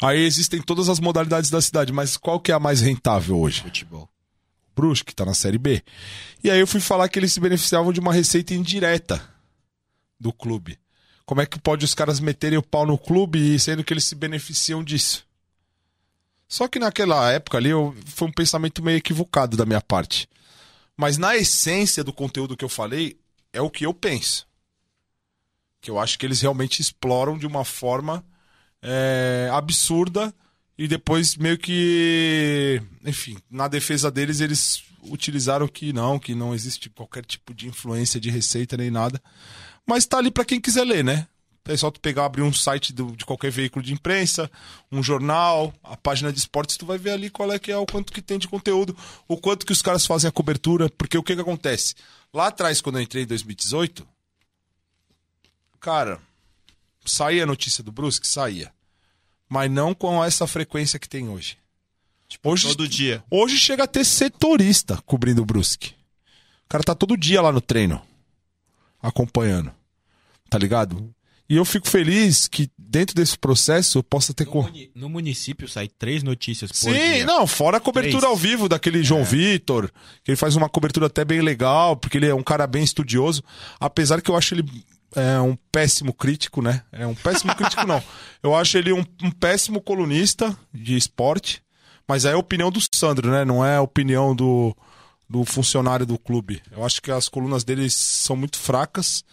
B: Aí existem todas as modalidades da cidade, mas qual que é a mais rentável hoje?
C: Futebol.
B: Brusque, que tá na Série B. E aí eu fui falar que eles se beneficiavam de uma receita indireta do clube. Como é que pode os caras meterem o pau no clube sendo que eles se beneficiam disso? Só que naquela época ali eu, foi um pensamento meio equivocado da minha parte. Mas na essência do conteúdo que eu falei, é o que eu penso. Que eu acho que eles realmente exploram de uma forma é, absurda e depois meio que, enfim, na defesa deles eles utilizaram que não, que não existe qualquer tipo de influência de receita nem nada. Mas tá ali pra quem quiser ler, né? É só tu pegar, abrir um site do- de qualquer veículo de imprensa, um jornal, a página de esportes, tu vai ver ali qual é que é o quanto que tem de conteúdo, o quanto que os caras fazem a cobertura, porque o que que acontece? Lá atrás, quando eu entrei em 2018, cara, saía a notícia do Brusque? Saía. Mas não com essa frequência que tem hoje. hoje
A: Todo dia.
B: Hoje chega a ter setorista cobrindo o Brusque. O cara tá todo dia lá no treino, acompanhando. Tá ligado? E eu fico feliz que dentro desse processo eu possa ter.
C: No,
B: co-
C: muni- no município sai três notícias por
B: Sim,
C: dia.
B: não, fora a cobertura
C: Três.
B: ao vivo daquele João Vitor, que ele faz uma cobertura até bem legal, porque ele é um cara bem estudioso, apesar que eu acho ele é um péssimo crítico, né? É um péssimo crítico, não. Eu acho ele um, um péssimo colunista de esporte, mas é a opinião do Sandro, né? Não é a opinião do, do funcionário do clube. Eu acho que as colunas deles são muito fracas.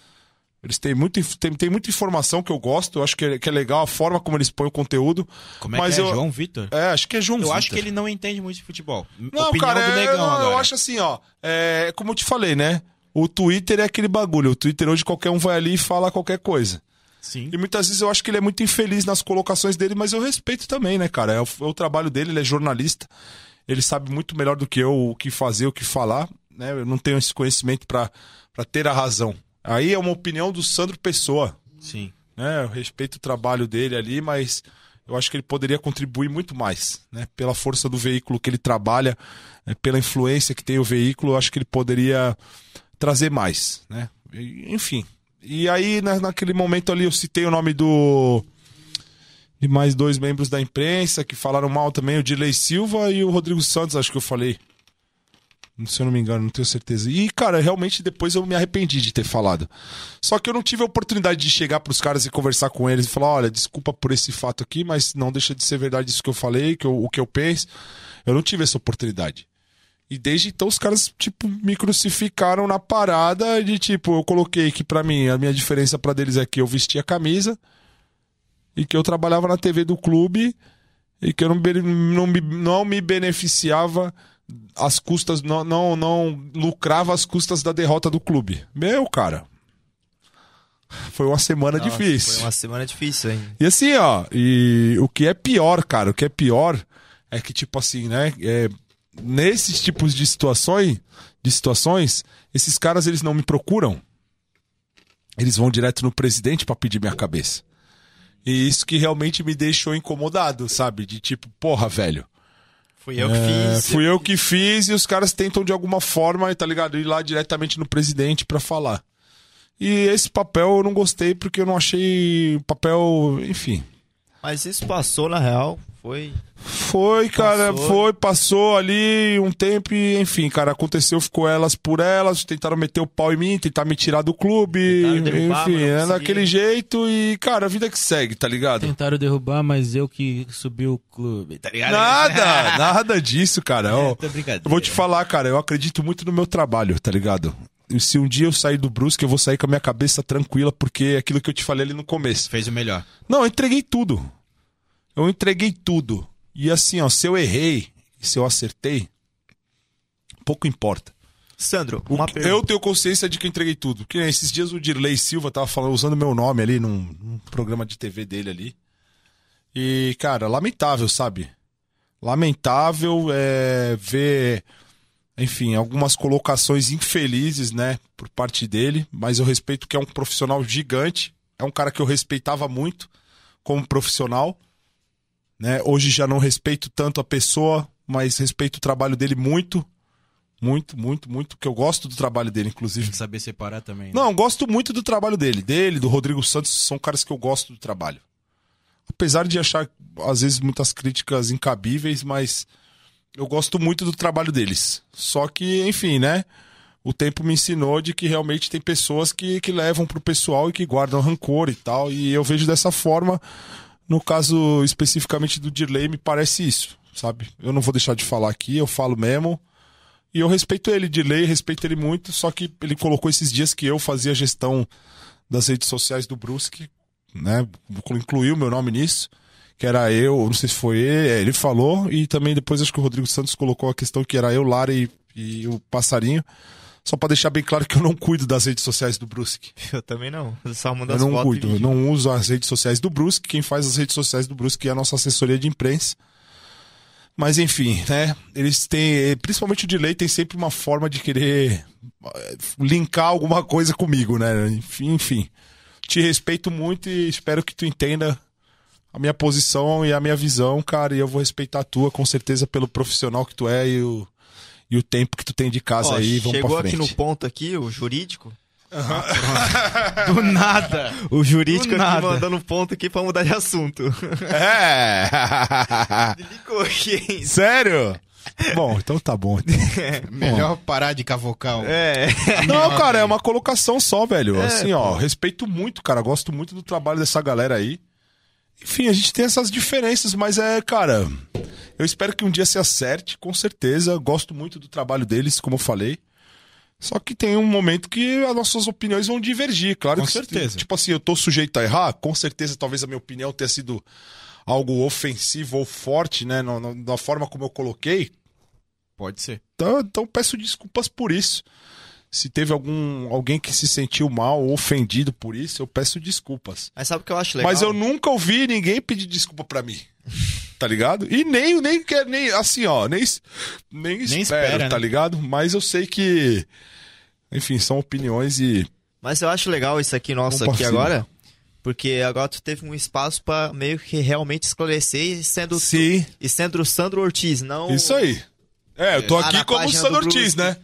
B: Eles têm, muito, tem muita informação que eu gosto, eu acho que é, que é legal a forma como eles põem o conteúdo.
C: Como é
B: mas
C: que é,
B: eu,
C: João Vitor?
B: É, acho que é João
C: Eu
B: Vitor.
C: acho que ele não entende muito de futebol.
B: Não,
C: Opinião
B: cara,
C: do
B: é-
C: negão
B: não,
C: agora.
B: eu acho assim, ó. É, como eu te falei, né? O Twitter é aquele bagulho. O Twitter hoje qualquer um vai ali e fala qualquer coisa.
C: Sim.
B: E muitas vezes eu acho que ele é muito infeliz nas colocações dele, mas eu respeito também, né, cara? É o, é o trabalho dele, ele é jornalista. Ele sabe muito melhor do que eu o que fazer, o que falar, né? Eu não tenho esse conhecimento pra ter a razão. Aí é uma opinião do Sandro Pessoa,
C: Sim.
B: né? Eu respeito o trabalho dele ali, mas eu acho que ele poderia contribuir muito mais, né? Pela força do veículo que ele trabalha, né? pela influência que tem o veículo, eu acho que ele poderia trazer mais, né? Enfim. E aí, na- naquele momento ali, eu citei o nome do. De mais dois membros da imprensa que falaram mal também, o Dilei Silva e o Rodrigo Santos, acho que eu falei. Se eu não me engano, não tenho certeza. E, cara, realmente depois eu me arrependi de ter falado. Só que eu não tive a oportunidade de chegar pros caras e conversar com eles e falar: olha, desculpa por esse fato aqui, mas não deixa de ser verdade isso que eu falei, que eu- o que eu penso. Eu não tive essa oportunidade. E desde então os caras, tipo, me crucificaram na parada de tipo, eu coloquei que pra mim a minha diferença pra deles é que eu vestia a camisa e que eu trabalhava na TV do clube e que eu não, não, me, não me beneficiava às custas, não, não, não lucrava às custas da derrota do clube. Meu, cara. Foi uma semana
A: Nossa,
B: difícil.
A: Foi uma semana difícil, hein?
B: E assim, ó, e o que é pior, cara, o que é pior é que, tipo assim, né, é, nesses tipos de situações, de situações, esses caras, eles não me procuram. Eles vão direto no presidente pra pedir minha cabeça. E isso que realmente me deixou incomodado, sabe? De tipo, porra, velho.
A: Fui eu que
B: É,
A: fiz.
B: fui eu que fiz e os caras tentam de alguma forma, tá ligado? Ir lá diretamente no presidente pra falar. E esse papel eu não gostei porque eu não achei papel, enfim.
A: Mas isso passou, na real. Foi.
B: Foi, cara,
A: Passou.
B: foi, passou ali um tempo e, enfim, cara, aconteceu, ficou elas por elas, tentaram meter o pau em mim, tentar me tirar do clube,
A: derrubar,
B: enfim, é daquele jeito e, cara, a vida que segue, tá ligado?
E: Tentaram derrubar, mas eu que subi o clube, tá ligado?
B: Nada, nada disso, cara.
C: Tô brincadeira.
B: Eu vou te falar, cara, eu acredito muito no meu trabalho, tá ligado? E se um dia eu sair do Brusque, eu vou sair com a minha cabeça tranquila, porque é aquilo que eu te falei ali no começo.
C: Fez o melhor.
B: Não, eu entreguei tudo. Eu entreguei tudo. E assim, ó, se eu errei se eu acertei, pouco importa.
A: Sandro, uma pergunta.
B: eu tenho consciência de que eu entreguei tudo. Porque esses dias o Dirley Silva tava falando, usando meu nome ali num, num programa de TV dele ali. E, cara, lamentável, sabe? Lamentável é, ver, enfim, algumas colocações infelizes, né, por parte dele. Mas eu respeito que é um profissional gigante. É um cara que eu respeitava muito. como profissional. Né? Hoje já não respeito tanto a pessoa, mas respeito o trabalho dele muito. Muito, muito, muito, que eu gosto do trabalho dele, inclusive.
C: Tem que saber separar também. né?
B: Não, gosto muito do trabalho dele. Dele, do Rodrigo Santos, são caras que eu gosto do trabalho. Apesar de achar, às vezes, muitas críticas incabíveis, mas eu gosto muito do trabalho deles. Só que, enfim, né? O tempo me ensinou de que realmente tem pessoas que, que levam pro pessoal e que guardam rancor e tal. E eu vejo dessa forma. No caso especificamente do Dirley, me parece isso, sabe? Eu não vou deixar de falar aqui, eu falo mesmo. E eu respeito ele de lei, respeito ele muito, só que ele colocou esses dias que eu fazia a gestão das redes sociais do Brusque, né? Incluiu meu nome nisso, que era eu, não sei se foi ele, é, ele falou, e também depois acho que o Rodrigo Santos colocou a questão que era eu, Lara e, e o Passarinho. Só pra deixar bem claro que eu não cuido das redes sociais do Brusque.
A: Eu também não. Eu só mando
B: Eu
A: as
B: não cuido, eu não uso as redes sociais do Brusque. Quem faz as redes sociais do Brusque é a nossa assessoria de imprensa. Mas enfim, né? Eles têm, principalmente o Delay tem sempre uma forma de querer eh, linkar alguma coisa comigo, né? Enfim, enfim. Te respeito muito e espero que tu entenda a minha posição e a minha visão, cara, e eu vou respeitar a tua com certeza pelo profissional que tu é e o, e o tempo que tu tem de casa
A: Ó,
B: aí, vamos
A: chegou
B: pra
A: aqui
B: frente.
A: no ponto aqui, o jurídico.
C: Do nada.
A: O jurídico
C: Do
A: aqui
C: nada.
A: mandando ponto aqui pra mudar de assunto.
B: É!
A: Aqui?
B: Sério? Bom, então tá bom. então.
C: Melhor parar de cavocar o...
A: É.
B: Não, cara, é uma colocação só, velho.
A: É,
B: assim, ó, respeito muito, cara. Gosto muito do trabalho dessa galera aí. Enfim, a gente tem essas diferenças, mas é, cara. Eu espero que um dia se acerte, com certeza. Gosto muito do trabalho deles, como eu falei. Só que tem um momento que as nossas opiniões vão divergir, claro
C: Com
B: que
C: certeza.
B: Tipo assim, eu tô sujeito a errar, com certeza talvez a minha opinião tenha sido algo ofensivo ou forte, né, no- no- da forma como eu coloquei.
C: Pode ser.
B: Então, então peço desculpas por isso. Se teve algum alguém que se sentiu mal ou ofendido por isso, eu peço desculpas.
A: Mas sabe o que eu acho legal?
B: Mas eu nunca ouvi ninguém pedir desculpa pra mim. Tá ligado? E nem nem quer nem assim, ó, nem nem, espero,
C: espera,
B: tá
C: né?
B: ligado? Mas eu sei que enfim, são opiniões e
A: Mas eu acho legal isso aqui nosso aqui agora. Porque agora tu teve um espaço pra meio que realmente esclarecer e sendo, tu-
B: Sim.
A: e sendo o Sandro Ortiz, não.
B: Isso aí. É, eu tô aqui como o Sandro Ortiz, né?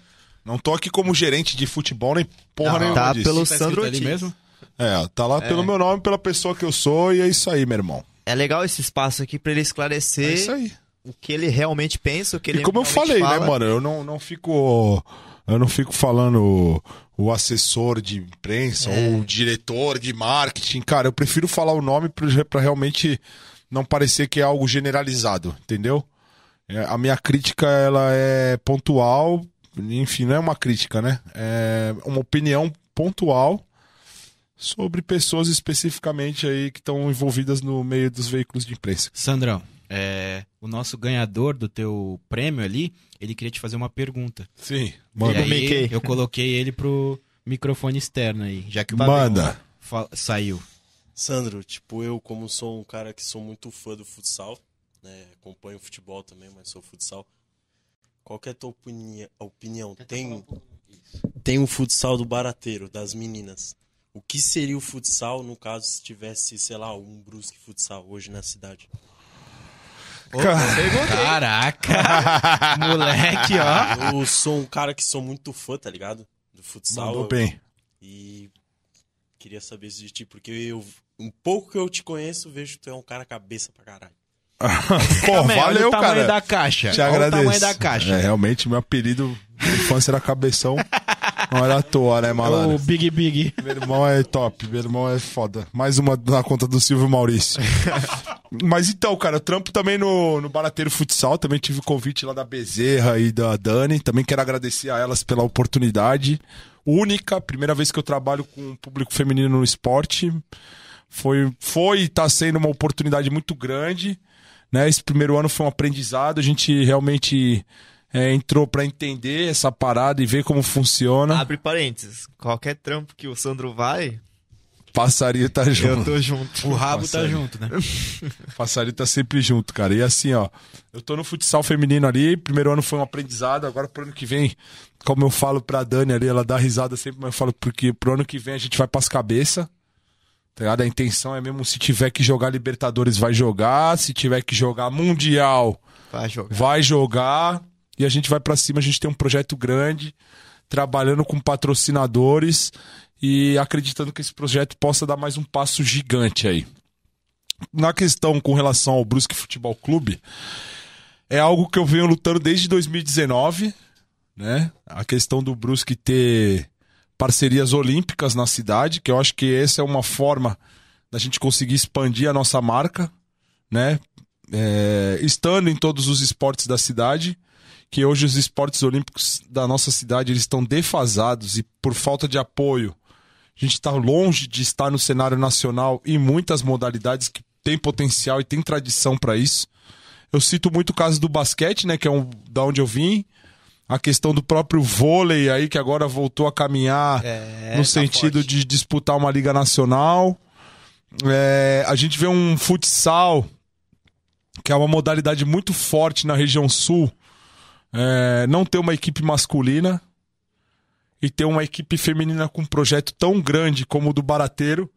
B: Não tô aqui como gerente de futebol nem porra
A: Não,
B: nenhuma
A: tá
B: disso.
A: pelo
C: Tá
A: Sandro
C: ali mesmo?
B: É, tá lá pelo meu nome, pela pessoa que eu sou e é isso aí, meu irmão.
A: É legal esse espaço aqui pra ele esclarecer
B: É isso aí.
A: o que ele realmente pensa, o que ele
B: E como eu falei,
A: fala.
B: né, mano? Eu não, não fico. Eu não fico falando o assessor de imprensa
A: É.
B: ou o diretor de marketing. Cara, eu prefiro falar o nome pra, pra realmente não parecer que é algo generalizado, entendeu? É, a minha crítica, ela é pontual. Enfim, não é uma crítica, né? É uma opinião pontual sobre pessoas especificamente aí que estão envolvidas no meio dos veículos de imprensa.
C: Sandrão, é, o nosso ganhador do teu prêmio ali, ele queria te fazer uma pergunta.
B: Sim,
C: e
B: manda.
C: aí,
A: Mickey.
C: eu coloquei ele pro microfone externo aí, já que o
B: Manda.
C: saiu.
E: Sandro, tipo, eu como sou um cara que sou muito fã do futsal, né? Acompanho futebol também, mas sou futsal. Qual que é a tua opini- opinião? Tem tem o futsal do barateiro, das meninas. O que seria o futsal no caso se tivesse, sei lá, um Brusque futsal hoje na cidade?
C: Caraca! Moleque, ó.
E: Eu sou um cara que sou muito fã, tá ligado? Do futsal.
B: Mandou
E: Eu-
B: bem.
E: E queria saber isso de ti, porque eu, um pouco que eu te conheço, vejo que tu é um cara cabeça pra caralho.
B: Pô,
C: Também, olha
B: valeu,
C: o tamanho
B: cara.
C: da caixa.
B: Te
C: Olha
B: agradeço.
C: o tamanho da caixa.
B: É, realmente, meu apelido de infância era Cabeção. Não era à toa, né, malandro?
C: o Big Big.
B: Meu irmão é top, meu irmão é foda. Mais uma na conta do Silvio Maurício. Mas então, cara, eu trampo também no, no Barateiro Futsal. Também tive o convite lá da Bezerra e da Dani. Também quero agradecer a elas pela oportunidade. Única, primeira vez que eu trabalho com o público feminino no esporte. Foi, foi e tá sendo uma oportunidade muito grande. Né? Esse primeiro ano foi um aprendizado. A gente realmente é, entrou pra entender essa parada e ver como funciona.
A: Abre parênteses. Qualquer trampo que o Sandro vai,
B: Passarinho tá junto.
A: eu tô junto.
C: O rabo tá junto, né?
B: Passarinho tá sempre junto, cara. E assim, ó, eu tô no futsal feminino ali, primeiro ano foi um aprendizado, agora pro ano que vem, como eu falo pra Dani ali, ela dá risada sempre, mas eu falo porque pro ano que vem a gente vai pras cabeças, Tá ligado? A intenção é mesmo, se tiver que jogar Libertadores, vai jogar. Se tiver que jogar Mundial,
A: Vai jogar.
B: vai jogar. E a gente vai pra cima. A gente tem um projeto grande, trabalhando com patrocinadores e acreditando que esse projeto possa dar mais um passo gigante aí. Na questão com relação ao Brusque Futebol Clube, é algo que eu venho lutando desde 2019, né? A questão do Brusque ter parcerias olímpicas na cidade, que eu acho que essa é uma forma da gente conseguir expandir a nossa marca, né? É, estando em todos os esportes da cidade, que hoje os esportes olímpicos da nossa cidade eles estão defasados e por falta de apoio, a gente está longe de estar no cenário nacional em muitas modalidades que tem potencial e tem tradição para isso. Eu cito muito o caso do basquete, né, que é um, da onde eu vim, a questão do próprio vôlei aí, que agora voltou a caminhar
A: É,
B: no
A: tá
B: sentido
A: forte.
B: de disputar uma liga nacional. É, a gente vê um futsal, que é uma modalidade muito forte na região sul, é, não ter uma equipe masculina e ter uma equipe feminina com um projeto tão grande como o do Barateiro,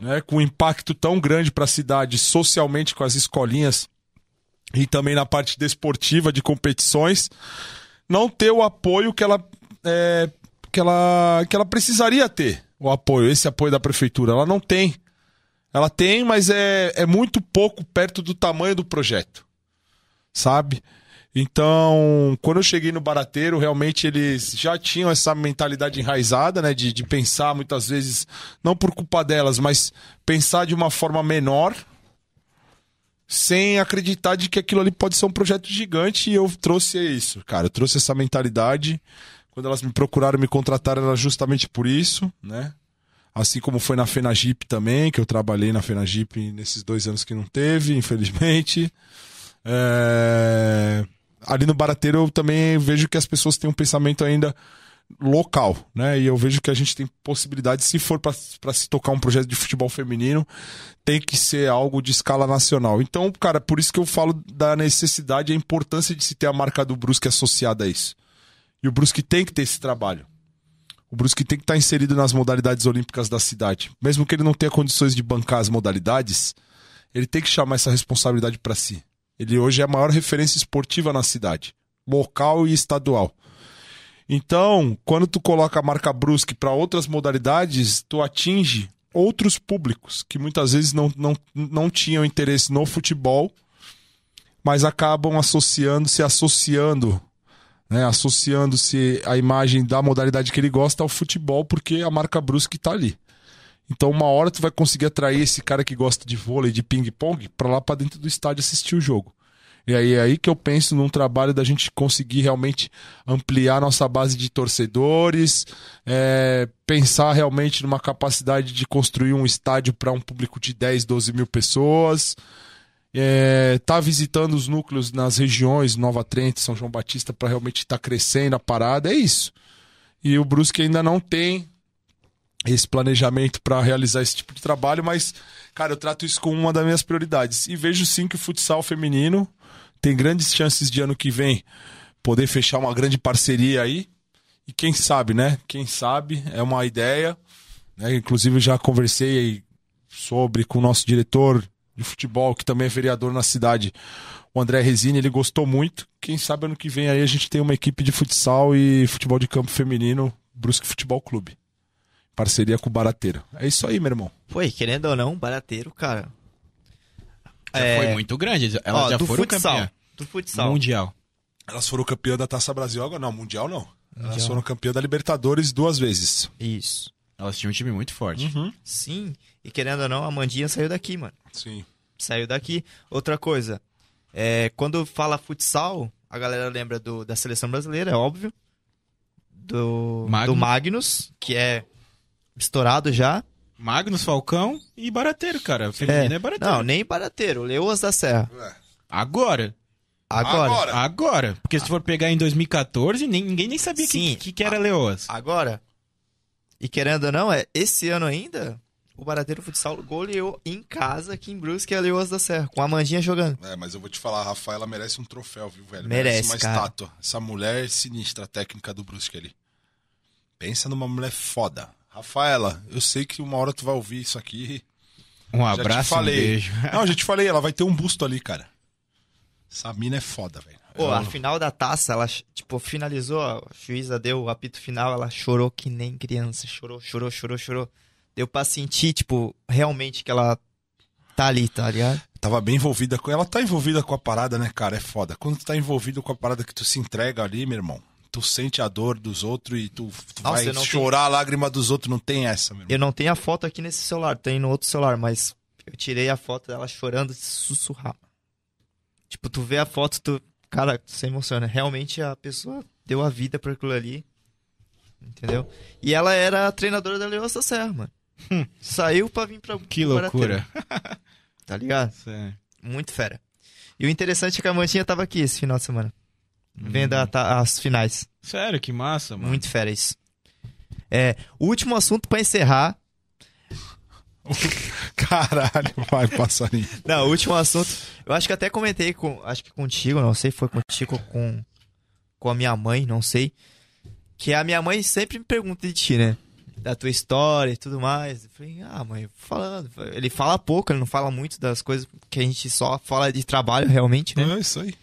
B: né, com um impacto tão grande para a cidade socialmente com as escolinhas e também na parte desportiva de competições, não ter o apoio que ela, é, que ela, que ela precisaria ter, o apoio, esse apoio da prefeitura. Ela não tem. Ela tem, mas é, é muito pouco perto do tamanho do projeto, sabe? Então, quando eu cheguei no Barateiro, realmente eles já tinham essa mentalidade enraizada, né? De, de pensar muitas vezes, não por culpa delas, mas pensar de uma forma menor, sem acreditar de que aquilo ali pode ser um projeto gigante. E eu trouxe isso, cara. Eu trouxe essa mentalidade. Quando elas me procuraram, me contrataram, era justamente por isso, né? Assim como foi na Fenagip também, que eu trabalhei na Fenagip nesses dois anos que não teve, infelizmente. É, Ali no Barateiro eu também vejo que as pessoas têm um pensamento ainda local, né? E eu vejo que a gente tem possibilidade, se for para se tocar um projeto de futebol feminino, tem que ser algo de escala nacional. Então, cara, por isso que eu falo da necessidade e a importância de se ter a marca do Brusque associada a isso. E o Brusque tem que ter esse trabalho. O Brusque tem que estar inserido nas modalidades olímpicas da cidade. Mesmo que ele não tenha condições de bancar as modalidades, ele tem que chamar essa responsabilidade para si. Ele hoje é a maior referência esportiva na cidade, local e estadual. Então, quando tu coloca a marca Brusque para outras modalidades, tu atinge outros públicos que muitas vezes não, não, não tinham interesse no futebol, mas acabam associando, se associando né, associando-se a imagem da modalidade que ele gosta ao futebol, porque a marca Brusque tá ali. Então, uma hora tu vai conseguir atrair esse cara que gosta de vôlei, de ping-pong, para lá para dentro do estádio assistir o jogo. E aí é aí que eu penso num trabalho da gente conseguir realmente ampliar nossa base de torcedores, é, pensar realmente numa capacidade de construir um estádio para um público de 10, 12 mil pessoas, é, tá visitando os núcleos nas regiões, Nova Trento, São João Batista, para realmente estar crescendo a parada, é isso. E o Brusque ainda não tem esse planejamento para realizar esse tipo de trabalho, mas, cara, eu trato isso como uma das minhas prioridades. E vejo sim que o futsal feminino tem grandes chances de ano que vem poder fechar uma grande parceria aí. E quem sabe, né? Quem sabe, é uma ideia. Né? Inclusive, já conversei sobre com o nosso diretor de futebol, que também é vereador na cidade, o André Resini, ele gostou muito. Quem sabe ano que vem aí a gente tem uma equipe de futsal e futebol de campo feminino, Brusque Futebol Clube. Parceria com o Barateiro. É isso aí, meu irmão.
A: Foi, querendo ou não, barateiro, cara.
C: Já
A: É,
C: foi muito grande. Elas
A: ó,
C: já foram
A: futsal.
C: campeã
A: Do futsal.
C: mundial.
B: Elas foram campeã da Taça Brasil agora? Não, Mundial não. Elas foram campeã da Libertadores duas vezes.
A: Isso.
C: Elas tinham um time muito forte.
A: Sim. E querendo ou não, a Mandinha saiu daqui, mano.
B: Sim.
A: Saiu daqui. Outra coisa. É, quando fala futsal, a galera lembra do, da seleção brasileira, é óbvio. Do
C: Magnus.
A: do Magnus, que é estourado já.
C: Magnus, Falcão e Barateiro, cara. O feminino é, Barateiro.
A: Não, nem barateiro. Leoas da Serra.
C: Agora.
A: Agora.
B: Agora.
C: Agora. Porque se for pegar em 2014, nem, ninguém nem sabia
A: Sim.
C: que, que, que era Leoas.
A: Agora. E querendo ou não, é esse ano ainda, o Barateiro Futsal goleou em casa aqui em Brusque a Leoas da Serra, com a Mandinha jogando.
B: É, mas eu vou te falar, a Rafaela merece um troféu, viu, velho?
A: Merece,
B: uma
A: cara.
B: estátua. Essa mulher sinistra, a técnica do Brusque ali. Pensa numa mulher foda. Rafaela, eu sei que uma hora tu vai ouvir isso aqui.
C: Um
B: Já te
C: abraço, um
B: falei.
C: beijo.
B: Não, já te falei, ela vai ter um busto ali, cara. Essa mina é foda, velho.
A: Pô,
B: Ela-
A: a final da taça, ela, tipo, finalizou, a juíza deu o apito final, ela chorou que nem criança. Chorou, chorou, chorou, chorou. Deu pra sentir, tipo, realmente que ela tá ali, tá ligado?
B: Tava bem envolvida com. Ela tá envolvida com a parada, né, cara? É foda. Quando tu tá envolvido com a parada que tu se entrega ali, meu irmão, tu sente a dor dos outros e tu, tu
A: Nossa,
B: vai chorar a lágrima dos outros, não tem essa, meu irmão.
A: Eu não tenho a foto aqui nesse celular, tem no outro celular, mas eu tirei a foto dela chorando de sussurrar. Tipo, tu vê a foto, tu. Cara, tu se emociona. Realmente a pessoa deu a vida pra aquilo ali. Entendeu? E ela era a treinadora da Leoa Serra, mano. Saiu pra vir pra.
C: Que loucura.
A: Tá ligado?
C: Sério.
A: Muito fera. E o interessante é que a Mantinha tava aqui esse final de semana. Vendo a- tá- as finais.
C: Sério, que massa, mano.
A: Muito fera isso. É, o último assunto pra encerrar.
B: Caralho, vai, passarinho.
A: Não, último assunto. Eu acho que até comentei com. Acho que contigo, não sei, foi contigo ou com. Com a minha mãe, não sei. Que a minha mãe sempre me pergunta de ti, né? Da tua história e tudo mais. Eu falei, ah, mãe, falando. Ele fala pouco, ele não fala muito das coisas que a gente só fala de trabalho realmente, né?
B: É isso aí.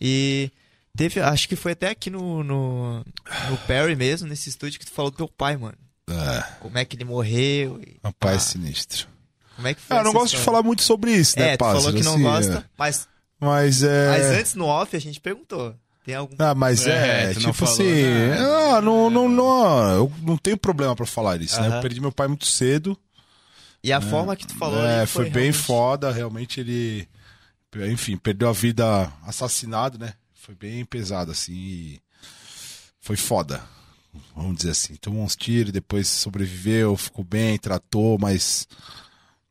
A: E teve, acho que foi até aqui no, no, no Perry mesmo, nesse estúdio, que tu falou do teu pai, mano.
B: É,
A: Como é que ele morreu e
B: rapaz
A: Ah.
B: sinistro.
A: como é que foi
B: Ah, eu não gosto de
A: história?
B: falar muito sobre isso, né,
A: É, tu
B: pássaro?
A: falou que não
B: assim,
A: gosta,
B: é.
A: mas,
B: Mas é.
A: mas antes no off a gente perguntou. Tem algum.
B: Ah, mas é,
C: É,
B: tipo
C: falou
B: assim,
C: nada.
B: ah, não, não, não, eu não tenho problema pra falar isso, né? Eu perdi meu pai muito cedo.
A: E a forma que tu falou
B: é, foi,
A: foi,
B: bem
A: realmente-
B: foda, realmente ele, enfim, perdeu a vida assassinado, né? Foi bem pesado, assim, e foi foda, vamos dizer assim. Tomou uns tiros, depois sobreviveu, ficou bem, tratou, mas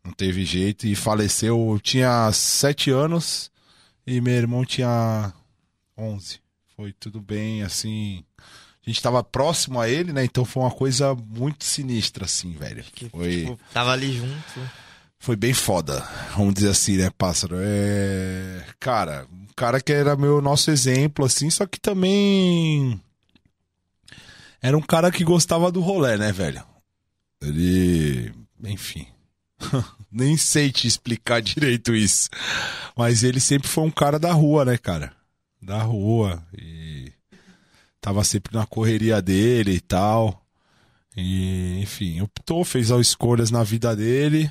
B: não teve jeito e faleceu. Eu tinha sete anos e meu irmão tinha onze. Foi tudo bem, assim. A gente tava próximo a ele, né? Então foi uma coisa muito sinistra, assim, velho.
A: Que,
B: Foi
A: tipo, tava ali junto.
B: Foi bem foda, vamos dizer assim, né, pássaro? É. Cara, um cara que era meu nosso exemplo, assim, só que também. Era um cara que gostava do rolê, né, velho? Ele. Enfim. Nem sei te explicar direito isso. Mas ele sempre foi um cara da rua, né, cara? Da rua. E. Tava sempre na correria dele e tal. E, enfim, optou, fez as escolhas na vida dele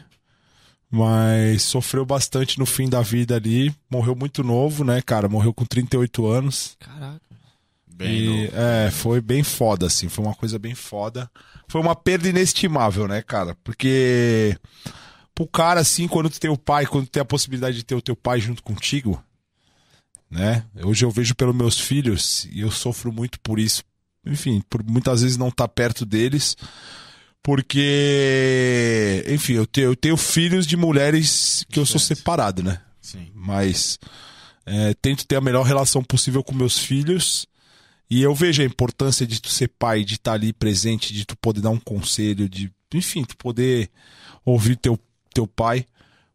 B: mas sofreu bastante no fim da vida ali. Morreu muito novo, né, cara? Morreu com 38 anos.
A: Caraca.
C: Bem
B: e,
C: novo.
B: é, foi bem foda, assim. Foi uma coisa bem foda. Foi uma perda inestimável, né, cara? Porque pro cara, assim, quando tu tem o pai, quando tu tem a possibilidade de ter o teu pai junto contigo, né? Hoje eu vejo pelos meus filhos e eu sofro muito por isso. Enfim, por muitas vezes não estar perto deles. Porque, enfim, eu tenho, eu tenho filhos de mulheres que eu sou separado, né?
C: Sim.
B: mas é, tento ter a melhor relação possível com meus filhos e eu vejo a importância de tu ser pai, de estar ali presente, de tu poder dar um conselho, de enfim, tu poder ouvir teu, teu pai.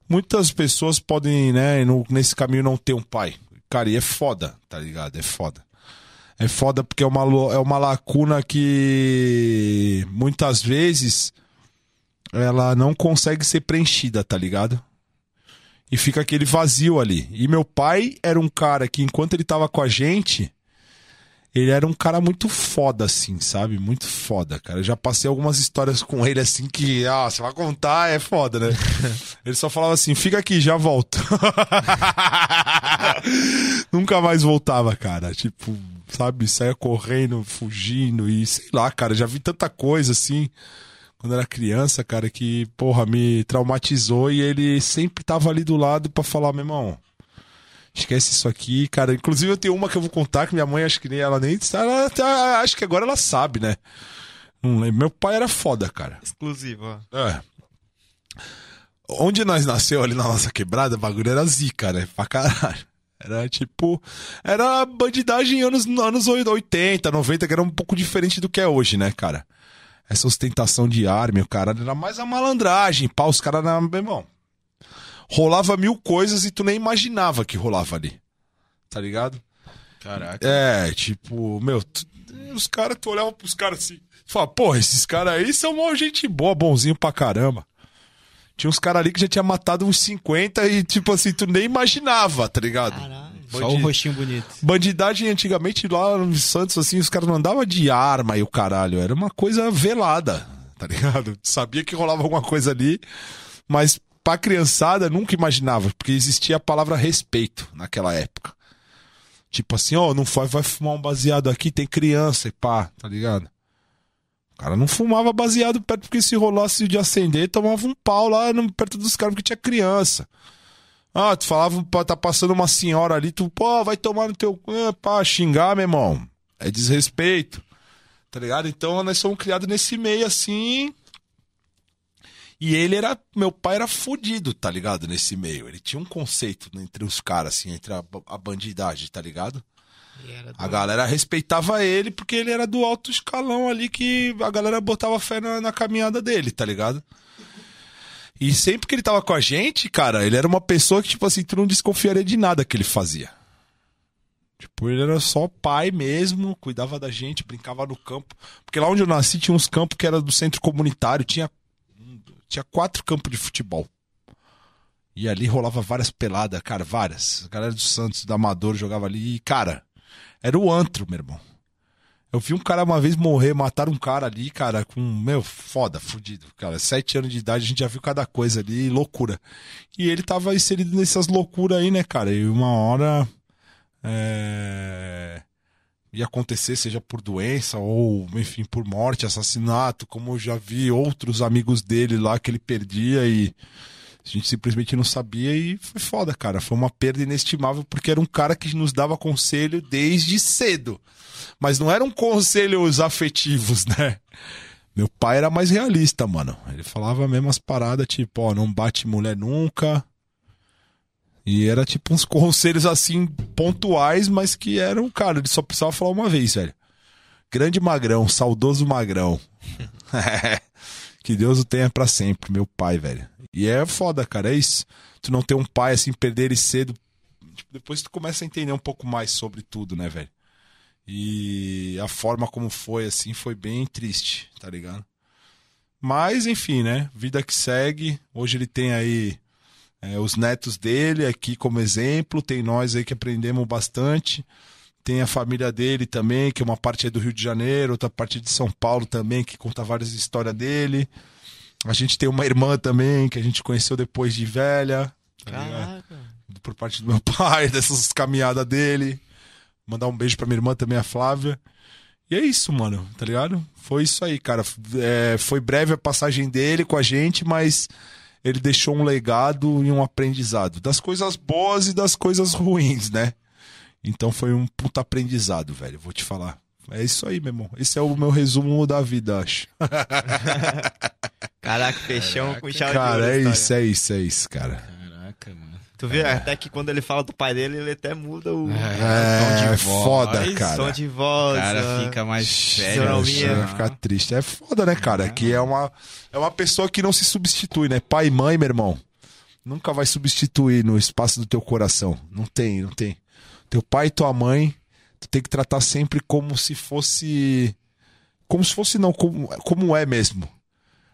B: Muitas pessoas podem, né, no- nesse caminho não ter um pai. Cara, e é foda, tá ligado? É foda. É foda porque é uma, é uma lacuna que muitas vezes ela não consegue ser preenchida, tá ligado? E fica aquele vazio ali. E meu pai era um cara que, enquanto ele tava com a gente, ele era um cara muito foda, assim, sabe? Muito foda, cara. Eu já passei algumas histórias com ele, assim, que, ah, você vai contar, é foda, né? ele só falava assim: fica aqui, já volto. Nunca mais voltava, cara. Tipo, sabe? Saia correndo, fugindo e sei lá, cara. Já vi tanta coisa, assim quando era criança, cara, que, porra, me traumatizou e ele sempre tava ali do lado pra falar, meu irmão, esquece isso aqui, cara. Inclusive eu tenho uma que eu vou contar que minha mãe, acho que nem ela nem. Ela, tá- acho que agora ela sabe, né? Não lembro. Meu pai era foda, cara.
A: Exclusivo, ó.
B: É. Onde nós nasceu ali na nossa quebrada, o bagulho era zica, né? Pra caralho. Era tipo. Era bandidagem anos, anos 80, 90, que era um pouco diferente do que é hoje, né, cara? Essa ostentação de arma, o cara era mais a malandragem, pá, os caras na. Meu irmão. Rolava mil coisas e tu nem imaginava que rolava ali. Tá ligado?
C: Caraca.
B: É, tipo, meu, tu- os caras, tu olhava pros caras assim, Fala, porra, esses caras aí são mó gente boa, bonzinho pra caramba. Tinha uns caras ali que já tinha matado uns 50 e, tipo assim, tu nem imaginava, tá ligado?
C: Só o rostinho bonito.
B: Bandidagem antigamente lá no Santos, assim, os caras não andavam de arma e o caralho. Era uma coisa velada, tá ligado? Sabia que rolava alguma coisa ali, mas pra criançada nunca imaginava, porque existia a palavra respeito naquela época. Tipo assim, ó, não vai, vai fumar um baseado aqui, tem criança e pá, tá ligado? Cara não fumava baseado perto, porque se rolasse de acender, tomava um pau lá perto dos caras, porque tinha criança. Ah, tu falava, tá passando uma senhora ali, tu, pô, vai tomar no teu. Ah, pá, xingar, meu irmão. É desrespeito. Tá ligado? Então nós somos criados nesse meio assim. E ele era. Meu pai era fudido, tá ligado? Nesse meio. Ele tinha um conceito entre os caras, assim, entre a, a bandidagem, tá ligado? A galera respeitava ele porque ele era do alto escalão ali que a galera botava fé na, na caminhada dele, tá ligado? E sempre que ele tava com a gente, cara, ele era uma pessoa que, tipo assim, tu não desconfiaria de nada que ele fazia. Tipo, ele era só pai mesmo, cuidava da gente, brincava no campo. Porque lá onde eu nasci tinha uns campos que era do centro comunitário, tinha, tinha quatro campos de futebol. E ali rolava várias peladas, cara, várias. A galera do Santos, do Amador jogava ali e, cara, era o antro, meu irmão. Eu vi um cara uma vez morrer, mataram um cara ali, cara, com, meu, foda, fudido. Cara, sete anos de idade, a gente já viu cada coisa ali, loucura. E ele tava inserido nessas loucuras aí, né, cara? E uma hora. É... Ia acontecer, seja por doença ou, enfim, por morte, assassinato, como eu já vi outros amigos dele lá que ele perdia e a gente simplesmente não sabia e foi foda, cara. Foi uma perda inestimável porque era um cara que nos dava conselho desde cedo. Mas não eram conselhos afetivos, né? Meu pai era mais realista, mano. Ele falava mesmo as paradas, tipo, ó, não bate mulher nunca. E era tipo uns conselhos assim, pontuais, mas que eram, cara, ele só precisava falar uma vez, velho. Grande magrão, saudoso magrão. que Deus o tenha pra sempre, meu pai, velho. E é foda, cara, é isso. Tu não ter um pai assim, perder ele cedo. Tipo, depois tu começa a entender um pouco mais sobre tudo, né, velho? E a forma como foi, assim, foi bem triste, tá ligado? Mas, enfim, né? Vida que segue. Hoje ele tem aí é, os netos dele aqui como exemplo. Tem nós aí que aprendemos bastante. Tem a família dele também, que uma parte é do Rio de Janeiro, outra parte é de São Paulo também, que conta várias histórias dele. A gente tem uma irmã também, que a gente conheceu depois de velha. Tá ligado? Por parte do meu pai, dessas caminhadas dele. Mandar um beijo pra minha irmã também, a Flávia. E é isso, mano, tá ligado? Foi isso aí, cara. É, foi breve a passagem dele com a gente, mas ele deixou um legado e um aprendizado. Das coisas boas e das coisas ruins, né? Então foi um puta aprendizado, velho. Vou te falar. É isso aí, meu irmão. Esse é o meu resumo da vida, acho.
A: Caraca, fechão com chave de ouro.
B: Cara, é
A: história.
B: isso, é isso, é isso, cara.
C: Caraca, mano.
A: Tu viu? Até que quando ele fala do pai dele, ele até muda o
B: É, foda,
A: som
B: cara.
A: de
C: O
A: voz.
C: cara
A: ah.
C: fica mais sério.
B: Vai ficar triste. É foda, né, cara? Que é uma, é uma pessoa que não se substitui, né? Pai e mãe, meu irmão. Nunca vai substituir no espaço do teu coração. Não tem, não tem. Teu pai e tua mãe, tu tem que tratar sempre como se fosse. Como se fosse, não, como, como é mesmo.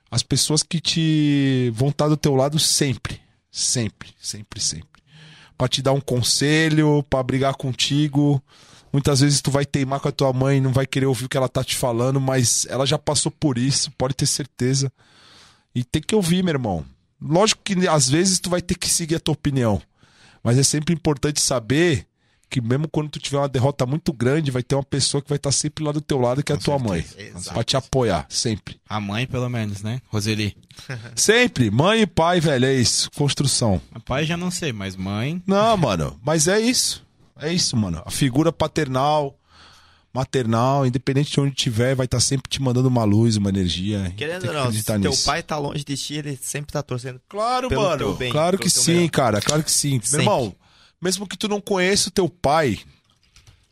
B: As pessoas que te vão estar do teu lado sempre. Sempre, sempre, sempre. Pra te dar um conselho, pra brigar contigo. Muitas vezes tu vai teimar com a tua mãe, não vai querer ouvir o que ela tá te falando, mas ela já passou por isso, pode ter certeza. E tem que ouvir, meu irmão. Lógico que às vezes tu vai ter que seguir a tua opinião, mas é sempre importante saber que mesmo quando tu tiver uma derrota muito grande, vai ter uma pessoa que vai estar sempre lá do teu lado, que é a tua mãe.
A: Exato.
B: Pra te apoiar, sempre.
C: A mãe, pelo menos, né? Roseli.
B: Sempre. Mãe e pai, velho, é isso. Construção.
C: A pai já não sei, mas mãe.
B: Não, mano, mas é isso. É isso, mano. A figura paternal, maternal, independente de onde tiver, vai estar sempre te mandando uma luz, uma energia.
A: Querendo ou não, se
B: acreditar
A: teu
B: nisso.
A: pai tá longe de ti, ele sempre tá torcendo.
B: Claro,
A: pelo
B: mano.
A: teu bem,
B: claro
A: pelo
B: que
A: teu
B: sim,
A: melhor.
B: cara. Claro que sim.
A: Sempre.
B: Meu irmão, mesmo que tu não conheça o teu pai,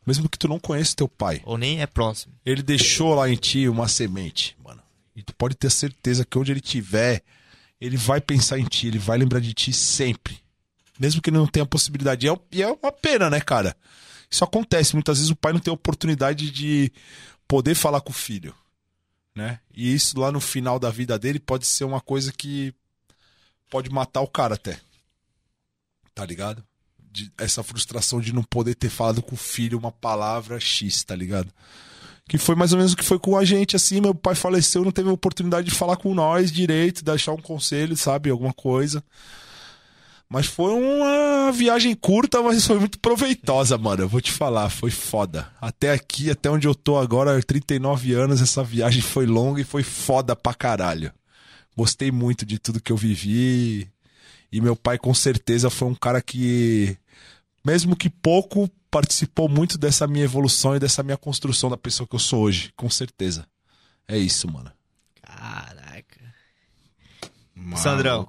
B: mesmo que tu não conheça o teu pai,
A: Ou nem é próximo.
B: ele deixou lá em ti uma semente, mano. E tu pode ter certeza que onde ele tiver, ele vai pensar em ti, ele vai lembrar de ti sempre. Mesmo que ele não tenha a possibilidade. E é, e é uma pena, né, cara? Isso acontece. Muitas vezes o pai não tem a oportunidade de poder falar com o filho. né? E isso lá no final da vida dele pode ser uma coisa que pode matar o cara até. Tá ligado? De- essa frustração de não poder ter falado com o filho uma palavra X, tá ligado? Que foi mais ou menos o que foi com a gente, assim. Meu pai faleceu, não teve oportunidade de falar com nós direito, deixar um conselho, sabe? Alguma coisa. Mas foi uma viagem curta, mas foi muito proveitosa, mano. Eu vou te falar, foi foda. Até aqui, até onde eu tô agora, 39 anos, essa viagem foi longa e foi foda pra caralho. Gostei muito de tudo que eu vivi. E meu pai, com certeza, foi um cara que, mesmo que pouco, participou muito dessa minha evolução e dessa minha construção da pessoa que eu sou hoje. Com certeza. É isso, mano.
A: Caraca.
C: Maluco.
A: Sandrão.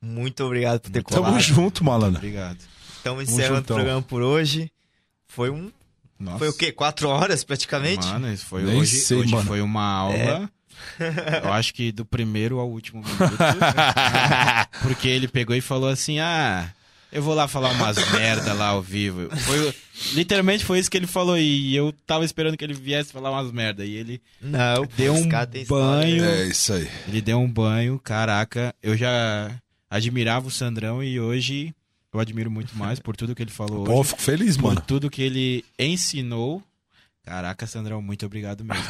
A: Muito obrigado por ter
B: Tamo
A: colado.
B: junto, malandro.
C: Obrigado.
A: Estamos encerrando o programa por hoje. Foi um.
C: Nossa.
A: Foi o quê? Quatro horas praticamente?
C: Mano, isso foi
B: Nem
C: hoje,
B: sei,
C: hoje
B: mano.
C: foi uma aula. Eu acho que do primeiro ao último minuto. porque ele pegou e falou assim: "Ah, eu vou lá falar umas merda lá ao vivo". Foi literalmente foi isso que ele falou e eu tava esperando que ele viesse falar umas merda e ele
A: Não,
C: Deu um banho.
B: É isso aí.
C: ele deu um banho, caraca. Eu já admirava o Sandrão e hoje eu admiro muito mais por tudo que ele falou
B: Pô,
C: hoje,
B: fico feliz,
C: por
B: mano.
C: tudo que ele ensinou. Caraca, Sandrão, muito obrigado mesmo.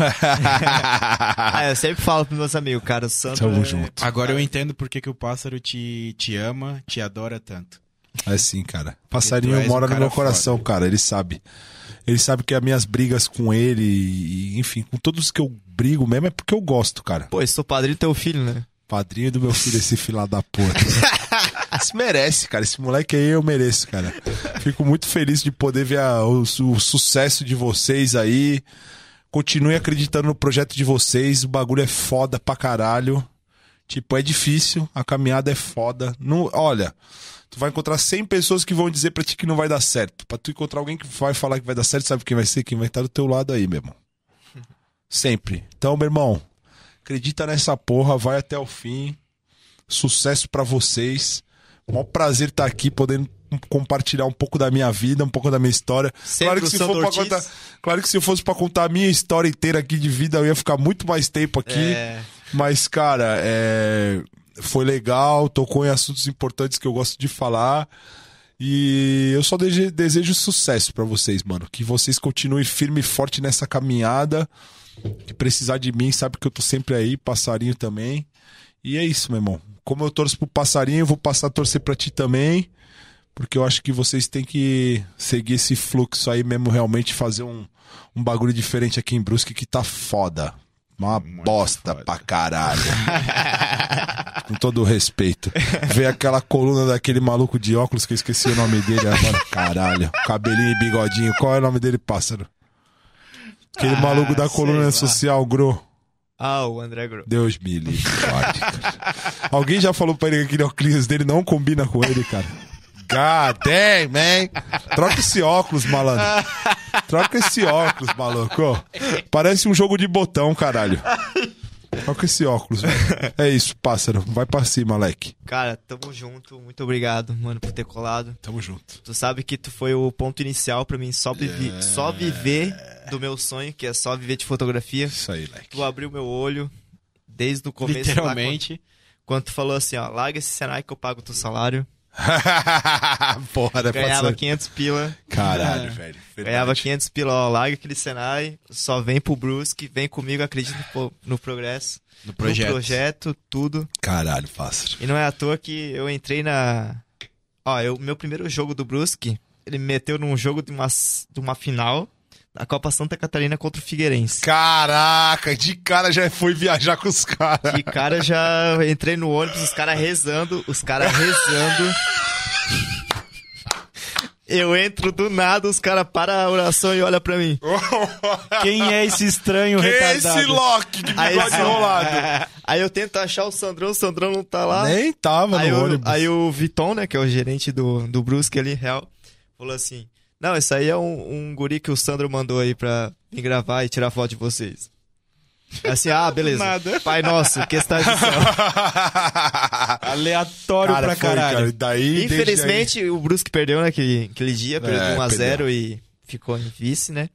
A: Ah, eu sempre falo pros meus amigos, cara, o Sandro
B: Tamo
A: é-
B: junto.
C: Agora eu entendo por que, que o pássaro te, te ama, te adora tanto.
B: É sim, cara. Passarinho
C: és um
B: mora no meu coração, cara. Ele sabe. Ele sabe que as minhas brigas com ele, e, enfim, com todos que eu brigo mesmo, é porque eu gosto, cara.
A: Pô, eu sou padrinho do teu filho, né?
B: Padrinho do meu filho, esse filho da puta. Isso merece, cara. Esse moleque aí eu mereço, cara. Fico muito feliz de poder ver a- o, o sucesso de vocês aí. Continue acreditando no projeto de vocês. O bagulho é foda pra caralho. Tipo, é difícil. A caminhada é foda. Não, olha, vai encontrar 100 pessoas que vão dizer pra ti que não vai dar certo. Pra tu encontrar alguém que vai falar que vai dar certo, sabe quem vai ser? Quem vai estar do teu lado aí, meu irmão. Sempre. Então, meu irmão, acredita nessa porra, vai até o fim. Sucesso pra vocês. Mó prazer estar aqui podendo compartilhar um pouco da minha vida, um pouco da minha história.
A: Sempre
B: Claro que, se for pra contar, claro que se eu fosse pra contar a minha história inteira aqui de vida, eu ia ficar muito mais tempo aqui.
A: É.
B: Mas, cara, é, foi legal, tocou em assuntos importantes que eu gosto de falar. E eu só dese- desejo sucesso pra vocês, mano. Que vocês continuem firme e forte nessa caminhada. Que precisar de mim, sabe que eu tô sempre aí, passarinho também. E é isso, meu irmão. Como eu torço pro passarinho, eu vou passar a torcer pra ti também. Porque eu acho que vocês têm que seguir esse fluxo aí mesmo, realmente fazer um, um bagulho diferente aqui em Brusque que tá foda. Uma bosta
C: foda.
B: pra caralho. Com todo o respeito. Ver aquela coluna daquele maluco de óculos que eu esqueci o nome dele agora. Caralho. Cabelinho e bigodinho. Qual é o nome dele, pássaro? Aquele
A: Ah,
B: maluco da coluna social, Gro.
A: Ah, o André Gro.
B: Deus me livre. Alguém já falou pra ele que aquele óculos dele não combina com ele, cara? God damn, man. Troca esse óculos, malandro. Troca esse óculos, maluco. Parece um jogo de botão, caralho. Troca esse óculos, velho. É isso, pássaro. Vai pra cima, moleque.
A: Cara, tamo junto. Muito obrigado, mano, por ter colado.
B: Tamo junto.
A: Tu sabe que tu foi o ponto inicial pra mim só, vivi-
B: É.
A: só viver do meu sonho, que é só viver de fotografia.
B: Isso aí, moleque.
A: Tu abriu meu olho desde o começo. lá,
C: Literalmente.
A: quando, quando tu falou assim, ó, larga esse Senai que eu pago o teu salário.
B: Porra,
A: Ganhava
B: pássaro?
A: 500 pila.
B: Caralho, velho.
A: Ganhava
B: Verdade.
A: 500 pila, ó, larga aquele Senai, só vem pro Brusque, vem comigo, acredita no, no progresso.
C: No projeto.
A: No projeto, tudo.
B: Caralho, pássaro.
A: E não é à toa que eu entrei na. Ó, eu, meu primeiro jogo do Brusque, ele me meteu num jogo de uma, de uma final da Copa Santa Catarina contra o Figueirense.
B: Caraca, de cara já foi viajar com os caras.
A: De cara já entrei no ônibus, os caras rezando, os caras rezando. Eu entro do nada, os caras param a oração e olham pra mim.
C: Quem é esse estranho
B: Quem é
C: retardado?
B: esse Loki de
A: Aí,
B: bigode enrolado?
A: aí eu tento achar o Sandrão, o Sandrão não tá lá.
B: Nem tava
A: aí,
B: no
A: o,
B: ônibus.
A: aí o Viton, né, que é o gerente do, do Brusque ali, real, falou assim: Não, isso aí é um, um guri que o Sandro mandou aí pra vir gravar e tirar foto de vocês. Assim, ah, beleza.
C: Nada.
A: Pai nosso, que está de céu.
C: Aleatório
B: Cara,
C: pra
B: foi,
C: caralho.
B: cara. Daí,
A: Infelizmente, o Brusque perdeu naquele aquele dia, perdeu
B: É,
A: de 1x0
B: perdeu.
A: e ficou em vice, né?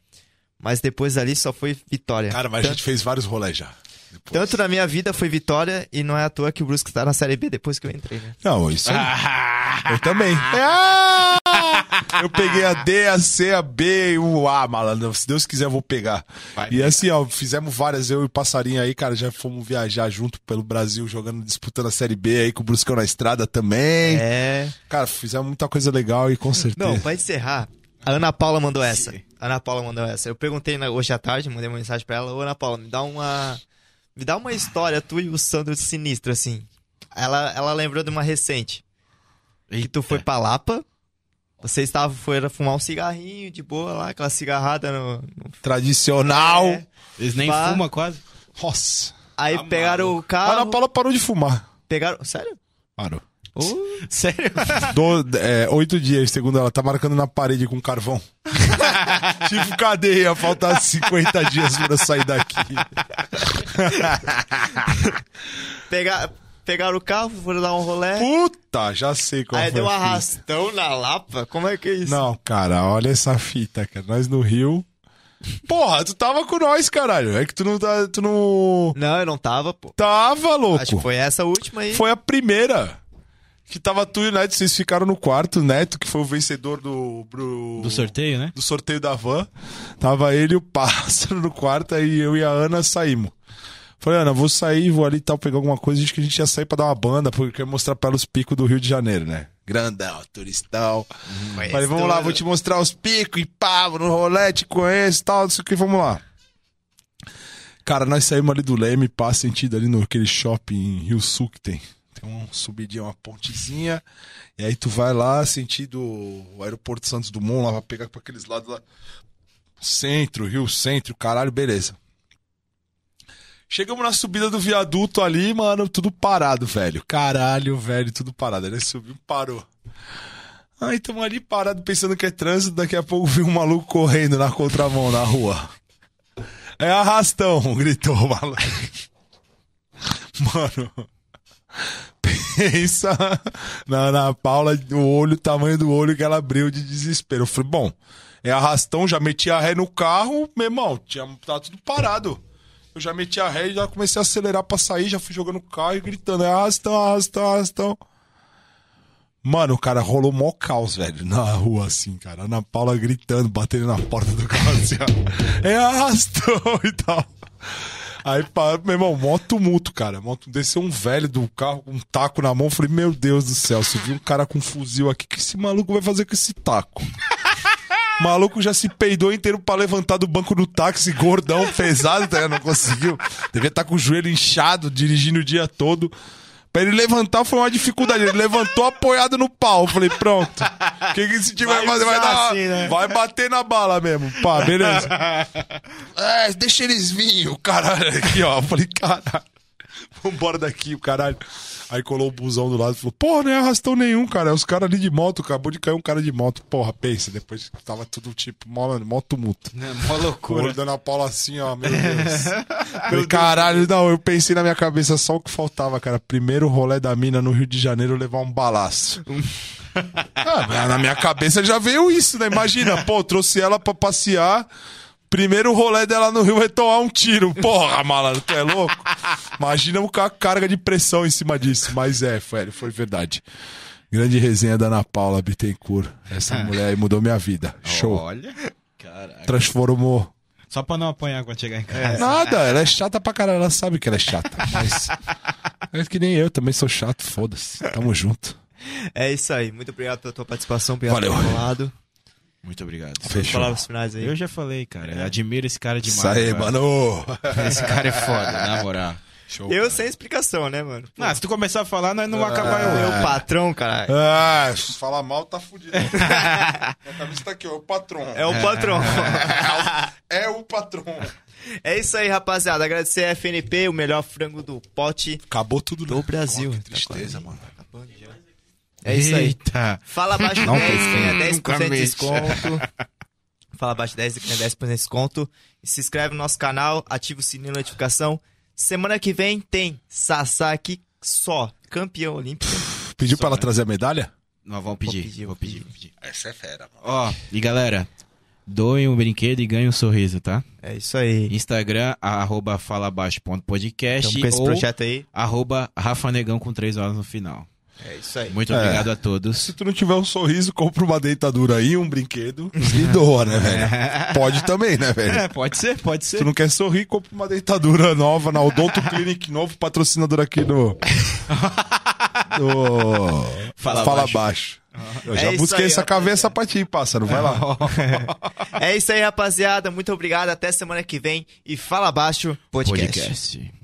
A: Mas depois ali só foi vitória.
B: Cara, mas a
A: Tanto-
B: gente fez vários rolês já. Depois.
A: Tanto na minha vida foi vitória e não é à toa que o Brusque tá na Série B depois que eu entrei, né?
B: Não, isso aí. Eu também. Ah! Eu peguei a D, a C, a B e o A, malandro. Se Deus quiser, eu vou pegar.
C: Vai
B: e assim, ó, fizemos várias, eu e o Passarinho aí, cara, já fomos viajar junto pelo Brasil, jogando, disputando a Série B aí com o Bruscão na estrada também.
A: É.
B: Cara, fizemos muita coisa legal e com certeza.
A: Não, pra encerrar, a Ana Paula mandou essa. A Ana Paula mandou essa. Eu perguntei na- hoje à tarde, mandei uma mensagem pra ela. Ô, Ana Paula, me dá uma. Me dá uma história, tu e o Sandro sinistro, assim. Ela, ela lembrou de uma recente. Que tu foi pra Lapa. Você estava, foi fumar um cigarrinho de boa lá, aquela cigarrada no. no-
B: Tradicional.
A: É.
C: Eles nem
A: Pá.
C: fumam quase.
B: Nossa.
A: Aí
C: Tá
A: pegaram o
B: A
A: carro.
B: Ana Paula parou de fumar.
A: Pegaram. Sério?
B: Parou.
A: Ô,
C: Sério?
B: Do- é, oito dias, segundo ela, tá marcando na parede com carvão. tipo, cadeia, falta 50 dias pra sair daqui.
A: pega, pegaram o carro, foram dar um rolé.
B: Puta, já sei qual
A: aí deu um arrastão na Lapa. Como é que é isso?
B: Não, cara, olha essa fita, cara. Nós no Rio. Porra, tu tava com nós, caralho. É que tu não tá. Tu não.
A: Não, eu não tava, pô.
B: Tava, louco.
A: Acho que foi essa última aí.
B: Foi a primeira. Que tava tu e o Neto, vocês ficaram no quarto, o Neto, que foi o vencedor do. Do,
C: Do sorteio, né?
B: do sorteio da van. Tava ele e o pássaro no quarto, aí eu e a Ana saímos. Falei, Ana, vou sair, vou ali e tal, pegar alguma coisa. Acho que a gente ia sair pra dar uma banda, porque eu queria mostrar pra ela os picos do Rio de Janeiro, né? Grandão, turistão. Falei, vamos lá, vou te mostrar os picos e pá, vou no rolê, te conheço e tal, não sei o que, vamos lá. Cara, nós saímos ali do Leme, pá, sentido ali no aquele shopping em Rio Sul que tem. Tem um subidinho, uma pontezinha. E aí tu vai lá, sentido o aeroporto Santos Dumont, lá vai pegar pra aqueles lados lá. Centro, Rio Centro, caralho, beleza. Chegamos na subida do viaduto ali, mano, tudo parado, velho. Caralho, velho, tudo parado. Ele subiu, parou. Aí tamo ali parado pensando que é trânsito, daqui a pouco vem um maluco correndo na contramão na rua. É arrastão, gritou o maluco. Mano, pensa na Ana Paula, o olho, o tamanho do olho que ela abriu de desespero. Eu falei, bom, é arrastão, já meti a ré no carro, meu irmão, tinha, tá tudo parado. Eu já meti a ré e já comecei a acelerar pra sair, já fui jogando o carro e gritando, é arrastão, arrastão, arrastão. Mano, o cara rolou mó caos, velho, na rua, assim, cara. Ana Paula gritando, batendo na porta do carro, assim. É arrastão e tal. Aí, pá, meu irmão, mó tumulto, cara. Desceu um velho do carro com um taco na mão. Falei, meu Deus do céu, se viu um cara com um fuzil aqui, o que esse maluco vai fazer com esse taco? O maluco já se peidou inteiro pra levantar do banco do táxi, gordão, pesado, tá? Não conseguiu. Devia estar com o joelho inchado, dirigindo o dia todo. Pra ele levantar foi uma dificuldade. Ele levantou apoiado no pau. Eu Falei, pronto. O que, que esse time vai,
A: Vai
B: fazer? Vai, dar,
A: assim, né?
B: vai bater na bala mesmo. Pá, beleza. É, deixa eles virem, o caralho. Aqui, ó. Eu falei, caralho. Vambora daqui, o caralho. Aí colou o busão do lado e falou, porra, não é arrastão nenhum, cara. É os caras ali de moto. Acabou de cair um cara de moto. Porra, pensa. Depois tava tudo tipo, mó, mó tumulto.
C: Mó
B: O
C: loucura.
B: olho dando a Paula assim, ó, meu Deus. Falei, caralho, não, eu pensei na minha cabeça só o que faltava, cara. Primeiro rolê da mina no Rio de Janeiro levar um balaço. Ah, na minha cabeça já veio isso, né? Imagina, pô, trouxe ela pra passear. Primeiro rolê dela no Rio vai tomar um tiro. Porra, malandro, tu é louco? Imagina o ca- carga de pressão em cima disso. Mas é, foi, foi verdade. Grande resenha da Ana Paula Bittencourt. Essa mulher aí mudou minha vida. Show.
C: Olha. Caraca.
B: Transformou.
C: Só pra não apanhar quando chegar em casa.
B: Nada, ela é chata pra caralho, ela sabe que ela é chata, mas. É que nem eu, também sou chato, foda-se. Tamo junto.
A: É isso aí. Muito obrigado pela tua participação, obrigado
B: Valeu.
A: por ter falado.
C: Muito obrigado.
B: Fechou.
A: Palavras finais aí.
C: Eu já falei, cara. Eu admiro esse cara demais.
B: Isso aí,
C: cara.
B: mano.
C: Esse cara é foda, na moral. Show.
A: Eu sem explicação, né, mano? Pô,
C: Ah, se tu começar a falar, nós não vai acabar eu.
A: meu patrão, caralho.
B: Ah, se falar mal, tá fudido. Minha camisa tá aqui, ó, o patrão.
A: É o patrão.
B: É o patrão.
A: é isso aí, rapaziada. Agradecer a FNP, o melhor frango do pote
B: Acabou tudo
A: do
B: né?
A: Brasil.
B: Pô, que
A: Tá
B: tristeza,
A: quase-
B: mano.
A: É isso aí.
C: Eita.
A: Fala abaixo
C: Não
A: 10,
C: tem
A: ganha
C: fim.
A: 10% de desconto. Fala abaixo 10 e ganha 10% de desconto. E se inscreve no nosso canal, ativa o sininho de notificação. Semana que vem tem Sassá aqui só, campeão olímpico.
B: Pediu
C: Só,
B: pra ela
C: né?
B: trazer a medalha?
C: Nós vamos pedir.
A: pedir,
C: Vou
A: vou
C: pedir, vou pedir.
B: Essa é fera, mano.
C: Ó, e galera, doem um brinquedo e ganhem um sorriso, tá?
A: É isso aí.
C: Instagram, arroba falabaixo.podcast
A: Estamos com esse
C: ou
A: projeto aí.
C: arroba Rafanegão com três horas no final.
A: É isso aí.
C: Muito
B: É.
C: obrigado a todos.
B: Se tu não tiver um sorriso, compra uma deitadura aí, um brinquedo e doa, né, velho? Pode também, né, velho?
C: É, pode ser, pode
B: Se tu não quer sorrir, compra uma deitadura nova na Odonto Clinic, novo patrocinador aqui do. do...
C: Fala
B: Fala
C: Baixo.
B: baixo. Eu
A: É
B: já busquei
A: aí,
B: essa
A: rapaziada.
B: cabeça pra ti, pássaro. Vai lá.
A: É isso aí, rapaziada. Muito obrigado. Até semana que vem. E fala baixo podcast.
C: Podcast.